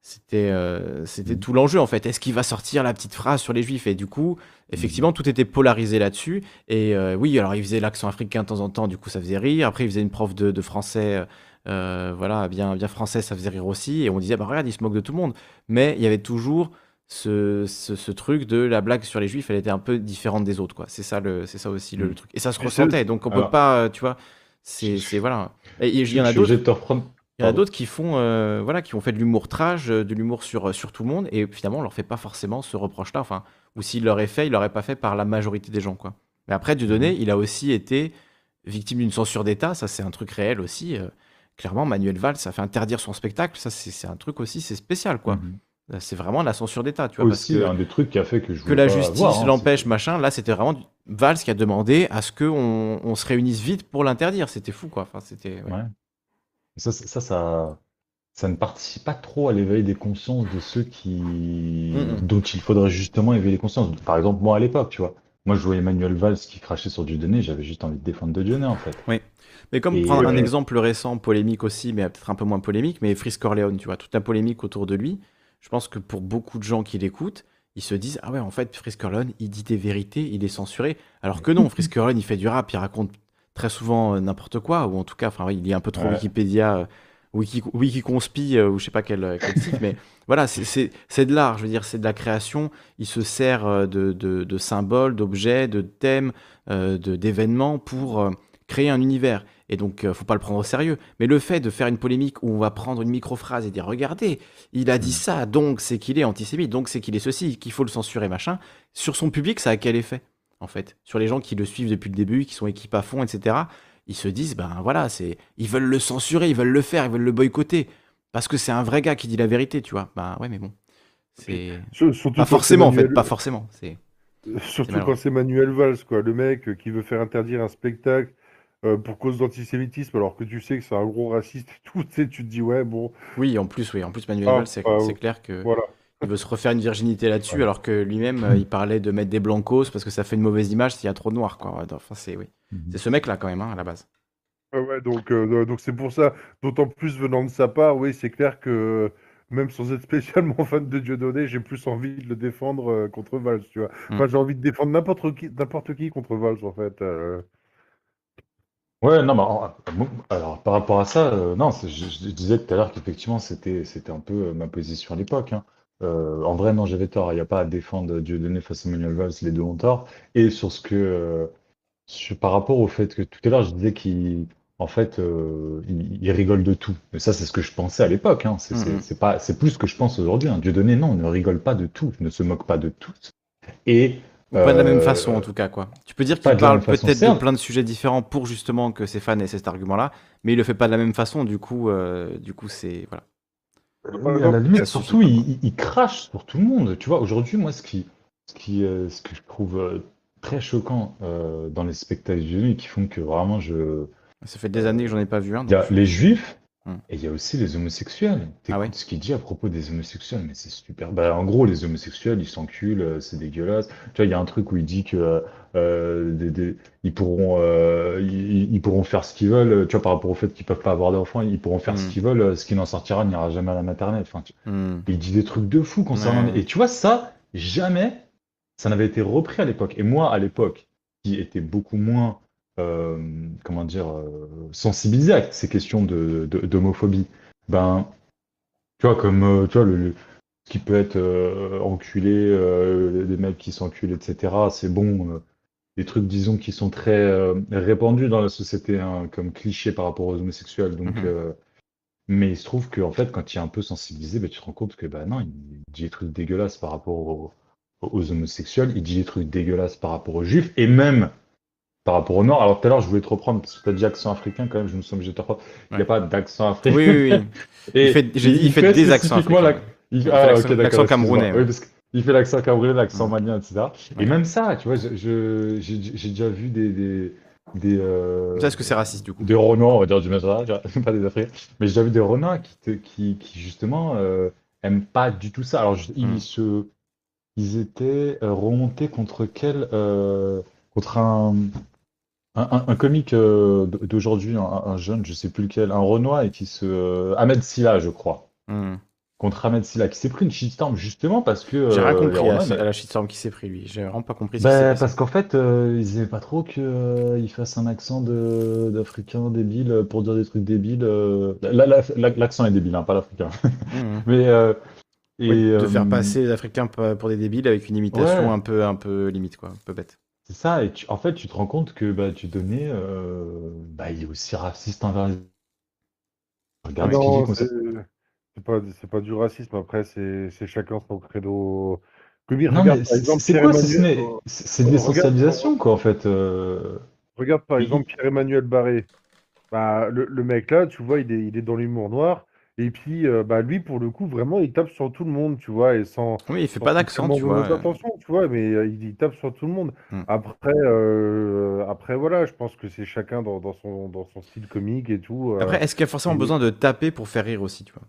c'était euh, c'était tout l'enjeu en fait. Est-ce qu'il va sortir la petite phrase sur les juifs? Et du coup, effectivement, tout était polarisé là-dessus. Et oui, alors il faisait l'accent africain de temps en temps, du coup ça faisait rire. Après, il faisait une prof de, français, voilà, bien, bien français, ça faisait rire aussi. Et on disait, bah regarde, il se moque de tout le monde. Mais il y avait toujours ce, ce, ce truc de la blague sur les juifs, elle était un peu différente des autres, quoi. C'est ça, le, c'est ça aussi le, Mm. le truc. Et ça se ressentait, donc on peut pas, euh, tu vois, c'est voilà. Et il y en a d'autres. Il y en a qui font, euh, voilà, qui ont fait de l'humour trash, euh, de l'humour sur, sur tout le monde, et finalement, on leur fait pas forcément ce reproche-là. Enfin, ou s'il l'aurait fait, il l'aurait pas fait par la majorité des gens, quoi. Mais après, Dieudonné, Mhm. il a aussi été victime d'une censure d'État. Ça, c'est un truc réel aussi. euh. clairement, Manuel Valls, ça fait interdire son spectacle. Ça, c'est un truc aussi, c'est spécial, quoi. Mhm. Euh, C'est vraiment la censure d'État, tu vois. parce Aussi, que un des trucs qui a fait que je que la justice hein, l'empêche, machin. Là, c'était vraiment Valls qui a demandé à ce qu'on on se réunisse vite pour l'interdire. C'était fou, quoi. Enfin, c'était. ouais. Ouais. Ça, ça, ça, ne participe pas trop à l'éveil des consciences de ceux qui, Mm, dont il faudrait justement éveiller les consciences. Par exemple, moi à l'époque, tu vois, moi je voyais Emmanuel Valls qui crachait sur Dieudonné, j'avais juste envie de défendre Dieudonné en fait. Oui. Mais comme prendre un euh, exemple récent, polémique aussi, mais peut-être un peu moins polémique, mais Frisk Corleone, tu vois, toute la polémique autour de lui, je pense que pour beaucoup de gens qui l'écoutent, ils se disent Ah ouais, en fait, Frisk Corleone, il dit des vérités, il est censuré. Alors que non, (laughs) Frisk Corleone, il fait du rap, il raconte très souvent euh, n'importe quoi, ou en tout cas, enfin, il est un peu trop Ouais. Wikipédia, euh, Wiki, Wikiconspi, euh, ou je sais pas quel, quel site, (laughs) mais voilà, c'est- de l'art, je veux dire, c'est de la création. Il se sert de, de- de symboles, d'objets, de thèmes, de- d'événements pour créer un univers. Et donc, euh, faut pas le prendre au sérieux. Mais le fait de faire une polémique où on va prendre une micro-phrase et dire Regardez, il a dit ça, donc c'est qu'il est antisémite, donc c'est qu'il est ceci, qu'il faut le censurer, machin. Sur son public, ça a quel effet, en fait? Sur les gens qui le suivent depuis le début, qui sont équipés à fond, etc. Ils se disent Ben voilà, c'est ils veulent le censurer, ils veulent le faire, ils veulent le boycotter. Parce que c'est un vrai gars qui dit la vérité, tu vois. Ben ouais, mais bon. C'est. Pas forcément, en fait, pas forcément. C'est. Surtout quand c'est Manuel Valls, quoi, le mec qui veut faire interdire un spectacle euh, pour cause d'antisémitisme, alors que tu sais que c'est un gros raciste et tout, (laughs) tu sais, tu te dis, ouais, bon, Oui, en plus, oui, en plus Manuel Ah, Valls, c'est ah, c'est clair que voilà. (laughs) il veut se refaire une virginité là-dessus, Ouais. alors que lui-même, euh, il parlait de mettre des blancos parce que ça fait une mauvaise image s'il y a trop de noirs, quoi. Enfin, c'est oui, c'est ce mec-là quand même hein, à la base. Ah ouais, donc euh, donc c'est pour ça, d'autant plus venant de sa part, oui, c'est clair que même sans être (laughs) spécialement fan de Dieudonné, j'ai plus envie de le défendre euh, contre Valls, tu vois. Mm. Enfin, j'ai envie de défendre n'importe qui, n'importe qui contre Valls, en fait. euh. Ouais, non, mais en- alors par rapport à ça, euh, non, c'est- je, je disais tout à l'heure qu'effectivement c'était c'était un peu euh, ma position à l'époque. hein. Euh, en vrai, non, j'avais tort. Il n'y a pas à défendre Dieudonné face à Manuel Valls, les deux ont tort. Et sur ce que, euh, sur- par rapport au fait que tout à l'heure je disais qu'il, en fait, euh, il, il rigole de tout. Mais ça, c'est ce que je pensais à l'époque. Hein. C'est c'est- Mhm. c'est pas, c'est plus ce que je pense aujourd'hui. Hein. Dieudonné, non, ne rigole pas de tout, ne se moque pas de tout. Et Ou pas de la même euh, façon en tout cas, quoi. Tu peux dire qu'il parle peut-être de plein de sujets différents pour justement que ses fans aient cet argument-là, mais il le fait pas de la même façon. Du coup, euh, du coup, c'est voilà. Oui, à la limite, surtout, il, crache sur tout le monde. Tu vois, aujourd'hui, moi, ce qui, ce qui, euh, ce que je trouve euh, très choquant euh, dans les spectacles de qui font que vraiment je. Ça fait des années que j'en ai pas vu un. Il y a donc je- les juifs Hmm. et il y a aussi les homosexuels. Ah ouais T'écoutes ce qu'il dit à propos des homosexuels, mais c'est super. Bah, en gros, les homosexuels, ils s'enculent, euh, c'est dégueulasse. Tu vois, il y a un truc où il dit que euh, des- des- ils pourront, euh, ils, ils pourront faire ce qu'ils veulent. Tu vois, par rapport au fait qu'ils peuvent pas avoir d'enfants, ils pourront faire ce Hmm. qu'ils veulent. euh, Ce qui n'en sortira n'ira jamais à la maternelle. Enfin, tu- Hmm. il dit des trucs de fou concernant. Ouais. Et tu vois, ça, jamais, ça n'avait été repris à l'époque. Et moi, à l'époque, qui était beaucoup moins, euh, comment dire, euh, sensibilisé à ces questions de, de- d'homophobie, ben, tu vois, comme, euh, tu vois, le, qui peut être euh, enculé, euh, des mecs qui s'enculent, etc., c'est bon. euh, des trucs, disons, qui sont très euh, répandus dans la société, hein, comme cliché par rapport aux homosexuels. Donc, Mhm. euh, mais il se trouve qu'en fait, quand tu es un peu sensibilisé, bah, tu te rends compte que bah non, il dit des trucs dégueulasses par rapport aux, aux homosexuels, il dit des trucs dégueulasses par rapport aux juifs, et même par rapport aux noirs. Alors tout à l'heure, je voulais te reprendre, parce que tu as dit accent africain quand même, je me suis obligé de te reprendre. Il n'y a pas d'accent africain. Oui, oui, oui. (laughs) Et Il fait- j'ai dit, il fait des accents africains. la- il- Il fait ah, l'accent- camerounais, Oui, parce qu'il fait l'accent camerounais, l'accent malien, etc. Et même ça, tu vois, je- je- j'ai j'ai déjà vu des, des, des, euh, Ça, est-ce que c'est raciste du coup? des Renois, on va dire du Mazara, (laughs) pas des Africains. Mais j'ai déjà vu des Renois qui, te- qui, qui justement euh, aiment pas du tout ça. Alors, je- ils Mm. se, ils étaient euh, remontés contre quel, euh, contre un, un, un- un comique euh, d'aujourd'hui, un, un jeune, je sais plus lequel, un Renoir et qui se, euh, Ahmed Silla, je crois, Hmm. contre Ahmed Silla, qui s'est pris une shitstorm justement parce que J'ai euh, rien les compris à, la shitstorm qui s'est pris lui. J'ai vraiment pas compris ce qui bah, passé. parce qu'en fait, euh, ils aimaient pas trop qu'il fasse un accent de d'Africain débile pour dire des trucs débiles. euh. Là, là, là, l'accent est débile, hein, pas l'Africain. Hmm. (laughs) Mais euh, et Oui, de euh, faire passer les Africains p- pour des débiles avec une imitation Ouais. un peu, un peu limite quoi, un peu bête. C'est ça. Et tu- en fait, tu te rends compte que bah, tu donnais, euh, bah, il est aussi raciste envers les. Regarde ce qu'il dit. Non, concernant- c'est pas, c'est pas du racisme, après, c'est c'est chacun son credo. Non, regarde mais par c'est exemple c'est quoi si ce Pierre-Emmanuel. n'est- C'est c'est de Regarde- l'essentialisation, quoi, en fait. euh. Regarde par Il- exemple Pierre-Emmanuel Barré. Bah, le, le mec là, tu vois, il est, il est dans l'humour noir. Et puis, euh, bah, lui, pour le coup, vraiment, il tape sur tout le monde, tu vois, et sans, Oui, il fait sans pas d'accent, tu vois. intention, tu vois, mais euh, il, il tape sur tout le monde. Hmm. Après, euh, après, voilà, je pense que c'est chacun dans, dans son, dans son style comique et tout. euh, Après, est-ce qu'il y a forcément et- besoin de taper pour faire rire aussi, tu vois?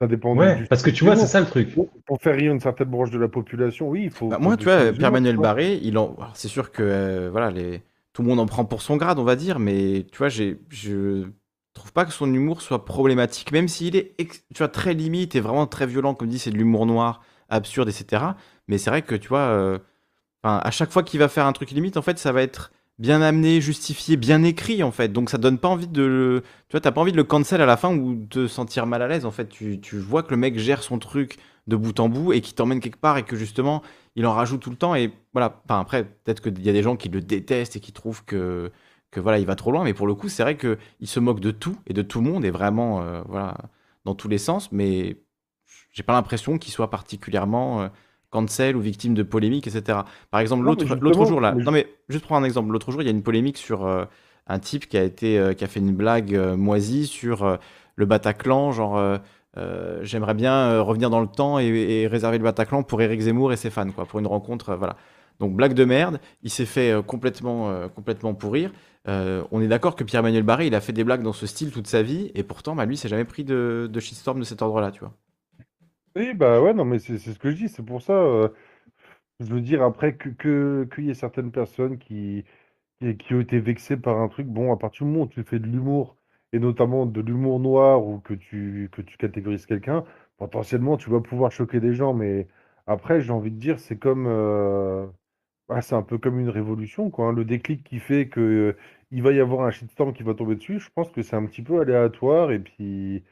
ça dépend Ouais, du parce que tu vois, c'est ça le truc. Pour, pour faire rire une certaine branche de la population, oui, il faut, Bah, moi, tu vois, Pierre-Manuel. Barré, il en... c'est sûr que euh, voilà, les... tout le monde en prend pour son grade, on va dire, mais tu vois, j'ai... je trouve pas que son humour soit problématique, même s'il est tu vois, très limite et vraiment très violent, comme dit, c'est de l'humour noir, absurde, etc. Mais c'est vrai que, tu vois, euh, à chaque fois qu'il va faire un truc limite, en fait, ça va être bien amené, justifié, bien écrit, en fait. Donc ça donne pas envie de le... Tu vois, t'as pas envie de le cancel à la fin ou de te sentir mal à l'aise, en fait. Tu, tu vois que le mec gère son truc de bout en bout et qui t'emmène quelque part et que justement il en rajoute tout le temps et voilà enfin après peut-être qu'il y a des gens qui le détestent et qui trouvent que que voilà il va trop loin mais pour le coup c'est vrai que il se moque de tout et de tout le monde et vraiment euh, voilà dans tous les sens mais j'ai pas l'impression qu'il soit particulièrement euh, cancel ou victime de polémiques etc par exemple l'autre jour là non mais juste pour un exemple l'autre jour il y a une polémique sur euh, un type qui a été qui a fait une blague moisie sur le Bataclan genre j'aimerais bien revenir dans le temps et, et réserver le Bataclan pour Éric Zemmour et ses fans, quoi, pour une rencontre, voilà. Donc blague de merde, il s'est fait complètement, complètement pourrir. Euh, on est d'accord que Pierre-Emmanuel Barré, il a fait des blagues dans ce style toute sa vie, et pourtant, bah, lui, s'est jamais pris de, shitstorm de cet ordre-là, tu vois. Oui, bah ouais, non, mais c'est ce que je dis, c'est pour ça, euh, je veux dire, après, que, que, qu'il y ait certaines personnes qui, qui, qui ont été vexées par un truc, bon, à partir du moment où tu fais de l'humour, et notamment de l'humour noir, ou que tu, que tu catégorises quelqu'un, potentiellement, tu vas pouvoir choquer des gens, mais après, j'ai envie de dire, c'est comme, euh, ah, c'est un peu comme une révolution, quoi, hein. Le déclic qui fait que, euh, il va y avoir un shitstorm qui va tomber dessus, je pense que c'est un petit peu aléatoire, et puis...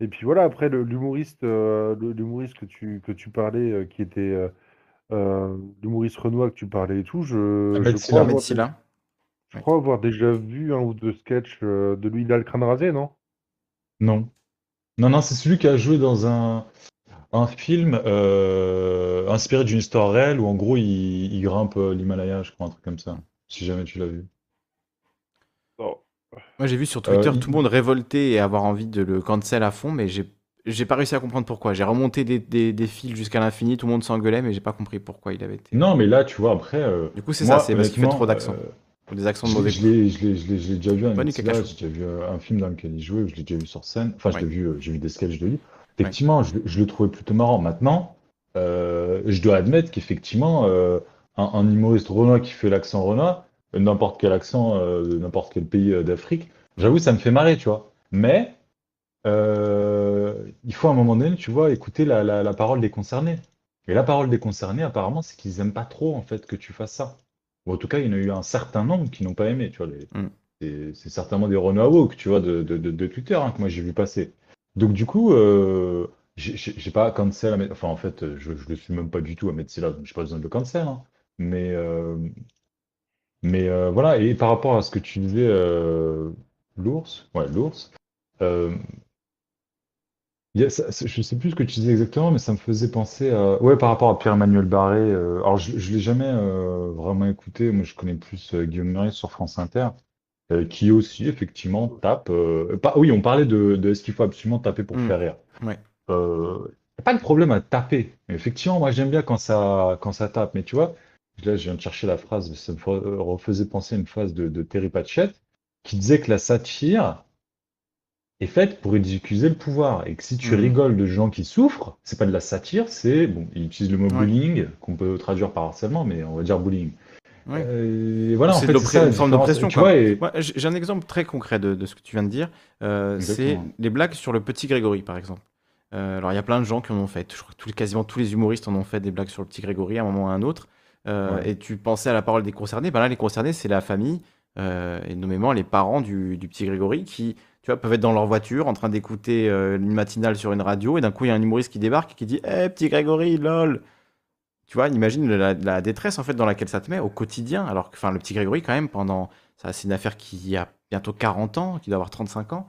Et puis voilà, après le- l'humoriste euh, le- l'humoriste que tu, que tu parlais, euh, qui était euh, euh, l'humoriste Renoir que tu parlais et tout, je, Ahmed je Silla. crois Ahmed avoir, Silla. je crois avoir déjà vu un ou deux sketchs euh, de lui, il a le crâne rasé, non? Non. Non, non, c'est celui qui a joué dans un, un film euh, inspiré d'une histoire réelle où en gros il, il grimpe euh, l'Himalaya, je crois, un truc comme ça. Si jamais tu l'as vu. Non. Moi, j'ai vu sur Twitter Euh, il- tout le monde révolté et avoir envie de le cancel à fond, mais j'ai j'ai pas réussi à comprendre pourquoi. J'ai remonté des, des, des fils jusqu'à l'infini, tout le monde s'engueulait, mais j'ai pas compris pourquoi il avait été. Non, mais là, tu vois, après, euh, Du coup, c'est ça, c'est parce qu'il fait trop d'accents. euh, Ou des accents de mauvais je l'ai je l'ai- je l'ai- je l'ai déjà vu à Pas du Silla, cacacho. j'ai déjà vu euh, un film dans lequel il jouait, je l'ai déjà vu sur scène. Enfin, je l'ai Ouais. vu, euh, j'ai vu des sketchs de lui. Effectivement, je, je le trouvais plutôt marrant. Maintenant, euh, je dois admettre qu'effectivement, euh, un, un humoriste renois qui fait l'accent renois, n'importe quel accent euh, de n'importe quel pays d'Afrique, j'avoue, ça me fait marrer, tu vois. Mais il faut à un moment donné, tu vois, écouter la, la, la parole des concernés. Et la parole des concernés, apparemment, c'est qu'ils aiment pas trop, en fait, que tu fasses ça. Ou en tout cas, il y en a eu un certain nombre qui n'ont pas aimé, tu vois. les- Mm. c'est certainement des Renois woke, tu vois, de, de, de, de Twitter, hein, que moi j'ai vu passer. Donc du coup, euh, j'ai pas à mettre, enfin en fait, je, je le suis même pas du tout à mettre là, donc j'ai pas besoin de le cancel, hein. Mais, euh, mais euh, voilà, et par rapport à ce que tu disais, euh, l'ours, ouais, l'ours, euh, il sais plus ce que tu disais exactement, mais ça me faisait penser à, ouais, par rapport à Pierre-Emmanuel Barré, alors je, je l'ai jamais vraiment écouté, moi je connais plus Guillaume Meurice sur France Inter euh, qui aussi effectivement tape. euh, pas, oui, on parlait de, de est-ce qu'il faut absolument taper pour Mm. faire rire. Ouais. Euh, pas de problème à taper. Effectivement, moi j'aime bien quand ça, quand ça tape. Mais tu vois, là je viens de chercher la phrase, ça me re- refaisait penser à une phrase de, de Terry Pratchett qui disait que la satire est faite pour excuser le pouvoir. Et que si tu Mhm. rigoles de gens qui souffrent, c'est pas de la satire, c'est, bon, il utilise le mot Ouais. bullying, qu'on peut traduire par harcèlement, mais on va dire bullying. Ouais. Euh, et voilà, en C'est fait, de une forme et- Moi, j'ai un exemple très concret de, de ce que tu viens de dire. Euh, c'est les blagues sur le petit Grégory, par exemple. Euh, alors, il y a plein de gens qui en ont fait. Je crois que tous les- quasiment tous les humoristes en ont fait des blagues sur le petit Grégory à un moment ou à un autre. Euh, Ouais. Et tu pensais à la parole des concernés. Ben là, les concernés, c'est la famille, euh, et nommément les parents du, du petit Grégory, qui tu vois, peuvent être dans leur voiture en train d'écouter euh, une matinale sur une radio, et d'un coup, il y a un humoriste qui débarque et qui dit Eh, petit Grégory, lol tu vois, imagine la, la détresse en fait dans laquelle ça te met au quotidien. Alors que, enfin, le petit Grégory, quand même, pendant. Ça, c'est une affaire qui a bientôt 40 ans, qui doit avoir 35 ans.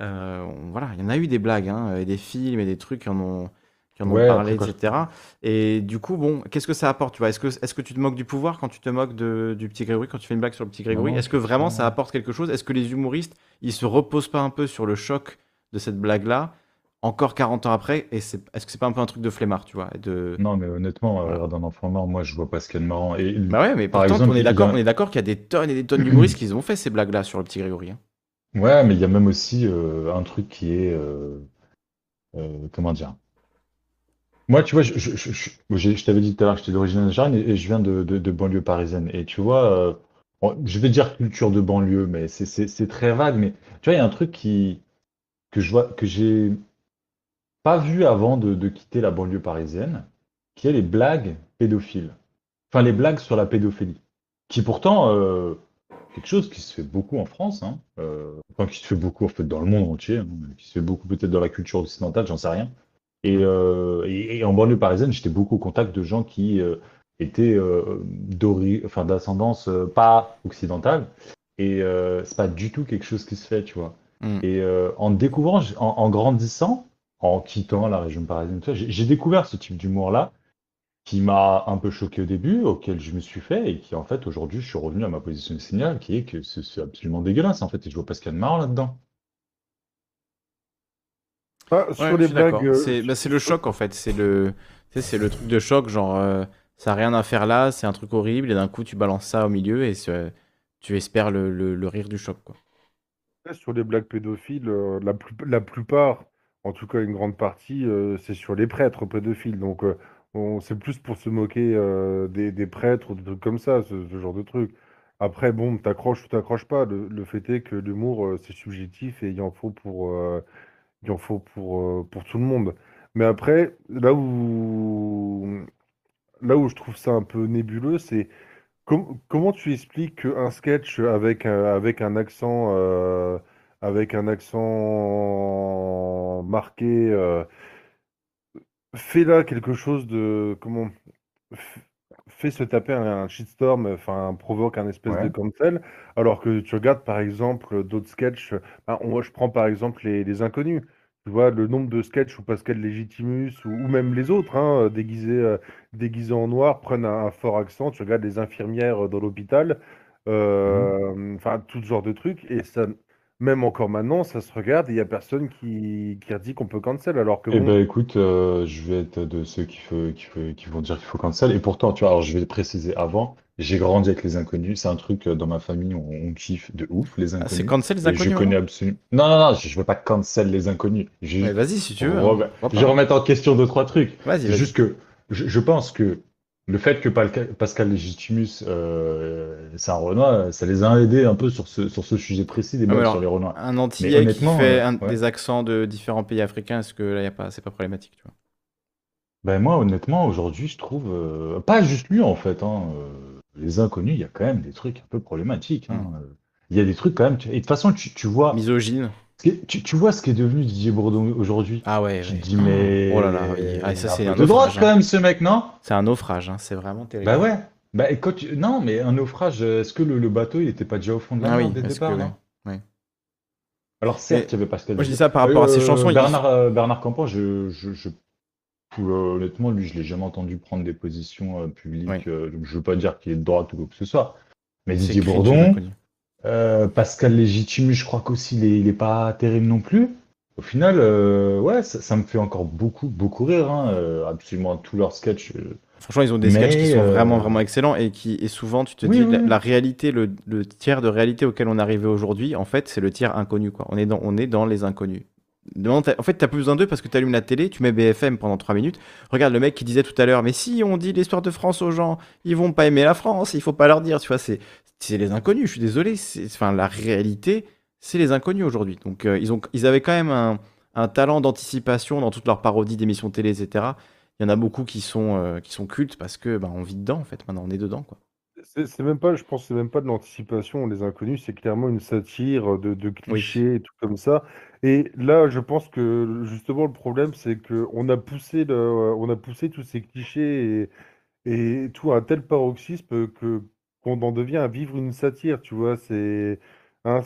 Euh, on- voilà, il y en a eu des blagues, hein, et des films et des trucs qui en ont, qui en ont Ouais, parlé, etc. Et du coup, bon, qu'est-ce que ça apporte, tu vois? Est-ce que, est-ce que tu te moques du pouvoir quand tu te moques de, du petit Grégory, quand tu fais une blague sur le petit Grégory? Est-ce que vraiment ça apporte quelque chose? Est-ce que les humoristes, ils se reposent pas un peu sur le choc de cette blague-là, encore 40 ans après, et c'est, est-ce que c'est pas un peu un truc de flemmard, tu vois, de... Non, mais honnêtement, Voilà. un enfant mort, moi je vois pas ce qu'il y a de marrant. Et Bah ouais, mais par pourtant, exemple, on est d'accord, on est d'accord qu'il y a des tonnes et des tonnes d'humoristes qui ont fait ces blagues-là sur le petit Grégory. hein. Ouais, mais il y a même aussi euh, un truc qui est. euh, euh, comment dire? Moi, tu vois, je, je, je, je- j'ai- je t'avais dit tout à l'heure que j'étais d'origine algérienne et, et je viens de, de, de banlieue parisienne. Et tu vois, euh, bon, je vais dire culture de banlieue, mais c'est très vague. Mais tu vois, il y a un truc qui, que je vois, que j'ai pas vu avant de, de quitter la banlieue parisienne, qui est les blagues pédophiles. Enfin, les blagues sur la pédophilie. Qui pourtant, euh, quelque chose qui se fait beaucoup en France, hein, euh, enfin qui se fait beaucoup en fait dans le monde entier, hein, qui se fait beaucoup peut-être dans la culture occidentale, j'en sais rien. Et, euh, et, et en banlieue parisienne, j'étais beaucoup au contact de gens qui étaient enfin, d'ascendance pas occidentale, et c'est pas du tout quelque chose qui se fait, tu vois. Mm. Et en découvrant, en, en grandissant, en quittant la région parisienne, j'ai découvert ce type d'humour-là qui m'a un peu choqué au début, auquel je me suis fait, et qui en fait aujourd'hui je suis revenu à ma position initiale, qui est que c'est absolument dégueulasse en fait, et je vois pas ce qu'il y a de marrant là-dedans. Ah, sur les blagues, euh, C'est bah, c'est le choc en fait. C'est le, c'est truc de choc, genre euh, ça n'a rien à faire là, c'est un truc horrible, et d'un coup tu balances ça au milieu et tu espères le, le- le rire du choc. Quoi. sur les blagues pédophiles, euh, la, plus- la plupart, en tout cas une grande partie, euh, c'est sur les prêtres pédophiles. Donc, euh, on, c'est plus pour se moquer euh, des, prêtres ou des trucs comme ça, ce, genre de trucs. Après, bon, t'accroches ou t'accroches pas. Le, fait est que l'humour, euh, c'est subjectif et il en faut pour, il en faut pour, pour tout le monde. Mais après, là où, là où je trouve ça un peu nébuleux, c'est Com- comment tu expliques qu'un sketch avec avec un accent avec un accent marqué euh, fait là quelque chose de comment f- fait se taper un, un shitstorm, enfin provoque un espèce de cancel, alors que tu regardes par exemple d'autres sketchs, on- je prends par exemple les, les inconnus. Tu vois, le nombre de sketchs où Pascal Légitimus ou, ou même les autres, hein, déguisés, euh, déguisés en noir, prennent un, un fort accent. Tu regardes les infirmières dans l'hôpital, euh, enfin, tout ce genre de trucs. Et ça, même encore maintenant, ça se regarde et il n'y a personne qui, qui dit qu'on peut cancel. Alors que Eh bon, ben écoute, euh, je vais être de ceux qui, qui, vont dire qu'il faut cancel. Et pourtant, tu vois, alors je vais préciser avant, j'ai grandi avec les inconnus. C'est un truc euh, dans ma famille, on, on kiffe de ouf, les Ah, c'est inconnus. cancel les Et je inconnus connais maintenant absolument. Non, non, non, je je veux pas cancel les inconnus. Vas-y si tu veux. hein. je pas. remets en question deux, trois trucs. Vas-y, juste que je, je pense que le fait que Pascal Légitimus, euh, c'est un Renoir, ça les a aidés un peu sur ce, sur ce sujet précis des Ah, alors, sur les Renois. Un Antillais qui fait euh, un- ouais. des accents de différents pays africains, est-ce que là y a pas, c'est pas problématique, tu vois? Ben moi, honnêtement, aujourd'hui, je trouve, euh, pas juste lui en fait, hein, euh, les inconnus, il y a quand même des trucs un peu problématiques. hein, euh. Il y a des trucs quand même. tu- Et de toute façon, tu, tu vois, Misogyne. Tu, tu vois ce qui est devenu Didier Bourdon aujourd'hui? Ah ouais. Tu ouais. te dis, mais. Oh là là, oui. Ah, ça, c'est un de droite naufrage, quand hein. même, ce mec, non? C'est un naufrage, hein, c'est vraiment terrible. Bah ouais. Bah, et quand tu- Non, mais un naufrage, est-ce que le, le bateau, il était pas déjà au fond de la Ah mer oui, dès le départ, que, non? ouais. Alors certes, il y avait Pascal Moi je dis ça par rapport à ses Euh, chansons. Bernard, euh, Bernard Campan, je, je, je- euh, honnêtement, lui, je l'ai jamais entendu prendre des positions euh, publiques. Donc je veux pas dire qu'il est de droite ou quoi que ce soit. Mais Didier Bourdon. Euh, Pascal Légitimus, je crois qu'aussi il est, il est pas terrible non plus. Au final, euh, ouais, ça, ça me fait encore beaucoup, beaucoup rire. Hein, euh, absolument tous leurs sketchs. Franchement, ils ont des sketchs qui sont vraiment, vraiment excellents et qui, et souvent, tu te Oui, dis, oui, la, réalité, le, le tiers de réalité auquel on est arrivé aujourd'hui, en fait, c'est le tiers inconnu, quoi. On est dans, on est dans les inconnus. En fait, t'as plus besoin d'eux parce que tu allumes la télé, tu mets BFM pendant 3 minutes. Regarde le mec qui disait tout à l'heure, mais si on dit l'histoire de France aux gens, ils vont pas aimer la France, il faut pas leur dire, tu vois, c'est, c'est les inconnus, je suis désolé. Enfin, la réalité, c'est les inconnus aujourd'hui. Donc, euh, ils, ont, ils avaient quand même un, un talent d'anticipation dans toutes leurs parodies d'émissions télé, etc. Il y en a beaucoup qui sont, euh, qui sont cultes parce que bah, on vit dedans, en fait. Maintenant, on est dedans, quoi. c'est même pas, je pense, que c'est même pas de l'anticipation. Les inconnus, c'est clairement une satire de, de clichés et tout comme ça. Et là, je pense que justement le problème, c'est que on a poussé le, on a poussé tous ces clichés et, et tout à un tel paroxysme que qu'on en devient à vivre une satire. Tu vois, c'est Hein,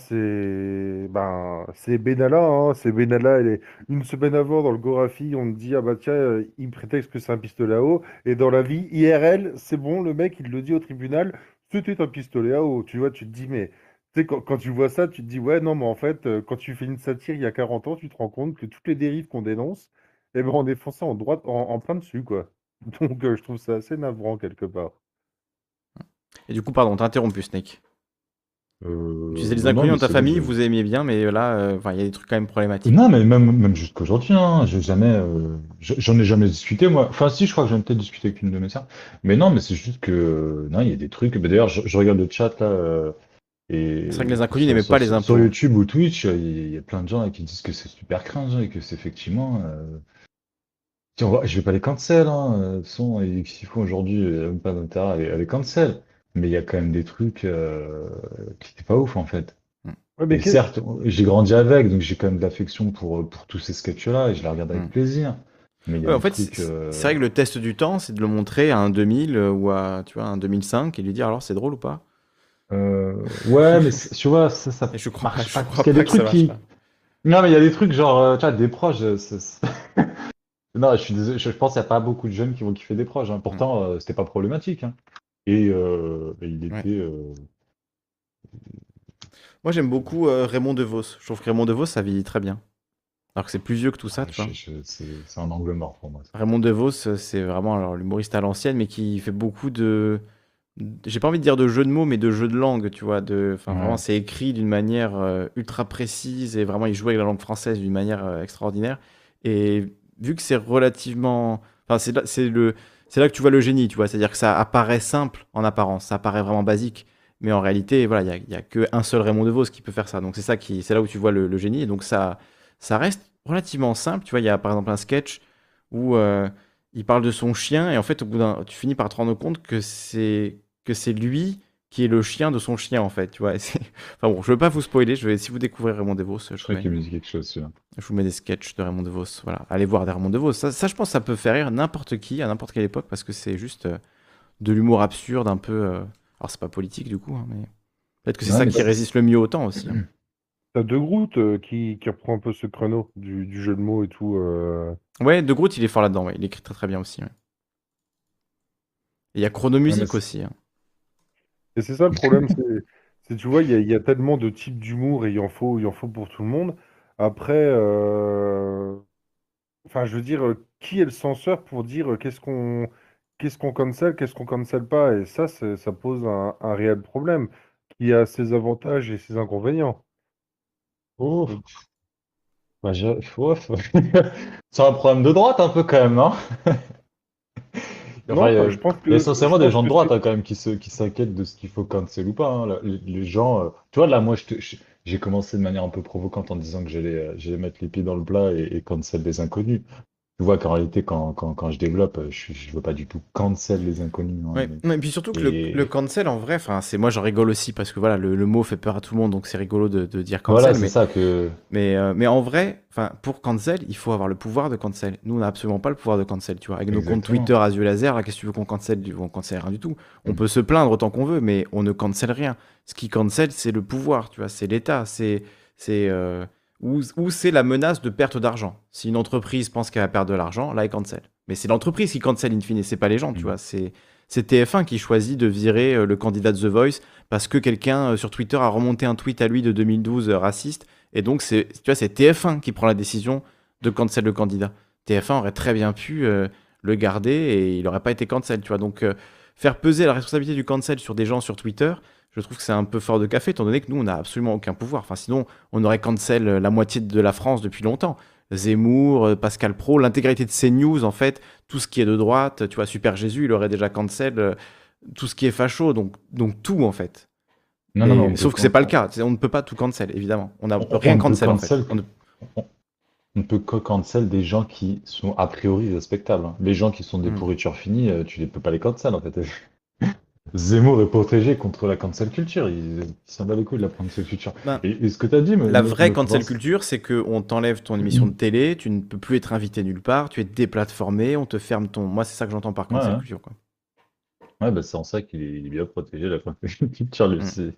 ben, c'est Benalla, hein, c'est Benalla. Elle est une semaine avant dans le Gorafi, on te dit ah bah tiens, euh, il prétexte que c'est un pistolet à eau. Et dans la vie IRL, c'est bon, le mec il le dit au tribunal, c'était un pistolet à eau. Tu vois, tu te dis mais Tu sais, quand, quand tu vois ça, tu te dis, ouais, non, mais en fait, euh, quand tu fais une satire il y a 40 ans, tu te rends compte que toutes les dérives qu'on dénonce, eh ben, on est foncé en droite, en, en plein dessus, quoi. (laughs) Donc, euh, je trouve ça assez navrant quelque part. Et du coup, pardon, t'as interrompu, Snake. Euh, Tu disais les inconnus dans ta famille, vous aimiez bien, mais là, euh, il y a des trucs quand même problématiques. Non, mais même, même jusqu'aujourd'hui, hein, j'ai jamais, euh, j'en ai jamais discuté, moi. Enfin, si, je crois que j'en ai peut-être discuté avec une de mes sœurs. Mais non, mais c'est juste que, non, il y a des trucs. D'ailleurs, je, je regarde le chat, là, et C'est vrai que les inconnus n'aimaient pas les impôts. Sur YouTube ou Twitch, il y, a- plein de gens là, qui disent que c'est super cringe et que c'est effectivement, tiens, va- je vais pas les cancel, hein, façon, et qu'ils font aujourd'hui, même pas d'intérêt à les cancel. Mais il y a quand même des trucs, euh, qui étaient pas ouf, en fait. Ouais, mais Et qu'est- certes, j'ai grandi avec, donc j'ai quand même de l'affection pour, pour tous ces sketchs-là et je les regarde avec Mm. plaisir. Mais il y a Ouais, en fait, c'est euh, c'est vrai que le test du temps, c'est de le montrer à un 2000 euh, ou à, tu vois, un 2005 et lui dire alors c'est drôle ou pas? Euh, ouais, mais tu vois, ça, ça (laughs) Et je crois, marche je pas. crois Parce qu'il y a pas que ça qui. Non, mais il y a des trucs genre, euh, tu vois, des proches. euh, (laughs) Non, je suis désolé, je je pense qu'il n'y a pas beaucoup de jeunes qui vont kiffer des proches. hein. Pourtant, euh, c'était pas problématique. hein. Et, euh, et il Ouais. était. euh, Moi, j'aime beaucoup euh, Raymond DeVos. Je trouve que Raymond DeVos, ça vieillit très bien. Alors que c'est plus vieux que tout ça, tu je- vois. je- c'est c'est un angle mort pour moi. ça. Raymond DeVos, euh, c'est vraiment alors, l'humoriste à l'ancienne, mais qui fait beaucoup de. J'ai pas envie de dire de jeux de mots, mais de jeux de langue, tu vois. De... Enfin, Ouais. vraiment, c'est écrit d'une manière euh, ultra précise et vraiment, il joue avec la langue française d'une manière euh, extraordinaire. Et vu que c'est relativement. Enfin, c'est là, c'est le... c'est là que tu vois le génie, tu vois. C'est-à-dire que ça apparaît simple en apparence, ça apparaît vraiment basique. Mais en réalité, voilà, il n'y a, qu'un seul Raymond DeVos qui peut faire ça. Donc c'est ça qui, c'est là où tu vois le, le génie. Et donc ça, ça reste relativement simple. Tu vois, il y a par exemple un sketch où euh, il parle de son chien et en fait, au bout d'un, tu finis par te rendre compte que c'est que c'est lui qui est le chien de son chien en fait. Tu vois. (laughs) Enfin bon, je veux pas vous spoiler. Je vais, si vous découvrez Raymond DeVos, je Je crois mets, qu'il me dit quelque chose, je vous mets des sketchs de Raymond DeVos. Voilà, allez voir des Raymond DeVos. Ça, ça, je pense, ça peut faire rire n'importe qui à n'importe quelle époque parce que c'est juste euh, de l'humour absurde, un peu. euh, Alors c'est pas politique du coup, hein, mais peut-être que c'est Ouais, ça qui résiste le mieux au temps aussi. hein. (clears throat) T'as De Groot euh, qui, qui reprend un peu ce créneau du, du jeu de mots et tout. euh. Ouais, De Groot, il est fort là-dedans. ouais. Il écrit très très bien aussi. ouais. Il y a Chronomusique aussi. hein. Et c'est ça le problème, c'est, tu vois, il y a, tellement de types d'humour et il en faut, il en faut pour tout le monde. Après, euh, enfin, je veux dire, qui est le censeur pour dire qu'est-ce qu'on qu'est-ce qu'on cancel, qu'est-ce qu'on cancel pas? Et ça, ça pose un, réel problème qui a ses avantages et ses inconvénients. Oh. (laughs) C'est un problème de droite un peu quand même, non? (laughs) Non, il y a- enfin, je pense il y a que- essentiellement des gens de droite hein, quand même qui se, qui s'inquiètent de ce qu'il faut cancel ou pas. hein. Les, les gens, euh, tu vois, là, moi, je te- je- j'ai commencé de manière un peu provocante en disant que j'allais, euh, j'allais mettre les pieds dans le plat et, et cancel les inconnus. Tu vois qu'en réalité, quand, quand, quand je développe, euh, je, je veux pas du tout cancel les inconnus. hein, Ouais. mais- Et puis surtout que le, Et- le cancel, en vrai, c'est moi j'en rigole aussi parce que voilà, le, le mot fait peur à tout le monde, donc c'est rigolo de, de dire cancel. Voilà, c'est mais, ça que. mais, euh, mais en vrai, pour cancel, il faut avoir le pouvoir de cancel. Nous, on n'a absolument pas le pouvoir de cancel, tu vois. Avec nos comptes. Twitter à yeux laser, là, qu'est-ce que tu veux qu'on cancel On cancel rien du tout. On peut se plaindre autant qu'on veut, mais on ne cancel rien. Ce qui cancel, c'est le pouvoir, tu vois, c'est l'État, c'est c'est euh, ou, ou c'est la menace de perte d'argent. Si une entreprise pense qu'elle va perdre de l'argent, là, elle cancel. Mais c'est l'entreprise qui cancel in fine, c'est pas les gens, tu Mhm. vois. C'est c'est TF1 qui choisit de virer euh, le candidat de The Voice parce que quelqu'un euh, sur Twitter a remonté un tweet à lui de 2012 euh, raciste. Et donc, c'est, tu vois, c'est TF1 qui prend la décision de cancel le candidat. TF1 aurait très bien pu euh, le garder et il n'aurait pas été cancel, tu vois. Donc, euh, faire peser la responsabilité du cancel sur des gens sur Twitter, je trouve que c'est un peu fort de café, étant donné que nous, on n'a absolument aucun pouvoir. Enfin, sinon, on aurait cancel euh, la moitié de la France depuis longtemps. Zemmour, euh, Pascal Pro, l'intégralité de CNews, en fait, tout ce qui est de droite, tu vois, Super Jésus, il aurait déjà cancel euh, tout ce qui est facho, donc, donc tout, en fait. Non, non, non, sauf que c'est pas le cas. On ne peut pas tout cancel, évidemment. On n'a rien cancel, en fait. On ne- on- ne peut que cancel des gens qui sont a priori respectables. hein. Les gens qui sont des Mm. pourritures finies, euh, tu ne peux pas les cancel en fait. (laughs) Zemmour est protégé contre la cancel culture. Il, il s'en bat les couilles de la cancel culture. Ben, Et, et ce que tu as dit, me- La me- vraie me cancel pense- culture, c'est qu'on t'enlève ton émission de télé, tu ne peux plus être invité nulle part, tu es déplatformé, on te ferme ton. Moi, c'est ça que j'entends par cancel ouais. culture. Quoi. Ouais, bah, c'est en ça qu'il est, il est bien protégé, la cancel culture. lui, Mm.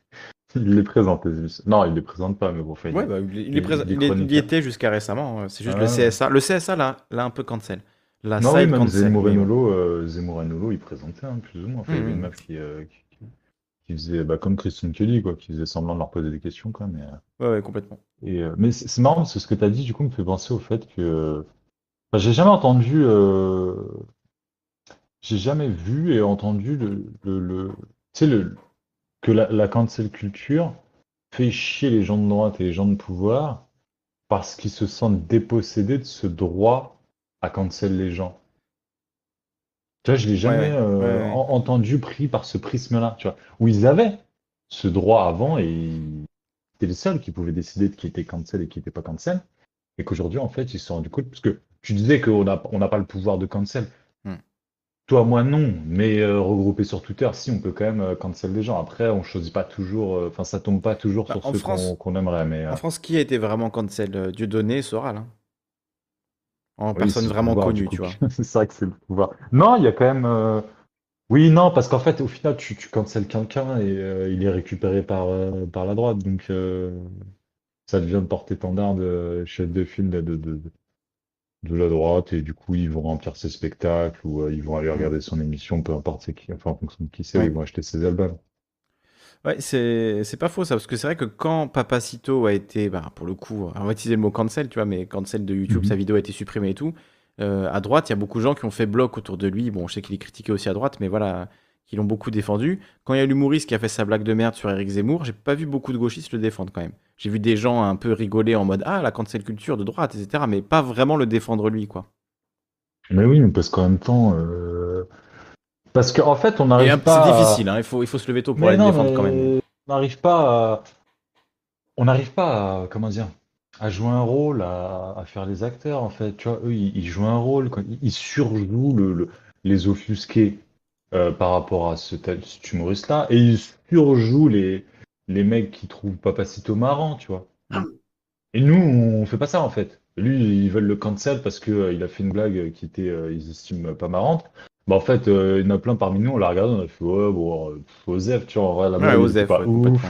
Il les présente. les- Non, il les présente pas, mais bon, enfin, il- Ouais, bah, il, il est il- présent- il était jusqu'à récemment. euh, C'est juste Ah le ouais. CSA. Le CSA, là, là, un peu cancel. La Non, oui, side même cancel. Zemmour et Nolo, euh, Zemmour et Nolo, ils présentaient hein, plus ou moins. Enfin, il y avait une meuf qui, euh, qui, qui- qui faisaient bah, comme Christian Kelly, quoi, qui faisait semblant de leur poser des questions, quoi. Mais, euh, Ouais, ouais, complètement. et, euh, mais c'est c'est marrant parce que ce que tu as dit, du coup, me fait penser au fait que. Enfin, j'ai jamais entendu. euh, J'ai jamais vu et entendu le, le, le- tu sais, le, que la, la cancel culture fait chier les gens de droite et les gens de pouvoir parce qu'ils se sentent dépossédés de ce droit à cancel les gens. Tu vois, je l'ai jamais ouais, euh, ouais, entendu pris par ce prisme-là, tu vois, où ils avaient ce droit avant et c'était les seuls qui pouvaient décider de qui était cancel et qui n'était pas cancel, et qu'aujourd'hui, en fait, ils se sont rendus compte, parce que tu disais qu'on n'a on n'a pas le pouvoir de cancel. Toi, moi, non, mais euh, regroupé sur Twitter, si, on peut quand même euh, cancel des gens. Après, on choisit pas toujours, euh, enfin, ça tombe pas toujours Bah, sur en ceux France- qu'on qu'on aimerait, mais euh, En France, qui a été vraiment cancel? Euh, Dieudonné, Soral. hein. En oui, personne c'est le vraiment pouvoir, connue, coup. tu vois. (laughs) C'est vrai que c'est le pouvoir. Non, il y a quand même. euh, Oui, non, parce qu'en fait, au final, tu, tu cancel quelqu'un et euh, il est récupéré par, euh, par la droite. Donc, euh, ça devient le porte-étendard de chef de file de, de, de, de la droite. Et du coup, ils vont remplir ses spectacles ou euh, ils vont aller regarder son émission, peu importe c'est qui, enfin, en fonction de qui c'est, Ouais. ils vont acheter ses albums. Ouais, c'est c'est pas faux ça, parce que c'est vrai que quand Papacito a été, bah, pour le coup, on va utiliser le mot cancel, tu vois, mais cancel de YouTube, Mhm. sa vidéo a été supprimée et tout, euh, à droite, il y a beaucoup de gens qui ont fait bloc autour de lui. Bon, je sais qu'il est critiqué aussi à droite, mais voilà, qui l'ont beaucoup défendu. Quand il y a l'humoriste qui a fait sa blague de merde sur Eric Zemmour, j'ai pas vu beaucoup de gauchistes le défendre quand même. J'ai vu des gens un peu rigoler en mode Ah, la cancel culture de droite, etc., mais pas vraiment le défendre lui, quoi. Mais oui, mais parce qu'en même temps. euh, Parce qu'en fait, on n'arrive pas. c'est à- difficile, hein, il faut, il faut se lever tôt pour Mais aller le défendre quand même. on n'arrive pas à... On n'arrive pas à... Comment dire? À jouer un rôle, à, à faire les acteurs, en fait. Tu vois, eux, ils, ils jouent un rôle. Ils, surjouent le, le- les offusqués euh, par rapport à ce, cet humoriste-là, et ils surjouent les, les mecs qui trouvent Papacito marrant, tu vois. Et nous, on fait pas ça, en fait. Lui, ils veulent le cancel parce que euh, il a fait une blague qui était, euh, ils estiment pas marrante. Bah, en fait, euh, il y en a plein parmi nous, on l'a regardé, on a fait, ouais, bon, euh, Osef, tu vois, en vrai, la blague, Osef, pas ouais, ouf.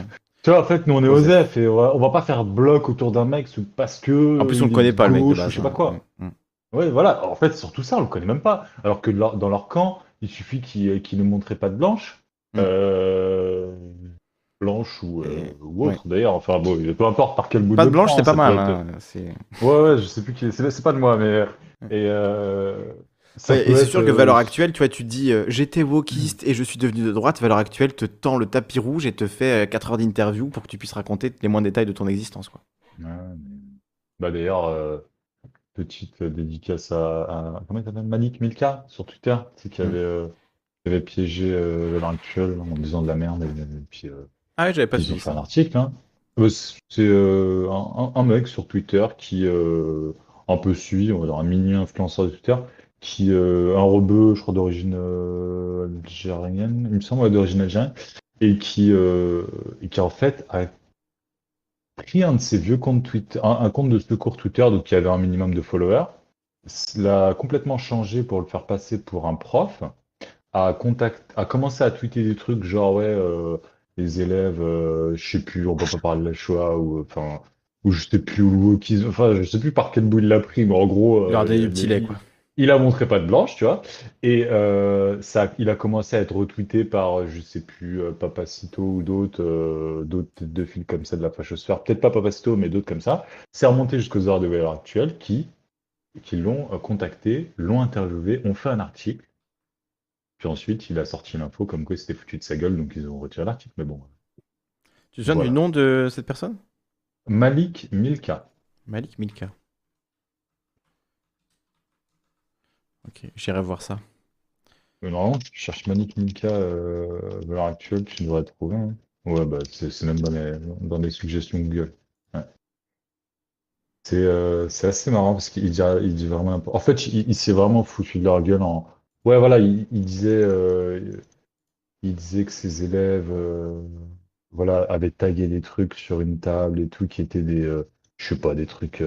Tu vois, en fait, nous, on est Osef. Osef et on va, on va pas faire bloc autour d'un mec parce que. En plus, on le connaît pas, le mec de base. Je sais pas hein. quoi. Mm. Ouais, voilà. En fait, surtout ça, on le connaît même pas. Alors que dans leur camp, il suffit qu'ils qu'ils ne montraient pas de blanche. Mm. Euh, blanche ou, euh, Et- ou autre, d'ailleurs. Enfin, bon, peu importe par quel bout Pas de le blanche, c'est pas mal. être- hein, Ouais, ouais, je sais plus qui est. C'est c'est pas de moi, mais. Et, euh, Ouais, et c'est sûr que euh, valeur actuelle, tu vois, tu dis euh, j'étais wokiste et je suis devenu de droite. Valeur actuelle te tend le tapis rouge et te fait 4 heures d'interview pour que tu puisses raconter les moindres détails de ton existence. Quoi. Ouais, mais- Bah d'ailleurs, euh, petite dédicace à, à- comment il Malik Milka sur Twitter, sais, qui Mm. avait, euh, qui avait piégé euh, Valeurs Actuelles en disant de la merde et, et puis euh, Ah ouais, j'avais pas ils ont suivi fait un article. Hein. Euh, C'est euh, un, mec sur Twitter qui euh, un peu suit, on va dire un mini influenceur de Twitter, qui euh, un rebeu, je crois d'origine algérienne, il me semble, d'origine algérienne, et qui et qui en fait a pris un de ses vieux comptes Twitter, un, un compte de secours Twitter, donc qui avait un minimum de followers, l'a complètement changé pour le faire passer pour un prof, a contact, a commencé à tweeter des trucs genre ouais les élèves, euh, je sais plus, on peut pas parler de la Shoah ou enfin ou je sais plus où qu'ils, enfin je sais plus par quel bout il l'a pris, mais en gros euh, il- lait, quoi. il a montré pas de blanche, tu vois, et euh, ça, il a commencé à être retweeté par, je sais plus, Papacito ou d'autres, d'autres de fil comme ça de la fachosphère. Peut-être pas Papacito, mais d'autres comme ça. C'est remonté jusqu'aux heures de valeur actuelle qui, qui l'ont contacté, l'ont interviewé, ont fait un article. Puis ensuite, il a sorti l'info comme quoi il s'était foutu de sa gueule, donc ils ont retiré l'article. Mais bon. Tu te souviens Voilà. du nom de cette personne? Malik Milka. Malik Milka. Ok, j'irai voir ça. Normalement, tu cherches Malik Milka euh, valeur actuelle, tu devrais trouver. hein. Ouais, bah, c'est c'est même dans les, dans les suggestions Google. Ouais. C'est euh, c'est assez marrant parce qu'il dit, il dit vraiment. En fait, il, il s'est vraiment foutu de leur gueule en. Ouais, voilà, il, il disait, euh, il disait que ses élèves euh, voilà, avaient tagué des trucs sur une table et tout qui étaient des. euh, je sais pas, des trucs.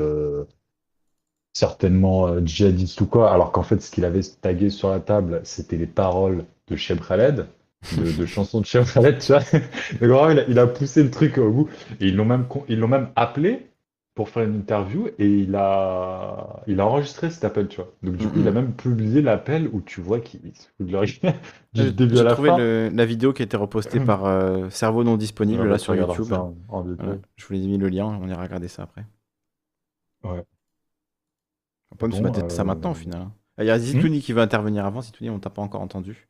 certainement euh, djihadiste ou quoi, alors qu'en fait, ce qu'il avait tagué sur la table, c'était les paroles de Cheb Khaled, de, de (laughs) chansons de Cheb Khaled, tu vois. (laughs) Donc, vraiment, il a, il a poussé le truc au bout. Et ils l'ont même, ils l'ont même appelé pour faire une interview et il a, il a enregistré cet appel, tu vois. Donc du coup, il a même publié l'appel où tu vois qu'il se fout de leur (laughs) J'ai du début à j'ai la trouvé fin. le- la vidéo qui a été repostée par euh, Cerveau non disponible Ouais, là bah, sur YouTube. en, en. Je vous ai mis le lien, on ira regarder ça après. Ouais. On peut même se Bon, mater ça euh, maintenant au final. hein. Ah, Il y a Zitouni qui veut intervenir avant. Zitouni, on t'a pas encore entendu.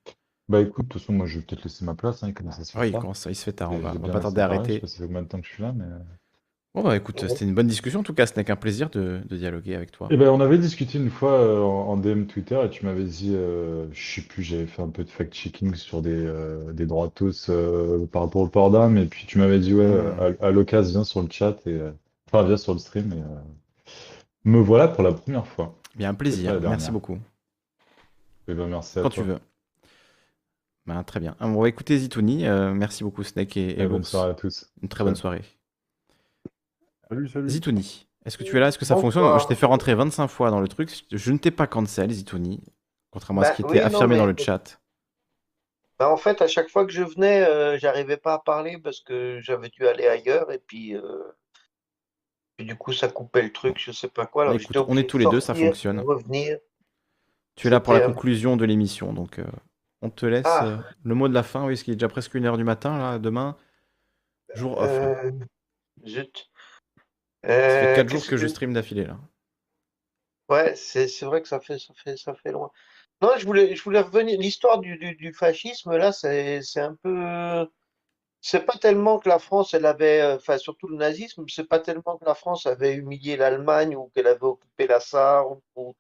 Bah écoute, de toute façon, moi je vais peut-être laisser ma place, hein, il commence à se faire Oui, il, commence- il se fait tard. On J'ai- va, j'ai on va pas tarder à arrêter. Je sais pas si combien de temps que je suis là, mais. Bon bah écoute, c'était une bonne discussion en tout cas. Ce n'est qu'un plaisir de, de dialoguer avec toi. Eh ben, on avait discuté une fois euh, en, en DM Twitter et tu m'avais dit, euh, je sais plus, j'avais fait un peu de fact-checking sur des, euh, des droitos euh, par rapport au port d'armes et puis tu m'avais dit, ouais, Hmm. à, à l'occasion, viens sur le chat et euh, enfin, viens sur le stream et euh, me voilà pour la première fois. Bien, un pas plaisir. la Merci dernière. beaucoup. Eh ben, merci à Quand toi. tu veux. Ben, très bien. On va écouter Zitouni. Euh, merci beaucoup Snake et, et bonne l'ours. soirée à tous. Une très bonne Salut. soirée. Salut, salut. Zitouni, est-ce que tu es là? Est-ce que ça fonctionne? Je t'ai fait rentrer 25 fois dans le truc. Je ne t'ai pas cancel, Zitouni. Contrairement à Bah ce qui était non, affirmé dans le chat. Bah, en fait, à chaque fois que je venais, euh, j'arrivais pas à parler parce que j'avais dû aller ailleurs et puis, euh, puis du coup ça coupait le truc, je sais pas quoi. Alors Bah, écoute, on est tous les deux, ça fonctionne. revenir. Tu es là pour la euh, conclusion de l'émission, donc euh, on te laisse Ah. euh, le mot de la fin. Oui, parce qu'il est déjà presque une heure du matin, là, demain. Jour off. zut. Ça fait Euh, 4 jours qu'est-ce que je stream d'affilée, là. Ouais, c'est vrai que ça fait ça fait ça fait loin. Non, je voulais je voulais revenir. L'histoire du, du, du fascisme là, c'est un peu. C'est pas tellement que la France, elle avait, euh, enfin surtout le nazisme, c'est pas tellement que la France avait humilié l'Allemagne ou qu'elle avait occupé la Sarre ou,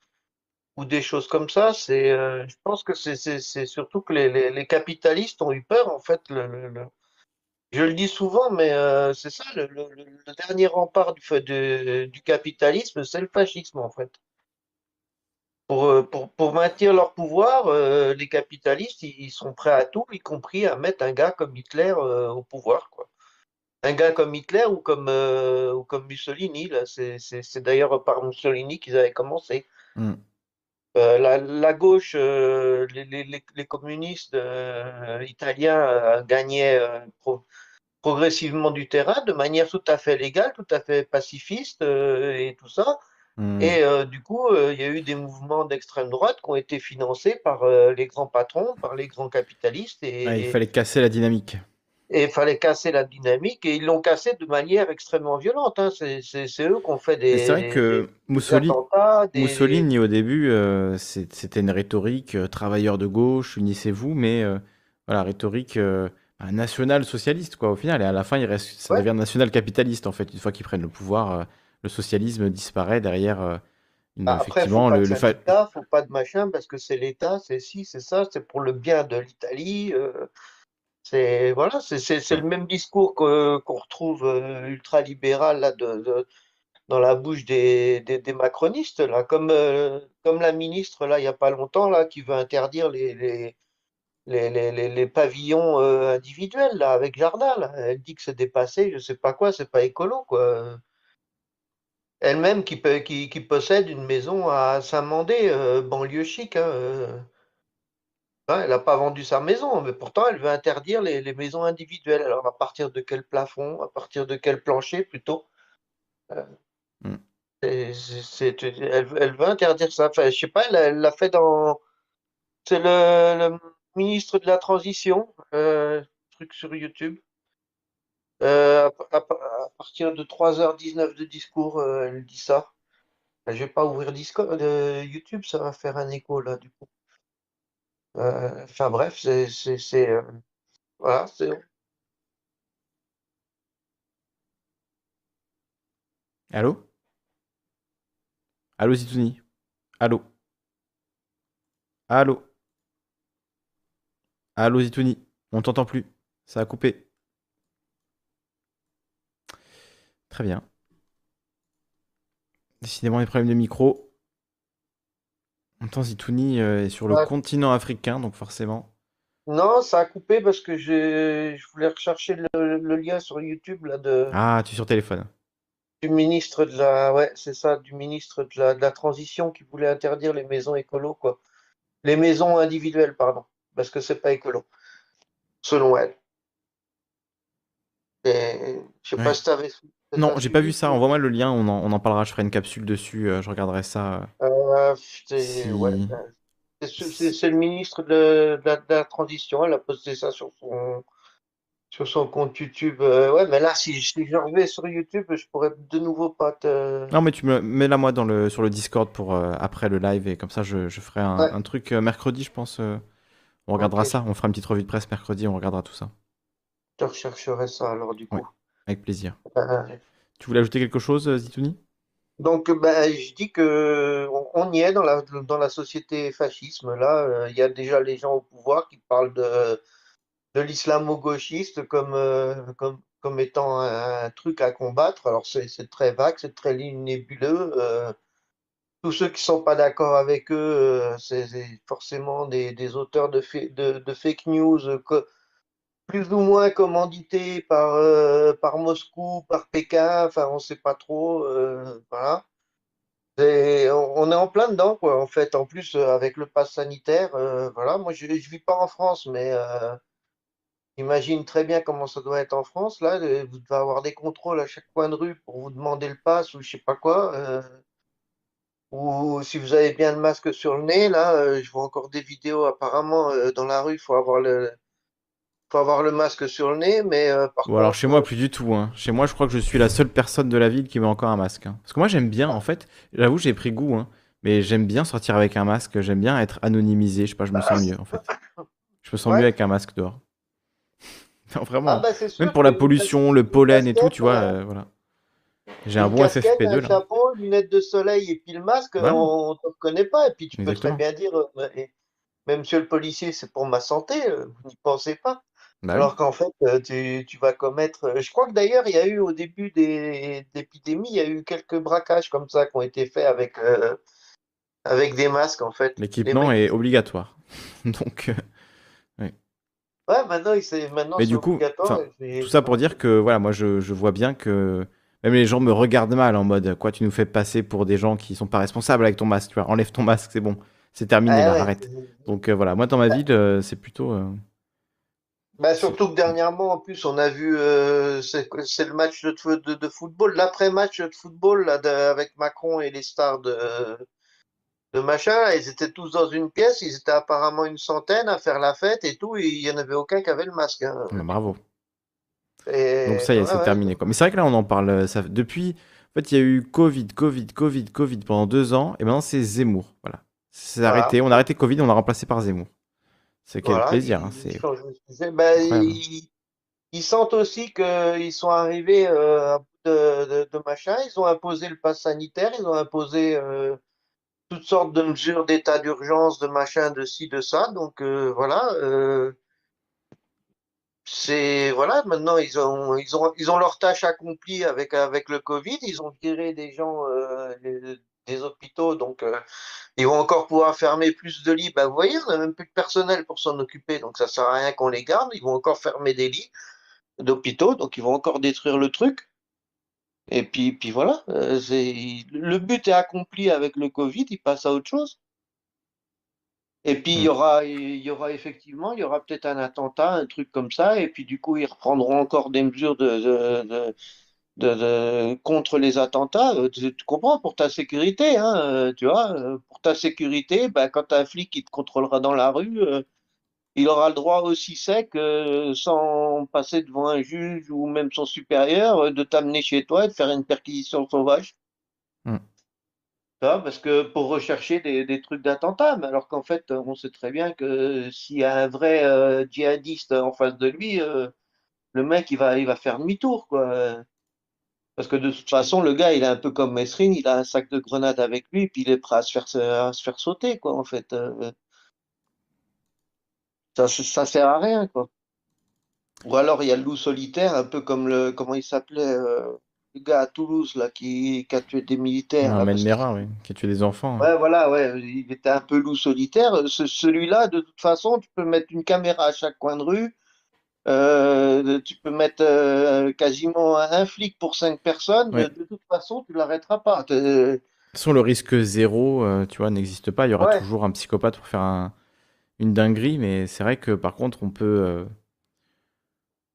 ou des choses comme ça. C'est, euh, je pense que c'est surtout que les, les, les capitalistes ont eu peur en fait. Le- le- Je le dis souvent, mais euh, c'est ça, le, le, le- le dernier rempart du, de- du capitalisme, c'est le fascisme en fait. Pour, euh, pour, pour maintenir leur pouvoir, euh, les capitalistes, ils ils sont prêts à tout, y compris à mettre un gars comme Hitler euh, au pouvoir, quoi. Un gars comme Hitler ou comme, ou comme Mussolini, là, c'est d'ailleurs par Mussolini qu'ils avaient commencé. Hmm. Euh, la, la gauche, euh, les, les, les- les communistes euh, italiens gagnaient pro- progressivement du terrain de manière tout à fait légale, tout à fait pacifiste euh, et tout ça. Hmm. Et euh, du coup, euh, il y a eu des mouvements d'extrême droite qui ont été financés par les grands patrons, par les grands capitalistes, et Ah, il fallait casser la dynamique. et il fallait casser la dynamique, et ils l'ont cassé de manière extrêmement violente. Hein. C'est eux qui ont fait des, c'est vrai que des Mussolini, des... Mussolini au début, c'était une rhétorique travailleurs de gauche, unissez-vous, mais voilà, rhétorique bah, national-socialiste, quoi, au final. Et à la fin, il reste, ça Ouais. devient national-capitaliste, en fait. Une fois qu'ils prennent le pouvoir, euh, le socialisme disparaît derrière euh, une, Ah, Après, faut pas le, de fa- faut pas de machin, parce que c'est l'État, c'est ci, c'est ça, c'est pour le bien de l'Italie. euh, c'est voilà, c'est le même discours qu'on retrouve euh, ultra-libéral là, de, de- dans la bouche des, des, des macronistes, là, comme, comme la ministre, là, il n'y a pas longtemps, là, qui veut interdire les, les, les, les, les- les pavillons euh, individuels, là, avec jardin, là. Elle dit que c'est dépassé, je sais pas quoi, c'est pas écolo, quoi. Elle-même qui, peut- qui, qui possède une maison à Saint-Mandé, euh, banlieue chic, hein, euh. Ouais, elle n'a pas vendu sa maison, mais pourtant elle veut interdire les, les maisons individuelles. Alors à partir de quel plafond, à partir de quel plancher plutôt? Euh, Mm. c'est- elle, veut- elle veut interdire ça. Enfin, je sais pas, elle, elle l'a fait dans. C'est le, le ministre de la Transition, euh, truc sur YouTube. Euh, à, partir de 3h19 de discours, euh, elle dit ça. Je vais pas ouvrir Discord, YouTube, ça va faire un écho là du coup. Enfin bref, c'est voilà, c'est Allô? Allô, Zitouni? Allô? Allô? Allô, Zitouni On t'entend plus. Ça a coupé. Très bien. Décidément, les problèmes de micro. En même temps, Zitouni euh, est sur le Ouais. continent africain, donc forcément. Non, ça a coupé parce que je, je voulais rechercher le, le lien sur YouTube là de Ah, tu es sur téléphone. du ministre de la ouais, c'est ça, du ministre de la, de la transition qui voulait interdire les maisons écolo quoi. Les maisons individuelles, pardon, parce que c'est pas écolo, selon elle. Et Je sais Ouais. pas si t'avais Non, j'ai pas vu ça. Envoie-moi le lien, on en, on en parlera. Je ferai une capsule dessus. euh, je regarderai ça. euh, Euh, c'est si... ouais, euh, c'est le ministre de, de la, de la transition. Elle a posté ça sur son sur son compte YouTube. Euh, ouais, mais là, si, si je reviens sur YouTube, je pourrais de nouveau pas te. Non, mais tu me mets-la moi dans le, sur le Discord pour euh, après le live et comme ça je, je ferai un, Ouais. un truc mercredi, je pense. On regardera ça. On fera une petite revue de presse mercredi. On regardera tout ça. Je rechercherai ça alors du coup. Ouais, avec plaisir. Euh, Tu voulais ajouter quelque chose, euh, Zitouni? Donc, ben, je dis que on, y est dans la, dans la société fascisme. Là, Euh, il y a déjà les gens au pouvoir qui parlent de, de l'islamo-gauchiste comme, euh, comme, comme étant un, un truc à combattre. Alors, c'est c'est très vague, c'est très nébuleux. Euh, tous ceux qui sont pas d'accord avec eux, euh, c'est forcément des, auteurs de, de, fake news euh, plus ou moins commandités par, euh, par Moscou, par Pékin. Enfin, on sait pas trop. voilà. On est en plein dedans, quoi, en fait. En plus, avec le pass sanitaire, voilà. Moi, je ne vis pas en France, mais euh, imagine très bien comment ça doit être en France. Là, vous devez avoir des contrôles à chaque coin de rue pour vous demander le pass ou je sais pas quoi. Ou si vous avez bien le masque sur le nez, là, euh, je vois encore des vidéos. Apparemment, euh, dans la rue, il faut avoir le, faut avoir le masque sur le nez, mais euh, par Ou alors chez moi, plus du tout. hein. Chez moi, je crois que je suis la seule personne de la ville qui met encore un masque. hein. Parce que moi, j'aime bien, en fait. J'avoue, j'ai pris goût. hein, Mais j'aime bien sortir avec un masque. J'aime bien être anonymisé. Je sais pas, je me sens mieux, en fait. Je me sens Ouais. mieux avec un masque dehors. (laughs) Non, vraiment. Ah bah, c'est sûr Même pour la pollution, le pollen et tout, tu vois. voilà. J'ai un bon casquette, FFP2 un là. chapeau, lunettes de soleil et puis le masque, on ne te reconnaît pas. Et puis tu peux très bien dire, euh, mais, mais monsieur le policier, c'est pour ma santé, euh, vous n'y pensez pas. Bah oui. Alors qu'en fait, euh, tu, tu vas commettre. euh, Je crois que d'ailleurs, il y a eu au début des l'épidémie, il y a eu quelques braquages comme ça qui ont été faits avec, euh, avec des masques en fait. L'équipement est obligatoire. (laughs) Donc, euh, Ouais, maintenant, il- c'est maintenant mais du coup, tout ça pour dire que voilà, moi je, je vois bien que même les gens me regardent mal en mode quoi, tu nous fais passer pour des gens qui sont pas responsables avec ton masque, tu vois, enlève ton masque, c'est bon, c'est terminé Ah là, ouais, arrête. Donc euh, voilà, moi dans ma ville, euh, c'est plutôt. euh, Bah, surtout que dernièrement, en plus, on a vu, c'est le match de, de, de football, l'après-match de football là, de- avec Macron et les stars de, de machin. là, ils étaient tous dans une pièce, ils étaient apparemment une centaine à faire la fête et tout, et il n'y en avait aucun qui avait le masque. hein. bah, bravo. Et- Donc ça y est, ouais, c'est ouais. terminé quoi. Mais c'est vrai que là on en parle, euh, ça depuis. En fait, il y a eu Covid, Covid, Covid, Covid pendant deux ans, et maintenant c'est Zemmour. Voilà, c'est Voilà. arrêté. On a arrêté Covid, on l'a remplacé par Zemmour. C'est quel Voilà, plaisir, ils- hein, c'est. Ben, ils, ils sentent aussi qu'ils sont arrivés euh, de, de, de machin. Ils ont imposé le pass sanitaire, ils ont imposé euh, toutes sortes de mesures d'état d'urgence, de machin, de ci, de ça. Donc euh, voilà. C'est voilà. Maintenant, ils ont ils ont ils ont leur tâche accomplie avec avec le Covid. Ils ont viré des gens euh, des, hôpitaux, donc euh, ils vont encore pouvoir fermer plus de lits. Ben, vous voyez, on n'a même plus de personnel pour s'en occuper, donc ça sert à rien qu'on les garde. Ils vont encore fermer des lits d'hôpitaux, donc ils vont encore détruire le truc. Et puis, puis voilà, euh, le but est accompli avec le Covid, il passe à autre chose. Et puis il y Mm. aura, il y aura effectivement, il y aura peut-être un attentat, un truc comme ça, et puis du coup ils reprendront encore des mesures de, de, de, de- de- contre les attentats. Euh, Tu, tu comprends, pour ta sécurité, hein, euh, tu vois, euh, pour ta sécurité, ben, quand as un flic qui te contrôlera dans la rue, euh, il aura le droit aussi sec, euh, sans passer devant un juge ou même son supérieur, de t'amener chez toi et de faire une perquisition sauvage. Mm. Parce que pour rechercher des, trucs d'attentat, alors qu'en fait, on sait très bien que s'il y a un vrai euh, djihadiste en face de lui, euh, le mec, il va, il va faire demi-tour, quoi. Parce que de toute façon, le gars, il est un peu comme Mesrine, il a un sac de grenades avec lui, puis il est prêt à se faire, à se faire sauter, quoi, en fait. Euh, Ça, ça sert à rien, quoi. Ou alors, il y a le loup solitaire, un peu comme le, comment il s'appelait, le gars à Toulouse, là, qui, qui a tué des militaires, Un là, parce que- Mera, oui, qui a tué des enfants. ouais. Ouais, voilà, ouais, il était un peu loup solitaire. Ce- Celui-là, de toute façon, tu peux mettre une caméra à chaque coin de rue. Euh, tu peux mettre euh, quasiment un, flic pour cinq personnes. Ouais. De toute façon, tu l'arrêteras pas. T'es- De toute façon, le risque zéro, euh, tu vois, n'existe pas. Il y aura Ouais. toujours un psychopathe pour faire un- une dinguerie, mais c'est vrai que par contre, on peut, euh,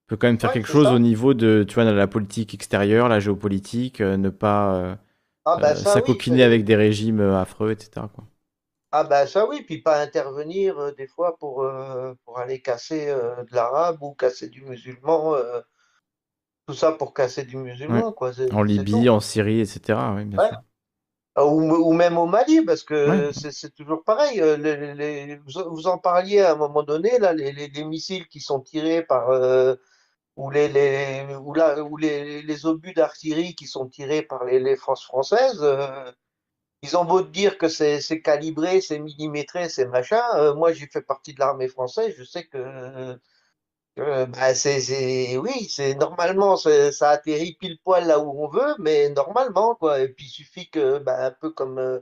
peut quand même faire quelque chose au niveau de, tu vois, de la politique extérieure, la géopolitique, ne pas ah bah s'acoquiner avec des régimes affreux, etc. Quoi. Ah ben ça oui, puis pas intervenir des fois pour, pour aller casser de l'arabe ou casser du musulman, tout ça pour casser du musulman, quoi. En Libye, en Syrie, etc. Oui, bien sûr. Ah, ou, même au Mali, parce que c'est toujours pareil. Les, vous, en parliez à un moment donné, là, les, les missiles qui sont tirés par. Ou les, les, ou là, ou les, les obus d'artillerie qui sont tirés par les, forces françaises. ils ont beau dire que c'est calibré, c'est millimétré, c'est machin. moi, j'ai fait partie de l'armée française. Je sais que bah, c'est, oui, c'est normalement ça atterrit pile poil là où on veut, mais normalement quoi. Et puis il suffit que, bah, un peu comme euh,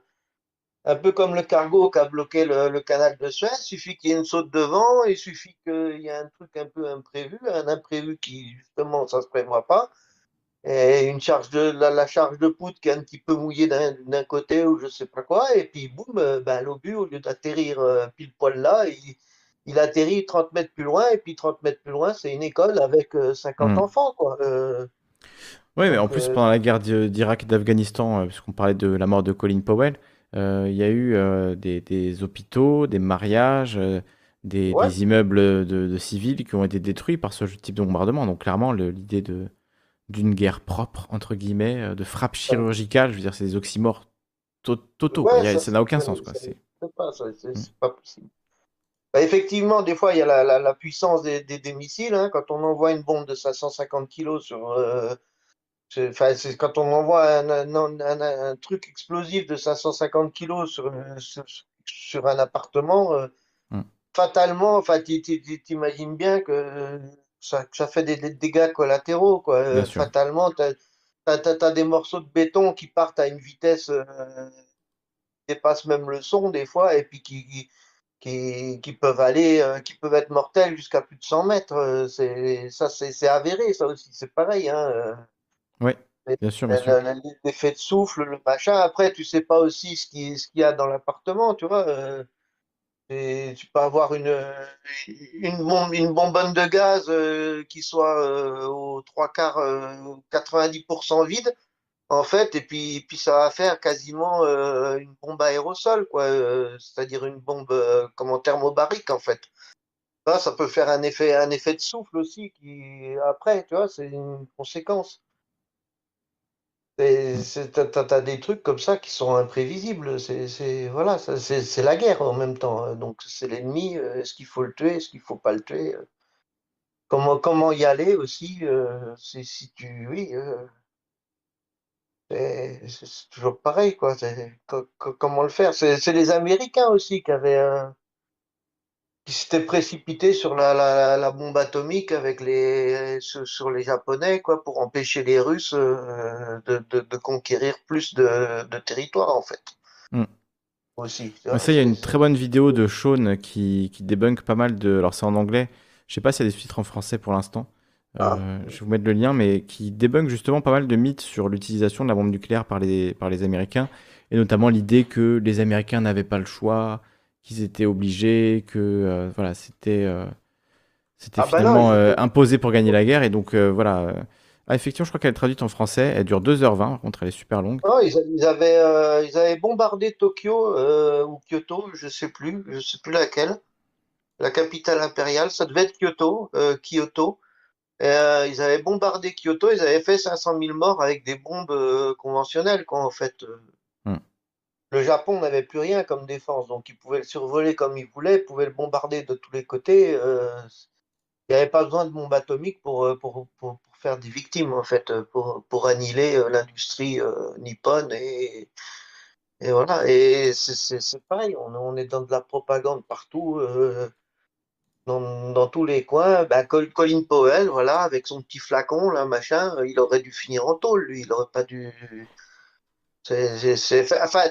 un peu comme le cargo qui a bloqué le, canal de Suez, il suffit qu'il y ait une saute de vent, il suffit qu'il y ait un truc un peu imprévu, un imprévu qui justement ça se prévoit pas, et une charge de la, charge de poutre qui est un petit peu mouillée d'un côté ou je sais pas quoi, et puis boum, euh, bah, l'obus au lieu d'atterrir euh, pile poil là, il il atterrit 30 mètres plus loin, et puis 30 mètres plus loin, c'est une école avec 50 euh, hmm. enfants, quoi. Euh, oui, mais en plus, euh, pendant la guerre d'Irak et d'Afghanistan, puisqu'on parlait de la mort de Colin Powell, il y a eu des, hôpitaux, des mariages, des, immeubles de, civils qui ont été détruits par ce type de bombardement. Donc clairement, l'idée de d'une guerre propre, entre guillemets, de frappe chirurgicale, je veux dire, c'est des oxymores totaux. ça n'a aucun sens. C'est pas, pas possible. Bah, effectivement, des fois, il y a la, puissance des, missiles. Hein. quand on envoie une bombe de 550 kg sur. Euh, quand on envoie un, truc explosif de 550 kg sur, sur, un appartement, euh, hmm. fatalement, tu t'imagines bien que ça, fait des, dégâts collatéraux. Quoi. Euh, fatalement, tu as, des morceaux de béton qui partent à une vitesse qui dépasse même le son, des fois, et puis qui qui, peuvent aller, euh, qui peuvent être mortels jusqu'à plus de 100 mètres. Euh, c'est ça, c'est avéré, ça aussi, c'est pareil. Hein. Euh. Oui, bien sûr, L'effet de souffle, le machin. Après, tu sais pas aussi ce qu'il ce qu'il y a dans l'appartement, tu vois. Et tu peux avoir une, une, bombe, une bonbonne de gaz qui soit aux trois quarts, 90% vide en fait, et puis, puis ça va faire quasiment euh, une bombe aérosol, quoi, euh, c'est-à-dire une bombe euh, comme thermobarique, en fait. Ça, ça peut faire un effet, un effet de souffle aussi, qui après, tu vois, c'est une conséquence. T'as as des trucs comme ça qui sont imprévisibles. C'est voilà, c'est la guerre en même temps. Hein. Donc c'est l'ennemi. Est-ce qu'il faut le tuer Est-ce qu'il faut pas le tuer Comment comment y aller aussi Si tu oui. C'est toujours pareil, quoi. Comment le faire? C'est les Américains aussi qui avaient qui s'étaient précipités sur la, la, bombe atomique avec les sur, les Japonais, quoi, pour empêcher les Russes euh, de, de, conquérir plus de, de territoire, en fait. Hmm. Aussi. Ça, il y a une très bonne vidéo de Sean qui, qui débunk pas mal de. Alors, c'est en anglais. Je sais pas s'il y a des sous-titres en français pour l'instant. Ah. Euh, je vais vous mettre le lien, mais qui débunk justement pas mal de mythes sur l'utilisation de la bombe nucléaire par les, par les Américains, et notamment l'idée que les Américains n'avaient pas le choix, qu'ils étaient obligés, que euh, voilà, c'était euh, c'était ah bah finalement imposé pour gagner la guerre, et donc voilà. Ah, effectivement, je crois qu'elle est traduite en français. Elle dure 2h20, par contre, elle est super longue. Oh, ils, avaient, ils avaient bombardé Tokyo ou Kyoto, je sais plus, je sais plus laquelle. La capitale impériale, ça devait être Kyoto, Kyoto. Euh, ils avaient bombardé Kyoto, ils avaient fait 500 000 morts avec des bombes euh, conventionnelles, quoi, en fait. Hmm. Le Japon n'avait plus rien comme défense, donc ils pouvaient le survoler comme ils voulaient, ils pouvaient le bombarder de tous les côtés. Euh, il n'y avait pas besoin de bombes atomiques pour, pour, pour, faire des victimes, en fait, pour, pour annihiler l'industrie nippone. Et, et voilà, et c'est pareil, on, on, est dans de la propagande partout dans, tous les coins. Bah, Colin Powell, voilà, avec son petit flacon, là, machin, il aurait dû finir en tôle, lui. Il aurait pas dû. C'est, enfin,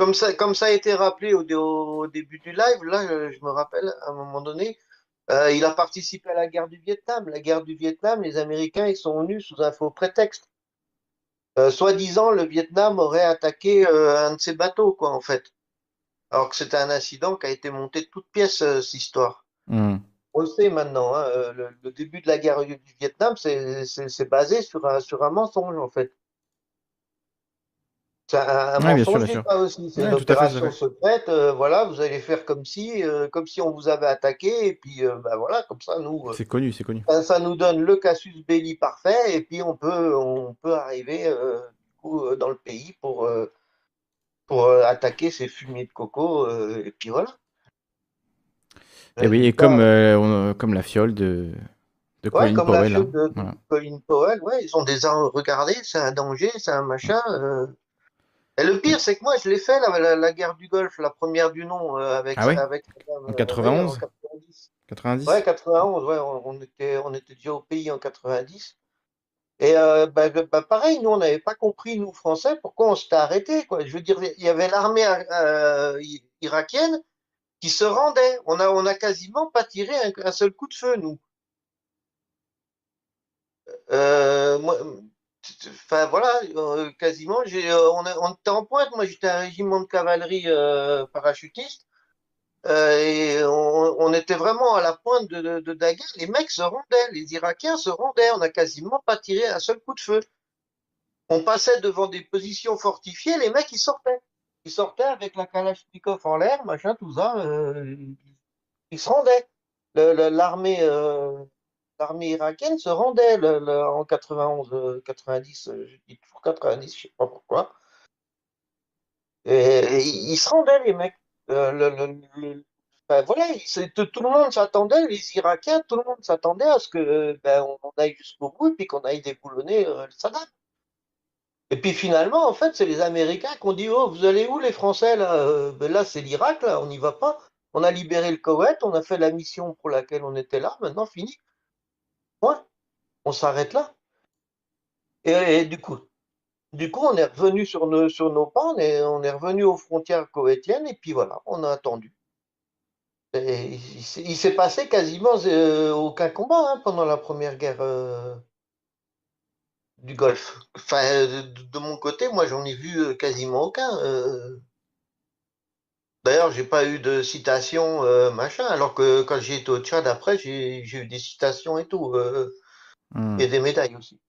comme ça, comme ça a été rappelé au, début du live, là, je me rappelle, à un moment donné, euh, il a participé à la guerre du Vietnam. La guerre du Vietnam, les Américains, ils sont venus sous un faux prétexte. Euh, Soi-disant, le Vietnam aurait attaqué euh, un de ses bateaux, quoi, en fait alors que c'était un incident qui a été monté de toutes pièces, euh, cette histoire. Hmm. on le sait maintenant, hein, euh, le, le début de la guerre du Vietnam, c'est basé sur un, sur un mensonge, en fait. C'est un, un mensonge sûr. aussi. C'est Ouais, une opération fait. secrète. euh, voilà, vous allez faire comme si, euh, comme si on vous avait attaqué, et puis euh, bah, voilà, comme ça, nous, C'est connu, c'est connu. ça, ça nous donne le casus belli parfait, et puis on peut, on peut arriver du coup, dans le pays pour, pour attaquer ces fumiers de coco, et puis voilà. Et oui, et comme, on- comme la fiole de, de Ouais, Colin comme la Powell. fiole hein. de, de Voilà. Colin Powell, ouais, ils ont des armes. Regardez, c'est un danger, c'est un machin. Euh. Et le pire, c'est que moi, je l'ai fait, la, la, la guerre du Golfe, la première du nom, euh, avec, Ah ouais avec Saddam, En euh, ouais, 91 en 90. 90 Ouais, 91, ouais, on, on était, on était déjà au pays en 90. Et euh, bah, bah, pareil, nous, on n'avait pas compris, nous, Français, pourquoi on s'était arrêté, quoi. Je veux dire, il y avait l'armée euh, irakienne qui se rendait. On a, on a quasiment pas tiré un, un seul coup de feu, nous. Euh, moi, enfin voilà, euh, quasiment. Euh, on, était en pointe. Moi, j'étais un régiment de cavalerie euh, parachutiste. Et on, était vraiment à la pointe de, de. Les mecs se rendaient, les Irakiens se rendaient. On n'a quasiment pas tiré un seul coup de feu. On passait devant des positions fortifiées, les mecs ils sortaient. Ils sortaient avec la Kalachnikov en l'air, machin, tout ça. ils se rendaient. L'armée l'armée irakienne se rendait en 91, euh, 90, euh, je dis toujours 90, je sais pas pourquoi. Et, ils se rendaient, les mecs. Euh, le- ben voilà, tout le monde s'attendait, les Irakiens, tout le monde s'attendait à ce que euh, ben, on, aille jusqu'au bout et puis qu'on aille déboulonner euh, le Saddam. Et puis finalement, en fait, c'est les Américains qui ont dit Oh, vous allez où les Français là Euh, ben Là, c'est l'Irak, là, on n'y va pas. On a libéré le Koweït, on a fait la mission pour laquelle on était là, maintenant fini. On s'arrête là. Et, du coup, du coup, on est revenu sur nos, sur nos pas, on est, revenu aux frontières koweïtiennes, et puis voilà, on a attendu. Et il s'est passé quasiment euh, aucun combat hein, pendant la première guerre euh, du Golfe. Enfin, de, mon côté, moi, j'en ai vu euh, quasiment aucun. D'ailleurs, j'ai pas eu de citation, euh, machin, alors que quand j'ai été au Tchad, après, j'ai eu des citations et tout, euh, Hmm. et des médailles aussi.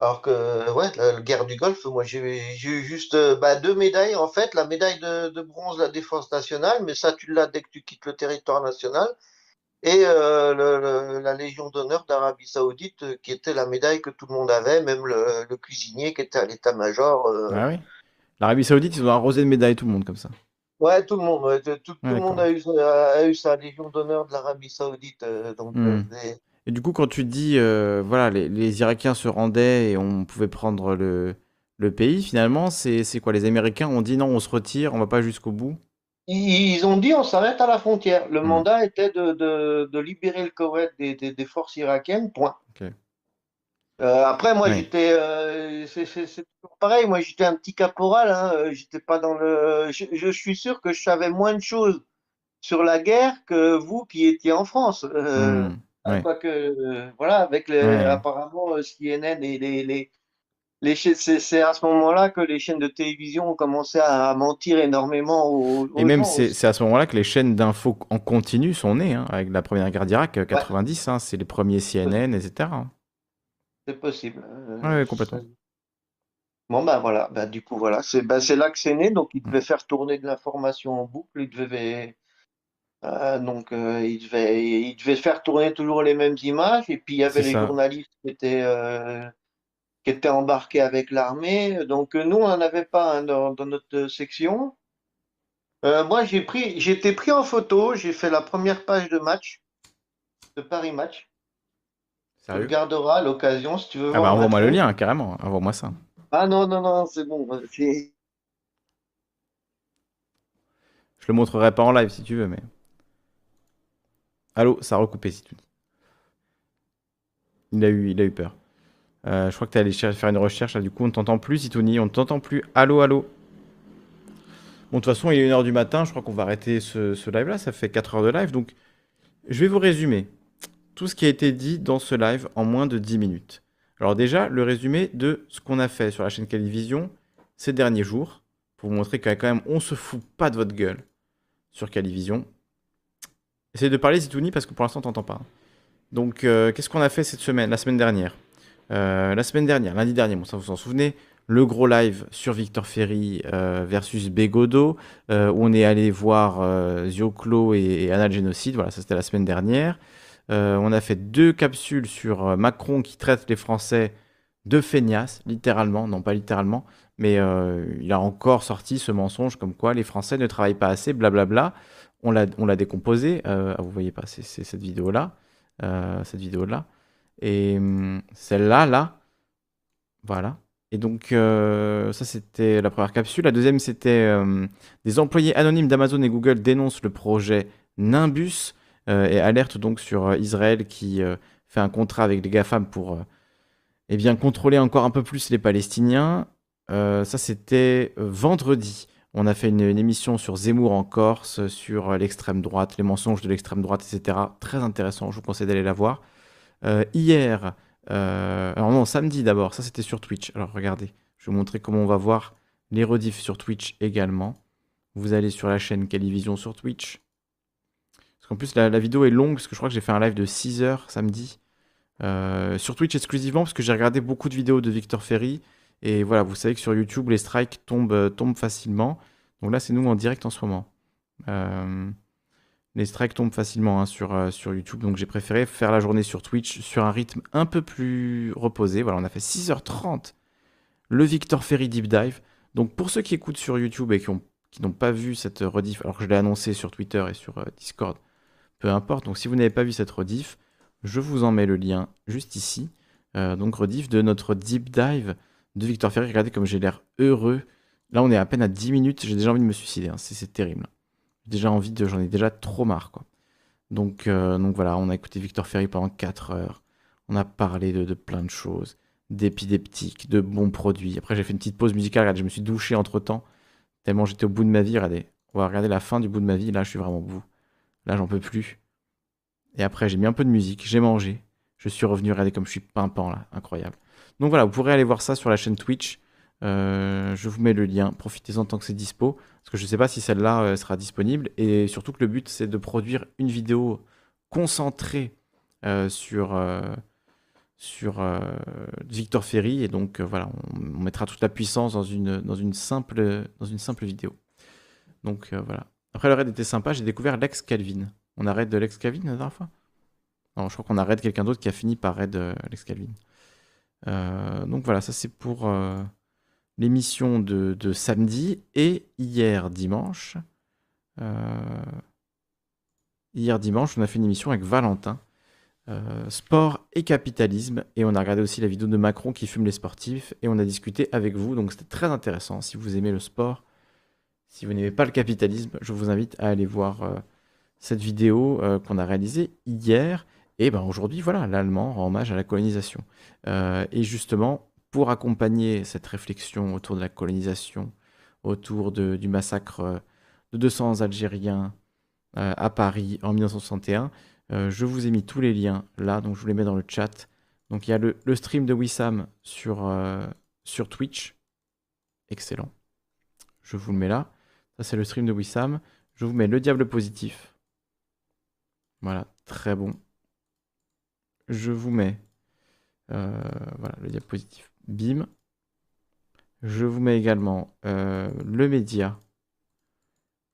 Alors que, ouais, la, la guerre du Golfe, moi, j'ai eu juste euh, bah, deux médailles, en fait, la médaille de, de bronze, la défense nationale, mais ça, tu l'as dès que tu quittes le territoire national, et euh, le- le- la Légion d'honneur d'Arabie Saoudite, qui était la médaille que tout le monde avait, même le, le cuisinier qui était à l'état-major. Ah oui L'Arabie Saoudite, ils ont arrosé de médailles tout le monde comme ça. Ouais, tout le monde, ouais, tout, tout Ouais, le monde a eu, sa- a eu sa Légion d'honneur de l'Arabie Saoudite. euh, donc, c'est- Et du coup, quand tu dis, euh, voilà, les, les Irakiens se rendaient et on pouvait prendre le, le pays, finalement, c'est quoi? Les Américains ont dit non, on se retire, on va pas jusqu'au bout? Ils ils ont dit on s'arrête à la frontière. Le Hmm. mandat était de, de, de libérer le Koweït des, des, des forces irakiennes, point. Euh, après, moi, Oui. j'étais, euh, c'est pareil. Moi, j'étais un petit caporal. Hein, euh, j'étais pas dans le. Je, je suis sûr que je savais moins de choses sur la guerre que vous qui étiez en France. Euh, Hmm. Quoique, euh, voilà, avec les, apparemment CNN et les, les, les c'est à ce moment-là que les chaînes de télévision ont commencé à mentir énormément aux, Et même, c'est à ce moment-là que les chaînes d'infos en continu sont nées, hein, avec la première guerre d'Irak, euh, Ouais, 90, hein, c'est les premiers CNN, etc. c'est possible. Euh, ouais, complètement. Bon, ben voilà, ben, du coup, voilà, c'est ben, là que c'est né. Donc, il devait faire tourner de l'information en boucle. Il devait, euh, donc, euh, il devait, il devait faire tourner toujours les mêmes images. Et puis, il y avait les ça. journalistes qui étaient, euh, qui étaient embarqués avec l'armée. Donc, nous, on n'en avait pas hein, dans, dans notre section. Moi, j'ai pris, été pris en photo. J'ai fait la première page de match, de Paris Match. Tu le Sérieux? garderas à l'occasion si tu veux Ah bah envoie-moi le lien, carrément, envoie-moi ça. Ah non, non, non, c'est bon. Je le montrerai pas en live si tu veux, mais... Allô, ça a recoupé si tu. Il a eu, il a eu peur. Euh, je crois que tu es allé faire une recherche, là, du coup on ne t'entend plus, Zitouni, on ne t'entend plus. Allô, allô. Bon, de toute façon, il est 1h du matin, je crois qu'on va arrêter ce, ce live-là, ça fait 4 heures de live, donc je vais vous résumer tout ce qui a été dit dans ce live en moins de 10 minutes. Alors déjà, le résumé de ce qu'on a fait sur la chaîne Calivision ces derniers jours, pour vous montrer que quand même, on se fout pas de votre gueule sur Calivision. Essaye de parler, Zitouni, parce que pour l'instant, t'entends pas. Donc, euh, qu'est-ce qu'on a fait cette semaine, la semaine dernière? Euh, La semaine dernière, lundi dernier, bon, ça vous en souvenez, le gros live sur Victor Ferry euh, versus Bégodo, euh, où on est allé voir Zioclo et, et Anna Génocide. Voilà, ça c'était la semaine dernière. Euh, on a fait deux capsules sur euh, Macron qui traite les Français de feignasses, littéralement, non pas littéralement, mais euh, il a encore sorti ce mensonge comme quoi les Français ne travaillent pas assez, blablabla. On l'a, décomposé. Euh, ah, vous voyez pas, c'est, cette vidéo-là, cette vidéo-là, et hum, celle-là, là, voilà. Et donc, ça, c'était la première capsule. La deuxième, c'était euh, des employés anonymes d'Amazon et Google dénoncent le projet Nimbus et alertent donc sur euh, Israël qui euh, fait un contrat avec les GAFAM pour euh, eh bien, contrôler encore un peu plus les Palestiniens. Euh, ça, c'était euh, vendredi. On a fait une, émission sur Zemmour en Corse, sur euh, l'extrême droite, les mensonges de l'extrême droite, etc. Très intéressant, je vous conseille d'aller la voir. Euh, hier, euh, alors non, samedi d'abord, ça c'était sur Twitch. Alors regardez, je vais vous montrer comment on va voir les rediffs sur Twitch également. Vous allez sur la chaîne Calivision sur Twitch. Qu'en plus, la, vidéo est longue, parce que je crois que j'ai fait un live de 6 heures samedi. Euh, sur Twitch exclusivement, parce que j'ai regardé beaucoup de vidéos de Victor Ferry. Et voilà, vous savez que sur YouTube, les strikes tombent, euh, tombent facilement. Donc là, c'est nous en direct en ce moment. Euh, les strikes tombent facilement hein, sur, YouTube, donc j'ai préféré faire la journée sur Twitch sur un rythme un peu plus reposé. Voilà, on a fait 6h30 le Victor Ferry Deep Dive. Donc pour ceux qui écoutent sur YouTube et qui ont- qui n'ont pas vu cette rediff, alors que je l'ai annoncé sur Twitter et sur Discord, peu importe. Donc si vous n'avez pas vu cette rediff, je vous en mets le lien juste ici. Euh, donc rediff de notre Deep Dive de Victor Ferry. Regardez comme j'ai l'air heureux. Là on est à peine à 10 minutes, j'ai déjà envie de me suicider, hein. c'est terrible. Déjà envie de, j'en ai déjà trop marre euh, donc voilà, on a écouté Victor Ferry pendant 4 heures. On a parlé de, plein de choses, d'épideptiques, de bons produits. Après, j'ai fait une petite pause musicale. Regardez, je me suis douché entre temps, tellement j'étais au bout de ma vie. Regardez, on va regarder la fin du bout de ma vie. Là, je suis vraiment au bout. Là, j'en peux plus. Et après, j'ai mis un peu de musique, j'ai mangé. Je suis revenu, regardez comme je suis pimpant là, incroyable. Donc voilà, vous pourrez aller voir ça sur la chaîne Twitch. Euh, je vous mets le lien, profitez-en tant que c'est dispo, parce que je ne sais pas si celle-là euh, sera disponible, et surtout que le but c'est de produire une vidéo concentrée euh, sur, sur Victor Ferry, et donc voilà, on, on mettra toute la puissance dans une, dans une, simple, dans une simple vidéo. Donc voilà. Après le raid était sympa, j'ai découvert Lex Calvin. On a raid de Lex Calvin la dernière fois? Non, je crois qu'on a raid quelqu'un d'autre qui a fini par raid euh, Lex Calvin. Euh, donc voilà, ça c'est pour euh, l'émission de, de samedi et hier dimanche. euh, hier dimanche, on a fait une émission avec Valentin. sport et capitalisme. Et on a regardé aussi la vidéo de Macron qui fume les sportifs. Et on a discuté avec vous. Donc c'était très intéressant. Si vous aimez le sport, si vous n'aimez pas le capitalisme, je vous invite à aller voir euh, cette vidéo euh, qu'on a réalisée hier. Et ben aujourd'hui, voilà, l'allemand rend hommage à la colonisation. Euh, et justement, pour accompagner cette réflexion autour de la colonisation, autour de- du massacre de 200 Algériens à Paris en 1961, euh, je vous ai mis tous les liens là, donc je vous les mets dans le chat. Donc il y a le, stream de Wissam sur, sur Twitch. Excellent. Je vous le mets là. Ça, c'est le stream de Wissam. Je vous mets le diable positif. Voilà, très bon. Je vous mets euh, voilà, le diable positif. Bim. Je vous mets également euh, le média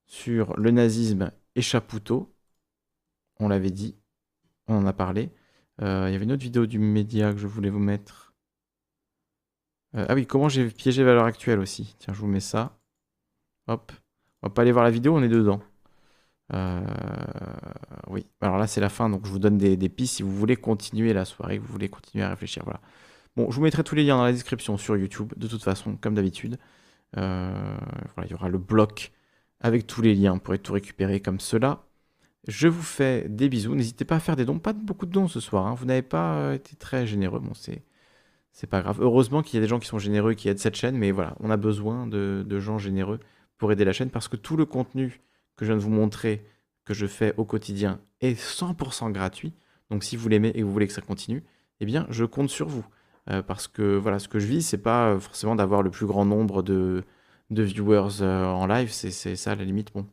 sur le nazisme et. On l'avait dit, on en a parlé. Euh, Il y avait une autre vidéo du média que je voulais vous mettre. Ah oui, comment j'ai piégé Valeur Actuelle aussi. Tiens, je vous mets ça. Hop. On va pas aller voir la vidéo, on est dedans. Euh, oui, alors là c'est la fin, donc je vous donne des, pistes si vous voulez continuer la soirée, vous voulez continuer à réfléchir. Voilà. Bon, je vous mettrai tous les liens dans la description sur YouTube, de toute façon, comme d'habitude. Euh, voilà, il y aura le bloc avec tous les liens, vous pourrez tout récupérer comme cela. Je vous fais des bisous, n'hésitez pas à faire des dons, pas beaucoup de dons ce soir, hein. vous n'avez pas euh, été très généreux, bon c'est c'est pas grave. Heureusement qu'il y a des gens qui sont généreux qui aident cette chaîne, mais voilà, on a besoin de gens généreux pour aider la chaîne parce que tout le contenu que je viens de vous montrer, que je fais au quotidien, est 100% gratuit. Donc si vous l'aimez et que vous voulez que ça continue, eh bien je compte sur vous. Euh, parce que voilà, ce que je vis, c'est pas euh, forcément d'avoir le plus grand nombre de, viewers euh, en live, c'est ça à la limite, bon,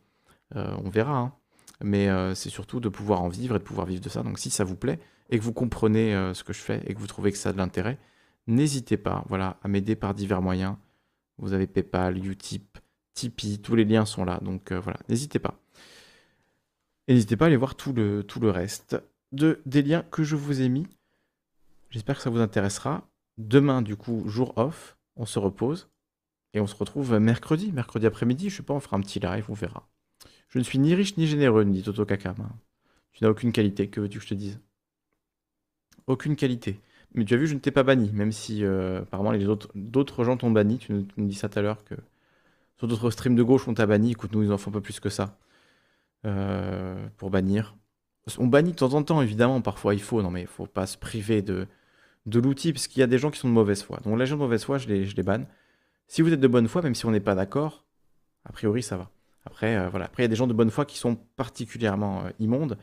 on verra. hein. mais c'est surtout de pouvoir en vivre et de pouvoir vivre de ça. Donc si ça vous plaît et que vous comprenez ce que je fais et que vous trouvez que ça a de l'intérêt, n'hésitez pas voilà, à m'aider par divers moyens. Vous avez PayPal, Utip, Tipeee, tous les liens sont là. Donc euh, voilà, n'hésitez pas. Et n'hésitez pas à aller voir tout le, reste de, des liens que je vous ai mis. J'espère que ça vous intéressera. Demain, du coup, jour off, on se repose. Et on se retrouve mercredi, mercredi après-midi. Je sais pas, on fera un petit live, on verra. Je ne suis ni riche ni généreux, dit Toto Kakam. Tu n'as aucune qualité, que veux-tu que je te dise? Aucune qualité. Mais tu as vu, je ne t'ai pas banni, même si euh, apparemment les autres, d'autres gens t'ont banni. Nous, tu nous dis ça tout à l'heure que sur d'autres streams de gauche on t'a banni. Écoute, nous ils en font pas plus que ça euh, pour bannir. On bannit de temps en temps, évidemment, parfois il faut. Non mais il faut pas se priver de, de l'outil, parce qu'il y a des gens qui sont de mauvaise foi. Donc les gens de mauvaise foi, je les, je les banne. Si vous êtes de bonne foi, même si on n'est pas d'accord, a priori ça va. Après, euh, voilà. Après, il y a des gens de bonne foi qui sont particulièrement euh, immondes.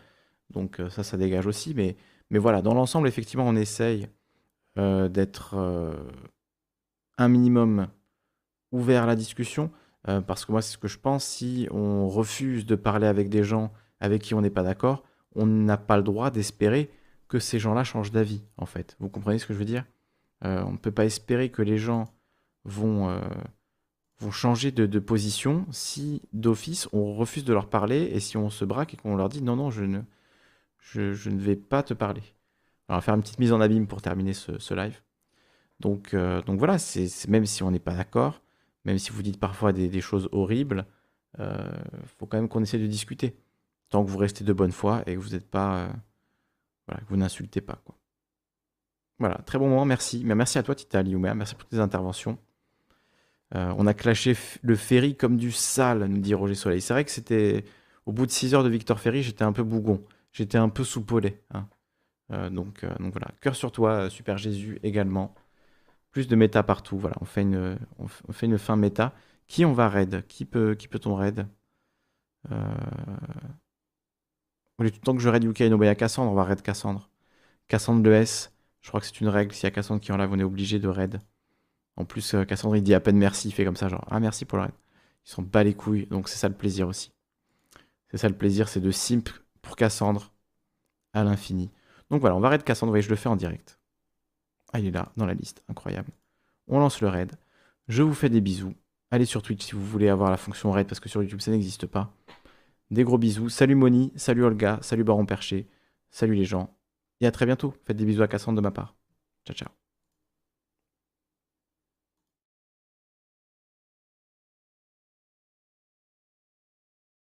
Donc ça, ça dégage aussi. Mais, mais voilà, dans l'ensemble, effectivement, on essaye d'être un minimum ouvert à la discussion. Euh, parce que moi, c'est ce que je pense. Si on refuse de parler avec des gens avec qui on n'est pas d'accord, on n'a pas le droit d'espérer que ces gens-là changent d'avis, en fait. Vous comprenez ce que je veux dire? Euh, On ne peut pas espérer que les gens vont, euh, changer de, position si d'office on refuse de leur parler et si on se braque et qu'on leur dit non, non, je ne, je, ne vais pas te parler. Alors, on va faire une petite mise en abîme pour terminer ce, ce live. Donc, donc voilà, c'est- même si on n'est pas d'accord, même si vous dites parfois des, choses horribles, il faut quand même qu'on essaie de discuter. Tant que vous restez de bonne foi et que vous n'êtes pas. euh, voilà, vous n'insultez pas. Quoi. Voilà, très bon moment, merci. Merci à toi, Tita merci pour tes interventions. Euh, on a clashé le ferry comme du sale, nous dit Roger Soleil. C'est vrai que c'était. Au bout de 6 heures de Victor Ferry, j'étais un peu bougon. J'étais un peu soupolé. hein. Euh, donc, euh, voilà. Cœur sur toi, euh, Super Jésus également. Plus de méta partout. Voilà, on fait une, on fait une fin méta. Qui on va raid? Qui peut, qui peut-on raid? Euh... Au lieu temps que je raid Yuka Inobaya Cassandre, on va raid Cassandre. Cassandre le S, je crois que c'est une règle. S'il y a Cassandre qui enlève, on est obligé de raid. En plus, euh, Cassandre, il dit à peine merci, il fait comme ça, genre Ah, merci pour le raid. Ils s'en bat les couilles, donc c'est ça le plaisir aussi. C'est ça le plaisir, c'est de simp pour Cassandre à l'infini. Donc voilà, on va raid Cassandre, vous voyez, je le fais en direct. Ah, il est là, dans la liste, incroyable. On lance le raid. Je vous fais des bisous. Allez sur Twitch si vous voulez avoir la fonction raid, parce que sur YouTube, ça n'existe pas. Des gros bisous. Salut Moni, salut Olga, salut Baron Perché, salut les gens. Et à très bientôt. Faites des bisous à Cassandre de ma part. Ciao, ciao.